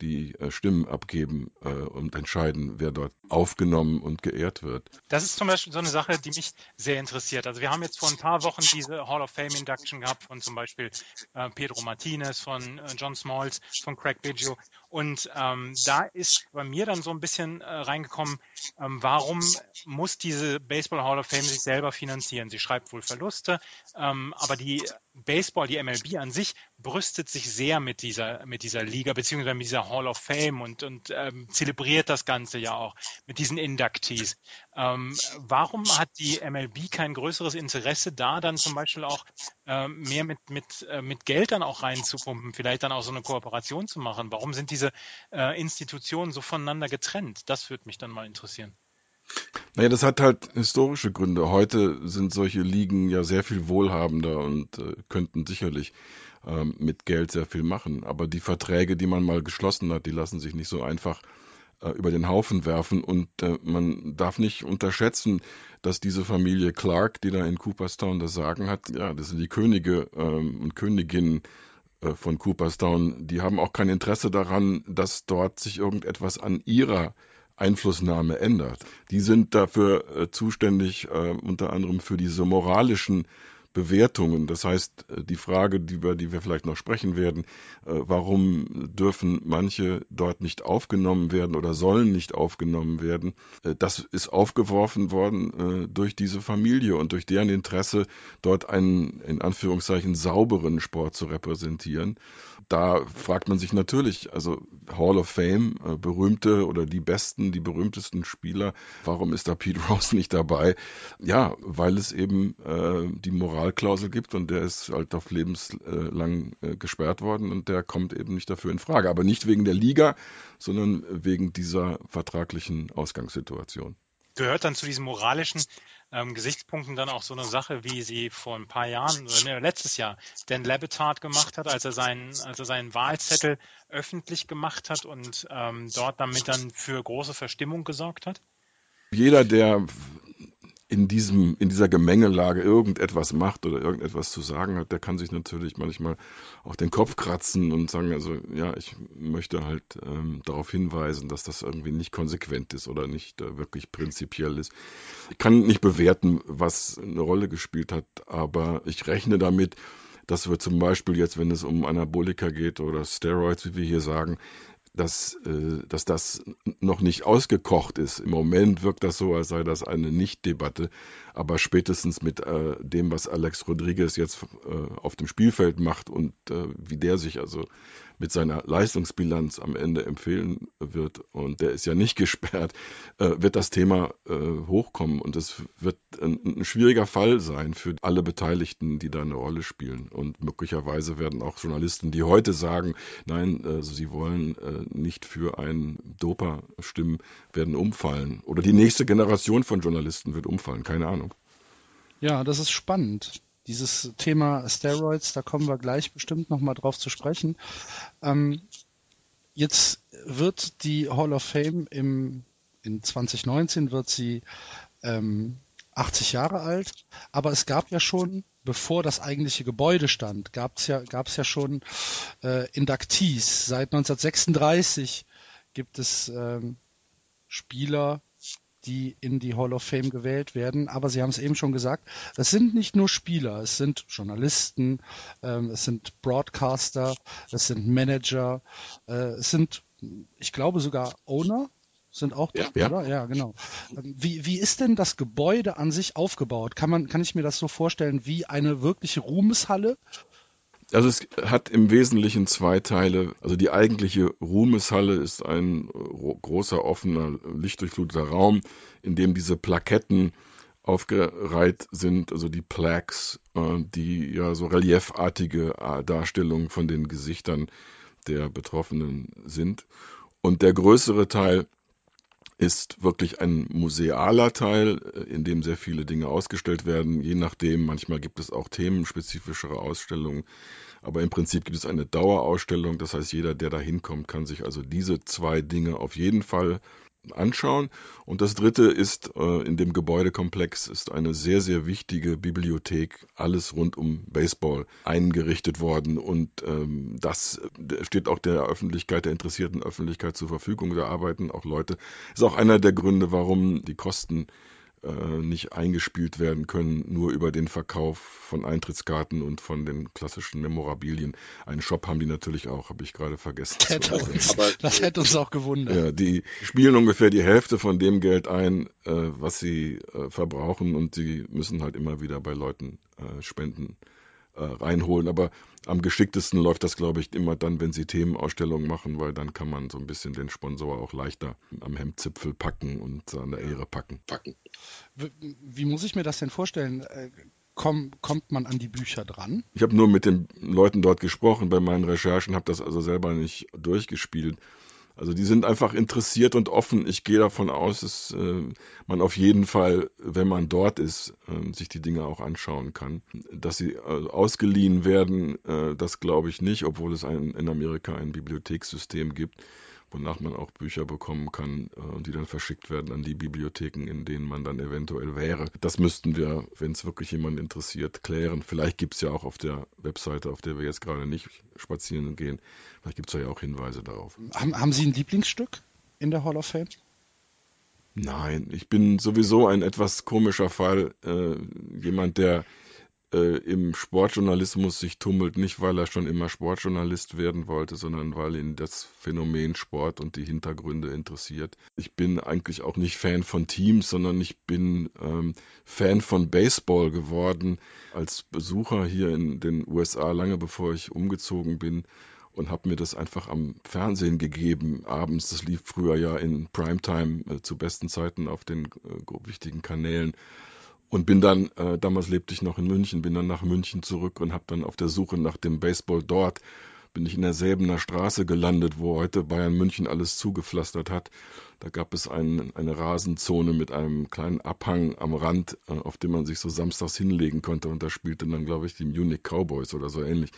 die äh, Stimmen abgeben äh, und entscheiden, wer dort aufgenommen und geehrt wird. Das ist zum Beispiel so eine Sache, die mich sehr interessiert. Also wir haben jetzt vor ein paar Wochen diese Hall of Fame Induction gehabt von zum Beispiel äh, Pedro Martinez, von äh, John Smalls, von Craig Biggio. Und ähm, da ist bei mir dann so ein bisschen äh, reingekommen, ähm, warum muss diese Baseball Hall of Fame sich selber finanzieren? Sie schreibt wohl Verluste, ähm, aber die Baseball, die MLB an sich, brüstet sich sehr mit dieser, mit dieser Liga, beziehungsweise mit dieser Hall of Fame und, und ähm, zelebriert das Ganze ja auch mit diesen Inductees. Ähm, warum hat die MLB kein größeres Interesse da, dann zum Beispiel auch ähm, mehr mit, mit, äh, mit Geld dann auch reinzupumpen, vielleicht dann auch so eine Kooperation zu machen? Warum sind diese äh, Institutionen so voneinander getrennt? Das würde mich dann mal interessieren. Naja, das hat halt historische Gründe. Heute sind solche Ligen ja sehr viel wohlhabender und äh, könnten sicherlich ähm, mit Geld sehr viel machen. Aber die Verträge, die man mal geschlossen hat, die lassen sich nicht so einfach äh, über den Haufen werfen. Und äh, man darf nicht unterschätzen, dass diese Familie Clark, die da in Cooperstown das Sagen hat, ja, das sind die Könige ähm, und Königinnen äh, von Cooperstown, die haben auch kein Interesse daran, dass dort sich irgendetwas an ihrer Einflussnahme ändert. Die sind dafür äh, zuständig, äh, unter anderem für diese moralischen Bewertungen. Das heißt, äh, die Frage, über die wir vielleicht noch sprechen werden, äh, warum dürfen manche dort nicht aufgenommen werden oder sollen nicht aufgenommen werden, äh, das ist aufgeworfen worden durch diese Familie und durch deren Interesse, dort einen in Anführungszeichen sauberen Sport zu repräsentieren. Da fragt man sich natürlich, also Hall of Fame, berühmte oder die besten, die berühmtesten Spieler, warum ist da Pete [laughs] Rose nicht dabei? Ja, weil es eben die Moral Moralklausel gibt und der ist halt auf lebenslang äh, gesperrt worden und der kommt eben nicht dafür in Frage. Aber nicht wegen der Liga, sondern wegen dieser vertraglichen Ausgangssituation. Gehört dann zu diesen moralischen ähm, Gesichtspunkten dann auch so eine Sache, wie sie vor ein paar Jahren, oder ne, letztes Jahr, Dan Lebetard gemacht hat, als er seinen, als er seinen Wahlzettel öffentlich gemacht hat und ähm, dort damit dann für große Verstimmung gesorgt hat? Jeder, der in diesem, in dieser Gemengelage irgendetwas macht oder irgendetwas zu sagen hat, der kann sich natürlich manchmal auch den Kopf kratzen und sagen, also ja, ich möchte halt ähm, darauf hinweisen, dass das irgendwie nicht konsequent ist oder nicht äh, wirklich prinzipiell ist. Ich kann nicht bewerten, was eine Rolle gespielt hat, aber ich rechne damit, dass wir zum Beispiel jetzt, wenn es um Anabolika geht oder Steroids, wie wir hier sagen, dass, äh, dass das noch nicht ausgekocht ist. Im Moment wirkt das so, als sei das eine Nicht-Debatte, aber spätestens mit äh, dem, was Alex Rodriguez jetzt äh, auf dem Spielfeld macht und wie der sich also mit seiner Leistungsbilanz am Ende empfehlen wird, und der ist ja nicht [laughs] gesperrt, äh, wird das Thema äh, hochkommen. Und es wird ein, ein, schwieriger Fall sein für alle Beteiligten, die da eine Rolle spielen. Und möglicherweise werden auch Journalisten, die heute sagen, nein, also sie wollen äh, nicht für einen Doper stimmen, werden umfallen. Oder die nächste Generation von Journalisten wird umfallen, keine Ahnung. Ja, das ist spannend dieses Thema Steroids, da kommen wir gleich bestimmt nochmal drauf zu sprechen. Ähm, jetzt wird die Hall of Fame im, in 2019 wird sie ähm, 80 Jahre alt, aber es gab ja schon, bevor das eigentliche Gebäude stand, gab es ja, ja schon äh, Inductees. Seit 1936 gibt es ähm, Spieler, die in die Hall of Fame gewählt werden. Aber Sie haben es eben schon gesagt, es sind nicht nur Spieler, es sind Journalisten, ähm, es sind Broadcaster, es sind Manager, äh, es sind, ich glaube sogar Owner, sind auch ja, ja. oder? Ja, genau. Ähm, wie, wie ist denn das Gebäude an sich aufgebaut? Kann man, kann ich mir das so vorstellen wie eine wirkliche Ruhmeshalle? Also es hat im Wesentlichen zwei Teile. Also die eigentliche Ruhmeshalle ist ein großer, offener, lichtdurchfluteter Raum, in dem diese Plaketten aufgereiht sind, also die Plaques, äh, die ja so reliefartige äh, Darstellungen von den Gesichtern der Betroffenen sind. Und der größere Teil ist wirklich ein musealer Teil, äh, in dem sehr viele Dinge ausgestellt werden, je nachdem. Manchmal gibt es auch themenspezifischere Ausstellungen. Aber im Prinzip gibt es eine Dauerausstellung. Das heißt, jeder, der da hinkommt, kann sich also diese zwei Dinge auf jeden Fall anschauen. Und das dritte ist, äh, in dem Gebäudekomplex ist eine sehr, sehr wichtige Bibliothek, alles rund um Baseball eingerichtet worden. Und ähm, das steht auch der Öffentlichkeit, der interessierten Öffentlichkeit zur Verfügung. Da arbeiten auch Leute. Ist auch einer der Gründe, warum die Kosten äh, nicht eingespielt werden können, nur über den Verkauf von Eintrittskarten und von den klassischen Memorabilien. Einen Shop haben die natürlich auch, habe ich gerade vergessen. Das hätte, uns, das hätte uns auch gewundert. Ja, die spielen ungefähr die Hälfte von dem Geld ein, äh, was sie äh, verbrauchen und sie müssen halt immer wieder bei Leuten äh, spenden äh, reinholen. Aber am geschicktesten läuft das, glaube ich, immer dann, wenn sie Themenausstellungen machen, weil dann kann man so ein bisschen den Sponsor auch leichter am Hemdzipfel packen und an der Ehre packen. packen. Wie, muss ich mir das denn vorstellen? Äh, komm, kommt man an die Bücher dran? Ich habe nur mit den Leuten dort gesprochen bei meinen Recherchen, habe das also selber nicht durchgespielt. Also die sind einfach interessiert und offen. Ich gehe davon aus, dass äh, man auf jeden Fall, wenn man dort ist, äh, sich die Dinge auch anschauen kann. Dass sie äh, ausgeliehen werden, das glaube ich nicht, obwohl es in Amerika ein Bibliothekssystem gibt wonach man auch Bücher bekommen kann, äh, die dann verschickt werden an die Bibliotheken, in denen man dann eventuell wäre. Das müssten wir, wenn es wirklich jemand interessiert, klären. Vielleicht gibt es ja auch auf der Webseite, auf der wir jetzt gerade nicht spazieren gehen, vielleicht gibt es ja auch Hinweise darauf. Haben, haben Sie ein Lieblingsstück in der Hall of Fame? Nein, ich bin sowieso ein etwas komischer Fall. Äh, jemand, der äh, im Sportjournalismus sich tummelt, nicht weil er schon immer Sportjournalist werden wollte, sondern weil ihn das Phänomen Sport und die Hintergründe interessiert. Ich bin eigentlich auch nicht Fan von Teams, sondern ich bin ähm, Fan von Baseball geworden als Besucher hier in den USA, lange bevor ich umgezogen bin und habe mir das einfach am Fernsehen gegeben, abends. Das lief früher ja in Primetime äh, zu besten Zeiten auf den äh, wichtigen Kanälen und bin dann, äh, damals lebte ich noch in München, bin dann nach München zurück und habe dann auf der Suche nach dem Baseball dort, bin ich in der Säbener Straße gelandet, wo heute Bayern München alles zugepflastert hat. Da gab es ein, eine Rasenzone mit einem kleinen Abhang am Rand, äh, auf dem man sich so samstags hinlegen konnte. Und da spielten dann, glaube ich, die Munich Cowboys oder so ähnlich.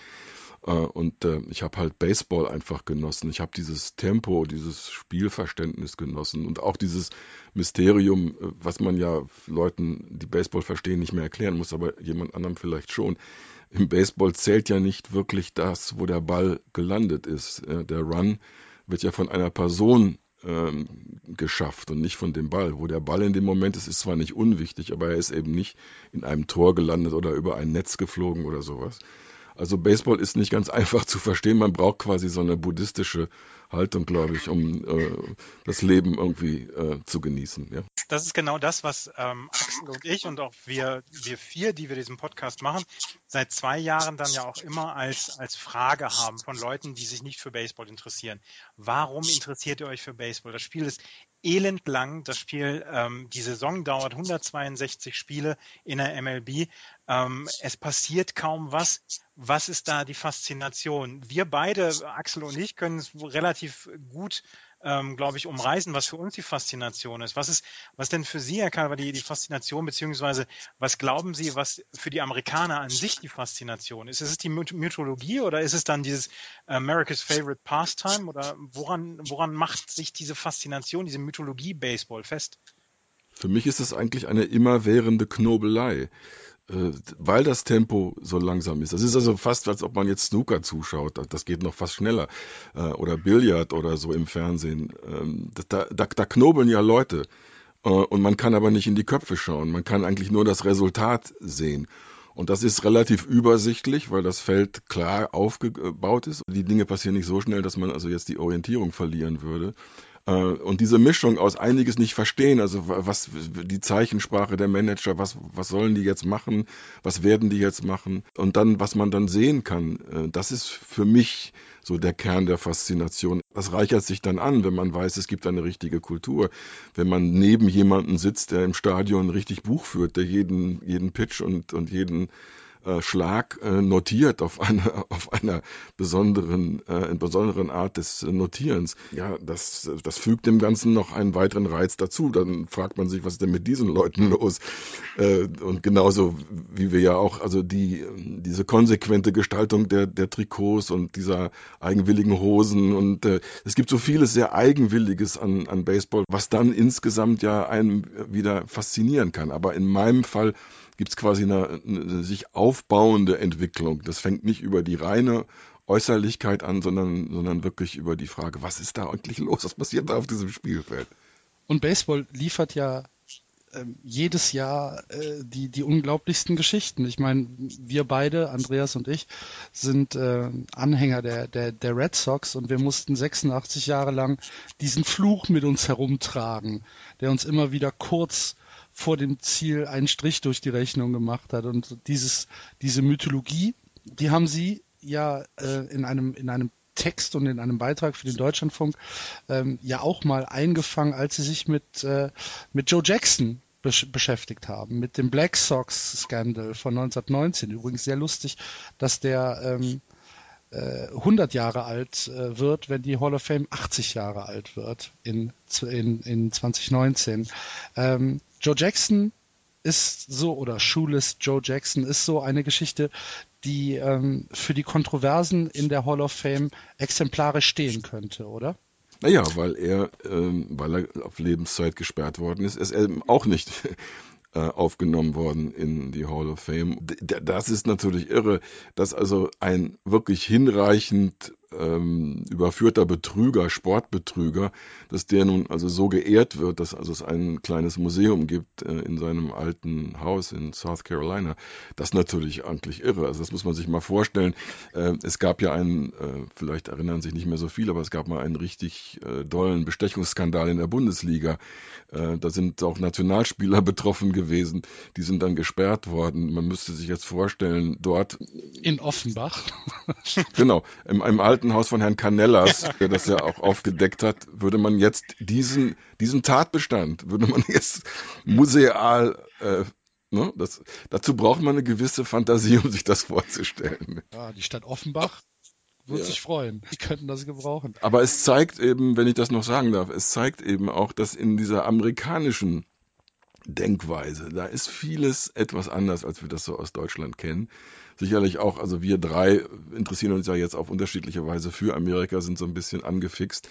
Äh, und äh, ich habe halt Baseball einfach genossen. Ich habe dieses Tempo, dieses Spielverständnis genossen und auch dieses Mysterium, äh, was man ja Leuten, die Baseball verstehen, nicht mehr erklären muss, aber jemand anderem vielleicht schon. Im Baseball zählt ja nicht wirklich das, wo der Ball gelandet ist. Der Run wird ja von einer Person ähm, geschafft und nicht von dem Ball. Wo der Ball in dem Moment ist, ist zwar nicht unwichtig, aber er ist eben nicht in einem Tor gelandet oder über ein Netz geflogen oder sowas. Also Baseball ist nicht ganz [laughs] einfach zu verstehen. Man braucht quasi so eine buddhistische Haltung, glaube ich, um äh, das Leben irgendwie äh, zu genießen. Ja. Das ist genau das, was ähm, Axel und ich und auch wir, wir vier, die wir diesen Podcast machen, seit zwei Jahren dann ja auch immer als, als Frage haben von Leuten, die sich nicht für Baseball interessieren. Warum interessiert ihr euch für Baseball? Das Spiel ist elendlang. Das Spiel, ähm, die Saison dauert 162 Spiele in der MLB. Ähm, es passiert kaum was. Was ist da die Faszination? Wir beide, Axel und ich, können es relativ gut ähm, glaube ich, umreißen, was für uns die Faszination ist. Was ist, was denn für Sie, Herr Kalver, die, die Faszination, beziehungsweise was glauben Sie, was für die Amerikaner an sich die Faszination ist? Ist es die Mythologie oder ist es dann dieses America's Favorite Pastime oder woran, woran macht sich diese Faszination, diese Mythologie Baseball fest? Für mich ist es eigentlich eine immerwährende Knobelei. Äh, weil das Tempo so langsam ist. Das ist also fast, als ob man jetzt Snooker zuschaut. Das geht noch fast schneller. Äh, oder Billard oder so im Fernsehen. Ähm, da, da, da knobeln ja Leute. Äh, und man kann aber nicht in die Köpfe schauen. Man kann eigentlich nur das Resultat sehen. Und das ist relativ übersichtlich, weil das Feld klar aufgebaut ist. Die Dinge passieren nicht so schnell, dass man also jetzt die Orientierung verlieren würde. Äh, und diese Mischung aus einiges nicht verstehen, also was die Zeichensprache der Manager, was, was sollen die jetzt machen, was werden die jetzt machen und dann, was man dann sehen kann, äh, das ist für mich so der Kern der Faszination. Das reichert sich dann an, wenn man weiß, es gibt eine richtige Kultur. Wenn man neben jemanden sitzt, der im Stadion richtig Buch führt, der jeden, jeden Pitch und, und jeden äh, Schlag äh, notiert auf einer [laughs] auf einer besonderen äh, besonderen Art des Notierens. Ja, das das fügt dem Ganzen noch einen weiteren Reiz dazu. Dann fragt man sich, was ist denn mit diesen Leuten [laughs] los? Äh, und genauso wie wir ja auch also die diese konsequente Gestaltung der der Trikots und dieser eigenwilligen Hosen und äh, es gibt so vieles sehr eigenwilliges an an Baseball, was dann insgesamt ja einen wieder faszinieren kann. Aber in meinem Fall gibt es quasi eine, eine sich aufbauende Entwicklung. Das fängt nicht über die reine Äußerlichkeit an, sondern, sondern wirklich über die Frage, was ist da eigentlich los? Was passiert da auf diesem Spielfeld? Und Baseball liefert ja äh, jedes Jahr äh, die, die unglaublichsten Geschichten. Ich meine, wir beide, Andreas und ich, sind äh, Anhänger der, der, der Red Sox und wir mussten 86 Jahre lang diesen Fluch mit uns herumtragen, der uns immer wieder kurz vor dem Ziel einen Strich durch die Rechnung gemacht hat. Und dieses, diese Mythologie, die haben sie ja äh, in einem, in einem Text und in einem Beitrag für den Deutschlandfunk ähm, ja auch mal eingefangen, als sie sich mit, äh, mit Joe Jackson besch beschäftigt haben, mit dem Black Sox Scandal von 1919. Übrigens sehr lustig, dass der ähm, äh, 100 Jahre alt äh, wird, wenn die Hall of Fame 80 Jahre alt wird in, in, in 2019. Ähm, Joe Jackson ist so, oder Shoeless Joe Jackson ist so eine Geschichte, die ähm, für die Kontroversen in der Hall of Fame exemplarisch stehen könnte, oder? Naja, weil er, ähm, weil er auf Lebenszeit gesperrt worden ist, ist er auch nicht äh, aufgenommen worden in die Hall of Fame. Das ist natürlich irre, dass also ein wirklich hinreichend ähm, überführter Betrüger, Sportbetrüger, dass der nun also so geehrt wird, dass also es ein kleines Museum gibt äh, in seinem alten Haus in South Carolina. Das ist natürlich eigentlich irre. Also das muss man sich mal vorstellen. Äh, es gab ja einen, äh, vielleicht erinnern sich nicht mehr so viele, aber es gab mal einen richtig äh, dollen Bestechungsskandal in der Bundesliga. Äh, da sind auch Nationalspieler [laughs] betroffen gewesen. Die sind dann gesperrt worden. Man müsste sich jetzt vorstellen, dort in Offenbach. genau, im, im alten alten Haus von Herrn Canellas, der das ja auch aufgedeckt hat, würde man jetzt diesen, diesen Tatbestand, würde man jetzt museal äh, Ne? Das, dazu braucht man eine gewisse Fantasie, um sich das vorzustellen. Ja, die Stadt Offenbach würde ja. sich freuen. Die könnten das gebrauchen. Aber es zeigt eben, wenn ich das noch sagen darf, es zeigt eben auch, dass in dieser amerikanischen Denkweise, da ist vieles etwas anders, als wir das so aus Deutschland kennen sicherlich auch, also wir drei interessieren uns ja jetzt auf unterschiedliche Weise für Amerika, sind so ein bisschen angefixt.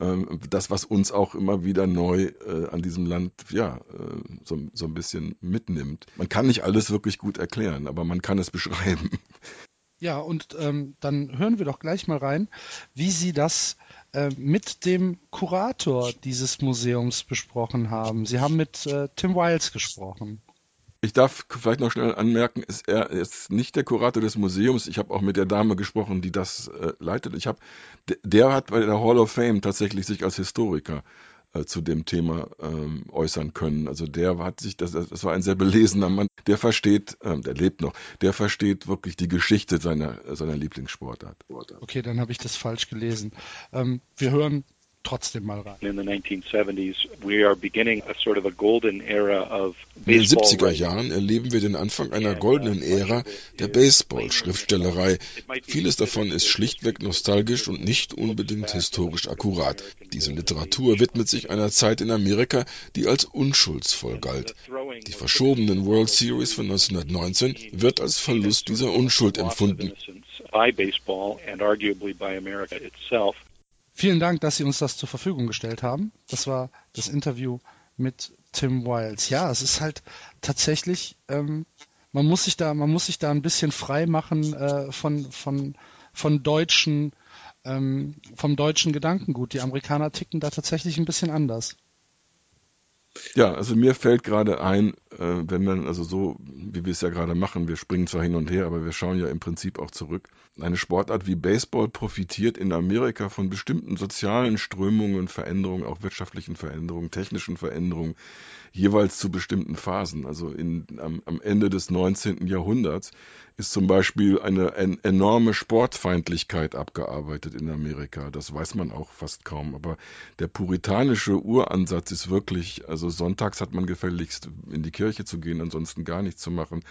Ähm, das, was uns auch immer wieder neu äh, an diesem Land, ja, äh, so, so ein bisschen mitnimmt. Man kann nicht alles wirklich gut erklären, aber man kann es [laughs] beschreiben. Ja, und ähm, dann hören wir doch gleich mal rein, wie Sie das äh, mit dem Kurator dieses Museums besprochen haben. Sie haben mit äh, Tim Wiles gesprochen. Ich darf vielleicht noch schnell anmerken, ist er ist nicht der Kurator des Museums. Ich habe auch mit der Dame gesprochen, die das äh, leitet. Ich habe, der hat bei der Hall of Fame tatsächlich sich als Historiker äh, zu dem Thema ähm, äußern können. Also der hat sich, das, das war ein sehr belesener Mann, der versteht, ähm, der lebt noch, der versteht wirklich die Geschichte seiner, seiner Lieblingssportart. Okay, dann habe ich das falsch gelesen. Ähm, wir hören trotzdem mal rein. In den 70er Jahren erleben wir den Anfang einer goldenen Ära der Baseball-Schriftstellerei. Vieles davon ist schlichtweg nostalgisch und nicht unbedingt historisch akkurat. Diese Literatur widmet sich einer Zeit in Amerika, die als unschuldsvoll galt. Die verschobenen World Series von 1919 wird als Verlust dieser Unschuld empfunden. Vielen Dank, dass Sie uns das zur Verfügung gestellt haben. Das war das Interview mit Tim Wiles. Ja, es ist halt tatsächlich, ähm, man muss sich da, man muss sich da ein bisschen frei machen äh, von, von, von deutschen, ähm, vom deutschen Gedankengut. Die Amerikaner ticken da tatsächlich ein bisschen anders. Ja, also mir fällt gerade ein, äh, wenn man also so, wie wir es ja gerade machen, wir springen zwar hin und her, aber wir schauen ja im Prinzip auch zurück. Eine Sportart wie Baseball profitiert in Amerika von bestimmten sozialen Strömungen, Veränderungen, auch wirtschaftlichen Veränderungen, technischen Veränderungen, jeweils zu bestimmten Phasen. Also in, am, am Ende des 19. Jahrhunderts ist zum Beispiel eine, eine enorme Sportfeindlichkeit abgearbeitet in Amerika. Das weiß man auch fast kaum. Aber der puritanische Uransatz ist wirklich, also sonntags hat man gefälligst in die Kirche zu gehen, ansonsten gar nichts zu machen.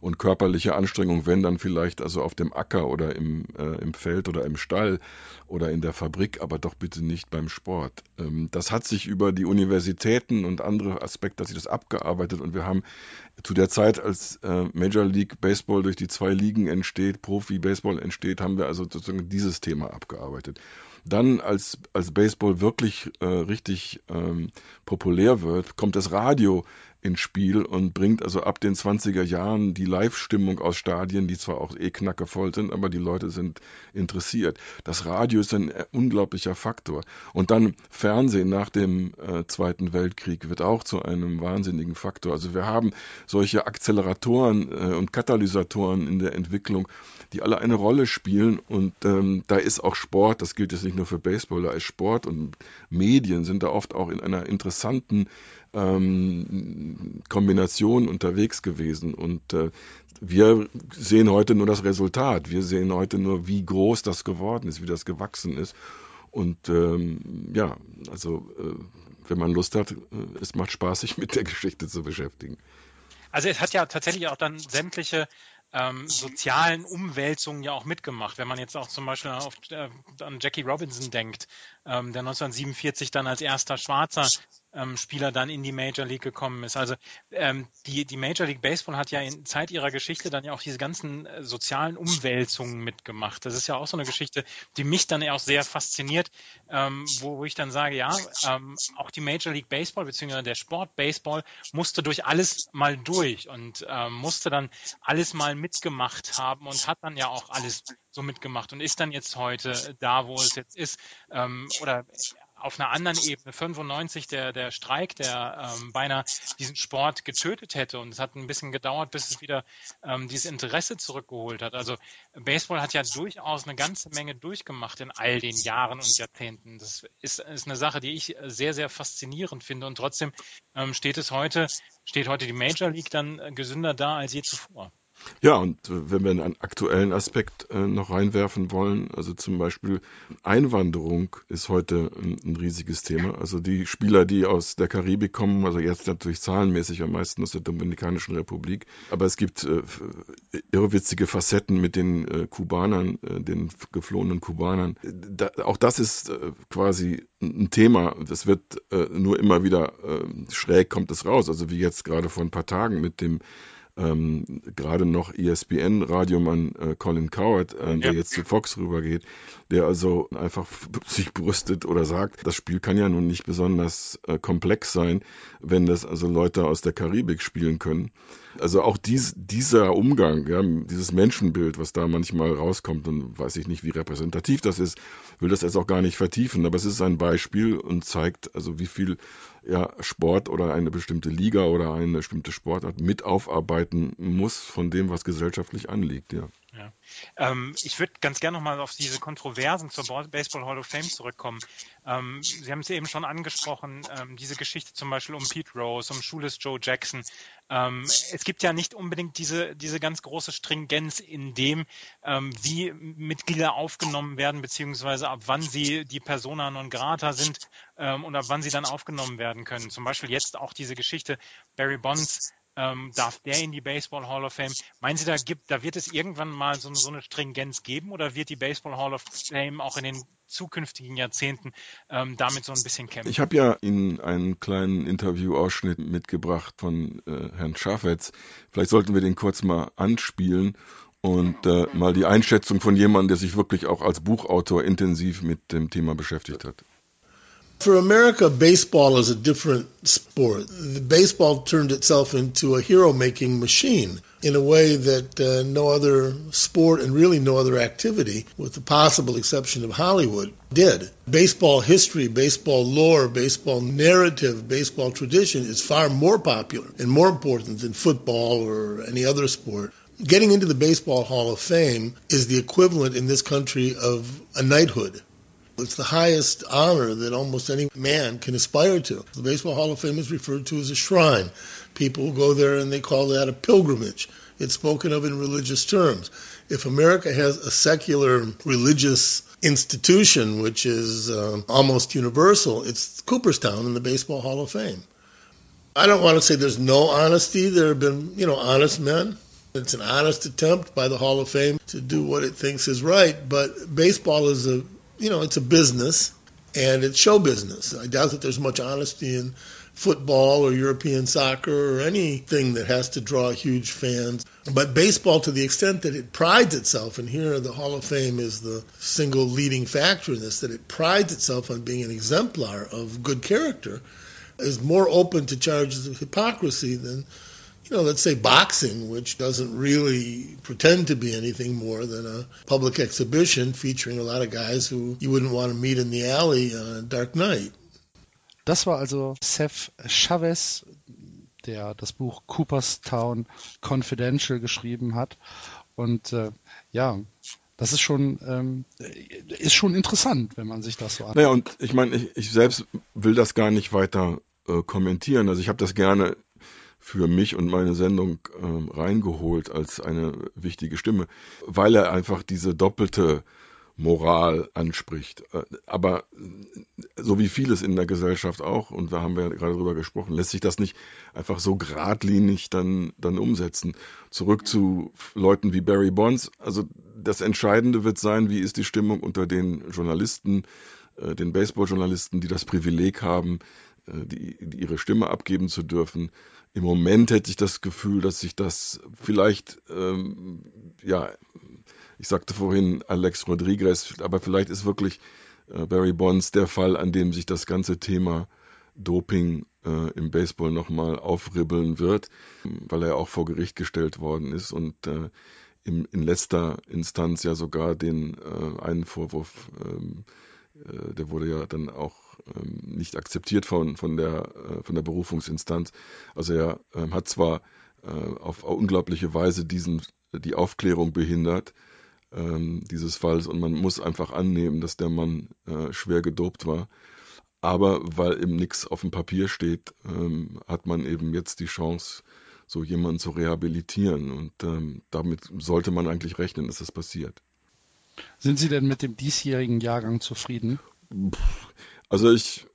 Und körperliche Anstrengung, wenn dann vielleicht also auf dem Acker oder im, äh, im Feld oder im Stall oder in der Fabrik, aber doch bitte nicht beim Sport. Ähm, das hat sich über die Universitäten und andere Aspekte, hat sich das abgearbeitet und wir haben zu der Zeit, als äh, Major League Baseball durch die zwei Ligen entsteht, Profi Baseball entsteht, haben wir also sozusagen dieses Thema abgearbeitet. Dann, als, als Baseball wirklich äh, richtig ähm, populär wird, kommt das Radio ins Spiel und bringt also ab den 20er Jahren die Live-Stimmung aus Stadien, die zwar auch eh knackevoll sind, aber die Leute sind interessiert. Das Radio ist ein unglaublicher Faktor. Und dann Fernsehen nach dem äh, Zweiten Weltkrieg wird auch zu einem wahnsinnigen Faktor. Also wir haben solche Akzeleratoren äh, und Katalysatoren in der Entwicklung, die alle eine Rolle spielen. Und ähm, da ist auch Sport, das gilt jetzt nicht nur für Baseball, da ist Sport und Medien sind da oft auch in einer interessanten ähm, Kombination unterwegs gewesen. Und äh, wir sehen heute nur das Resultat. Wir sehen heute nur, wie groß das geworden ist, wie das gewachsen ist. Und ähm, ja, also äh, wenn man Lust hat, äh, es macht Spaß, sich mit der Geschichte zu beschäftigen. Also es hat ja tatsächlich auch dann sämtliche ähm, sozialen Umwälzungen ja auch mitgemacht. Wenn man jetzt auch zum Beispiel auf, äh, an Jackie Robinson denkt, ähm, der 1947 dann als erster Schwarzer Spieler dann in die Major League gekommen ist. Also ähm, die, die Major League Baseball hat ja in Zeit ihrer Geschichte dann ja auch diese ganzen äh, sozialen Umwälzungen mitgemacht. Das ist ja auch so eine Geschichte, die mich dann auch sehr fasziniert, ähm, wo, wo ich dann sage, ja, ähm, auch die Major League Baseball beziehungsweise der Sport Baseball musste durch alles mal durch und ähm, musste dann alles mal mitgemacht haben und hat dann ja auch alles so mitgemacht und ist dann jetzt heute da, wo es jetzt ist. Ähm, oder auf einer anderen Ebene 95 der, der Streik, der ähm, beinahe diesen Sport getötet hätte. Und es hat ein bisschen gedauert, bis es wieder ähm, dieses Interesse zurückgeholt hat. Also Baseball hat ja durchaus eine ganze Menge durchgemacht in all den Jahren und Jahrzehnten. Das ist, ist eine Sache, die ich sehr, sehr faszinierend finde. Und trotzdem ähm, steht es heute, steht heute die Major League dann gesünder da als je zuvor. Ja, und äh, wenn wir einen aktuellen Aspekt äh, noch reinwerfen wollen, also zum Beispiel Einwanderung ist heute ein, ein, riesiges Thema. Also die Spieler, die aus der Karibik kommen, also jetzt natürlich zahlenmäßig am meisten aus der Dominikanischen Republik, aber es gibt äh, irrwitzige Facetten mit den Kubanern, den geflohenen Kubanern. Auch das ist quasi ein Thema. Das wird nur immer wieder schräg kommt es raus. Also wie jetzt gerade vor ein paar Tagen mit dem ähm, gerade noch ESPN-Radiomann äh, Colin Coward, äh, der ja. jetzt zu Fox rübergeht, der also einfach sich brüstet oder sagt, das Spiel kann ja nun nicht besonders äh, komplex sein, wenn das also Leute aus der Karibik spielen können. Also auch dies, dieser Umgang, ja, dieses Menschenbild, was da manchmal rauskommt, und weiß ich nicht, wie repräsentativ das ist, will das jetzt auch gar nicht vertiefen, aber es ist ein Beispiel und zeigt also, wie viel ja, Sport oder eine bestimmte Liga oder eine bestimmte Sportart mit aufarbeiten muss von dem, was gesellschaftlich anliegt, ja. Ja. Ähm, ich würde ganz gerne nochmal auf diese Kontroversen zur Baseball Hall of Fame zurückkommen. Ähm, Sie haben es eben schon angesprochen, ähm, diese Geschichte zum Beispiel um Pete Rose, um Schules Joe Jackson. Ähm, es gibt ja nicht unbedingt diese, diese ganz große Stringenz in dem, ähm, wie Mitglieder aufgenommen werden, beziehungsweise ab wann sie die Persona non grata sind ähm, und ab wann sie dann aufgenommen werden können. Zum Beispiel jetzt auch diese Geschichte Barry Bonds ähm, darf der in die Baseball Hall of Fame? Meinen Sie, da gibt, da wird es irgendwann mal so, so, eine Stringenz geben oder wird die Baseball Hall of Fame auch in den zukünftigen Jahrzehnten ähm, damit so ein bisschen kämpfen? Ich habe ja Ihnen einen kleinen Interviewausschnitt mitgebracht von äh, Herrn Schafetz. Vielleicht sollten wir den kurz mal anspielen und äh, mal die Einschätzung von jemandem, der sich wirklich auch als Buchautor intensiv mit dem Thema beschäftigt hat. For America, baseball is a different sport. Baseball turned itself into a hero making machine in a way that uh, no other sport and really no other activity, with the possible exception of Hollywood, did. Baseball history, baseball lore, baseball narrative, baseball tradition is far more popular and more important than football or any other sport. Getting into the Baseball Hall of Fame is the equivalent in this country of a knighthood. It's the highest honor that almost any man can aspire to. The Baseball Hall of Fame is referred to as a shrine. People go there and they call that a pilgrimage. It's spoken of in religious terms. If America has a secular religious institution, which is um, almost universal, it's Cooperstown in the Baseball Hall of Fame. I don't want to say there's no honesty. There have been, you know, honest men. It's an honest attempt by the Hall of Fame to do what it thinks is right, but baseball is a, you know, it's a business and it's show business. I doubt that there's much honesty in football or European soccer or anything that has to draw huge fans. But baseball, to the extent that it prides itself, and here the Hall of Fame is the single leading factor in this, that it prides itself on being an exemplar of good character, is more open to charges of hypocrisy than you know, let's say boxing, which doesn't really pretend to be anything more than a public exhibition featuring a lot of guys who you wouldn't want to meet in the alley on a dark night. Das war also Seth Chavez, der das Buch Cooperstown Confidential geschrieben hat. Und äh, ja, das ist schon, ähm, ist schon interessant, wenn man sich das so anschaut. Naja, und ich meine, ich, ich selbst will das gar nicht weiter äh, kommentieren. Also ich habe das gerne für mich und meine Sendung äh, reingeholt als eine wichtige Stimme, weil er einfach diese doppelte Moral anspricht. Äh, aber so wie vieles in der Gesellschaft auch, und da haben wir gerade drüber gesprochen, lässt sich das nicht einfach so geradlinig dann, dann umsetzen. Zurück zu Leuten wie Barry Bonds. Also das Entscheidende wird sein, wie ist die Stimmung unter den Journalisten, äh, den Baseballjournalisten, die das Privileg haben, äh, die, die ihre Stimme abgeben zu dürfen im Moment hätte ich das Gefühl, dass sich das vielleicht, ähm, ja, ich sagte vorhin Alex Rodriguez, aber vielleicht ist wirklich äh, Barry Bonds der Fall, an dem sich das ganze Thema Doping äh, im Baseball nochmal aufribbeln wird, weil er auch vor Gericht gestellt worden ist und äh, in, in letzter Instanz ja sogar den äh, einen Vorwurf, ähm, äh, der wurde ja dann auch nicht akzeptiert von, von, der, äh, von der Berufungsinstanz. Also er ähm, hat zwar äh, auf unglaubliche Weise diesen, die Aufklärung behindert, ähm, dieses Falls, und man muss einfach annehmen, dass der Mann äh, schwer gedopt war. Aber weil eben nichts auf dem Papier steht, hat man eben jetzt die Chance, so jemanden zu rehabilitieren. Und ähm, damit sollte man eigentlich rechnen, dass das passiert. Sind Sie denn mit dem diesjährigen Jahrgang zufrieden? Also ich,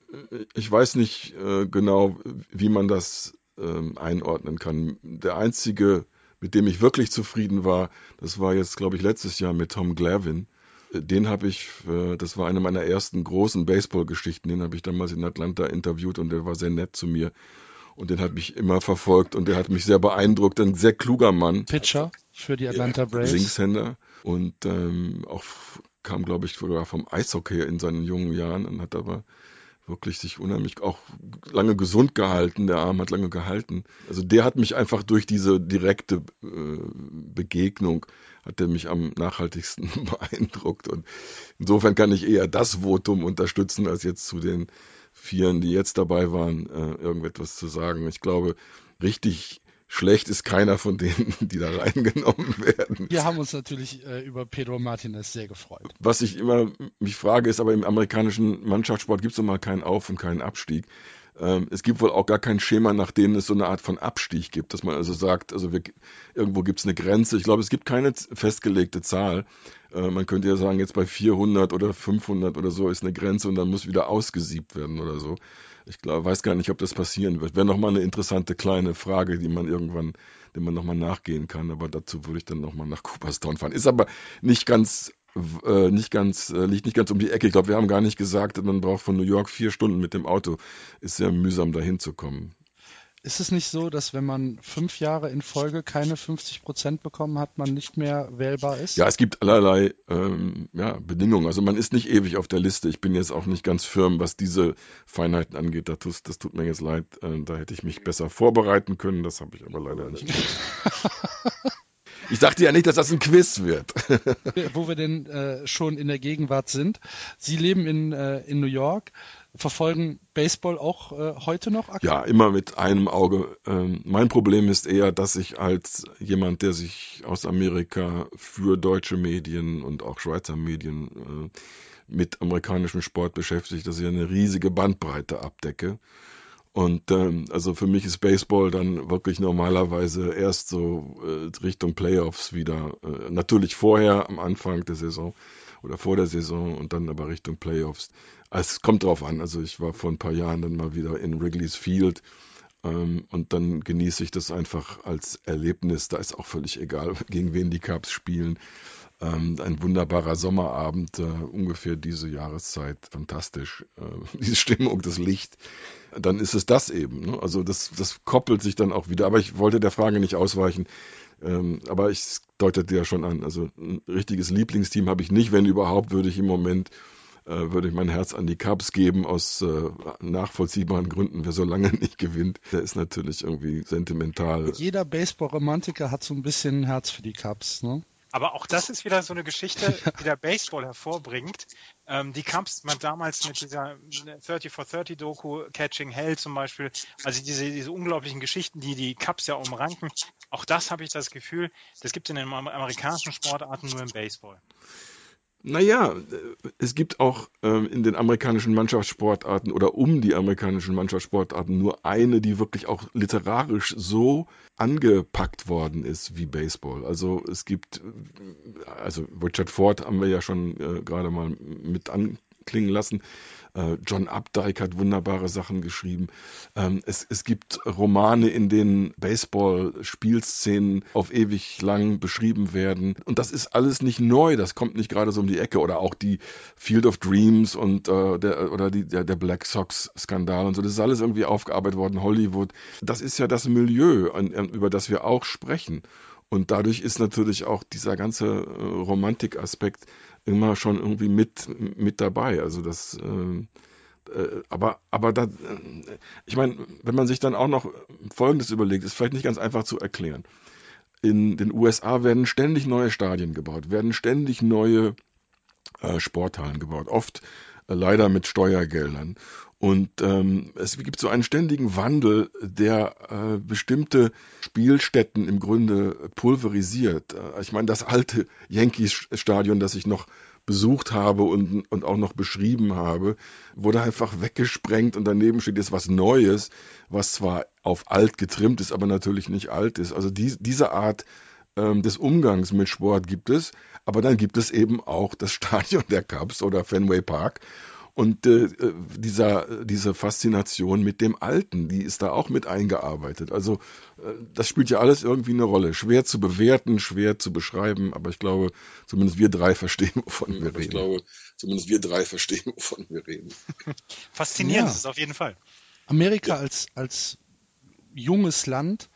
ich weiß nicht äh, genau, wie man das ähm, einordnen kann. Der einzige, mit dem ich wirklich zufrieden war, das war jetzt, glaube ich, letztes Jahr mit Tom Glavin. Den habe ich, äh, das war eine meiner ersten großen Baseball-Geschichten, den habe ich damals in Atlanta interviewt und der war sehr nett zu mir. Und den hat mich immer verfolgt und der hat mich sehr beeindruckt. Ein sehr kluger Mann. Pitcher für die Atlanta Braves. Linkshänder. Und ähm, auch kam, glaube ich, sogar vom Eishockey in seinen jungen Jahren und hat aber wirklich sich unheimlich auch lange gesund gehalten. Der Arm hat lange gehalten. Also der hat mich einfach durch diese direkte äh, Begegnung hat er mich am nachhaltigsten [laughs] beeindruckt. Und insofern kann ich eher das Votum unterstützen, als jetzt zu den Vieren, die jetzt dabei waren, äh, irgendetwas zu sagen. Ich glaube, richtig schlecht ist keiner von denen, [laughs] die da reingenommen werden. Wir haben uns natürlich äh, über Pedro Martinez sehr gefreut. Was ich immer mich frage, ist aber im amerikanischen Mannschaftssport gibt es doch mal keinen Auf- und keinen Abstieg. Ähm, es gibt wohl auch gar kein Schema, nach dem es so eine Art von Abstieg gibt, dass man also sagt, also wir, irgendwo gibt es eine Grenze. Ich glaube, es gibt keine festgelegte Zahl. Äh, man könnte ja sagen, jetzt bei 400 oder 500 oder so ist eine Grenze und dann muss wieder ausgesiebt werden oder so. Ich glaub, weiß gar nicht, ob das passieren wird. Wäre nochmal eine interessante kleine Frage, die man irgendwann, dem man nochmal nachgehen kann. Aber dazu würde ich dann nochmal nach Cooperstown fahren. Ist aber nicht ganz, äh, nicht ganz, äh, liegt nicht ganz um die Ecke. Ich glaube, wir haben gar nicht gesagt, man braucht von New York vier Stunden mit dem Auto. Ist sehr mühsam, dahin zu kommen. Ist es nicht so, dass wenn man fünf Jahre in Folge keine 50 Prozent bekommen hat, man nicht mehr wählbar ist? Ja, es gibt allerlei ähm, ja, Bedingungen. Also man ist nicht ewig auf der Liste. Ich bin jetzt auch nicht ganz firm, was diese Feinheiten angeht. Das, tut, das tut mir jetzt leid. Äh, da hätte ich mich besser vorbereiten können. Das habe ich aber leider nicht. [laughs] Ich dachte ja nicht, dass das ein Quiz wird. Wo wir denn äh, schon in der Gegenwart sind. Sie leben in, äh, in New York verfolgen Baseball auch äh, heute noch aktiv? Ja, immer mit einem Auge. Ähm, mein Problem ist eher, dass ich als jemand, der sich aus Amerika für deutsche Medien und auch Schweizer Medien äh, mit amerikanischem Sport beschäftigt, dass ich eine riesige Bandbreite abdecke. Und ähm, also für mich ist Baseball dann wirklich normalerweise erst so äh, Richtung Playoffs wieder. Äh, natürlich vorher am Anfang der Saison oder vor der Saison und dann aber Richtung Playoffs. Es kommt drauf an. Also ich war vor ein paar Jahren dann mal wieder in Wrigley's Field Ähm, und dann genieße ich das einfach als Erlebnis. Da ist auch völlig egal, [laughs] gegen wen die Cubs spielen. Ähm, ein wunderbarer Sommerabend, äh, ungefähr diese Jahreszeit, fantastisch. Äh, [laughs] diese Stimmung, das Licht, dann ist es das eben. Ne? Also das, das koppelt sich dann auch wieder. Aber ich wollte der Frage nicht ausweichen. Ähm, aber ich deutete ja schon an, also ein richtiges Lieblingsteam habe ich nicht. Wenn überhaupt, würde ich im Moment würde ich mein Herz an die Cubs geben, aus äh, nachvollziehbaren Gründen. Wer so lange [laughs] nicht gewinnt, der ist natürlich irgendwie sentimental. Jeder Baseball-Romantiker hat so ein bisschen ein Herz für die Cubs, ne? Aber auch das ist wieder so eine Geschichte, [laughs] die der Baseball hervorbringt. Ähm, die Cubs, man damals mit dieser 30 for 30 Doku, Catching Hell zum Beispiel, also diese, diese unglaublichen Geschichten, die die Cubs ja umranken, auch das habe ich das Gefühl, das gibt es in den amerikanischen Sportarten nur im Baseball. Naja, es gibt auch ähm, in den amerikanischen Mannschaftssportarten oder um die amerikanischen Mannschaftssportarten nur eine, die wirklich auch literarisch so angepackt worden ist wie Baseball. Also es gibt, also Richard Ford haben wir ja schon äh, gerade mal mit anklingen lassen. Äh, John Updike hat wunderbare Sachen geschrieben. Ähm, es, es gibt Romane, in denen Baseball-Spielszenen auf ewig lang beschrieben werden. Und das ist alles nicht neu, das kommt nicht gerade so um die Ecke. Oder auch die Field of Dreams und äh, der, oder die, der, der Black Sox-Skandal und so. Das ist alles irgendwie aufgearbeitet worden, Hollywood. Das ist ja das Milieu, über das wir auch sprechen. Und dadurch ist natürlich auch dieser ganze äh, Romantikaspekt immer schon irgendwie mit, mit dabei. Also das, äh, äh, aber, aber da, äh, ich meine, wenn man sich dann auch noch Folgendes überlegt, ist vielleicht nicht ganz einfach zu erklären. In den USA werden ständig neue Stadien gebaut, werden ständig neue äh, Sporthallen gebaut, oft äh, leider mit Steuergeldern. Und ähm, es gibt so einen ständigen Wandel, der äh, bestimmte Spielstätten im Grunde pulverisiert. Äh, ich meine, das alte Yankees-Stadion, das ich noch besucht habe und, und auch noch beschrieben habe, wurde einfach weggesprengt und daneben steht jetzt was Neues, was zwar auf alt getrimmt ist, aber natürlich nicht alt ist. Also die, diese Art ähm, des Umgangs mit Sport gibt es, aber dann gibt es eben auch das [laughs] Stadion der Cubs oder Fenway Park und äh, dieser, diese Faszination mit dem Alten, die ist da auch mit eingearbeitet. Also äh, das spielt ja alles irgendwie eine Rolle. Schwer zu bewerten, schwer zu beschreiben, aber ich glaube, zumindest wir drei verstehen, wovon wir reden. Ich glaube, zumindest wir drei verstehen, wovon wir reden. [laughs] Faszinierend ja. ist es auf jeden Fall. Amerika als, als junges Land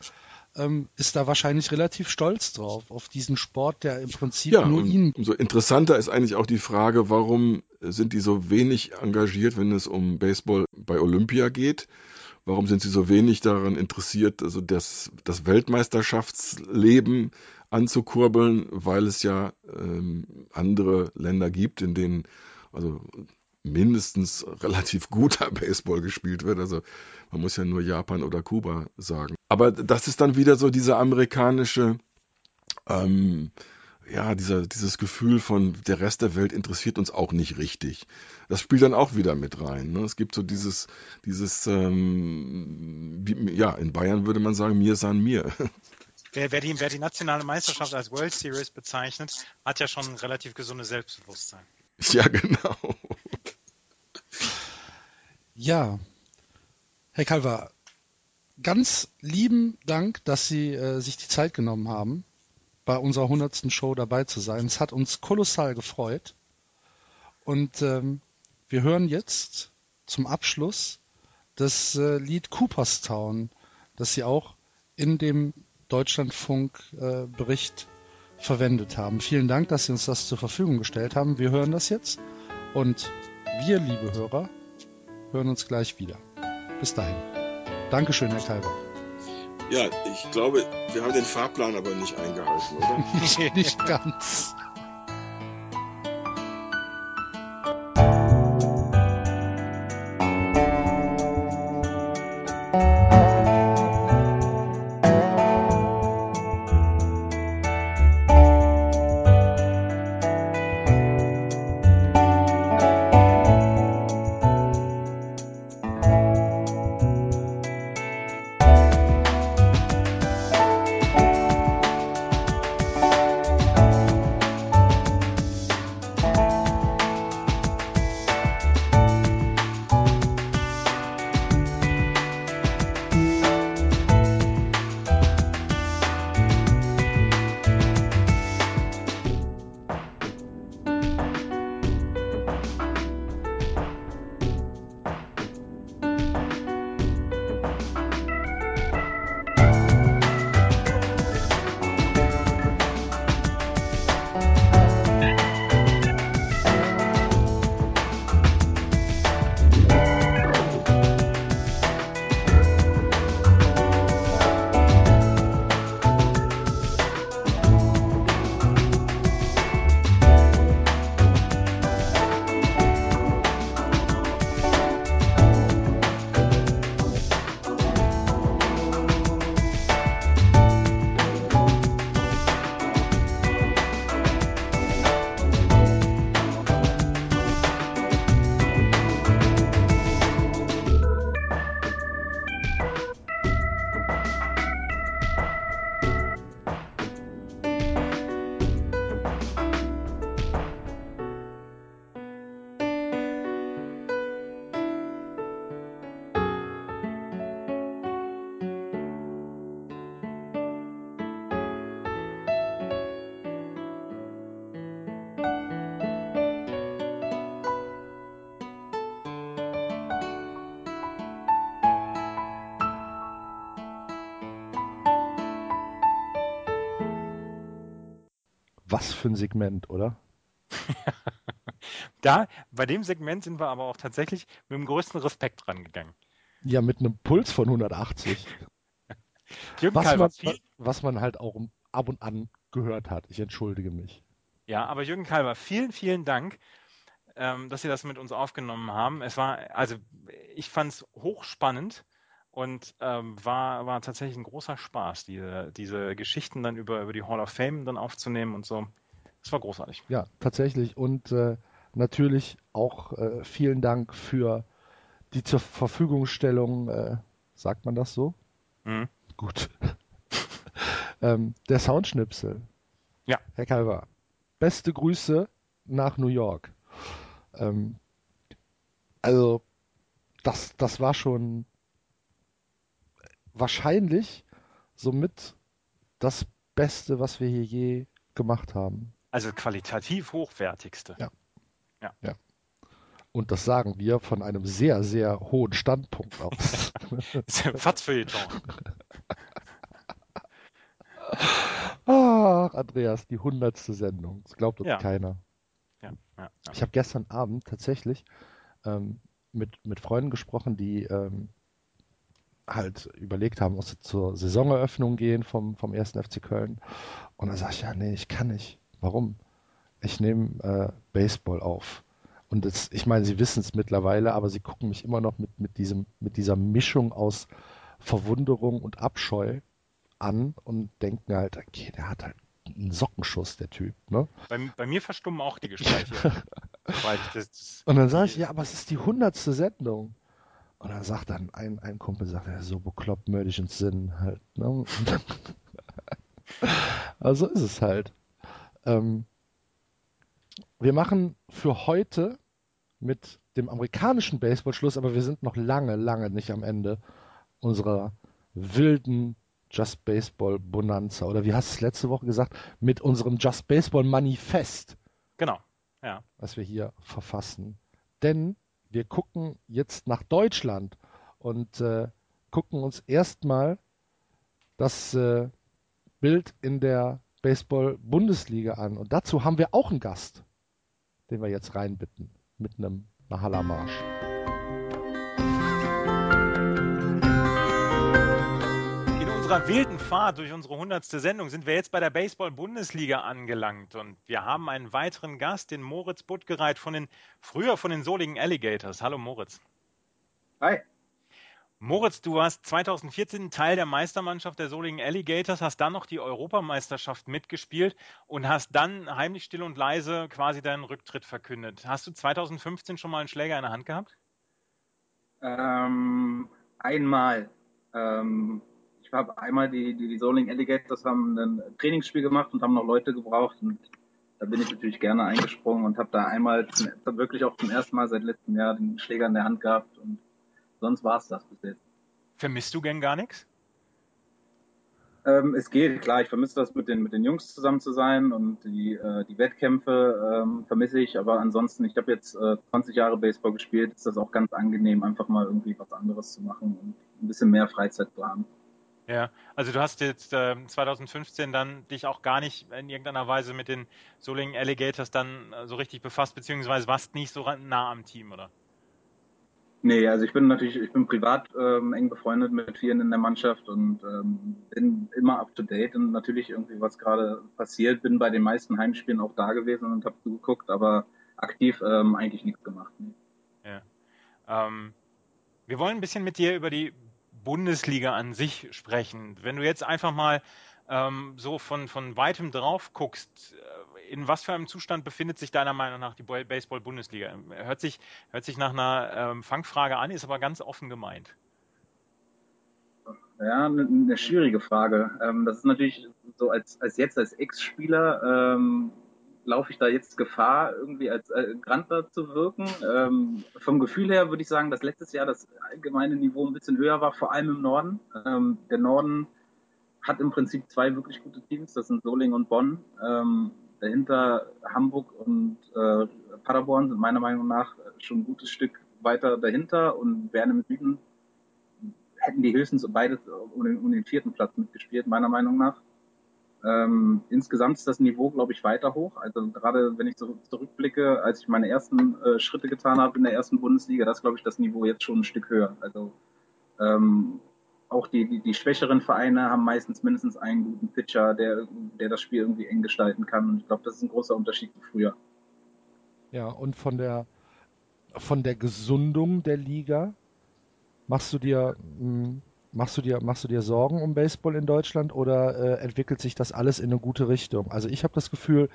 ähm, ist da wahrscheinlich relativ stolz drauf, auf diesen Sport, der im Prinzip ja, nur ihn. Umso interessanter ist eigentlich auch die Frage, warum sind die so wenig engagiert, wenn es um Baseball bei Olympia geht? Warum sind sie so wenig daran interessiert, also das, das Weltmeisterschaftsleben anzukurbeln, weil es ja ähm, andere Länder gibt, in denen also mindestens relativ guter [laughs] Baseball gespielt wird. Also man muss ja nur Japan oder Kuba sagen. Aber das ist dann wieder so diese amerikanische, ähm, ja, dieser, dieses Gefühl von der Rest der Welt interessiert uns auch nicht richtig. Das spielt dann auch wieder mit rein. Ne? Es gibt so dieses, dieses, ähm, wie, ja, in Bayern würde man sagen, mir san mir. [laughs] Wer, wer, die, wer die nationale Meisterschaft als World Series bezeichnet, hat ja schon ein relativ gesundes Selbstbewusstsein. Ja, genau. Ja, Herr Calver, ganz lieben Dank, dass Sie äh, sich die Zeit genommen haben, bei unserer hundertsten Show dabei zu sein. Es hat uns kolossal gefreut. Und ähm, wir hören jetzt zum Abschluss das äh, Lied Cooperstown, das Sie auch in dem Deutschlandfunk-Bericht äh, verwendet haben. Vielen Dank, dass Sie uns das zur Verfügung gestellt haben. Wir hören das jetzt und wir, liebe Hörer, hören uns gleich wieder. Bis dahin. Dankeschön, Herr Kalber. Ja, ich glaube, wir haben den Fahrplan aber nicht eingehalten, oder? [laughs] nicht ganz. Für ein Segment, oder? [laughs] da, bei dem Segment sind wir aber auch tatsächlich mit dem größten Respekt rangegangen. Ja, mit einem Puls von 180. [laughs] was, man, was man halt auch ab und an gehört hat. Ich entschuldige mich. Ja, aber Jürgen Kalber, vielen, vielen Dank, ähm, dass Sie das mit uns aufgenommen haben. Es war, also ich fand es hochspannend und ähm, war, war tatsächlich ein großer Spaß, diese, diese Geschichten dann über, über die Hall of Fame dann aufzunehmen und so. Es war großartig. Ja, tatsächlich. Und äh, natürlich auch äh, vielen Dank für die zur Verfügungstellung, äh, sagt man das so? Mhm. Gut. [laughs] ähm, der Soundschnipsel. Ja. Herr Kalver, beste Grüße nach New York. Ähm, also, das, das war schon wahrscheinlich somit das Beste, was wir hier je gemacht haben. Also qualitativ hochwertigste. Ja. Ja. ja. Und das sagen wir von einem sehr, sehr hohen Standpunkt aus. [laughs] Fatzfeuilleton. Ach, Andreas, die hundertste Sendung. Das glaubt uns ja. keiner. Ja, ja, ich habe gestern Abend tatsächlich ähm, mit, mit Freunden gesprochen, die ähm, halt überlegt haben, ob sie zur Saisoneröffnung gehen vom, vom 1. FC Köln. Und dann sage ich, ja, nee, ich kann nicht. Warum? Ich nehme äh, Baseball auf. Und das, ich meine, sie wissen es mittlerweile, aber sie gucken mich immer noch mit, mit, diesem, mit dieser Mischung aus Verwunderung und Abscheu an und denken halt, okay, der hat halt einen Sockenschuss, der Typ. Ne? Bei, bei mir verstummen auch die Gespräche. [laughs] und dann sage ich, ja, aber es ist die hundertste Sendung. Und dann sagt dann ein, ein Kumpel, sagt er, so bekloppt mördisch ins Sinn halt. Ne? [laughs] also ist es halt. Ähm, wir machen für heute mit dem amerikanischen Baseball Schluss, aber wir sind noch lange, lange nicht am Ende unserer wilden Just Baseball Bonanza. Oder wie hast du es letzte Woche gesagt? Mit unserem Just Baseball Manifest. Genau, ja. Was wir hier verfassen. Denn wir gucken jetzt nach Deutschland und äh, gucken uns erstmal das äh, Bild in der Baseball-Bundesliga an. Und dazu haben wir auch einen Gast, den wir jetzt reinbitten mit einem Mahala-Marsch. In unserer wilden Fahrt durch unsere hundertste Sendung sind wir jetzt bei der Baseball-Bundesliga angelangt und wir haben einen weiteren Gast, den Moritz Buttgereit von den, früher von den Solingen Alligators. Hallo Moritz. Hi. Moritz, du warst 2014 Teil der Meistermannschaft der Solingen Alligators, hast dann noch die Europameisterschaft mitgespielt und hast dann heimlich still und leise quasi deinen Rücktritt verkündet. Hast du 2015 schon mal einen Schläger in der Hand gehabt? Ähm, einmal. Ähm, ich habe einmal die, die, die Solingen Alligators haben ein Trainingsspiel gemacht und haben noch Leute gebraucht und da bin ich natürlich gerne eingesprungen und habe da einmal zum, wirklich auch zum ersten Mal seit letztem Jahr den Schläger in der Hand gehabt und Sonst war es das bis jetzt. Vermisst du gern gar nichts? Ähm, es geht, klar, ich vermisse das mit den, mit den Jungs zusammen zu sein und die, äh, die Wettkämpfe ähm, vermisse ich, aber ansonsten, ich habe jetzt äh, 20 Jahre Baseball gespielt, ist das auch ganz angenehm, einfach mal irgendwie was anderes zu machen und ein bisschen mehr Freizeit zu haben. Ja, also du hast jetzt äh, 2015 dann dich auch gar nicht in irgendeiner Weise mit den Solingen Alligators dann äh, so richtig befasst, beziehungsweise warst nicht so nah am Team, oder? Nee, also ich bin natürlich, ich bin privat ähm, eng befreundet mit vielen in der Mannschaft und ähm, bin immer up to date und natürlich irgendwie was gerade passiert. Bin bei den meisten Heimspielen auch da gewesen und habe zugeguckt, aber aktiv ähm, eigentlich nichts gemacht. Nee. Ja. Ähm, wir wollen ein bisschen mit dir über die Bundesliga an sich sprechen. Wenn du jetzt einfach mal ähm, so von, von weitem drauf guckst, in was für einem Zustand befindet sich deiner Meinung nach die Baseball-Bundesliga? Hört sich, hört sich nach einer ähm, Fangfrage an, ist aber ganz offen gemeint. Ja, eine, eine schwierige Frage. Ähm, das ist natürlich so als, als jetzt als Ex-Spieler ähm, laufe ich da jetzt Gefahr, irgendwie als äh, Grandler zu wirken. Ähm, vom Gefühl her würde ich sagen, dass letztes Jahr das allgemeine Niveau ein bisschen höher war, vor allem im Norden. Ähm, der Norden hat im Prinzip zwei wirklich gute Teams, das sind Solingen und Bonn. Ähm, dahinter Hamburg und äh, Paderborn sind meiner Meinung nach schon ein gutes Stück weiter dahinter und wären im Süden, hätten die höchstens beide um den, um den vierten Platz mitgespielt, meiner Meinung nach. Ähm, insgesamt ist das Niveau, glaube ich, weiter hoch. Also gerade wenn ich so zurückblicke, als ich meine ersten äh, Schritte getan habe in der ersten Bundesliga, das glaube ich das Niveau jetzt schon ein Stück höher. Also ähm, auch die, die, die schwächeren Vereine haben meistens mindestens einen guten Pitcher, der, der das Spiel irgendwie eng gestalten kann. Und ich glaube, das ist ein großer Unterschied zu früher. Ja, und von der von der Gesundung der Liga machst du dir hm, Machst du dir, machst du dir Sorgen um Baseball in Deutschland oder äh, entwickelt sich das alles in eine gute Richtung? Also ich habe das Gefühl,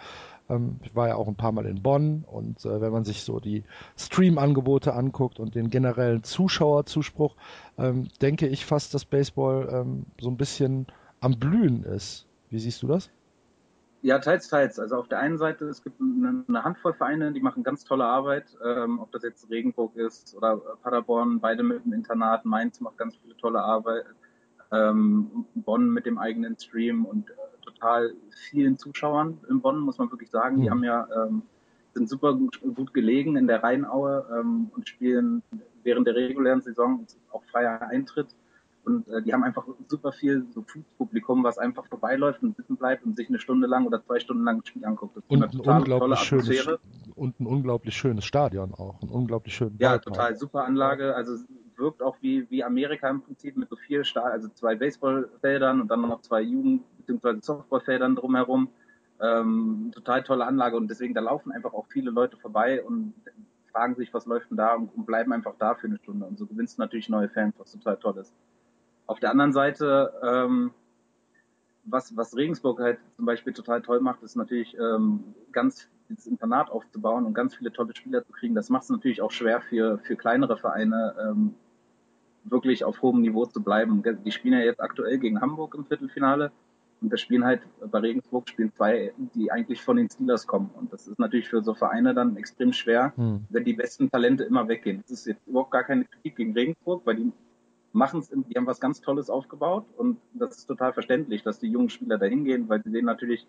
ähm, ich war ja auch ein paar Mal in Bonn und äh, wenn man sich so die Stream-Angebote anguckt und den generellen Zuschauerzuspruch, ähm, denke ich fast, dass Baseball ähm, so ein bisschen am Blühen ist. Wie siehst du das? Ja, teils, teils. Also auf der einen Seite, es gibt eine Handvoll Vereine, die machen ganz tolle Arbeit, ähm, ob das jetzt Regenburg ist oder Paderborn, beide mit dem Internat, Mainz macht ganz viele tolle Arbeit, ähm, Bonn mit dem eigenen Stream und äh, total vielen Zuschauern in Bonn, muss man wirklich sagen. Die mhm. haben ja, ähm, sind super gut, gut gelegen in der Rheinaue ähm, und spielen während der regulären Saison auch freier Eintritt und äh, die haben einfach super viel so Publikum, was einfach vorbeiläuft und sitzen bleibt und sich eine Stunde lang oder zwei Stunden lang ein Spiel anguckt. Das und, ein unglaublich schönes, und ein unglaublich schönes Stadion auch. Ein unglaublich schönes Ja, Ballpark. total super Anlage. Also wirkt auch wie, wie Amerika im Prinzip mit so vier Stadien, also zwei Baseballfeldern und dann noch zwei Jugend- bzw. Softballfeldern drumherum. Ähm, total tolle Anlage und deswegen da laufen einfach auch viele Leute vorbei und fragen sich, was läuft denn da und, und bleiben einfach da für eine Stunde. Und so gewinnst du natürlich neue Fans, was total toll ist. Auf der anderen Seite, ähm, was, was Regensburg halt zum Beispiel total toll macht, ist natürlich ähm, ganz das Internat aufzubauen und ganz viele tolle Spieler zu kriegen. Das macht es natürlich auch schwer für, für kleinere Vereine, ähm, wirklich auf hohem Niveau zu bleiben. Die spielen ja jetzt aktuell gegen Hamburg im Viertelfinale. Und da spielen halt bei Regensburg spielen zwei, die eigentlich von den Steelers kommen. Und das ist natürlich für so Vereine dann extrem schwer, hm. wenn die besten Talente immer weggehen. Das ist jetzt überhaupt gar keine Kritik gegen Regensburg, weil die machen es, die haben was ganz Tolles aufgebaut und das ist total verständlich, dass die jungen Spieler da hingehen, weil sie sehen natürlich,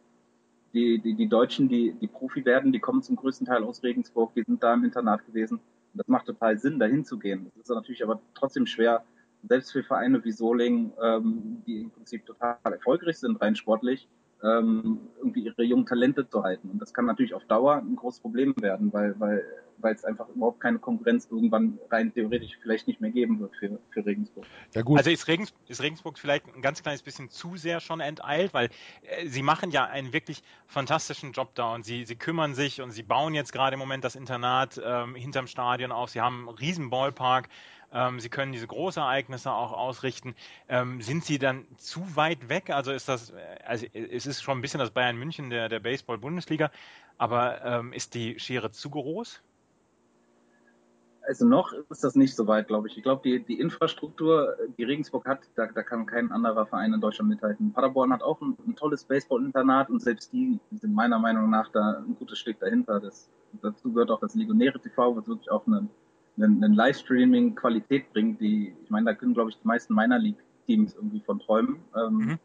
die, die, die Deutschen, die, die Profi werden, die kommen zum größten Teil aus Regensburg, die sind da im Internat gewesen. Und das macht total Sinn, da hinzugehen. Das ist natürlich aber trotzdem schwer, selbst für Vereine wie Soling, ähm, die im Prinzip total erfolgreich sind, rein sportlich, ähm, irgendwie ihre jungen Talente zu halten. Und das kann natürlich auf Dauer ein großes Problem werden, weil, weil weil es einfach überhaupt keine Konkurrenz irgendwann rein theoretisch vielleicht nicht mehr geben wird für, für Regensburg. Ja, gut. Also ist, Regens, ist Regensburg vielleicht ein ganz kleines bisschen zu sehr schon enteilt, weil äh, sie machen ja einen wirklich fantastischen Job da und sie, sie kümmern sich und sie bauen jetzt gerade im Moment das Internat ähm, hinterm Stadion auf. Sie haben einen riesen Ballpark. Ähm, sie können diese Großereignisse auch ausrichten. Ähm, sind Sie dann zu weit weg? Also ist das, äh, also es ist schon ein bisschen das Bayern München der, der Baseball-Bundesliga, aber ähm, ist die Schere zu groß? Also noch ist das nicht so weit, glaube ich. Ich glaube, die, die Infrastruktur, die Regensburg hat, da, da kann kein anderer Verein in Deutschland mithalten. Paderborn hat auch ein, ein tolles Baseball-Internat und selbst die sind meiner Meinung nach da ein gutes Stück dahinter. Das, dazu gehört auch das Legionäre TV, was wirklich auch eine, eine, eine Livestreaming-Qualität bringt, die, ich meine, da können, glaube ich, die meisten meiner League-Teams irgendwie von träumen. Ähm, mhm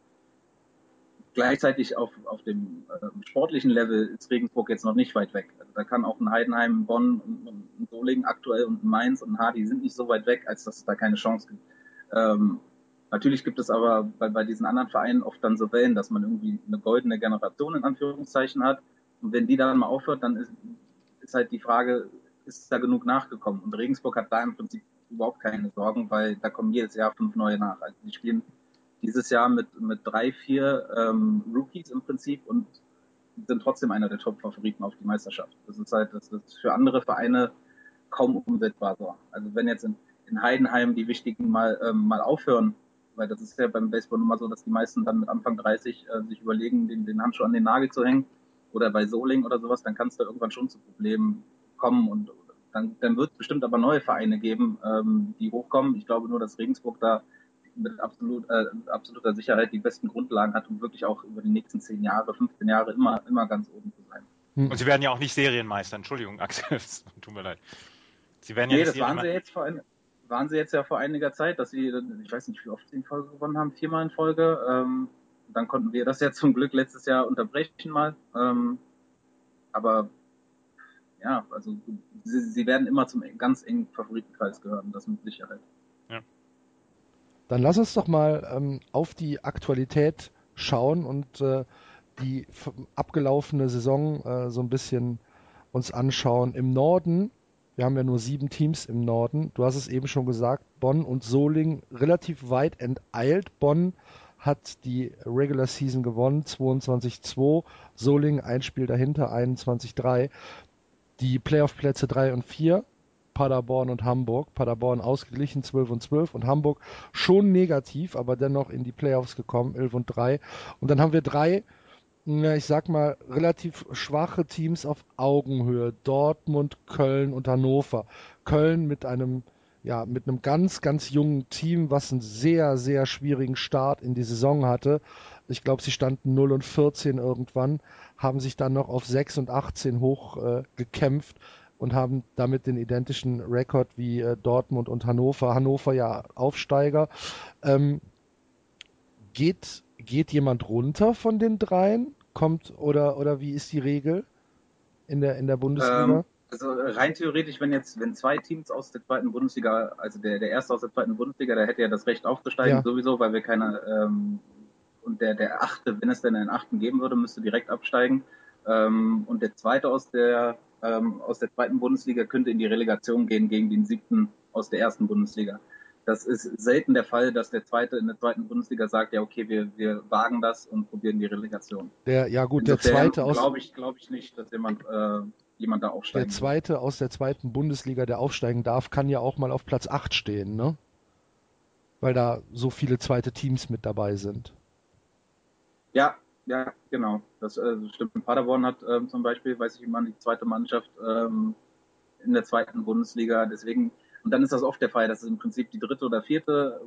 gleichzeitig auf, auf dem äh, sportlichen Level ist Regensburg jetzt noch nicht weit weg. Also da kann auch ein Heidenheim, Bonn und, und, und Solingen aktuell und Mainz und Hardy sind nicht so weit weg, als dass es da keine Chance gibt. Ähm, natürlich gibt es aber bei, bei diesen anderen Vereinen oft dann so Wellen, dass man irgendwie eine goldene Generation in Anführungszeichen hat. Und wenn die dann mal aufhört, dann ist, ist halt die Frage, ist da genug nachgekommen? Und Regensburg hat da im Prinzip überhaupt keine Sorgen, weil da kommen jedes Jahr fünf neue nach. Also die spielen dieses Jahr mit, mit drei, vier ähm, Rookies im Prinzip und sind trotzdem einer der Top-Favoriten auf die Meisterschaft. Das ist halt, das ist für andere Vereine kaum umsetzbar so. Also wenn jetzt in, in Heidenheim die wichtigen mal, ähm, mal aufhören, weil das ist ja beim Baseball nun mal so, dass die meisten dann mit Anfang 30 äh, sich überlegen, den, den Handschuh an den Nagel zu hängen oder bei Soling oder sowas, dann kann es da irgendwann schon zu Problemen kommen und dann, dann wird es bestimmt aber neue Vereine geben, ähm, die hochkommen. Ich glaube nur, dass Regensburg da mit absolut, äh, absoluter Sicherheit die besten Grundlagen hat, um wirklich auch über die nächsten 10 Jahre, 15 Jahre immer, immer ganz oben zu sein. Und sie werden ja auch nicht Serienmeister, Entschuldigung, Axel, [laughs] tut mir leid. Sie werden ja nee, das waren sie jetzt vor ein, waren sie jetzt ja vor einiger Zeit, dass sie, ich weiß nicht, wie oft sie in Folge gewonnen haben, viermal in Folge. Ähm, dann konnten wir das ja zum Glück letztes Jahr unterbrechen mal. Ähm, aber ja, also sie, sie werden immer zum ganz engen Favoritenkreis gehören, das mit Sicherheit. Dann lass uns doch mal ähm, auf die Aktualität schauen und äh, die abgelaufene Saison äh, so ein bisschen uns anschauen. Im Norden, wir haben ja nur sieben Teams im Norden, du hast es eben schon gesagt, Bonn und Soling relativ weit enteilt. Bonn hat die Regular Season gewonnen, 22-2, Soling ein Spiel dahinter, 21-3. Die Playoff-Plätze 3 und 4, Paderborn und Hamburg. Paderborn ausgeglichen 12 und 12 und Hamburg schon negativ, aber dennoch in die Playoffs gekommen, 11 und 3. Und dann haben wir drei ich sag mal, relativ schwache Teams auf Augenhöhe. Dortmund, Köln und Hannover. Köln mit einem, ja, mit einem ganz, ganz jungen Team, was einen sehr, sehr schwierigen Start in die Saison hatte. Ich glaube, sie standen 0 und 14 irgendwann, haben sich dann noch auf 6 und 18 hoch äh, gekämpft und haben damit den identischen Rekord wie äh, Dortmund und Hannover. Hannover ja Aufsteiger. Ähm, geht geht jemand runter von den dreien? Kommt oder oder wie ist die Regel in der in der Bundesliga? Ähm, also rein theoretisch, wenn jetzt wenn zwei Teams aus der zweiten Bundesliga, also der der erste aus der zweiten Bundesliga, der hätte ja das Recht aufzusteigen ja. sowieso, weil wir keine ähm, und der der achte, wenn es denn einen achten geben würde, müsste direkt absteigen. Ähm, und der zweite aus der ähm, aus der zweiten Bundesliga könnte in die Relegation gehen gegen den siebten aus der ersten Bundesliga das ist selten der Fall, dass der zweite in der zweiten Bundesliga sagt, ja okay, wir, wir wagen das und probieren die Relegation. Der, ja gut, Insofern der zweite aus. Glaube ich, glaube ich nicht, dass jemand, äh, jemand da aufsteigen Der zweite wird. aus der zweiten Bundesliga, der aufsteigen darf, kann ja auch mal auf Platz 8 stehen, ne? Weil da so viele zweite Teams mit dabei sind. Ja, ja, genau. Das äh, stimmt. Paderborn hat ähm, zum Beispiel, weiß ich immer, die zweite Mannschaft ähm, in der zweiten Bundesliga. Deswegen und dann ist das oft der Fall, dass es im Prinzip die dritte oder vierte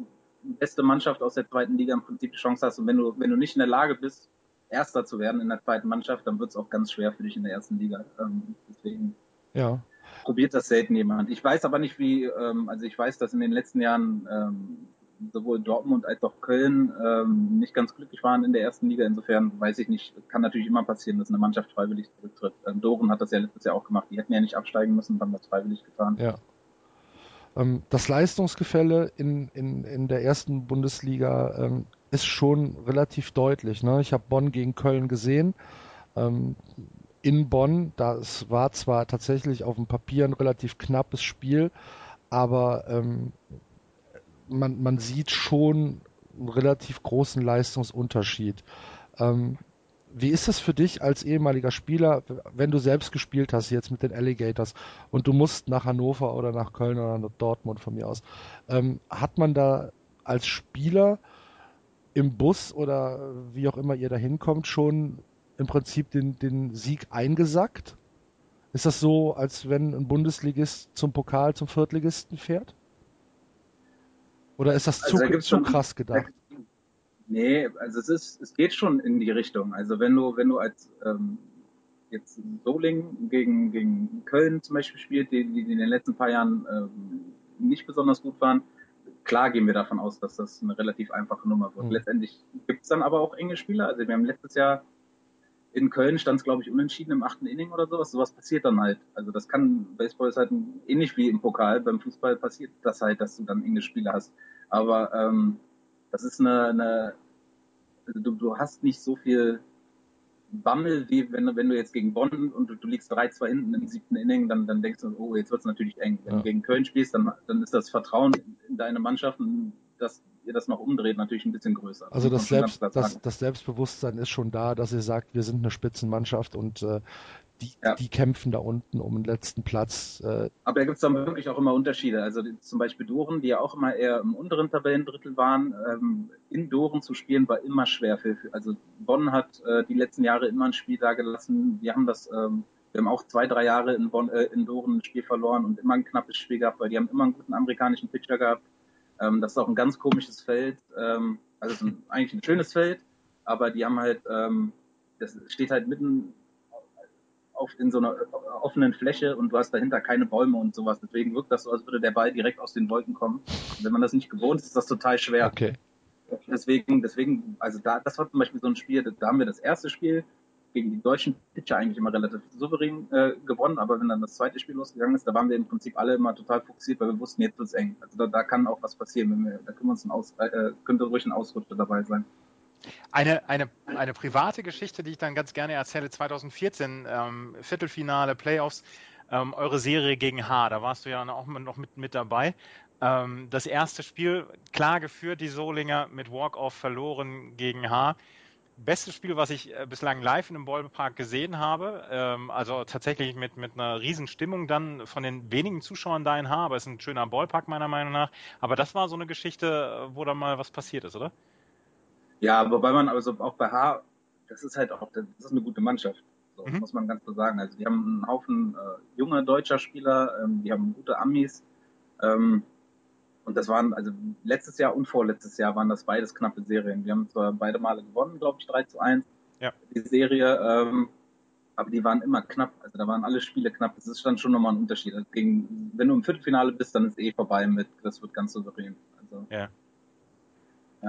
beste Mannschaft aus der zweiten Liga im Prinzip die Chance hast. Und wenn du, wenn du nicht in der Lage bist, Erster zu werden in der zweiten Mannschaft, dann wird es auch ganz schwer für dich in der ersten Liga. Ähm, deswegen ja. probiert das selten jemand. Ich weiß aber nicht, wie, ähm, also ich weiß, dass in den letzten Jahren ähm, sowohl Dortmund als auch Köln ähm, nicht ganz glücklich waren in der ersten Liga. Insofern weiß ich nicht, kann natürlich immer passieren, dass eine Mannschaft freiwillig zurücktritt. Ähm, Doren hat das ja letztes Jahr auch gemacht. Die hätten ja nicht absteigen müssen, haben das freiwillig getan. Ja. Ähm, das Leistungsgefälle in, in, in der ersten Bundesliga ähm, ist schon relativ deutlich. Ne? Ich habe Bonn gegen Köln gesehen. Ähm, in Bonn, das war zwar tatsächlich auf dem Papier ein relativ knappes Spiel, aber ähm, man, man sieht schon einen relativ großen Leistungsunterschied. Ähm, wie ist das für dich als ehemaliger Spieler, wenn du selbst gespielt hast jetzt mit den Alligators und du musst nach Hannover oder nach Köln oder nach Dortmund von mir aus? Ähm, hat man da als Spieler im Bus oder wie auch immer ihr da hinkommt schon im Prinzip den, den Sieg eingesackt? Ist das so, als wenn ein Bundesligist zum Pokal zum Viertligisten fährt? Oder ist das also zu, da zu krass gedacht? Nee, also es ist, es geht schon in die Richtung. Also wenn du, wenn du als ähm, jetzt Soling gegen, gegen Köln zum Beispiel spielt, die, die in den letzten paar Jahren ähm, nicht besonders gut waren, klar gehen wir davon aus, dass das eine relativ einfache Nummer wird. Mhm. Letztendlich gibt es dann aber auch enge Spieler. Also wir haben letztes Jahr in Köln stand es, glaube ich, unentschieden im achten Inning oder sowas. Sowas passiert dann halt. Also das kann, Baseball ist halt ähnlich wie im Pokal. Beim Fußball passiert das halt, dass du dann enge Spiele hast. Aber ähm, das ist eine, eine also du, du hast nicht so viel Bammel, wie wenn, wenn du jetzt gegen Bonn und du, du liegst 3-2 hinten im siebten Inning, dann, dann denkst du, oh, jetzt wird es natürlich eng. Wenn ja. du gegen Köln spielst, dann, dann ist das Vertrauen in deine Mannschaft, dass ihr das noch umdreht, natürlich ein bisschen größer. Also das, Selbst, das, das, Selbstbewusstsein ist schon da, dass ihr sagt, wir sind eine Spitzenmannschaft und äh, die, ja. die kämpfen da unten um den letzten Platz. Äh. Aber da gibt es dann wirklich auch immer Unterschiede. Also die, zum Beispiel Doren, die ja auch immer eher im unteren Tabellendrittel waren, ähm, in Doren zu spielen war immer schwer. Für, also Bonn hat äh, die letzten Jahre immer ein Spiel da gelassen. Wir haben das, ähm, wir haben auch zwei, drei Jahre in, Bonn, äh, in Doren ein Spiel verloren und immer ein knappes Spiel gehabt, weil die haben immer einen guten amerikanischen Pitcher gehabt. Ähm, das ist auch ein ganz komisches Feld. Ähm, also es ist ein, eigentlich ein schönes Feld, aber die haben halt, ähm, das steht halt mitten auf, in so einer offenen Fläche und du hast dahinter keine Bäume und sowas. Deswegen wirkt das so, als würde der Ball direkt aus den Wolken kommen. Und wenn man das nicht gewohnt ist, ist das total schwer. Okay. Deswegen, deswegen, also da, das war zum Beispiel so ein Spiel, da haben wir das erste Spiel gegen die deutschen Pitcher eigentlich immer relativ souverän äh, gewonnen, aber wenn dann das zweite Spiel losgegangen ist, da waren wir im Prinzip alle immer total fokussiert, weil wir wussten, jetzt wird es eng. Also da, da kann auch was passieren, wenn wir, da können wir uns ein Aus, äh, könnte ruhig ein Ausrutscher dabei sein. Eine, eine, eine private Geschichte, die ich dann ganz gerne erzähle, 2014, ähm, Viertelfinale, Playoffs, ähm, eure Serie gegen H, da warst du ja auch noch mit, mit dabei. Ähm, das erste Spiel klar geführt, die Solinger mit Walk-Off verloren gegen H. Bestes Spiel, was ich äh, bislang live in einem Ballpark gesehen habe. Ähm, also tatsächlich mit, mit einer riesen Stimmung dann von den wenigen Zuschauern da in H, aber es ist ein schöner Ballpark meiner Meinung nach. Aber das war so eine Geschichte, wo da mal was passiert ist, oder? Ja, wobei man also auch bei H, das ist halt auch, das ist eine gute Mannschaft. So, mhm. muss man ganz klar sagen. Also die haben einen Haufen äh, junge deutscher Spieler, ähm, die haben gute Amis. Ähm, und das waren, also letztes Jahr und vorletztes Jahr waren das beides knappe Serien. Wir haben zwar beide Male gewonnen, glaube ich, 3 zu 1, ja. die Serie, ähm, aber die waren immer knapp. Also da waren alle Spiele knapp. Das ist dann schon nochmal ein Unterschied. Also gegen, wenn du im Viertelfinale bist, dann ist eh vorbei mit, das wird ganz souverän. Also, ja.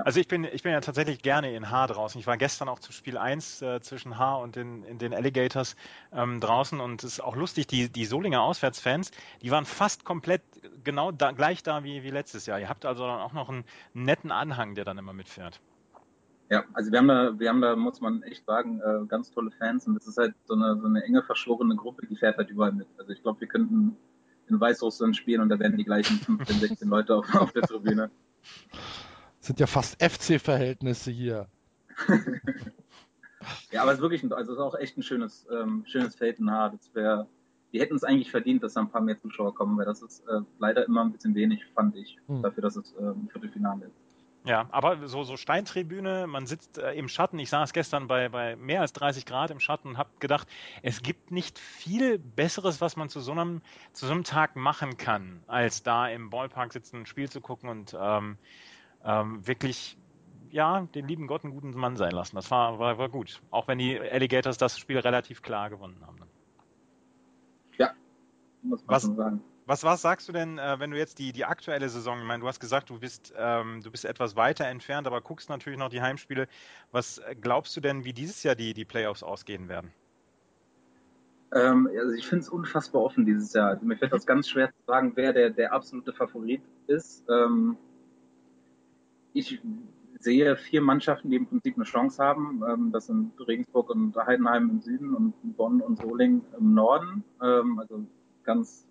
Also ich bin, ich bin ja tatsächlich gerne in H draußen. Ich war gestern auch zu Spiel 1 äh, zwischen H und den, in den Alligators ähm, draußen und es ist auch lustig, die, die Solinger Auswärtsfans, die waren fast komplett genau da, gleich da wie, wie letztes Jahr. Ihr habt also dann auch noch einen netten Anhang, der dann immer mitfährt. Ja, also wir haben da, wir haben da, muss man echt sagen, äh, ganz tolle Fans und das ist halt so eine, so eine enge verschworene Gruppe, die fährt halt überall mit. Also ich glaube, wir könnten in Weißrussland spielen und da wären die gleichen 15, 16 Leute auf, auf der Tribüne [laughs] sind ja fast FC-Verhältnisse hier. [laughs] ja, aber es ist wirklich, also es ist auch echt ein schönes, ähm, schönes Feld. Das wäre, die hätten es eigentlich verdient, dass da ein paar mehr Zuschauer kommen, weil das ist äh, leider immer ein bisschen wenig, fand ich, hm. dafür, dass es äh, ein Viertelfinale ist. Ja, aber so, so Steintribüne, man sitzt äh, im Schatten. Ich saß gestern bei, bei mehr als 30 Grad im Schatten und habe gedacht, es gibt nicht viel Besseres, was man zu so einem, zu so einem Tag machen kann, als da im Ballpark sitzen, ein Spiel zu gucken und ähm, ähm, wirklich ja, den lieben Gott einen guten Mann sein lassen. Das war, war, war gut. Auch wenn die Alligators das Spiel relativ klar gewonnen haben. Ja, muss man was, schon sagen. Was, was sagst du denn, äh, wenn du jetzt die, die aktuelle Saison, ich meine, du hast gesagt, du bist, ähm, du bist etwas weiter entfernt, aber guckst natürlich noch die Heimspiele. Was glaubst du denn, wie dieses Jahr die, die Playoffs ausgehen werden? Ähm, also ich finde es unfassbar offen dieses Jahr. Also mir fällt das ganz schwer zu sagen, wer der, der absolute Favorit ist. Ähm, ich sehe vier Mannschaften, die im Prinzip eine Chance haben. Ähm, das sind Regensburg und Heidenheim im Süden und Bonn und Solingen im Norden. Ähm, also ganz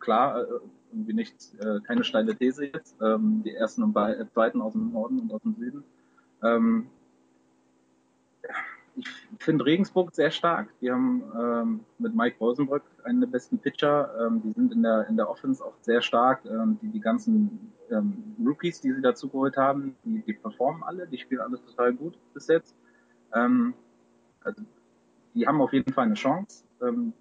klar, äh, irgendwie nicht, äh, keine steile These jetzt. Ähm, die ersten und zweiten aus dem Norden und aus dem Süden ich finde Regensburg sehr stark. Die haben ähm, mit Mike Rosenbrück einen der besten Pitcher. Ähm, die sind in der, in der Offense auch sehr stark. Ähm, die, die ganzen ähm, Rookies, die sie dazu geholt haben, die, die performen alle, die spielen alles total gut bis jetzt. Ähm, also, die haben auf jeden Fall eine Chance, ähm,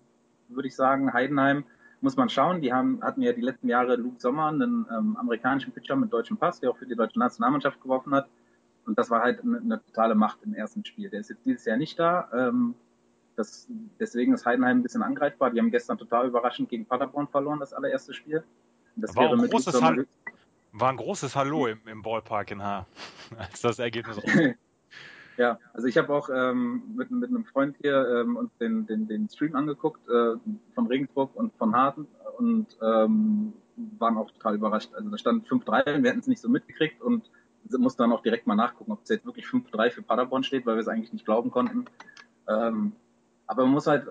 würde ich sagen. Heidenheim muss man schauen. Die haben, hatten ja die letzten Jahre Luke Sommer, einen ähm, amerikanischen Pitcher mit deutschem Pass, der auch für die deutsche Nationalmannschaft geworfen hat. Und das war halt eine, eine, totale Macht im ersten Spiel. Der ist jetzt dieses Jahr nicht da. Ähm, das, deswegen ist Heidenheim ein bisschen angreifbar. Die haben gestern total überraschend gegen Paderborn verloren, das allererste Spiel. Das war, ein großes, Hall war ein großes Hallo im, im Ballpark in Haar, [laughs] als das Ergebnis [laughs] Ja, also ich habe auch ähm, mit, mit einem Freund hier ähm, uns den, den, den Stream angeguckt äh, von Regensburg und von Harten und ähm, waren auch total überrascht. Also da stand 5-3 und wir hätten es nicht so mitgekriegt und muss dann auch direkt mal nachgucken, ob es jetzt wirklich 5-3 für Paderborn steht, weil wir es eigentlich nicht glauben konnten. Ähm, aber man muss halt,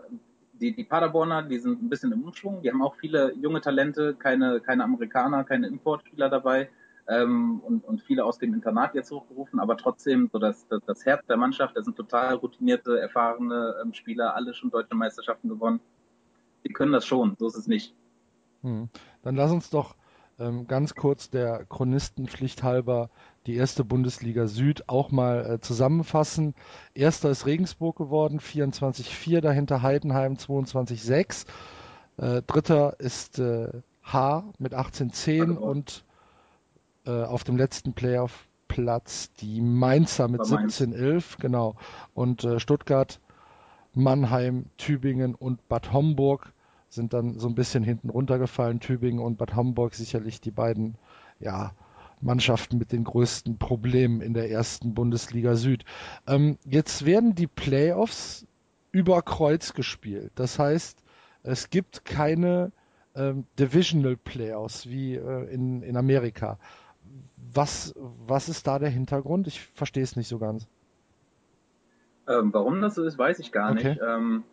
die, die Paderborner, die sind ein bisschen im Umschwung, die haben auch viele junge Talente, keine, keine Amerikaner, keine Importspieler dabei ähm, und, und viele aus dem Internat jetzt hochgerufen, aber trotzdem so das, das, das Herz der Mannschaft, das sind total routinierte, erfahrene ähm, Spieler, alle schon deutsche Meisterschaften gewonnen. Die können das schon, so ist es nicht. Hm. Dann lass uns doch ganz kurz der Chronistenpflicht halber die erste Bundesliga Süd auch mal äh, zusammenfassen. Erster ist Regensburg geworden, 24-4, dahinter Heidenheim 22-6. Äh, dritter ist äh, H mit 18-10 und äh, auf dem letzten Playoff-Platz die Mainzer mit 17-11, genau. Und äh, Stuttgart, Mannheim, Tübingen und Bad Homburg sind dann so ein bisschen hinten runtergefallen. Tübingen und Bad Homburg sicherlich die beiden, ja, Mannschaften mit den größten Problemen in der ersten Bundesliga Süd. Ähm, jetzt werden die Playoffs über Kreuz gespielt. Das heißt, es gibt keine ähm, Divisional Playoffs wie äh, in, in Amerika. Was, was ist da der Hintergrund? Ich verstehe es nicht so ganz. Ähm, warum das so ist, weiß ich gar Okay. nicht. Ähm,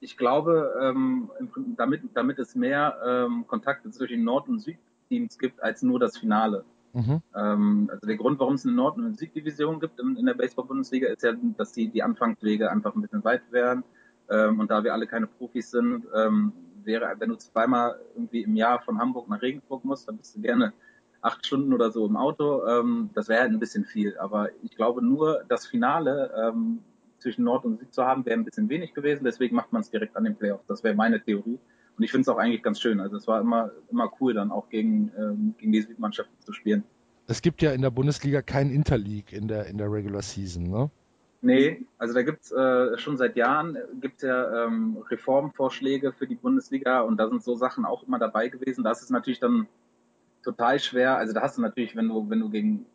ich glaube, ähm, damit, damit es mehr ähm, Kontakte zwischen Nord- und Südteams gibt als nur das Finale. Mhm. Ähm, also der Grund, warum es eine Nord- und Süddivision gibt in, in der Baseball-Bundesliga, ist ja, dass die, die Anfangswege einfach ein bisschen weit wären. Ähm, und da wir alle keine Profis sind, ähm, wäre, wenn du zweimal irgendwie im Jahr von Hamburg nach Regensburg musst, dann bist du gerne acht Stunden oder so im Auto. Ähm, das wäre halt ein bisschen viel. Aber ich glaube, nur das Finale ähm, zwischen Nord und Süd zu haben, wäre ein bisschen wenig gewesen. Deswegen macht man es direkt an den Playoffs. Das wäre meine Theorie. Und ich finde es auch eigentlich ganz schön. Also es war immer, immer cool, dann auch gegen, ähm, gegen die Südmannschaften zu spielen. Es gibt ja in der Bundesliga kein Interleague in der, in der Regular Season, ne? Nee, also da gibt's äh, schon seit Jahren äh, gibt's ja ähm, Reformvorschläge für die Bundesliga und da sind so Sachen auch immer dabei gewesen. Da ist es natürlich dann total schwer. Also da hast du natürlich, wenn du wenn du gegen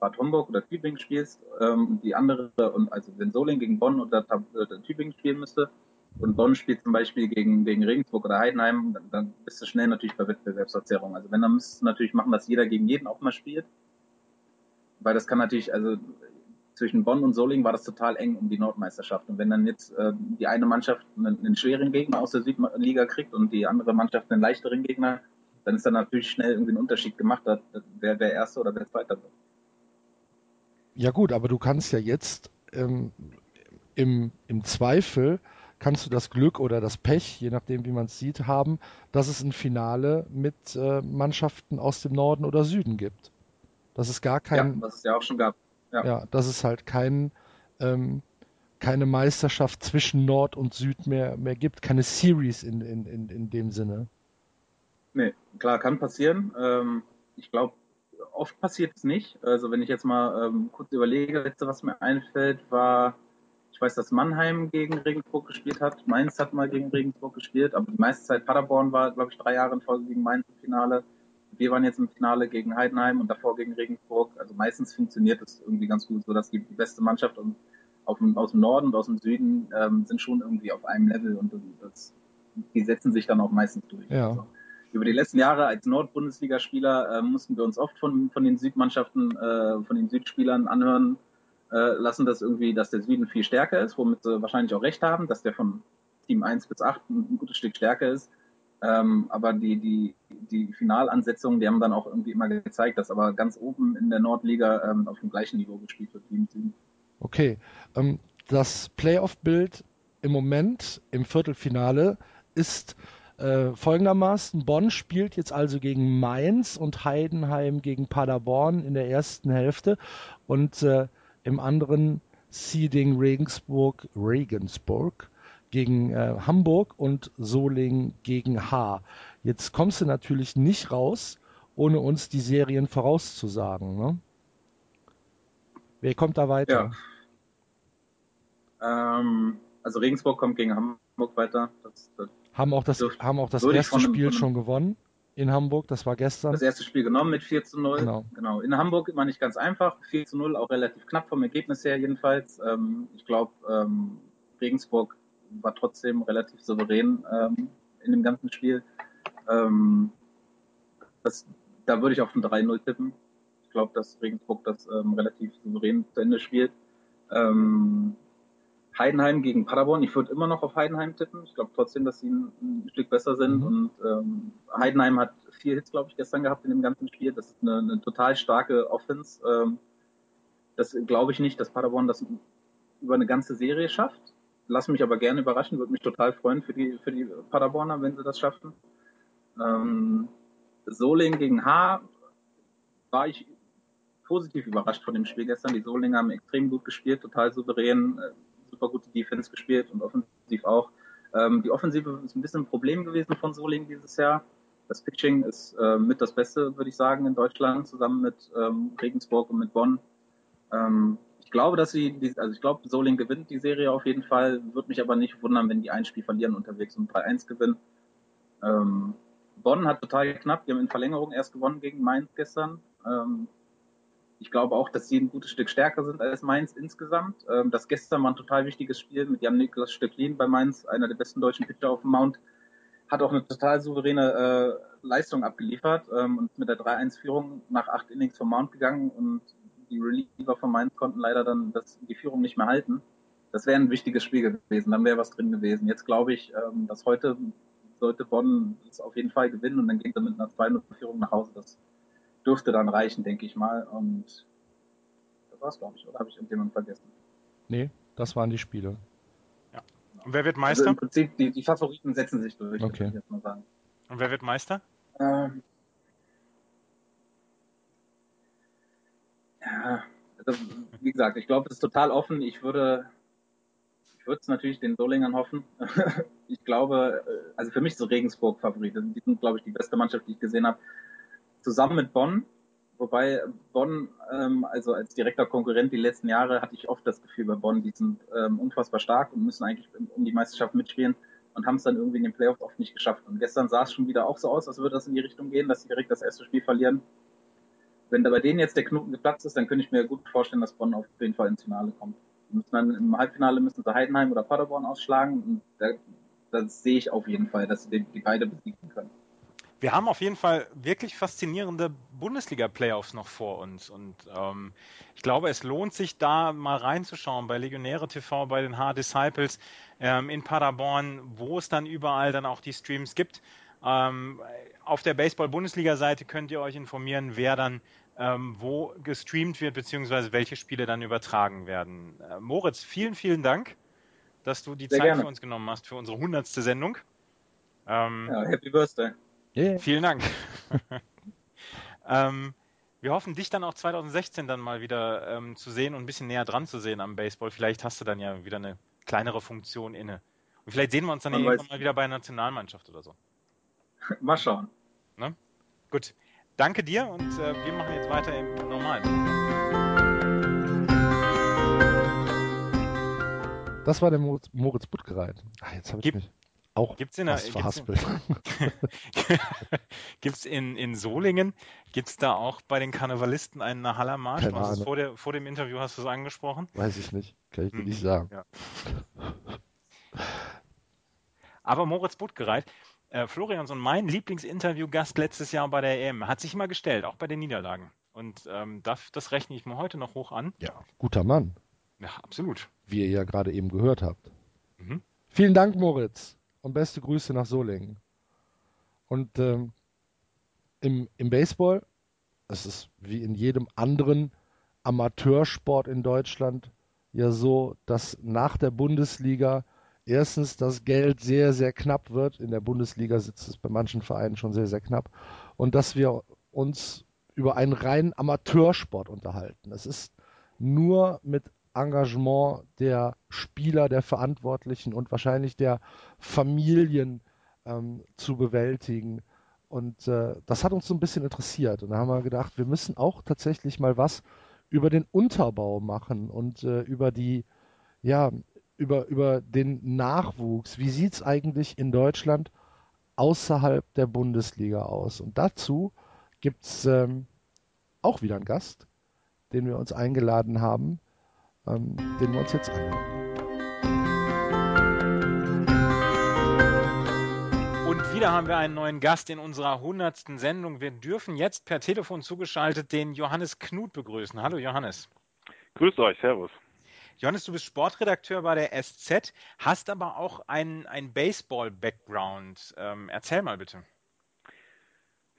Bad Homburg oder Tübingen spielst, ähm, die andere und also wenn Solingen gegen Bonn oder, Tab- oder Tübingen spielen müsste und Bonn spielt zum Beispiel gegen gegen Regensburg oder Heidenheim, dann, dann bist du schnell natürlich bei Wettbewerbsverzerrung. Also wenn dann müsstest du natürlich machen, dass jeder gegen jeden auch mal spielt, weil das kann natürlich also zwischen Bonn und Solingen war das total eng um die Nordmeisterschaft. Und wenn dann jetzt äh, die eine Mannschaft einen, einen schweren Gegner aus der Südliga kriegt und die andere Mannschaft einen leichteren Gegner, dann ist dann natürlich schnell irgendwie ein Unterschied gemacht, wer wer Erster oder wer Zweiter wird. Ja gut, aber du kannst ja jetzt ähm, im, im Zweifel kannst du das Glück oder das Pech, je nachdem wie man es sieht, haben, dass es ein Finale mit äh, Mannschaften aus dem Norden oder Süden gibt. Dass es gar Ja, kein, was es ja auch schon gab. Ja. ja, dass es halt kein, ähm, keine Meisterschaft zwischen Nord und Süd mehr, mehr gibt, keine Series in, in, in, in dem Sinne. Nee, klar, kann passieren. Ähm, ich glaube, oft passiert es nicht. Also wenn ich jetzt mal ähm, kurz überlege, letzte, was mir einfällt, war, ich weiß, dass Mannheim gegen Regensburg gespielt hat. Mainz hat mal gegen Regensburg gespielt, aber die meiste Zeit Paderborn war, glaube ich, drei Jahre in Folge gegen Mainz im Finale. Wir waren jetzt im Finale gegen Heidenheim und davor gegen Regensburg. Also meistens funktioniert es irgendwie ganz gut, so dass die, beste Mannschaft und dem, aus dem Norden und aus dem Süden ähm, sind schon irgendwie auf einem Level und das, die setzen sich dann auch meistens durch. Ja. Also, über die letzten Jahre als Nord-Bundesligaspieler äh, mussten wir uns oft von, von den Südmannschaften, äh, von den Südspielern anhören äh, lassen, dass irgendwie, dass der Süden viel stärker ist, womit sie wahrscheinlich auch recht haben, dass der von Team 1 bis 8 ein, gutes Stück stärker ist. Ähm, aber die, die, die Finalansetzungen, die haben dann auch irgendwie immer gezeigt, dass aber ganz oben in der Nordliga ähm, auf dem gleichen Niveau gespielt wird wie im Süden. Okay, ähm, das Playoff-Bild im Moment im Viertelfinale ist äh, folgendermaßen. Bonn spielt jetzt also gegen Mainz und Heidenheim gegen Paderborn in der ersten Hälfte und äh, im anderen Seeding Regensburg, Regensburg gegen äh, Hamburg und Solingen gegen H. Jetzt kommst du natürlich nicht raus, ohne uns die Serien vorauszusagen. Ne? Wer kommt da weiter? Ähm, also Regensburg kommt gegen Hamburg weiter. Das, das, Haben auch das, Dürf- haben auch das erste Spiel einem- schon gewonnen in Hamburg, das war gestern. das erste Spiel genommen mit 4 zu 0. Genau. genau. In Hamburg immer nicht ganz einfach. 4 zu 0, auch relativ knapp vom Ergebnis her jedenfalls. Ähm, ich glaube, ähm, Regensburg war trotzdem relativ souverän ähm, in dem ganzen Spiel. Ähm, das, da würde ich auf ein 3-0 tippen. Ich glaube, dass Regensburg das ähm, relativ souverän zu Ende spielt. Ähm, Heidenheim gegen Paderborn. Ich würde immer noch auf Heidenheim tippen. Ich glaube trotzdem, dass sie ein, ein Stück besser sind. Mhm. Und ähm, Heidenheim hat vier Hits, glaube ich, gestern gehabt in dem ganzen Spiel. Das ist eine, eine total starke Offense. Ähm, das glaube ich nicht, dass Paderborn das über eine ganze Serie schafft. Lass mich aber gerne überraschen. Würde mich total freuen für die, für die Paderborner, wenn sie das schaffen. Ähm, Solingen gegen H war ich positiv überrascht von dem Spiel gestern. Die Solinger haben extrem gut gespielt, total souverän, äh, super gute Defense gespielt und offensiv auch. Ähm, die Offensive ist ein bisschen ein Problem gewesen von Solingen dieses Jahr. Das Pitching ist äh, mit das Beste, würde ich sagen, in Deutschland, zusammen mit ähm, Regensburg und mit Bonn. Ähm, ich glaube, dass sie, die, also ich glaube, Solingen gewinnt die Serie auf jeden Fall. Würde mich aber nicht wundern, wenn die ein Spiel verlieren unterwegs und 3-1 gewinnen. Ähm, Bonn hat total knapp, die haben in Verlängerung erst gewonnen gegen Mainz gestern. Ich glaube auch, dass sie ein gutes Stück stärker sind als Mainz insgesamt. Ähm, das gestern war ein total wichtiges Spiel mit Jan Niklas Stöcklin bei Mainz, einer der besten deutschen Pitcher auf dem Mount. Hat auch eine total souveräne äh, Leistung abgeliefert ähm, und mit der 3-1-Führung nach acht Innings vom Mount gegangen und die Reliever von Mainz konnten leider dann das, die Führung nicht mehr halten. das wäre ein wichtiges Spiel gewesen, dann wäre was drin gewesen. Jetzt glaube ich, ähm, dass heute sollte Bonn es auf jeden Fall gewinnen und dann geht er mit einer 2-0-Führung nach Hause. Das dürfte dann reichen, denke ich mal. Und das war's, glaube ich. Oder habe ich irgendjemanden vergessen? Nee, das waren die Spiele. Ja. Und wer wird Meister? Also Im Prinzip, die, die Favoriten setzen sich durch, okay. ich jetzt mal sagen. Und wer wird Meister? Ähm, ja, also, wie gesagt, ich glaube, es ist total offen. Ich würde, ich würde es natürlich den Solingern hoffen. [laughs] ich glaube, äh, also für mich ist Regensburg Favorit. Die sind, glaube ich, die beste Mannschaft, die ich gesehen habe. Zusammen mit Bonn. Wobei Bonn, ähm, also als direkter Konkurrent die letzten Jahre, hatte ich oft das Gefühl bei Bonn, die sind ähm, unfassbar stark und müssen eigentlich um die Meisterschaft mitspielen und haben es dann irgendwie in den Playoffs oft nicht geschafft. Und gestern sah es schon wieder auch so aus, als würde das in die Richtung gehen, dass sie direkt das erste Spiel verlieren. Wenn da bei denen jetzt der Knoten geplatzt ist, dann könnte ich mir gut vorstellen, dass Bonn auf jeden Fall ins Finale kommt. Müssen dann im Halbfinale müssen sie Heidenheim oder Paderborn ausschlagen und da, das sehe ich auf jeden Fall, dass sie die, die beide besiegen können. Wir haben auf jeden Fall wirklich faszinierende Bundesliga-Playoffs noch vor uns. Und ähm, ich glaube, es lohnt sich da mal reinzuschauen bei Legionäre TV, bei den H-Disciples ähm, in Paderborn, wo es dann überall dann auch die Streams gibt. Ähm, auf der Baseball-Bundesliga-Seite könnt ihr euch informieren, wer dann ähm, wo gestreamt wird, beziehungsweise welche Spiele dann übertragen werden. Äh, Moritz, vielen, vielen Dank, dass du die Sehr Zeit gerne. für uns genommen hast, für unsere hundertste Sendung. Ähm, Ja, Happy Birthday. Yeah. Vielen Dank. [laughs] ähm, wir hoffen, dich dann auch 2016 dann mal wieder ähm, zu sehen und ein bisschen näher dran zu sehen am Baseball. Vielleicht hast du dann ja wieder eine kleinere Funktion inne. Und vielleicht sehen wir uns dann Man irgendwann weiß. mal wieder bei einer Nationalmannschaft oder so. [laughs] Mal schauen. Ne? Gut. Danke dir und äh, wir machen jetzt weiter im normalen. Das war der Moritz, Moritz Buttgereit. Ach, jetzt habe ich Gib- mich auch Gibt's in fast verhaspelt. [laughs] gibt's in, in Solingen, gibt's da auch bei den Karnevalisten einen Hallermarsch? Keine es Ahnung. vor, der, vor dem Interview hast du es angesprochen. Weiß ich nicht. Kann ich dir Hm. nicht sagen. Ja. Aber Moritz Buttgereit, äh, Florians und mein Lieblingsinterviewgast letztes Jahr bei der EM, hat sich immer gestellt, auch bei den Niederlagen. Und ähm, das, das rechne ich mir heute noch hoch an. Ja, guter Mann, Ja, absolut. wie ihr ja gerade eben gehört habt. Mhm. Vielen Dank, Moritz. Und beste Grüße nach Solingen. Und ähm, im, im Baseball, es ist wie in jedem anderen Amateursport in Deutschland ja so, dass nach der Bundesliga erstens das Geld sehr, sehr knapp wird. In der Bundesliga sitzt es bei manchen Vereinen schon sehr, sehr knapp. Und dass wir uns über einen reinen Amateursport unterhalten. Es ist nur mit Engagement der Spieler, der Verantwortlichen und wahrscheinlich der Familien ähm, zu bewältigen. Und äh, das hat uns so ein bisschen interessiert. Und da haben wir gedacht, wir müssen auch tatsächlich mal was über den Unterbau machen und äh, über die, ja, über, über den Nachwuchs. Wie sieht es eigentlich in Deutschland außerhalb der Bundesliga aus? Und dazu gibt es ähm, auch wieder einen Gast, den wir uns eingeladen haben, ähm, den wir uns jetzt anhören. Und wieder haben wir einen neuen Gast in unserer hundertsten Sendung. Wir dürfen jetzt per Telefon zugeschaltet den Johannes Knut begrüßen. Hallo Johannes. Grüßt euch, Servus. Johannes, du bist Sportredakteur bei der SZ, hast aber auch einen, einen Baseball-Background. Ähm, erzähl mal bitte.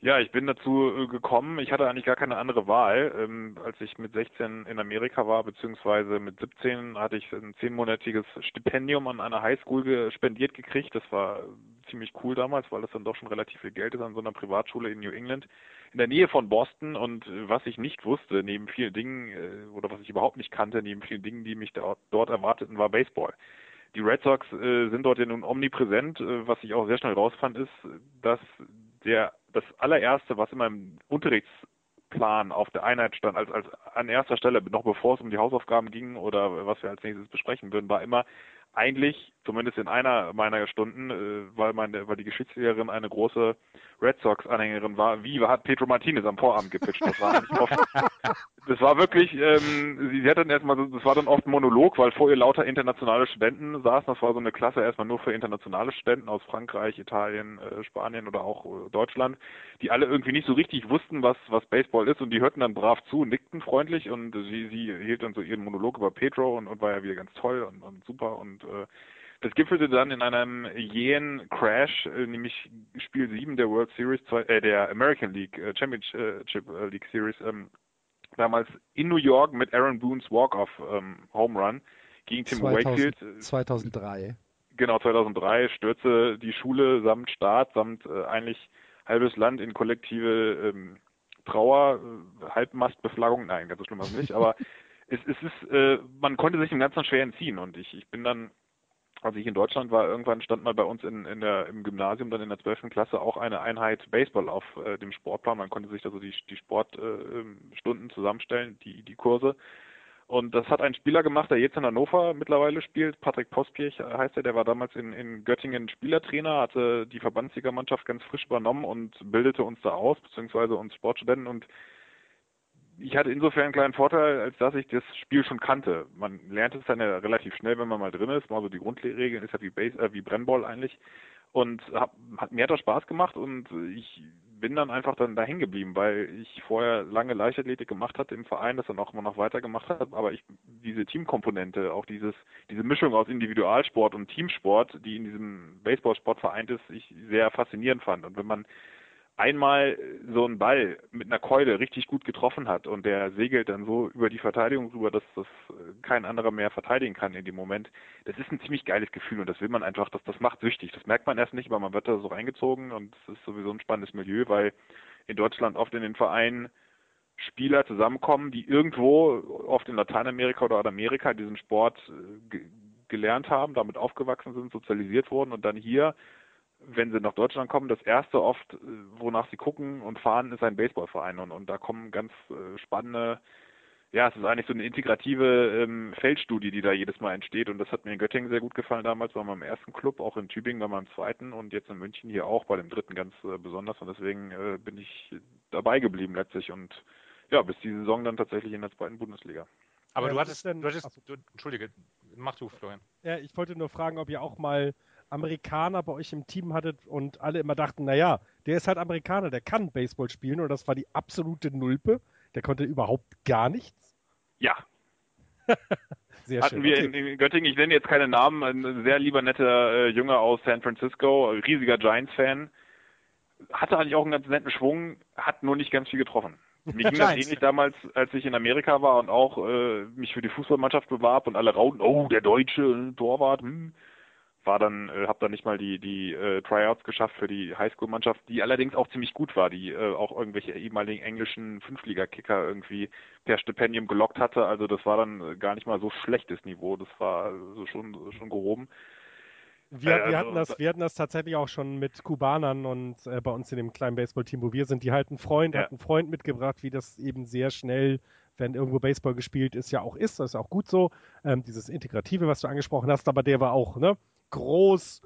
Ja, ich bin dazu äh, gekommen. Ich hatte eigentlich gar keine andere Wahl. Ähm, als ich mit 16 in Amerika war, beziehungsweise mit 17, hatte ich ein zehnmonatiges Stipendium an einer Highschool spendiert gekriegt. Das war ziemlich cool damals, weil das dann doch schon relativ viel Geld ist an so einer Privatschule in New England, in der Nähe von Boston. Und äh, was ich nicht wusste, neben vielen Dingen, äh, oder was ich überhaupt nicht kannte, neben vielen Dingen, die mich dort erwarteten, war Baseball. Die Red Sox äh, sind dort ja nun omnipräsent. Was ich auch sehr schnell rausfand, ist, dass der das allererste, was in meinem Unterrichtsplan auf der Einheit stand, als, als an erster Stelle, noch bevor es um die Hausaufgaben ging oder was wir als nächstes besprechen würden, war immer eigentlich, zumindest in einer meiner Stunden, äh, weil, meine, weil die Geschichtslehrerin eine große Red Sox-Anhängerin war, wie hat Pedro Martinez am Vorabend gepitcht. Das war oft. [laughs] Das war wirklich, ähm, sie, sie hat dann erstmal, das war dann oft ein Monolog, weil vor ihr lauter internationale Studenten saßen. Das war so eine Klasse erstmal nur für internationale Studenten aus Frankreich, Italien, äh, Spanien oder auch äh, Deutschland, die alle irgendwie nicht so richtig wussten, was, was Baseball ist und die hörten dann brav zu, nickten freundlich und sie, sie hielt dann so ihren Monolog über Pedro und, und war ja wieder ganz toll und, und super und äh, das gipfelte dann in einem jähen Crash, äh, nämlich Spiel 7 der World Series, äh, der American League äh, Championship äh, League Series, ähm, damals in New York mit Aaron Boone's Walk-Off ähm, Home Run gegen Tim 2000, Wakefield. 2003. Genau, 2003 stürzte die Schule samt Staat, samt äh, eigentlich halbes Land in kollektive ähm, Trauer, äh, Halbmastbeflaggung, nein, ganz so schlimm war es nicht, aber [laughs] es, es ist, äh, man konnte sich dem Ganzen schwer entziehen und ich, ich bin dann als ich in Deutschland war, irgendwann stand mal bei uns in, in der, im Gymnasium dann in der 12. Klasse auch eine Einheit Baseball auf äh, dem Sportplan. Man konnte sich also die, die Sportstunden äh, zusammenstellen, die, die Kurse. Und das hat ein Spieler gemacht, der jetzt in Hannover mittlerweile spielt. Patrick Pospierch heißt er. Der war damals in, in Göttingen Spielertrainer, hatte die Verbandsligamannschaft ganz frisch übernommen und bildete uns da aus, beziehungsweise uns Sportstudenten. Und ich hatte insofern einen kleinen Vorteil, als dass ich das Spiel schon kannte. Man lernt es dann ja relativ schnell, wenn man mal drin ist. Mal so die Grundregeln ist ja wie, Base, äh, wie Brennball eigentlich. Und hab, hat, mir hat das Spaß gemacht und ich bin dann einfach dann da hängen geblieben, weil ich vorher lange Leichtathletik gemacht hatte im Verein, das dann auch immer noch weitergemacht habe, aber ich diese Teamkomponente, auch dieses, diese Mischung aus Individualsport und Teamsport, die in diesem Baseballsport vereint ist, ich sehr faszinierend fand. Und wenn man einmal so einen Ball mit einer Keule richtig gut getroffen hat und der segelt dann so über die Verteidigung rüber, dass das kein anderer mehr verteidigen kann in dem Moment. Das ist ein ziemlich geiles Gefühl und das will man einfach, das, das macht süchtig. Das merkt man erst nicht, aber man wird da so reingezogen und es ist sowieso ein spannendes Milieu, weil in Deutschland oft in den Vereinen Spieler zusammenkommen, die irgendwo, oft in Lateinamerika oder Amerika, diesen Sport äh, gelernt haben, damit aufgewachsen sind, sozialisiert wurden und dann hier wenn sie nach Deutschland kommen, das erste oft, äh, wonach sie gucken und fahren, ist ein Baseballverein. Und, und da kommen ganz äh, spannende, ja, es ist eigentlich so eine integrative ähm, Feldstudie, die da jedes Mal entsteht. Und das hat mir in Göttingen sehr gut gefallen damals, war im ersten Club, auch in Tübingen war beim zweiten und jetzt in München hier auch bei dem dritten ganz äh, besonders. Und deswegen äh, bin ich dabei geblieben letztlich und ja, bis die Saison dann tatsächlich in der zweiten Bundesliga. Aber ja, du hattest, denn, du hattest, du, entschuldige, mach du, Florian. Ja, ich wollte nur fragen, ob ihr auch mal Amerikaner bei euch im Team hattet und alle immer dachten, naja, der ist halt Amerikaner, der kann Baseball spielen und das war die absolute Nulpe. Der konnte überhaupt gar nichts. Ja. [laughs] sehr Hatten schön. wir okay. in, in, Göttingen, ich nenne jetzt keine Namen, ein sehr lieber netter äh, Junge aus San Francisco, riesiger Giants-Fan, hatte eigentlich auch einen ganz netten Schwung, hat nur nicht ganz viel getroffen. [laughs] Mir ging das ähnlich damals, als ich in Amerika war und auch äh, mich für die Fußballmannschaft bewarb und alle rauten, oh, der deutsche Torwart, hm war dann, äh, habe dann nicht mal die die äh, Tryouts geschafft für die Highschool-Mannschaft, die allerdings auch ziemlich gut war, die äh, auch irgendwelche ehemaligen englischen Fünfliga-Kicker irgendwie per Stipendium gelockt hatte. Also das war dann äh, gar nicht mal so schlechtes Niveau, das war also schon schon gehoben. Wir, wir, also, hatten das, wir hatten das tatsächlich auch schon mit Kubanern und äh, bei uns in dem kleinen Baseball-Team, wo wir sind, die halt einen Freund, ja. hat einen Freund mitgebracht, wie das eben sehr schnell, wenn irgendwo Baseball gespielt ist, ja auch ist. Das ist auch gut so. Ähm, dieses Integrative, was du angesprochen hast, aber der war auch, ne? Groß,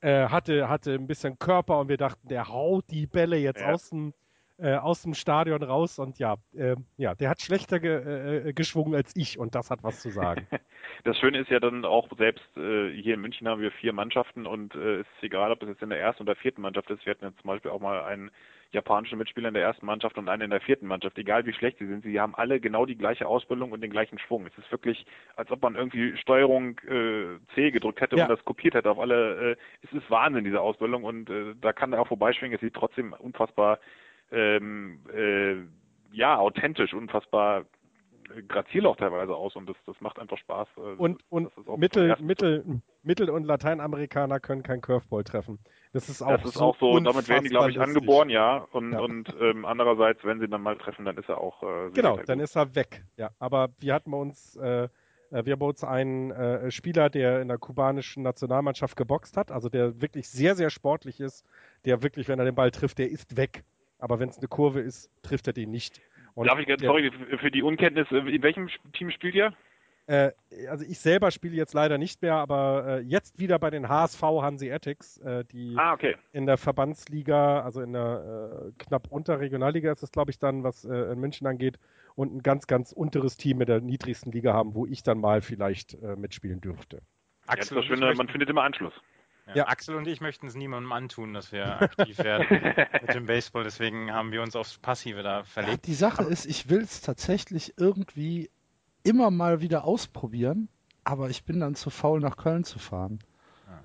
äh, hatte, hatte ein bisschen Körper und wir dachten, der haut die Bälle jetzt ja. aus, dem, äh, aus dem Stadion raus und ja, äh, ja, der hat schlechter ge, äh, geschwungen als ich und das hat was zu sagen. [laughs] Das Schöne ist ja dann auch selbst äh, hier in München haben wir vier Mannschaften und äh, es ist egal, ob es jetzt in der ersten oder vierten Mannschaft ist. Wir hatten jetzt zum Beispiel auch mal einen japanischen Mitspieler in der ersten Mannschaft und einen in der vierten Mannschaft, egal wie schlecht sie sind, sie haben alle genau die gleiche Ausbildung und den gleichen Schwung. Es ist wirklich, als ob man irgendwie Steuerung äh, C gedrückt hätte ja. und das kopiert hätte auf alle. Äh, es ist Wahnsinn, diese Ausbildung und äh, da kann er auch vorbeischwingen. Es sieht trotzdem unfassbar ähm, äh, ja, authentisch, unfassbar grazil auch teilweise aus und das, das macht einfach Spaß. Äh, und und Mittel, Mittel, Mittel- und Lateinamerikaner können kein Curveball treffen. Das ist auch, das ist so, auch so damit werden die, glaube ich, angeboren, ja. Und, ja. und ähm, andererseits, wenn sie dann mal treffen, dann ist er auch. Äh, genau, dann ist er weg. Ja, aber wir hatten bei uns, äh, äh, wir haben uns einen äh, Spieler, der in der kubanischen Nationalmannschaft geboxt hat, also der wirklich sehr, sehr sportlich ist, der wirklich, wenn er den Ball trifft, der ist weg. Aber wenn es eine Kurve ist, trifft er den nicht. Und Darf ich ganz, sorry, für die Unkenntnis, in welchem Team spielt ihr? Äh, also ich selber spiele jetzt leider nicht mehr, aber äh, jetzt wieder bei den HSV Hanseatics, äh, die ah, okay. in der Verbandsliga, also in der äh, knapp unter Regionalliga ist es, glaube ich, dann, was äh, in München angeht, und ein ganz, ganz unteres Team in der niedrigsten Liga haben, wo ich dann mal vielleicht äh, mitspielen dürfte. Axel, ja, finde, man findet immer Anschluss. Ja. Axel und ich möchten es niemandem antun, dass wir aktiv werden [laughs] mit dem Baseball. Deswegen haben wir uns aufs Passive da verlegt. Ja, die Sache ist, ich will es tatsächlich irgendwie immer mal wieder ausprobieren, aber ich bin dann zu faul, nach Köln zu fahren. Ja.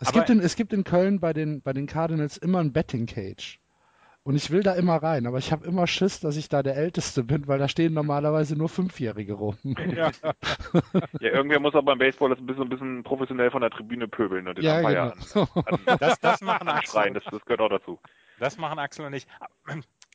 Es, gibt in, es gibt in Köln bei den, bei den Cardinals immer ein Betting Cage. Und ich will da immer rein, aber ich habe immer Schiss, dass ich da der Älteste bin, weil da stehen normalerweise nur Fünfjährige rum. Ja, ja irgendwer muss aber beim Baseball das ein bisschen, ein bisschen professionell von der Tribüne pöbeln und den ja, Umpire genau. an, an, das, das machen Axel. Das, das gehört auch dazu. Das machen Axel und ich.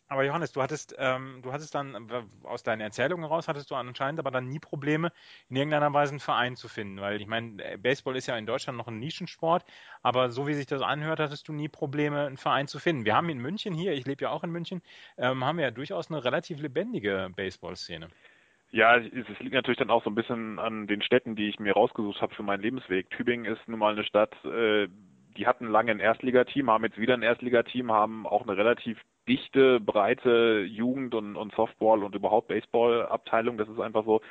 Aber Johannes, du hattest, ähm, du hattest dann äh, aus deinen Erzählungen heraus hattest du anscheinend aber dann nie Probleme, in irgendeiner Weise einen Verein zu finden, weil ich meine, äh, Baseball ist ja in Deutschland noch ein Nischensport, aber so wie sich das anhört, hattest du nie Probleme, einen Verein zu finden. Wir haben in München hier, ich lebe ja auch in München, ähm, haben wir ja durchaus eine relativ lebendige Baseball-Szene. Ja, es liegt natürlich dann auch so ein bisschen an den Städten, die ich mir rausgesucht habe für meinen Lebensweg. Tübingen ist nun mal eine Stadt, äh, die hatten lange ein Erstligateam, haben jetzt wieder ein Erstligateam, haben auch eine relativ dichte, breite Jugend- und, und Softball und überhaupt Baseball-Abteilung. Das ist einfach so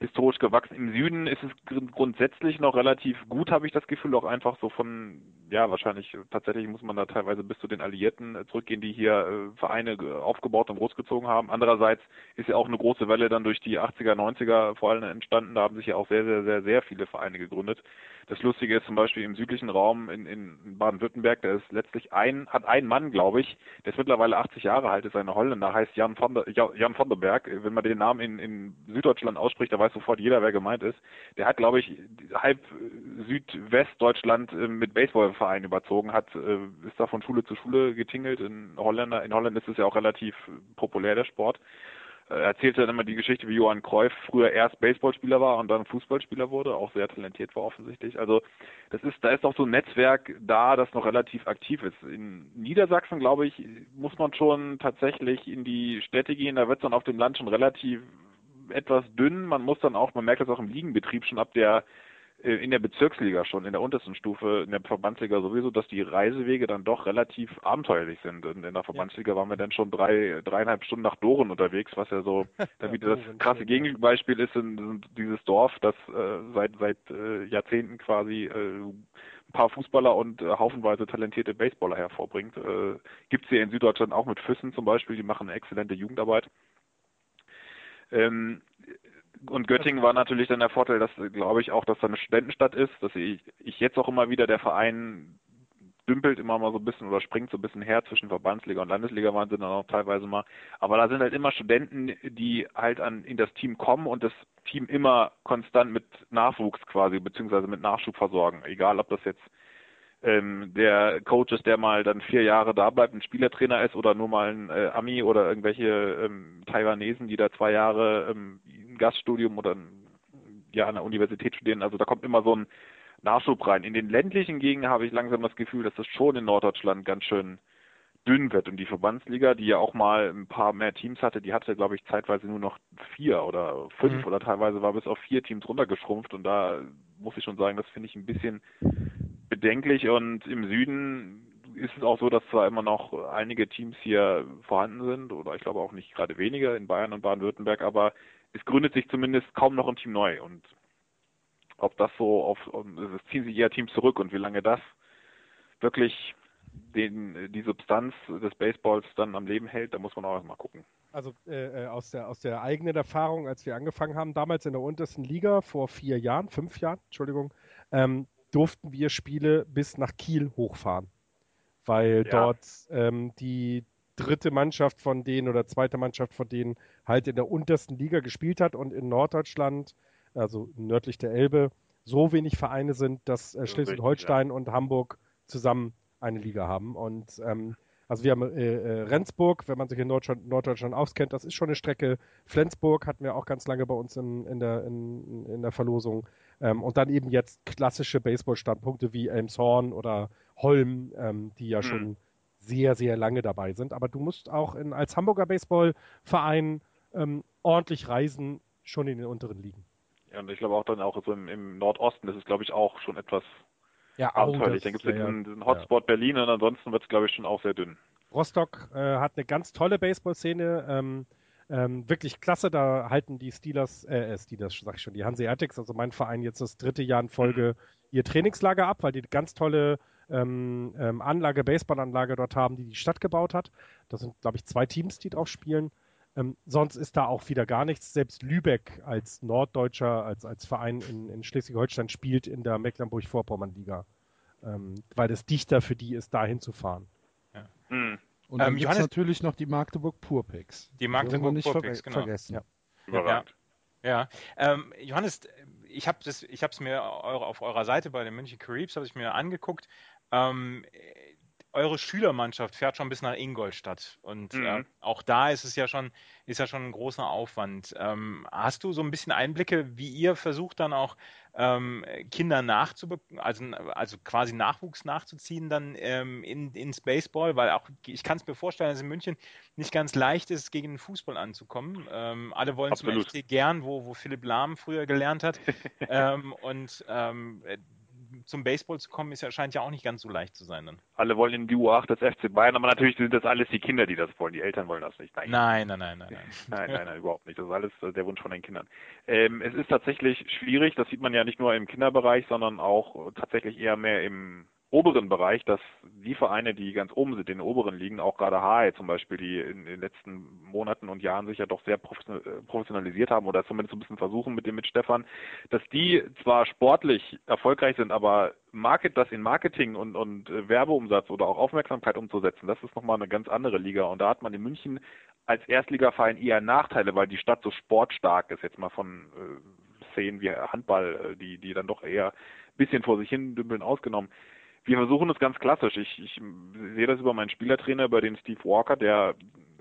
historisch gewachsen. Im Süden ist es grundsätzlich noch relativ gut, habe ich das Gefühl, auch einfach so von, ja, wahrscheinlich tatsächlich muss man da teilweise bis zu den Alliierten zurückgehen, die hier äh, Vereine aufgebaut und großgezogen haben. Andererseits ist ja auch eine große Welle dann durch die 80er, 90er vor allem entstanden. Da haben sich ja auch sehr, sehr, sehr, sehr viele Vereine gegründet. Das Lustige ist zum Beispiel im südlichen Raum in, in Baden-Württemberg, der ist letztlich ein, hat ein Mann, glaube ich, der ist mittlerweile 80 Jahre alt, ist ein Holländer, heißt Jan von der, Jan von der Berg. Wenn man den Namen in, in Süddeutschland ausspricht, da weiß sofort jeder, wer gemeint ist. Der hat, glaube ich, halb Südwestdeutschland äh, mit Baseballvereinen überzogen, hat, äh, ist da von Schule zu Schule getingelt. In Holländer, in Holland ist es ja auch relativ populär, der Sport. Er erzählte dann immer die Geschichte, wie Johann Cruyff früher erst Baseballspieler war und dann Fußballspieler wurde, auch sehr talentiert war offensichtlich. Also das ist, da ist auch so ein Netzwerk da, das noch relativ aktiv ist. In Niedersachsen, glaube ich, muss man schon tatsächlich in die Städte gehen. Da wird es dann auf dem Land schon relativ etwas dünn. Man muss dann auch, man merkt das auch im Liegenbetrieb schon ab der äh, in der Bezirksliga schon, in der untersten Stufe, in der Verbandsliga sowieso, dass die Reisewege dann doch relativ abenteuerlich sind. Und in der Verbandsliga waren wir dann schon drei, dreieinhalb Stunden nach Doren unterwegs, was ja so [laughs] wieder das krasse Gegenbeispiel ist in, in dieses Dorf, das äh, seit seit äh, Jahrzehnten quasi äh, ein paar Fußballer und äh, haufenweise talentierte Baseballer hervorbringt. Äh, Gibt es hier in Süddeutschland auch mit Füssen zum Beispiel, die machen eine exzellente Jugendarbeit. Ähm, und Göttingen war natürlich dann der Vorteil, dass, glaube ich, auch, dass da eine Studentenstadt ist, dass ich, ich jetzt auch immer wieder der Verein dümpelt immer mal so ein bisschen oder springt so ein bisschen her zwischen Verbandsliga und Landesliga waren sie dann auch teilweise mal. Aber da sind halt immer Studenten, die halt an, in das Team kommen und das Team immer konstant mit Nachwuchs quasi, beziehungsweise mit Nachschub versorgen. Egal, ob das jetzt ähm, der Coach ist, der mal dann vier Jahre da bleibt, ein Spielertrainer ist oder nur mal ein äh, Ami oder irgendwelche ähm, Taiwanesen, die da zwei Jahre ähm, Gaststudium oder ja an der Universität studieren. Also da kommt immer so ein Nachschub rein. In den ländlichen Gegenden habe ich langsam das Gefühl, dass das schon in Norddeutschland ganz schön dünn wird. Und die Verbandsliga, die ja auch mal ein paar mehr Teams hatte, die hatte, glaube ich, zeitweise nur noch vier oder fünf mhm. oder teilweise war bis auf vier Teams runtergeschrumpft. Und da muss ich schon sagen, das finde ich ein bisschen bedenklich. Und im Süden ist es auch so, dass zwar immer noch einige Teams hier vorhanden sind, oder ich glaube auch nicht gerade weniger in Bayern und Baden-Württemberg, aber es gründet sich zumindest kaum noch ein Team neu. Und ob das so auf, es ziehen sich eher Teams zurück und wie lange das wirklich den, die Substanz des Baseballs dann am Leben hält, da muss man auch erstmal gucken. Also äh, äh, aus, der, aus der eigenen Erfahrung, als wir angefangen haben, damals in der untersten Liga vor vier Jahren, fünf Jahren, Entschuldigung, ähm, durften wir Spiele bis nach Kiel hochfahren, weil ja. dort ähm, die dritte Mannschaft von denen oder zweite Mannschaft von denen halt in der untersten Liga gespielt hat und in Norddeutschland, also nördlich der Elbe, so wenig Vereine sind, dass äh, Schleswig-Holstein ja. und Hamburg zusammen eine Liga haben. Und ähm, also wir haben äh, äh, Rendsburg, wenn man sich in Norddeutschland, Norddeutschland auskennt, das ist schon eine Strecke. Flensburg hatten wir auch ganz lange bei uns in, in, der, in, in der Verlosung. Ähm, und dann eben jetzt klassische Baseball-Standpunkte wie Elmshorn oder Holm, ähm, die ja mhm. schon sehr, sehr lange dabei sind. Aber du musst auch in, als Hamburger Baseballverein ähm, ordentlich reisen, schon in den unteren Ligen. Und ich glaube auch dann auch so im, im Nordosten, das ist glaube ich auch schon etwas ja, abenteuerlich. Dann gibt es ja, diesen, diesen Hotspot ja. Berlin und ansonsten wird es glaube ich schon auch sehr dünn. Rostock äh, hat eine ganz tolle Baseball-Szene. Ähm, ähm, wirklich klasse, da halten die Steelers, äh, äh, Steelers, sag ich schon, die Hanseatics, also mein Verein jetzt das dritte Jahr in Folge ihr Trainingslager ab, weil die ganz tolle ähm, ähm, Anlage, Baseballanlage dort haben, die die Stadt gebaut hat. Das sind, glaube ich, zwei Teams, die drauf spielen. Ähm, sonst ist da auch wieder gar nichts. Selbst Lübeck als Norddeutscher, als, als Verein in, in Schleswig-Holstein spielt in der Mecklenburg-Vorpommern-Liga, ähm, weil es dichter für die ist, da hinzufahren. Ja. Hm. Und dann ähm, gibt es natürlich noch die Magdeburg Purpicks. Die Magdeburg Purpicks, genau. Vergessen. Ja. Überragend. Ja, ähm, Johannes, ich habe es mir eure, auf eurer Seite bei den München Caribs habe ich mir angeguckt. Ähm, eure Schülermannschaft fährt schon bis nach Ingolstadt und mhm. äh, auch da ist es ja schon ist ja schon ein großer Aufwand. Ähm, hast du so ein bisschen Einblicke, wie ihr versucht dann auch ähm, Kinder nachzubekommen, also, also quasi Nachwuchs nachzuziehen dann ähm, in, ins Baseball, weil auch ich kann es mir vorstellen, dass in München nicht ganz leicht ist, gegen den Fußball anzukommen. Ähm, alle wollen Absolut. zum FC gern, wo, wo Philipp Lahm früher gelernt hat. [laughs] ähm, und ähm, zum Baseball zu kommen, ist ja, scheint ja auch nicht ganz so leicht zu sein dann. Alle wollen in die U8 des FC Bayern, aber natürlich sind das alles die Kinder, die das wollen. Die Eltern wollen das nicht. Nein, nein, nein, nein. Nein, nein, [laughs] nein, nein, nein überhaupt nicht. Das ist alles äh, der Wunsch von den Kindern. Ähm, es ist tatsächlich schwierig, das sieht man ja nicht nur im Kinderbereich, sondern auch tatsächlich eher mehr im oberen Bereich, dass die Vereine, die ganz oben sind, in den oberen Ligen, auch gerade HAE zum Beispiel, die in den letzten Monaten und Jahren sich ja doch sehr äh, professionalisiert haben oder zumindest ein bisschen versuchen mit dem mit Stefan, dass die zwar sportlich erfolgreich sind, aber Market, das in Marketing und, und äh, Werbeumsatz oder auch Aufmerksamkeit umzusetzen, das ist nochmal eine ganz andere Liga. Und da hat man in München als Erstligaverein eher Nachteile, weil die Stadt so sportstark ist, jetzt mal von äh, Szenen wie Handball, äh, die, die dann doch eher bisschen vor sich hin dümpeln ausgenommen wir versuchen es ganz klassisch. Ich, ich sehe das über meinen Spielertrainer, über den Steve Walker, der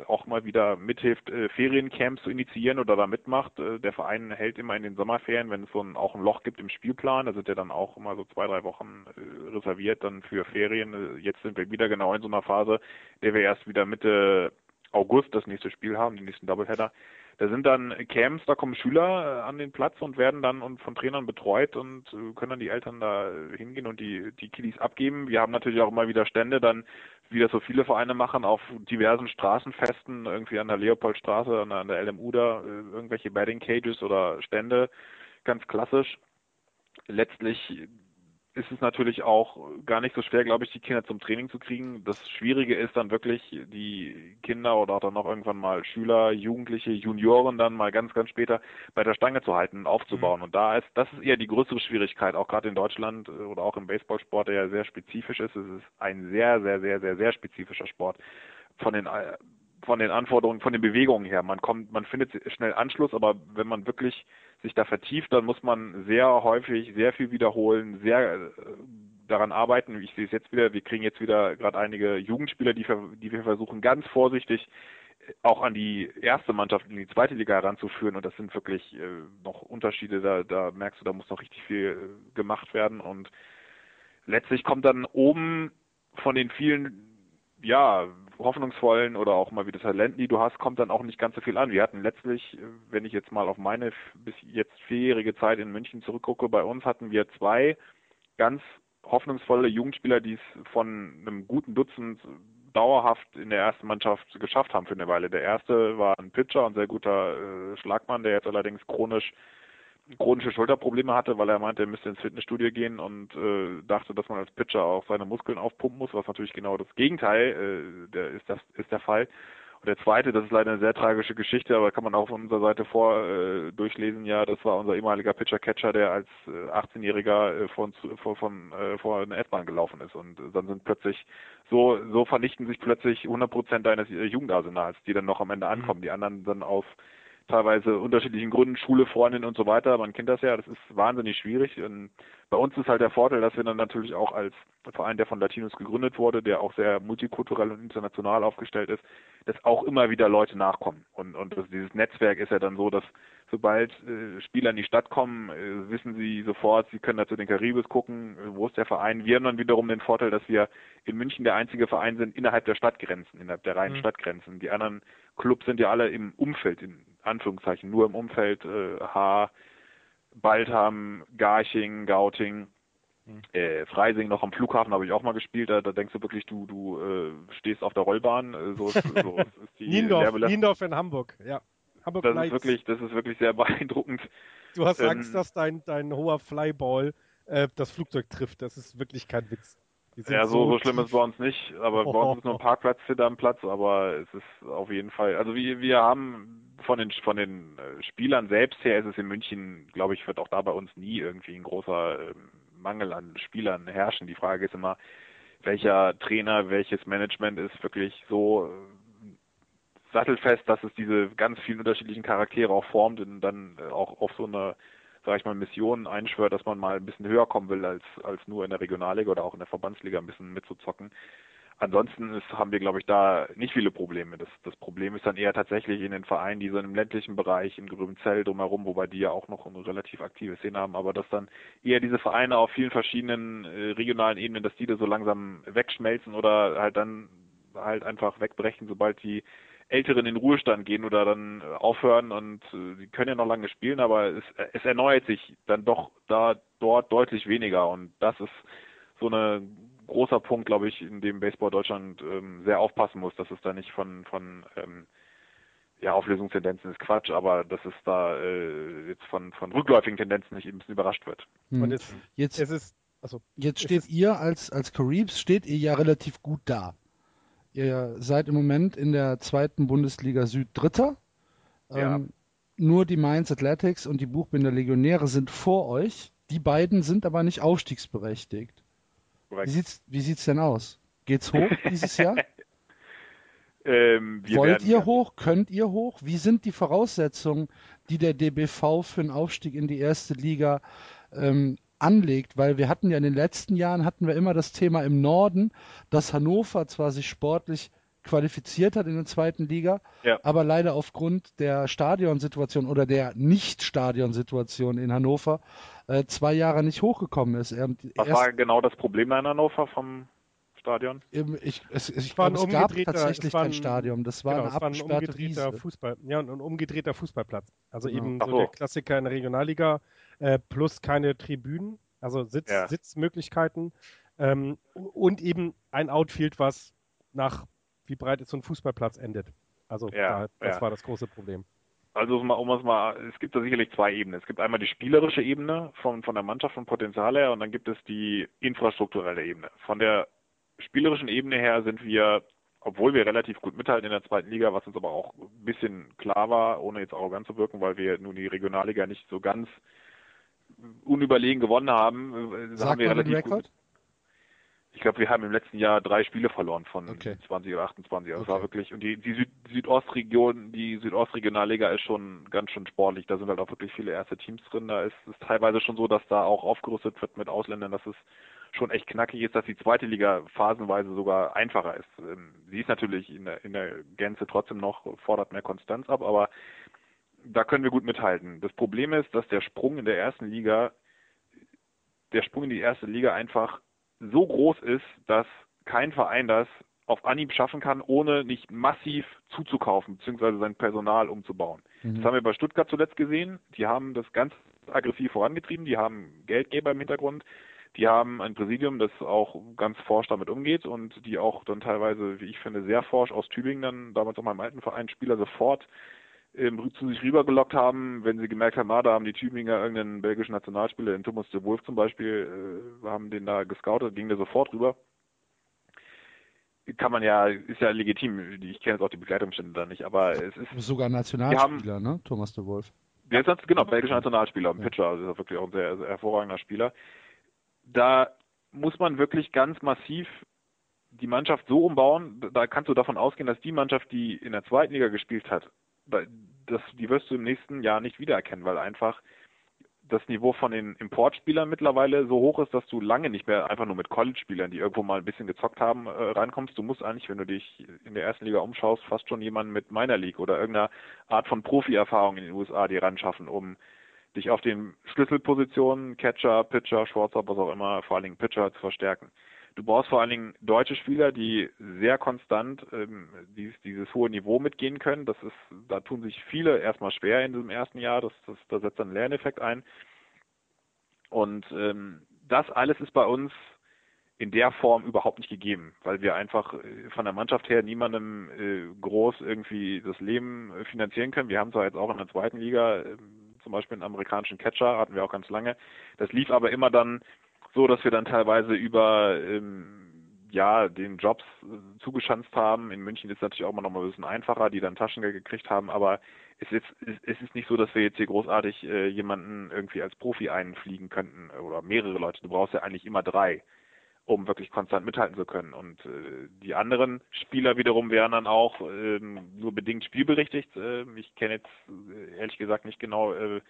auch mal wieder mithilft, äh, Feriencamps zu initiieren oder da mitmacht. Äh, der Verein hält immer in den Sommerferien, wenn es so ein, auch ein Loch gibt im Spielplan, da sind ja dann auch immer so zwei, drei Wochen äh, reserviert dann für Ferien. Äh, jetzt sind wir wieder genau in so einer Phase, der wir erst wieder Mitte August das nächste Spiel haben, den nächsten Doubleheader. Da sind dann Camps, da kommen Schüler äh, an den Platz und werden dann und von Trainern betreut und äh, können dann die Eltern da hingehen und die, die Kiddies abgeben. Wir haben natürlich auch immer wieder Stände dann, wie das so viele Vereine machen, auf diversen Straßenfesten, irgendwie an der Leopoldstraße, an der, an der LMU da, äh, irgendwelche Batting Cages oder Stände, ganz klassisch. Letztlich ist es natürlich auch gar nicht so schwer, glaube ich, die Kinder zum Training zu kriegen. Das Schwierige ist dann wirklich, die Kinder oder auch dann noch irgendwann mal Schüler, Jugendliche, Junioren dann mal ganz, ganz später bei der Stange zu halten und aufzubauen. Mhm. Und da ist, das ist eher die größere Schwierigkeit, auch gerade in Deutschland oder auch im Baseballsport, der ja sehr spezifisch ist. Es ist ein sehr, sehr, sehr, sehr, sehr spezifischer Sport. Von den von den Anforderungen, von den Bewegungen her. Man kommt, man findet schnell Anschluss, aber wenn man wirklich sich da vertieft, dann muss man sehr häufig sehr viel wiederholen, sehr äh, daran arbeiten. Ich sehe es jetzt wieder, wir kriegen jetzt wieder gerade einige Jugendspieler, die, die wir versuchen ganz vorsichtig äh, auch an die erste Mannschaft in die zweite Liga heranzuführen und das sind wirklich äh, noch Unterschiede, da, da merkst du, da muss noch richtig viel äh, gemacht werden und letztlich kommt dann oben von den vielen ja, hoffnungsvollen oder auch mal wieder Talenten, die du hast, kommt dann auch nicht ganz so viel an. Wir hatten letztlich, wenn ich jetzt mal auf meine bis jetzt vierjährige Zeit in München zurückgucke, bei uns hatten wir zwei ganz hoffnungsvolle Jugendspieler, die es von einem guten Dutzend dauerhaft in der ersten Mannschaft geschafft haben für eine Weile. Der erste war ein Pitcher, ein sehr guter äh, Schlagmann, der jetzt allerdings chronisch chronische Schulterprobleme hatte, weil er meinte, er müsste ins Fitnessstudio gehen und äh, dachte, dass man als Pitcher auch seine Muskeln aufpumpen muss, was natürlich genau das Gegenteil äh, der ist das ist der Fall. Und der zweite, das ist leider eine sehr tragische Geschichte, aber kann man auch von unserer Seite vor äh, durchlesen. Ja, das war unser ehemaliger Pitcher-Catcher, der als äh, 18-Jähriger äh, von, von, von äh, vor eine S-Bahn gelaufen ist. Und dann sind plötzlich so so vernichten sich plötzlich 100 Prozent deines äh, Jugendarsenals, die dann noch am Ende ankommen. Die anderen dann auf teilweise unterschiedlichen Gründen, Schule, Freundin und so weiter. Man kennt das ja, das ist wahnsinnig schwierig. Und bei uns ist halt der Vorteil, dass wir dann natürlich auch als Verein, der von Latinos gegründet wurde, der auch sehr multikulturell und international aufgestellt ist, dass auch immer wieder Leute nachkommen. Und, und das, dieses Netzwerk ist ja dann so, dass sobald äh, Spieler in die Stadt kommen, äh, wissen sie sofort, sie können da zu den Karibis gucken, äh, wo ist der Verein. Wir haben dann wiederum den Vorteil, dass wir in München der einzige Verein sind innerhalb der Stadtgrenzen, innerhalb der reinen mhm. Stadtgrenzen. Die anderen Clubs sind ja alle im Umfeld, in Anführungszeichen, nur im Umfeld äh, H, Baltham, Garching, Gauting, hm. äh, Freising noch am Flughafen habe ich auch mal gespielt. Da, da denkst du wirklich, du, du äh, stehst auf der Rollbahn. Äh, so ist, so [laughs] ist die Niendorf, Niendorf in Hamburg, ja. Hamburg das ist wirklich, das ist wirklich sehr [laughs] beeindruckend. Du hast ähm, Angst, dass dein, dein hoher Flyball äh, das Flugzeug trifft. Das ist wirklich kein Witz. Ja, so, so schlimm ist es bei uns nicht, aber oh, bei uns ist nur ein [laughs] Parkplatz hinter am Platz, aber es ist auf jeden Fall, also wir, wir haben von den, von den äh, Spielern selbst her ist es in München, glaube ich, wird auch da bei uns nie irgendwie ein großer ähm, Mangel an Spielern herrschen. Die Frage ist immer, welcher Trainer, welches Management ist wirklich so äh, sattelfest, dass es diese ganz vielen unterschiedlichen Charaktere auch formt und dann auch auf so eine sage ich mal, Missionen einschwört, dass man mal ein bisschen höher kommen will als, als nur in der Regionalliga oder auch in der Verbandsliga ein bisschen mitzuzocken. Ansonsten ist, haben wir, glaube ich, da nicht viele Probleme. Das, das Problem ist dann eher tatsächlich in den Vereinen, die so im ländlichen Bereich, in Grübenzell drumherum, wobei die ja auch noch eine relativ aktive Szene haben, aber dass dann eher diese Vereine auf vielen verschiedenen äh, regionalen Ebenen, dass die da so langsam wegschmelzen oder halt dann halt einfach wegbrechen, sobald die Älteren in den Ruhestand gehen oder dann äh, aufhören und äh, sie können ja noch lange spielen, aber es, es erneuert sich dann doch da dort deutlich weniger und das ist so ein großer Punkt, glaube ich, in dem Baseball Deutschland ähm, sehr aufpassen muss, dass es da nicht von von ähm, ja, Auflösungstendenzen ist Quatsch, aber dass es da äh, jetzt von, von rückläufigen Tendenzen nicht ein bisschen überrascht wird. Hm. Und jetzt, jetzt, es ist, also, jetzt steht ihr als, als Caribs, steht ihr ja relativ gut da. Ihr seid im Moment in der zweiten Bundesliga Süd Dritter. Ja. Ähm, nur die Mainz Athletics und die Buchbinder Legionäre sind vor euch. Die beiden sind aber nicht aufstiegsberechtigt. Korrekt. Wie sieht's, wie sieht's denn aus? Geht's hoch dieses Jahr? [laughs] ähm, Wollt ihr hoch? Könnt ihr hoch? Wie sind die Voraussetzungen, die der DBV für einen Aufstieg in die erste Liga ähm, anlegt, weil wir hatten ja in den letzten Jahren hatten wir immer das Thema im Norden, dass Hannover zwar sich sportlich qualifiziert hat in der zweiten Liga, ja. aber leider aufgrund der Stadionsituation oder der Nicht-Stadionsituation in Hannover äh, zwei Jahre nicht hochgekommen ist. Was war genau das Problem in Hannover vom Stadion? Ich, es, ich glaube, es gab tatsächlich ein, kein Stadion. Das war, genau, ein, war ein umgedrehter Fußball, ja, ein umgedrehter Fußballplatz. Also genau. eben so, so der Klassiker in der Regionalliga äh, plus keine Tribünen, also Sitz, ja. Sitzmöglichkeiten ähm, und eben ein Outfield, was nach wie breit ist so ein Fußballplatz endet. Also ja, da, das ja. war das große Problem. Also um, um es mal, es gibt da sicherlich zwei Ebenen. Es gibt einmal die spielerische Ebene von, von der Mannschaft, vom Potenzial her, und dann gibt es die infrastrukturelle Ebene. Von der spielerischen Ebene her sind wir, obwohl wir relativ gut mithalten in der zweiten Liga, was uns aber auch ein bisschen klar war, ohne jetzt arrogant zu wirken, weil wir nun die Regionalliga nicht so ganz unüberlegen gewonnen haben, äh, Sag haben wir relativ Rekord? Gut. Ich glaube, wir haben im letzten Jahr drei Spiele verloren von okay. 20 oder 28. Also okay. war wirklich und die, die Süd Südostregion, die Südostregionalliga ist schon ganz schön sportlich. Da sind halt auch wirklich viele erste Teams drin. Da ist es teilweise schon so, dass da auch aufgerüstet wird mit Ausländern, dass es schon echt knackig ist, dass die zweite Liga phasenweise sogar einfacher ist. Ähm, sie ist natürlich in der, in der Gänze trotzdem noch, fordert mehr Konstanz ab, aber da können wir gut mithalten. Das Problem ist, dass der Sprung in der ersten Liga, der Sprung in die erste Liga einfach so groß ist, dass kein Verein das auf Anhieb schaffen kann, ohne nicht massiv zuzukaufen, beziehungsweise sein Personal umzubauen. Mhm. Das haben wir bei Stuttgart zuletzt gesehen. Die haben das ganz aggressiv vorangetrieben. Die haben Geldgeber im Hintergrund. Die haben ein Präsidium, das auch ganz forsch damit umgeht und die auch dann teilweise, wie ich finde, sehr forsch aus Tübingen dann damals auch meinem alten Verein Spieler sofort zu sich rübergelockt haben, wenn sie gemerkt haben, ah, da haben die Tübinger irgendeinen belgischen Nationalspieler, den Thomas de Wolf zum Beispiel, äh, haben den da gescoutet, ging der sofort rüber. Kann man ja, ist ja legitim, ich kenne jetzt auch die Begleitungsstände da nicht, aber es ist... Sogar Nationalspieler, haben, ne, Thomas de Wolf. Der ist genau, belgischer Nationalspieler, ein ja. Pitcher, also ist wirklich auch ein sehr, sehr hervorragender Spieler. Da muss man wirklich ganz massiv die Mannschaft so umbauen, da kannst du davon ausgehen, dass die Mannschaft, die in der zweiten Liga gespielt hat, das, die wirst du im nächsten Jahr nicht wiedererkennen, weil einfach das Niveau von den Importspielern mittlerweile so hoch ist, dass du lange nicht mehr einfach nur mit College-Spielern, die irgendwo mal ein bisschen gezockt haben, äh, reinkommst. Du musst eigentlich, wenn du dich in der ersten Liga umschaust, fast schon jemanden mit Minor League oder irgendeiner Art von Profi-Erfahrung in den USA dir ran schaffen, um dich auf den Schlüsselpositionen, Catcher, Pitcher, Shortstop, was auch immer, vor allen Dingen Pitcher zu verstärken. Du brauchst vor allen Dingen deutsche Spieler, die sehr konstant ähm, dieses, dieses hohe Niveau mitgehen können. Das ist, da tun sich viele erstmal schwer in diesem ersten Jahr. Das, das, da setzt dann ein Lerneffekt ein. Und ähm, das alles ist bei uns in der Form überhaupt nicht gegeben, weil wir einfach äh, von der Mannschaft her niemandem äh, groß irgendwie das Leben äh, finanzieren können. Wir haben zwar jetzt auch in der zweiten Liga äh, zum Beispiel einen amerikanischen Catcher, hatten wir auch ganz lange. Das lief aber immer dann so, dass wir dann teilweise über ähm, ja, den Jobs äh, zugeschanzt haben. In München ist es natürlich auch immer noch mal ein bisschen einfacher, die dann Taschengeld gekriegt haben, aber es ist, es ist nicht so, dass wir jetzt hier großartig äh, jemanden irgendwie als Profi einfliegen könnten oder mehrere Leute. Du brauchst ja eigentlich immer drei um wirklich konstant mithalten zu können. Und äh, die anderen Spieler wiederum wären dann auch äh, nur bedingt spielberechtigt. Äh, ich kenne jetzt äh, ehrlich gesagt nicht genau äh,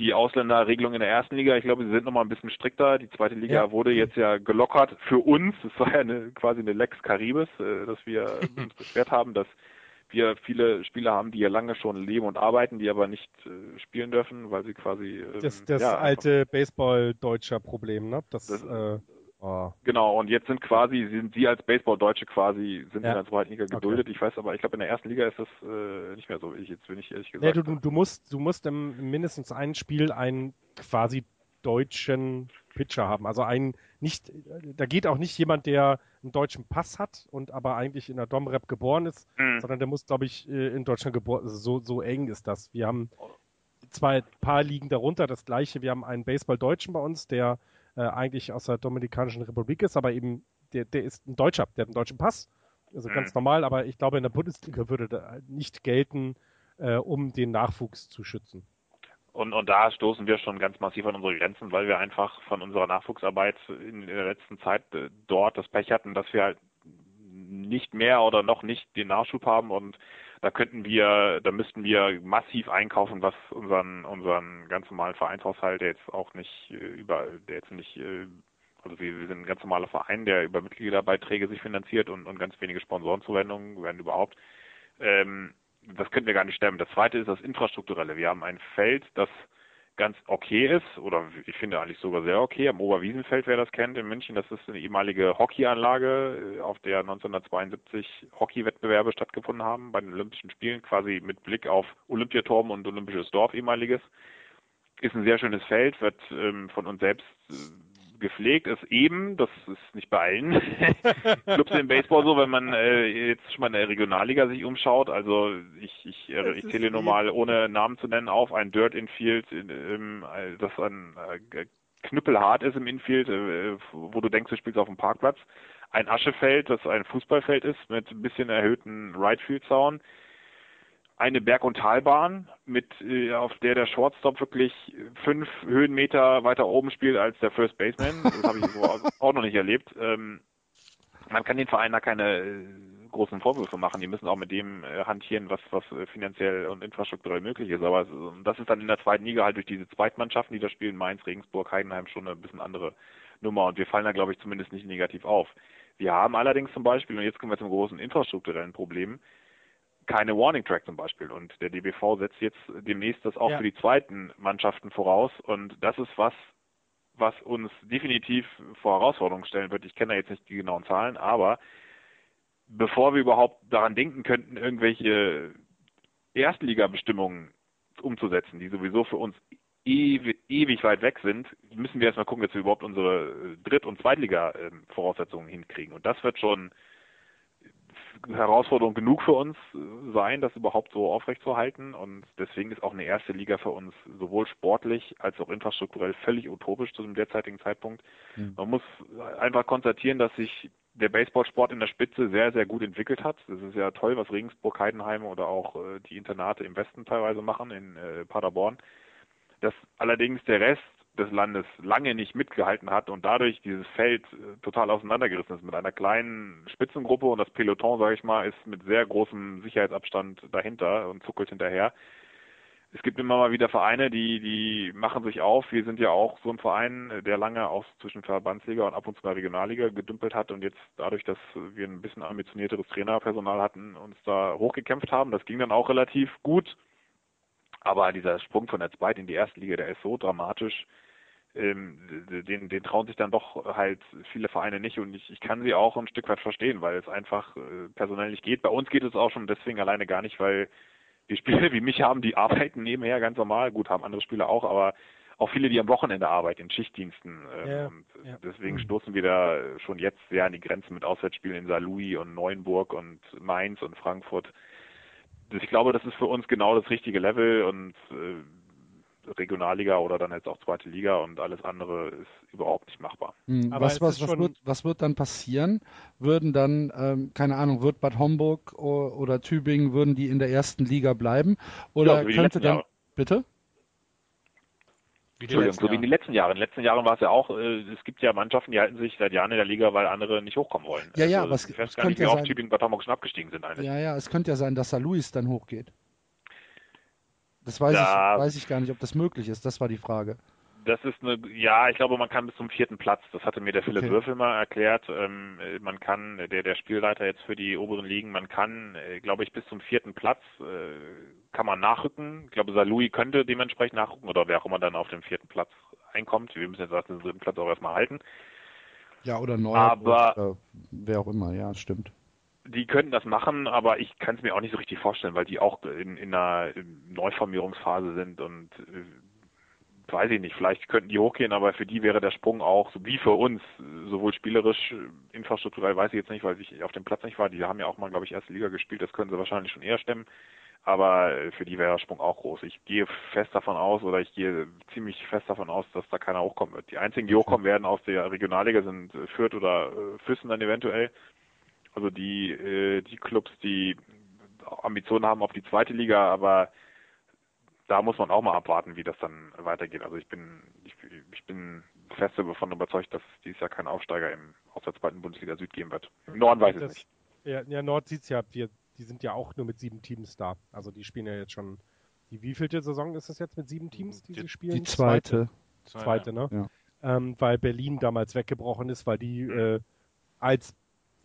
die Ausländerregelung in der ersten Liga. Ich glaube, sie sind nochmal ein bisschen strikter. Die zweite Liga ja. wurde jetzt ja gelockert für uns. Es war ja eine, quasi eine Lex Caribes, äh, dass wir [laughs] uns beschwert haben, dass wir viele Spieler haben, die ja lange schon leben und arbeiten, die aber nicht äh, spielen dürfen, weil sie quasi ähm, das, das ja, alte Baseball-deutscher Problem, ne? Das, das äh, Oh. Genau, und jetzt sind quasi, sind Sie als Baseball-Deutsche quasi, sind ja. in der zweiten Liga geduldet. Okay. Ich weiß aber, ich glaube in der ersten Liga ist das äh, nicht mehr so. Ich, jetzt bin ich ehrlich gesagt. Nee, du, du, musst, du musst im mindestens ein Spiel einen quasi deutschen Pitcher haben. Also einen nicht, da geht auch nicht jemand, der einen deutschen Pass hat und aber eigentlich in der Domrep geboren ist, mhm. sondern der muss, glaube ich, äh, in Deutschland geboren. Also so, so eng ist das. Wir haben zwei paar Ligen darunter das gleiche. Wir haben einen Baseball-Deutschen bei uns, der äh, eigentlich aus der Dominikanischen Republik ist, aber eben der, der ist ein Deutscher, der hat einen deutschen Pass. Also mhm. ganz normal, aber ich glaube, in der Bundesliga würde da nicht gelten, äh, um den Nachwuchs zu schützen. Und, und da stoßen wir schon ganz massiv an unsere Grenzen, weil wir einfach von unserer Nachwuchsarbeit in, in der letzten Zeit äh, dort das Pech hatten, dass wir halt nicht mehr oder noch nicht den Nachschub haben und da könnten wir, da müssten wir massiv einkaufen, was unseren, unseren ganz normalen Vereinshaushalt, der jetzt auch nicht äh, über, der jetzt nicht, äh, also wir, wir sind ein ganz normaler Verein, der über Mitgliederbeiträge sich finanziert und, und ganz wenige Sponsorenzuwendungen werden überhaupt. Ähm, das könnten wir gar nicht stemmen. Das zweite ist das Infrastrukturelle. Wir haben ein Feld, das ganz okay ist, oder ich finde eigentlich sogar sehr okay, am Oberwiesenfeld, wer das kennt, in München, das ist eine ehemalige Hockeyanlage, äh, auf der 1972 Hockeywettbewerbe stattgefunden haben, bei den Olympischen Spielen, quasi mit Blick auf Olympiaturm und Olympisches Dorf ehemaliges. Ist ein sehr schönes Feld, wird ähm, von uns selbst äh, gepflegt ist eben, das ist nicht bei allen [laughs] Clubs im Baseball so, wenn man äh, jetzt schon mal in der Regionalliga sich umschaut. Also ich, ich, äh, ich zähle nur mal, ohne Namen zu nennen, auf ein Dirt Infield, in, in, das ein äh, knüppelhart ist im Infield, äh, wo du denkst, du spielst auf dem Parkplatz. Ein Aschefeld, das ein Fußballfeld ist mit ein bisschen erhöhten Right Field Zaun eine Berg- und Talbahn, mit, äh, auf der der Shortstop wirklich fünf Höhenmeter weiter oben spielt als der First Baseman. Das habe ich [laughs] auch noch nicht erlebt. Ähm, man kann den Verein da keine äh, großen Vorwürfe machen. Die müssen auch mit dem äh, hantieren, was, was äh, finanziell und infrastrukturell möglich ist. Aber das ist dann in der zweiten Liga halt durch diese Zweitmannschaften, die da spielen, Mainz, Regensburg, Heidenheim schon eine bisschen andere Nummer. Und wir fallen da, glaube ich, zumindest nicht negativ auf. Wir haben allerdings zum Beispiel, und jetzt kommen wir zum großen infrastrukturellen Problem, keine Warning Track zum Beispiel. Und der DBV setzt jetzt demnächst das auch ja. für die zweiten Mannschaften voraus. Und das ist was, was uns definitiv vor Herausforderungen stellen wird. Ich kenne da jetzt nicht die genauen Zahlen, aber bevor wir überhaupt daran denken könnten, irgendwelche Erstligabestimmungen umzusetzen, die sowieso für uns ewig, ewig weit weg sind, müssen wir erstmal gucken, dass wir überhaupt unsere Dritt- und Zweitliga-Voraussetzungen hinkriegen. Und das wird schon Herausforderung genug für uns sein, das überhaupt so aufrechtzuerhalten. Und deswegen ist auch eine erste Liga für uns sowohl sportlich als auch infrastrukturell völlig utopisch zu dem derzeitigen Zeitpunkt. Mhm. Man muss einfach konstatieren, dass sich der Baseballsport in der Spitze sehr, sehr gut entwickelt hat. Das ist ja toll, was Regensburg, Heidenheim oder auch äh, die Internate im Westen teilweise machen, in äh, Paderborn. Dass allerdings der Rest des Landes lange nicht mitgehalten hat und dadurch dieses Feld äh, total auseinandergerissen ist mit einer kleinen Spitzengruppe und das Peloton, sage ich mal, ist mit sehr großem Sicherheitsabstand dahinter und zuckelt hinterher. Es gibt immer mal wieder Vereine, die, die machen sich auf. Wir sind ja auch so ein Verein, der lange auch zwischen Verbandsliga und ab und zu der Regionalliga gedümpelt hat und jetzt dadurch, dass wir ein bisschen ambitionierteres Trainerpersonal hatten, uns da hochgekämpft haben. Das ging dann auch relativ gut. Aber dieser Sprung von der zweiten in die erste Liga, der ist so dramatisch, ähm, den, den trauen sich dann doch halt viele Vereine nicht und ich, ich kann sie auch ein Stück weit verstehen, weil es einfach äh, personell nicht geht. Bei uns geht es auch schon deswegen alleine gar nicht, weil die Spieler wie mich haben, die [laughs] arbeiten nebenher ganz normal, gut, haben andere Spieler auch, aber auch viele, die am Wochenende arbeiten, in Schichtdiensten. Ähm, Ja, und ja. deswegen Mhm. stoßen wir da schon jetzt sehr an die Grenzen mit Auswärtsspielen in Saarlouis und Neuenburg und Mainz und Frankfurt. Ich glaube, das ist für uns genau das richtige Level und äh, Regionalliga oder dann jetzt auch zweite Liga und alles andere ist überhaupt nicht machbar. Hm, Aber was, was, was, wird, was wird dann passieren? Würden dann, ähm, keine Ahnung, wird Bad Homburg o- oder Tübingen, würden die in der ersten Liga bleiben? Oder Ja, könnte dann, Jahre. bitte? Wie Entschuldigung, so wie in den letzten Jahren. In den letzten Jahren war es ja auch, äh, es gibt ja Mannschaften, die halten sich seit Jahren in der Liga, weil andere nicht hochkommen wollen. Ja, ja, also, aber es- ich weiß gar nicht, könnte wie ja oft sein- Tübingen Homburg schon abgestiegen sind eigentlich. Ja, ja, es könnte ja sein, dass St. Louis dann hochgeht. Das weiß, Da- ich, weiß ich gar nicht, ob das möglich ist. Das war die Frage. Das ist eine, ja, ich glaube, man kann bis zum vierten Platz. Das hatte mir der Philipp Okay. Würfel mal erklärt. Ähm, äh, man kann, der, der Spielleiter jetzt für die oberen Ligen, man kann, äh, glaube ich, bis zum vierten Platz äh, kann man nachrücken. Ich glaube, Salui könnte dementsprechend nachrücken oder wer auch immer dann auf dem vierten Platz einkommt. Wir müssen jetzt auf den dritten Platz auch erstmal halten. Ja, oder neu. Aber- oder wer auch immer, ja, stimmt. Die könnten das machen, aber ich kann es mir auch nicht so richtig vorstellen, weil die auch in, in einer Neuformierungsphase sind und äh, weiß ich nicht, vielleicht könnten die hochgehen, aber für die wäre der Sprung auch, so wie für uns, sowohl spielerisch, äh, infrastrukturell weiß ich jetzt nicht, weil ich auf dem Platz nicht war, die haben ja auch mal, glaube ich, erste Liga gespielt, das können sie wahrscheinlich schon eher stemmen, aber äh, für die wäre der Sprung auch groß. Ich gehe fest davon aus, oder ich gehe ziemlich fest davon aus, dass da keiner hochkommen wird. Die einzigen, die hochkommen werden aus der Regionalliga sind äh, Fürth oder äh, Füssen dann eventuell. Also die, die Clubs, die Ambitionen haben auf die zweite Liga, aber da muss man auch mal abwarten, wie das dann weitergeht. Also ich bin, ich, ich bin fest davon überzeugt, dass es dieses Jahr keinen Aufsteiger im, aus der zweiten Bundesliga Süd geben wird. Im Norden weiß ich es nicht. Ja, ja Nord sieht's ja, wir, die sind ja auch nur mit sieben Teams da. Also die spielen ja jetzt schon. Die wievielte Saison ist es jetzt mit sieben Teams, die, sie spielen? Die zweite. Zweite, ne? Ja. Ähm, weil Berlin damals weggebrochen ist, weil die äh, als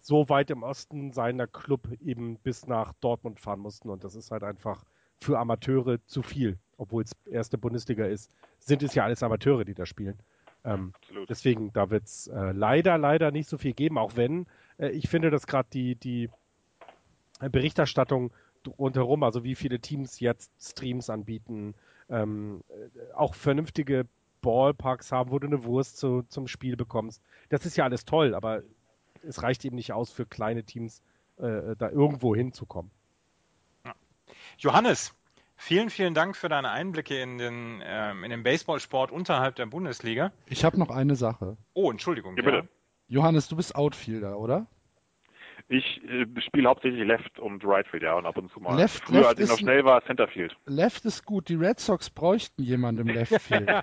so weit im Osten seiner Club eben bis nach Dortmund fahren mussten und das ist halt einfach für Amateure zu viel, obwohl es erste Bundesliga ist, sind es ja alles Amateure, die da spielen. Ähm, Absolut. deswegen, da wird es äh, leider, leider nicht so viel geben, auch wenn äh, ich finde, dass gerade die, die Berichterstattung rundherum, also wie viele Teams jetzt Streams anbieten, ähm, äh, auch vernünftige Ballparks haben, wo du eine Wurst zu, zum Spiel bekommst. Das ist ja alles toll, aber es reicht eben nicht aus für kleine Teams, äh, da irgendwo hinzukommen. Johannes, vielen, vielen Dank für deine Einblicke in den, ähm, in den Baseballsport unterhalb der Bundesliga. Ich habe noch eine Sache. Oh, Entschuldigung. Ja, bitte. Johannes, du bist Outfielder, oder? Ich äh, spiele hauptsächlich Left und Rightfield, ja, und ab und zu mal. Left- Früher, Left als ich noch schnell war, Centerfield. Left ist gut. Die Red Sox bräuchten jemanden im Left Field. [laughs]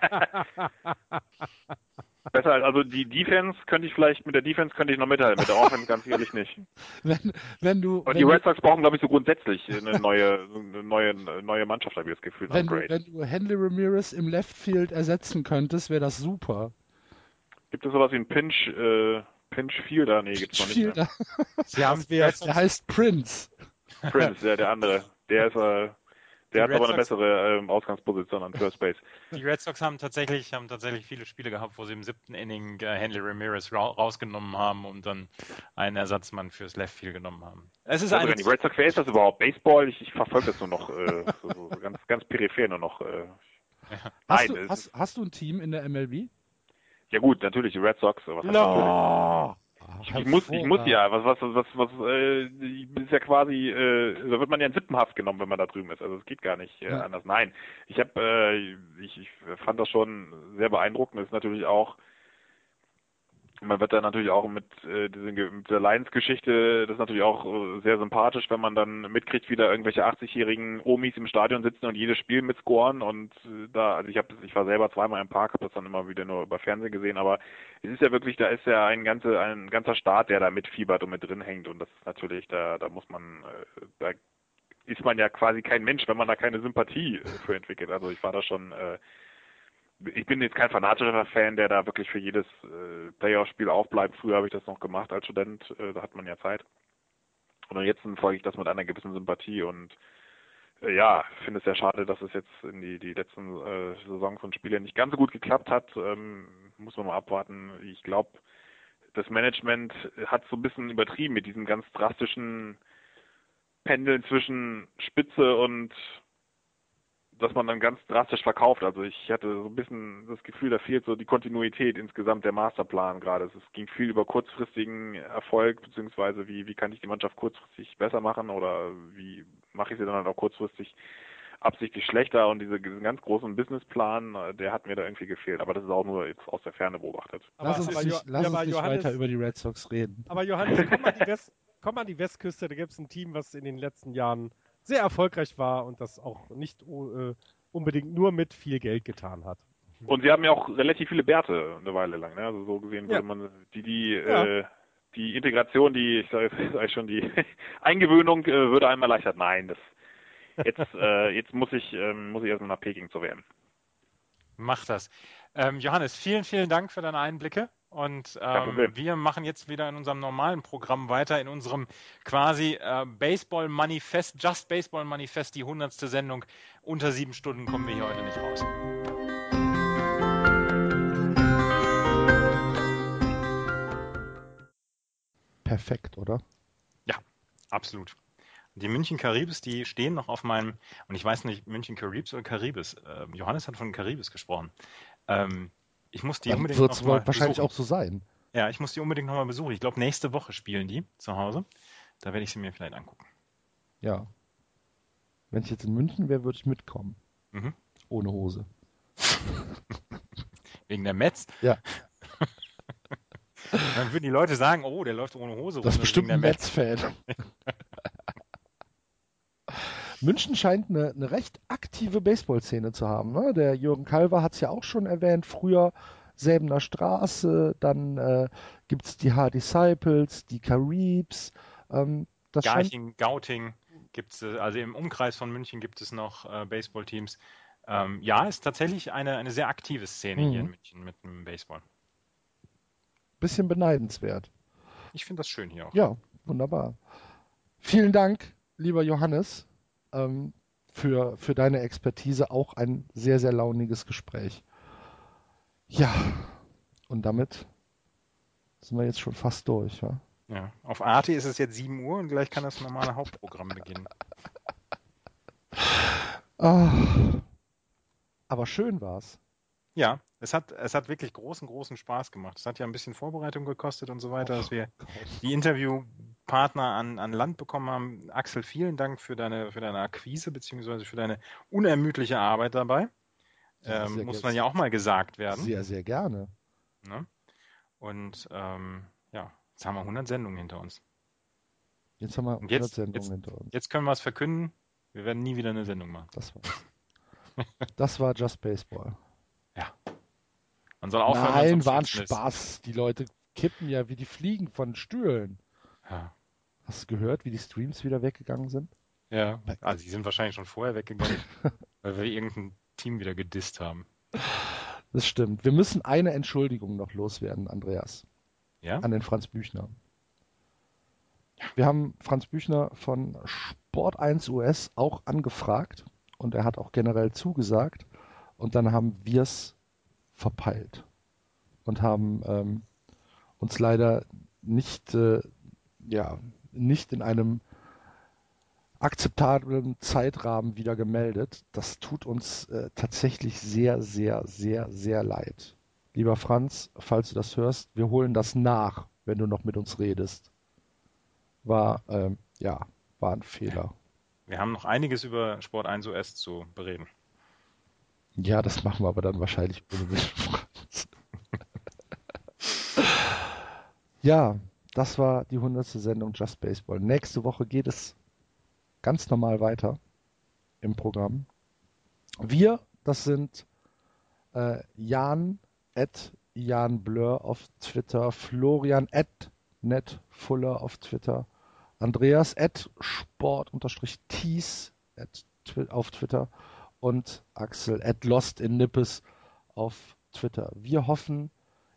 Besser, als- also die Defense könnte ich vielleicht, mit der Defense könnte ich noch mithalten, mit der Offense ganz ehrlich nicht. [laughs] wenn, wenn du, wenn die Red Sox brauchen, glaube ich, so grundsätzlich eine neue, eine neue, neue Mannschaft, habe ich das Gefühl. wenn, du, wenn du Henry Ramirez im Left Field ersetzen könntest, wäre das super. Gibt es sowas wie einen Pinch, äh, Pinch Fielder? Nee, gibt's noch nicht. Fielder. Sie haben [laughs] wir jetzt Der heißt Prince. Mehr. Prince, der, der andere. Der ist, äh, Die der hat Red aber eine Sox- bessere ähm, Ausgangsposition an First Base. Die Red Sox haben tatsächlich, haben tatsächlich viele Spiele gehabt, wo sie im siebten Inning äh, Henry Ramirez ra rausgenommen haben und dann einen Ersatzmann fürs Left Field genommen haben. Es ist Also, eine die Red Sox, wer ist das überhaupt? Baseball? Ich, ich verfolge das nur noch, äh, so, so ganz, ganz peripher nur noch. Äh. Hast, Nein, du, hast, hast du ein Team in der MLB? Ja gut, natürlich die Red Sox. Was heißt natürlich? Ich, ich muss, ich muss ja, was, was, was, was, äh, ist ja quasi, äh, da wird man ja in Sippenhaft genommen, wenn man da drüben ist. Also es geht gar nicht äh, Ja. anders. Nein, ich habe, äh, ich, ich fand das schon sehr beeindruckend. Das ist natürlich auch, man wird da natürlich auch mit, äh, diesen, Ge- mit der Lions-Geschichte, das ist natürlich auch äh, sehr sympathisch, wenn man dann mitkriegt, wie da irgendwelche 80-jährigen Omis im Stadion sitzen und jedes Spiel mitscoren und äh, da, also ich habe, ich war selber zweimal im Park, habe das dann immer wieder nur über Fernsehen gesehen, aber es ist ja wirklich, da ist ja ein ganze, ein ganzer Staat, der da mitfiebert und mit drin hängt und das ist natürlich, da, da muss man, äh, da ist man ja quasi kein Mensch, wenn man da keine Sympathie äh, für entwickelt. Also ich war da schon, äh, ich bin jetzt kein fanatischer Fan, der da wirklich für jedes äh, Playoff-Spiel aufbleibt. Früher habe ich das noch gemacht als Student, äh, da hat man ja Zeit. Und jetzt folge ich das mit einer gewissen Sympathie und äh, ja, finde es sehr schade, dass es jetzt in die, die letzten äh, Saison von Spielern nicht ganz so gut geklappt hat. Ähm, muss man mal abwarten. Ich glaube, das Management hat so ein bisschen übertrieben mit diesem ganz drastischen Pendeln zwischen Spitze und dass man dann ganz drastisch verkauft. Also ich hatte so ein bisschen das Gefühl, da fehlt so die Kontinuität insgesamt der Masterplan gerade. Es ging viel über kurzfristigen Erfolg, beziehungsweise wie, wie kann ich die Mannschaft kurzfristig besser machen oder wie mache ich sie dann halt auch kurzfristig absichtlich schlechter und diese, diesen ganz großen Businessplan, der hat mir da irgendwie gefehlt. Aber das ist auch nur jetzt aus der Ferne beobachtet. Aber, lass uns nicht, lass uns nicht Johannes, weiter über die Red Sox reden. Aber Johannes, komm mal, die West, komm mal die Westküste, da gibt es ein Team, was in den letzten Jahren sehr erfolgreich war und das auch nicht uh, unbedingt nur mit viel Geld getan hat. Und sie haben ja auch relativ viele Bärte eine Weile lang. Ne? Also so gesehen würde ja. man die die ja. äh, die Integration, die ich sage sag [laughs] schon die [laughs] Eingewöhnung äh, würde einem erleichtert. Nein, das jetzt [laughs] äh, jetzt muss ich ähm, muss ich erstmal nach Peking zu werden. Mach das. Ähm, Johannes, vielen vielen Dank für deine Einblicke. Und ähm, wir machen jetzt wieder in unserem normalen Programm weiter, in unserem quasi äh, Baseball Manifest, Just Baseball Manifest, die hundertste Sendung. Unter sieben Stunden kommen wir hier heute nicht raus. Perfekt, oder? Ja, absolut. Die München Karibes, die stehen noch auf meinem, und ich weiß nicht, München Karibs oder Karibes. Äh, Johannes hat von Karibes gesprochen. Ähm, ich muss die Dann unbedingt wird's noch mal wahrscheinlich besuchen. auch so sein. Ja, ich muss die unbedingt nochmal besuchen. Ich glaube, nächste Woche spielen die zu Hause. Da werde ich sie mir vielleicht angucken. Ja. Wenn ich jetzt in München wäre, würde ich mitkommen. Mhm. Ohne Hose. [laughs] Wegen der Metz? Ja. [laughs] Dann würden die Leute sagen, oh, der läuft ohne Hose rum. Das ist bestimmt der ein Metz. Metz-Fan. [laughs] München scheint eine, eine recht aktive Baseballszene zu haben. Ne? Der Jürgen Kalver hat es ja auch schon erwähnt, früher Säbener Straße, dann äh, gibt es die H-Disciples, die Caribs. Ähm, das scheint, Garching, Gauting gibt es, also im Umkreis von München gibt es noch äh, Baseballteams. Ähm, ja, ist tatsächlich eine, eine sehr aktive Szene hier in Mhm. München mit dem Baseball. bisschen beneidenswert. Ich finde das schön hier auch. Ja, wunderbar. Vielen Dank, lieber Johannes, ähm, für, für deine Expertise. Auch ein sehr, sehr launiges Gespräch. Ja, und damit sind wir jetzt schon fast durch. Ja? Ja. Auf Arte ist es jetzt 7 Uhr und gleich kann das normale Hauptprogramm beginnen. Ah, aber schön war's. Ja, es hat, es hat wirklich großen, großen Spaß gemacht. Es hat ja ein bisschen Vorbereitung gekostet und so weiter, dass wir die Interviewpartner an, an Land bekommen haben. Axel, vielen Dank für deine, für deine Akquise beziehungsweise für deine unermüdliche Arbeit dabei. Ja, Ähm, sehr muss man ja auch mal gesagt werden. Sehr, sehr gerne. Ne? Und ähm, ja, jetzt haben wir 100 Sendungen hinter uns. Jetzt haben wir Und 100 jetzt, Sendungen jetzt, hinter uns. jetzt können wir es verkünden. Wir werden nie wieder eine Sendung machen. Das war's. Das war Just Baseball. Man soll aufhören, Nein, war ein schönsten ist. Spaß. Die Leute kippen ja wie die Fliegen von Stühlen. Ja. Hast du gehört, wie die Streams wieder weggegangen sind? Ja, also die sind wahrscheinlich schon vorher weggegangen, [laughs] weil wir irgendein Team wieder gedisst haben. Das stimmt. Wir müssen eine Entschuldigung noch loswerden, Andreas. Ja? An den Franz Büchner. Wir haben Franz Büchner von Sport 1 US auch angefragt und er hat auch generell zugesagt und dann haben wir es verpeilt und haben ähm, uns leider nicht, äh, ja, nicht in einem akzeptablen Zeitrahmen wieder gemeldet. Das tut uns äh, tatsächlich sehr, sehr, sehr, sehr leid. Lieber Franz, falls du das hörst, wir holen das nach, wenn du noch mit uns redest. War, ähm, ja, war ein Fehler. Wir haben noch einiges über Sport 1 US zu bereden. Ja, das machen wir aber dann wahrscheinlich ohne mich, Franz. ja, das war die 100. Sendung Just Baseball. Nächste Woche geht es ganz normal weiter im Programm. Wir, das sind äh, Jan at Jan Blur auf Twitter, Florian at netfuller auf Twitter, Andreas at sport-tees at twi auf Twitter und Axel at lost in Nippes auf Twitter. Wir hoffen,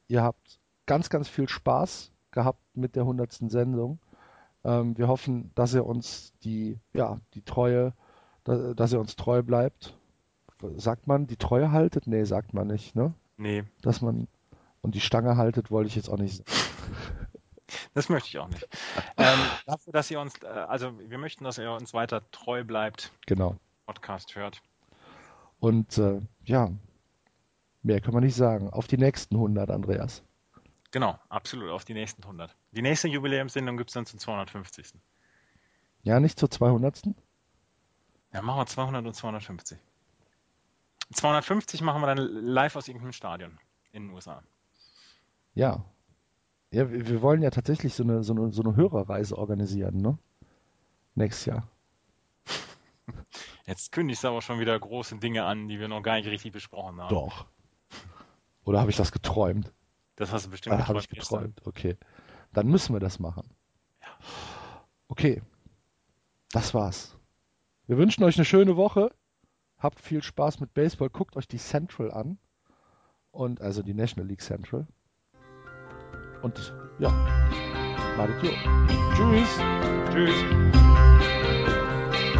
ihr habt ganz, ganz viel Spaß gehabt mit der 100. Sendung. Ähm, wir hoffen, dass ihr uns die, ja, die Treue, da, dass ihr uns treu bleibt. Sagt man, die Treue haltet? Nee, sagt man nicht, ne? Nee. Dass man, und die Stange haltet, wollte ich jetzt auch nicht sagen. Das möchte ich auch nicht. [laughs] ähm, dafür, dass ihr uns, äh, also wir möchten, dass ihr uns weiter treu bleibt. Genau. Podcast hört. Und äh, ja, mehr kann man nicht sagen. Auf die nächsten 100, Andreas. Genau, absolut, auf die nächsten 100. Die nächste Jubiläumssendung gibt es dann zum 250. Ja, nicht zur 200. Ja, machen wir 200 und 250. 250 machen wir dann live aus irgendeinem Stadion in den USA. Ja. Ja, wir, wollen ja tatsächlich so eine, so eine, so eine Hörerreise organisieren, ne? Nächstes Jahr. Jetzt kündigst du aber schon wieder große Dinge an, die wir noch gar nicht richtig besprochen haben. Doch. Oder habe ich das geträumt? Das hast du bestimmt ah, Habe ich geträumt, okay. Dann müssen wir das machen. Ja. Okay. Das war's. Wir wünschen euch eine schöne Woche. Habt viel Spaß mit Baseball. Guckt euch die Central an. Und also die National League Central. Und ja, madet. Tschüss. Tschüss.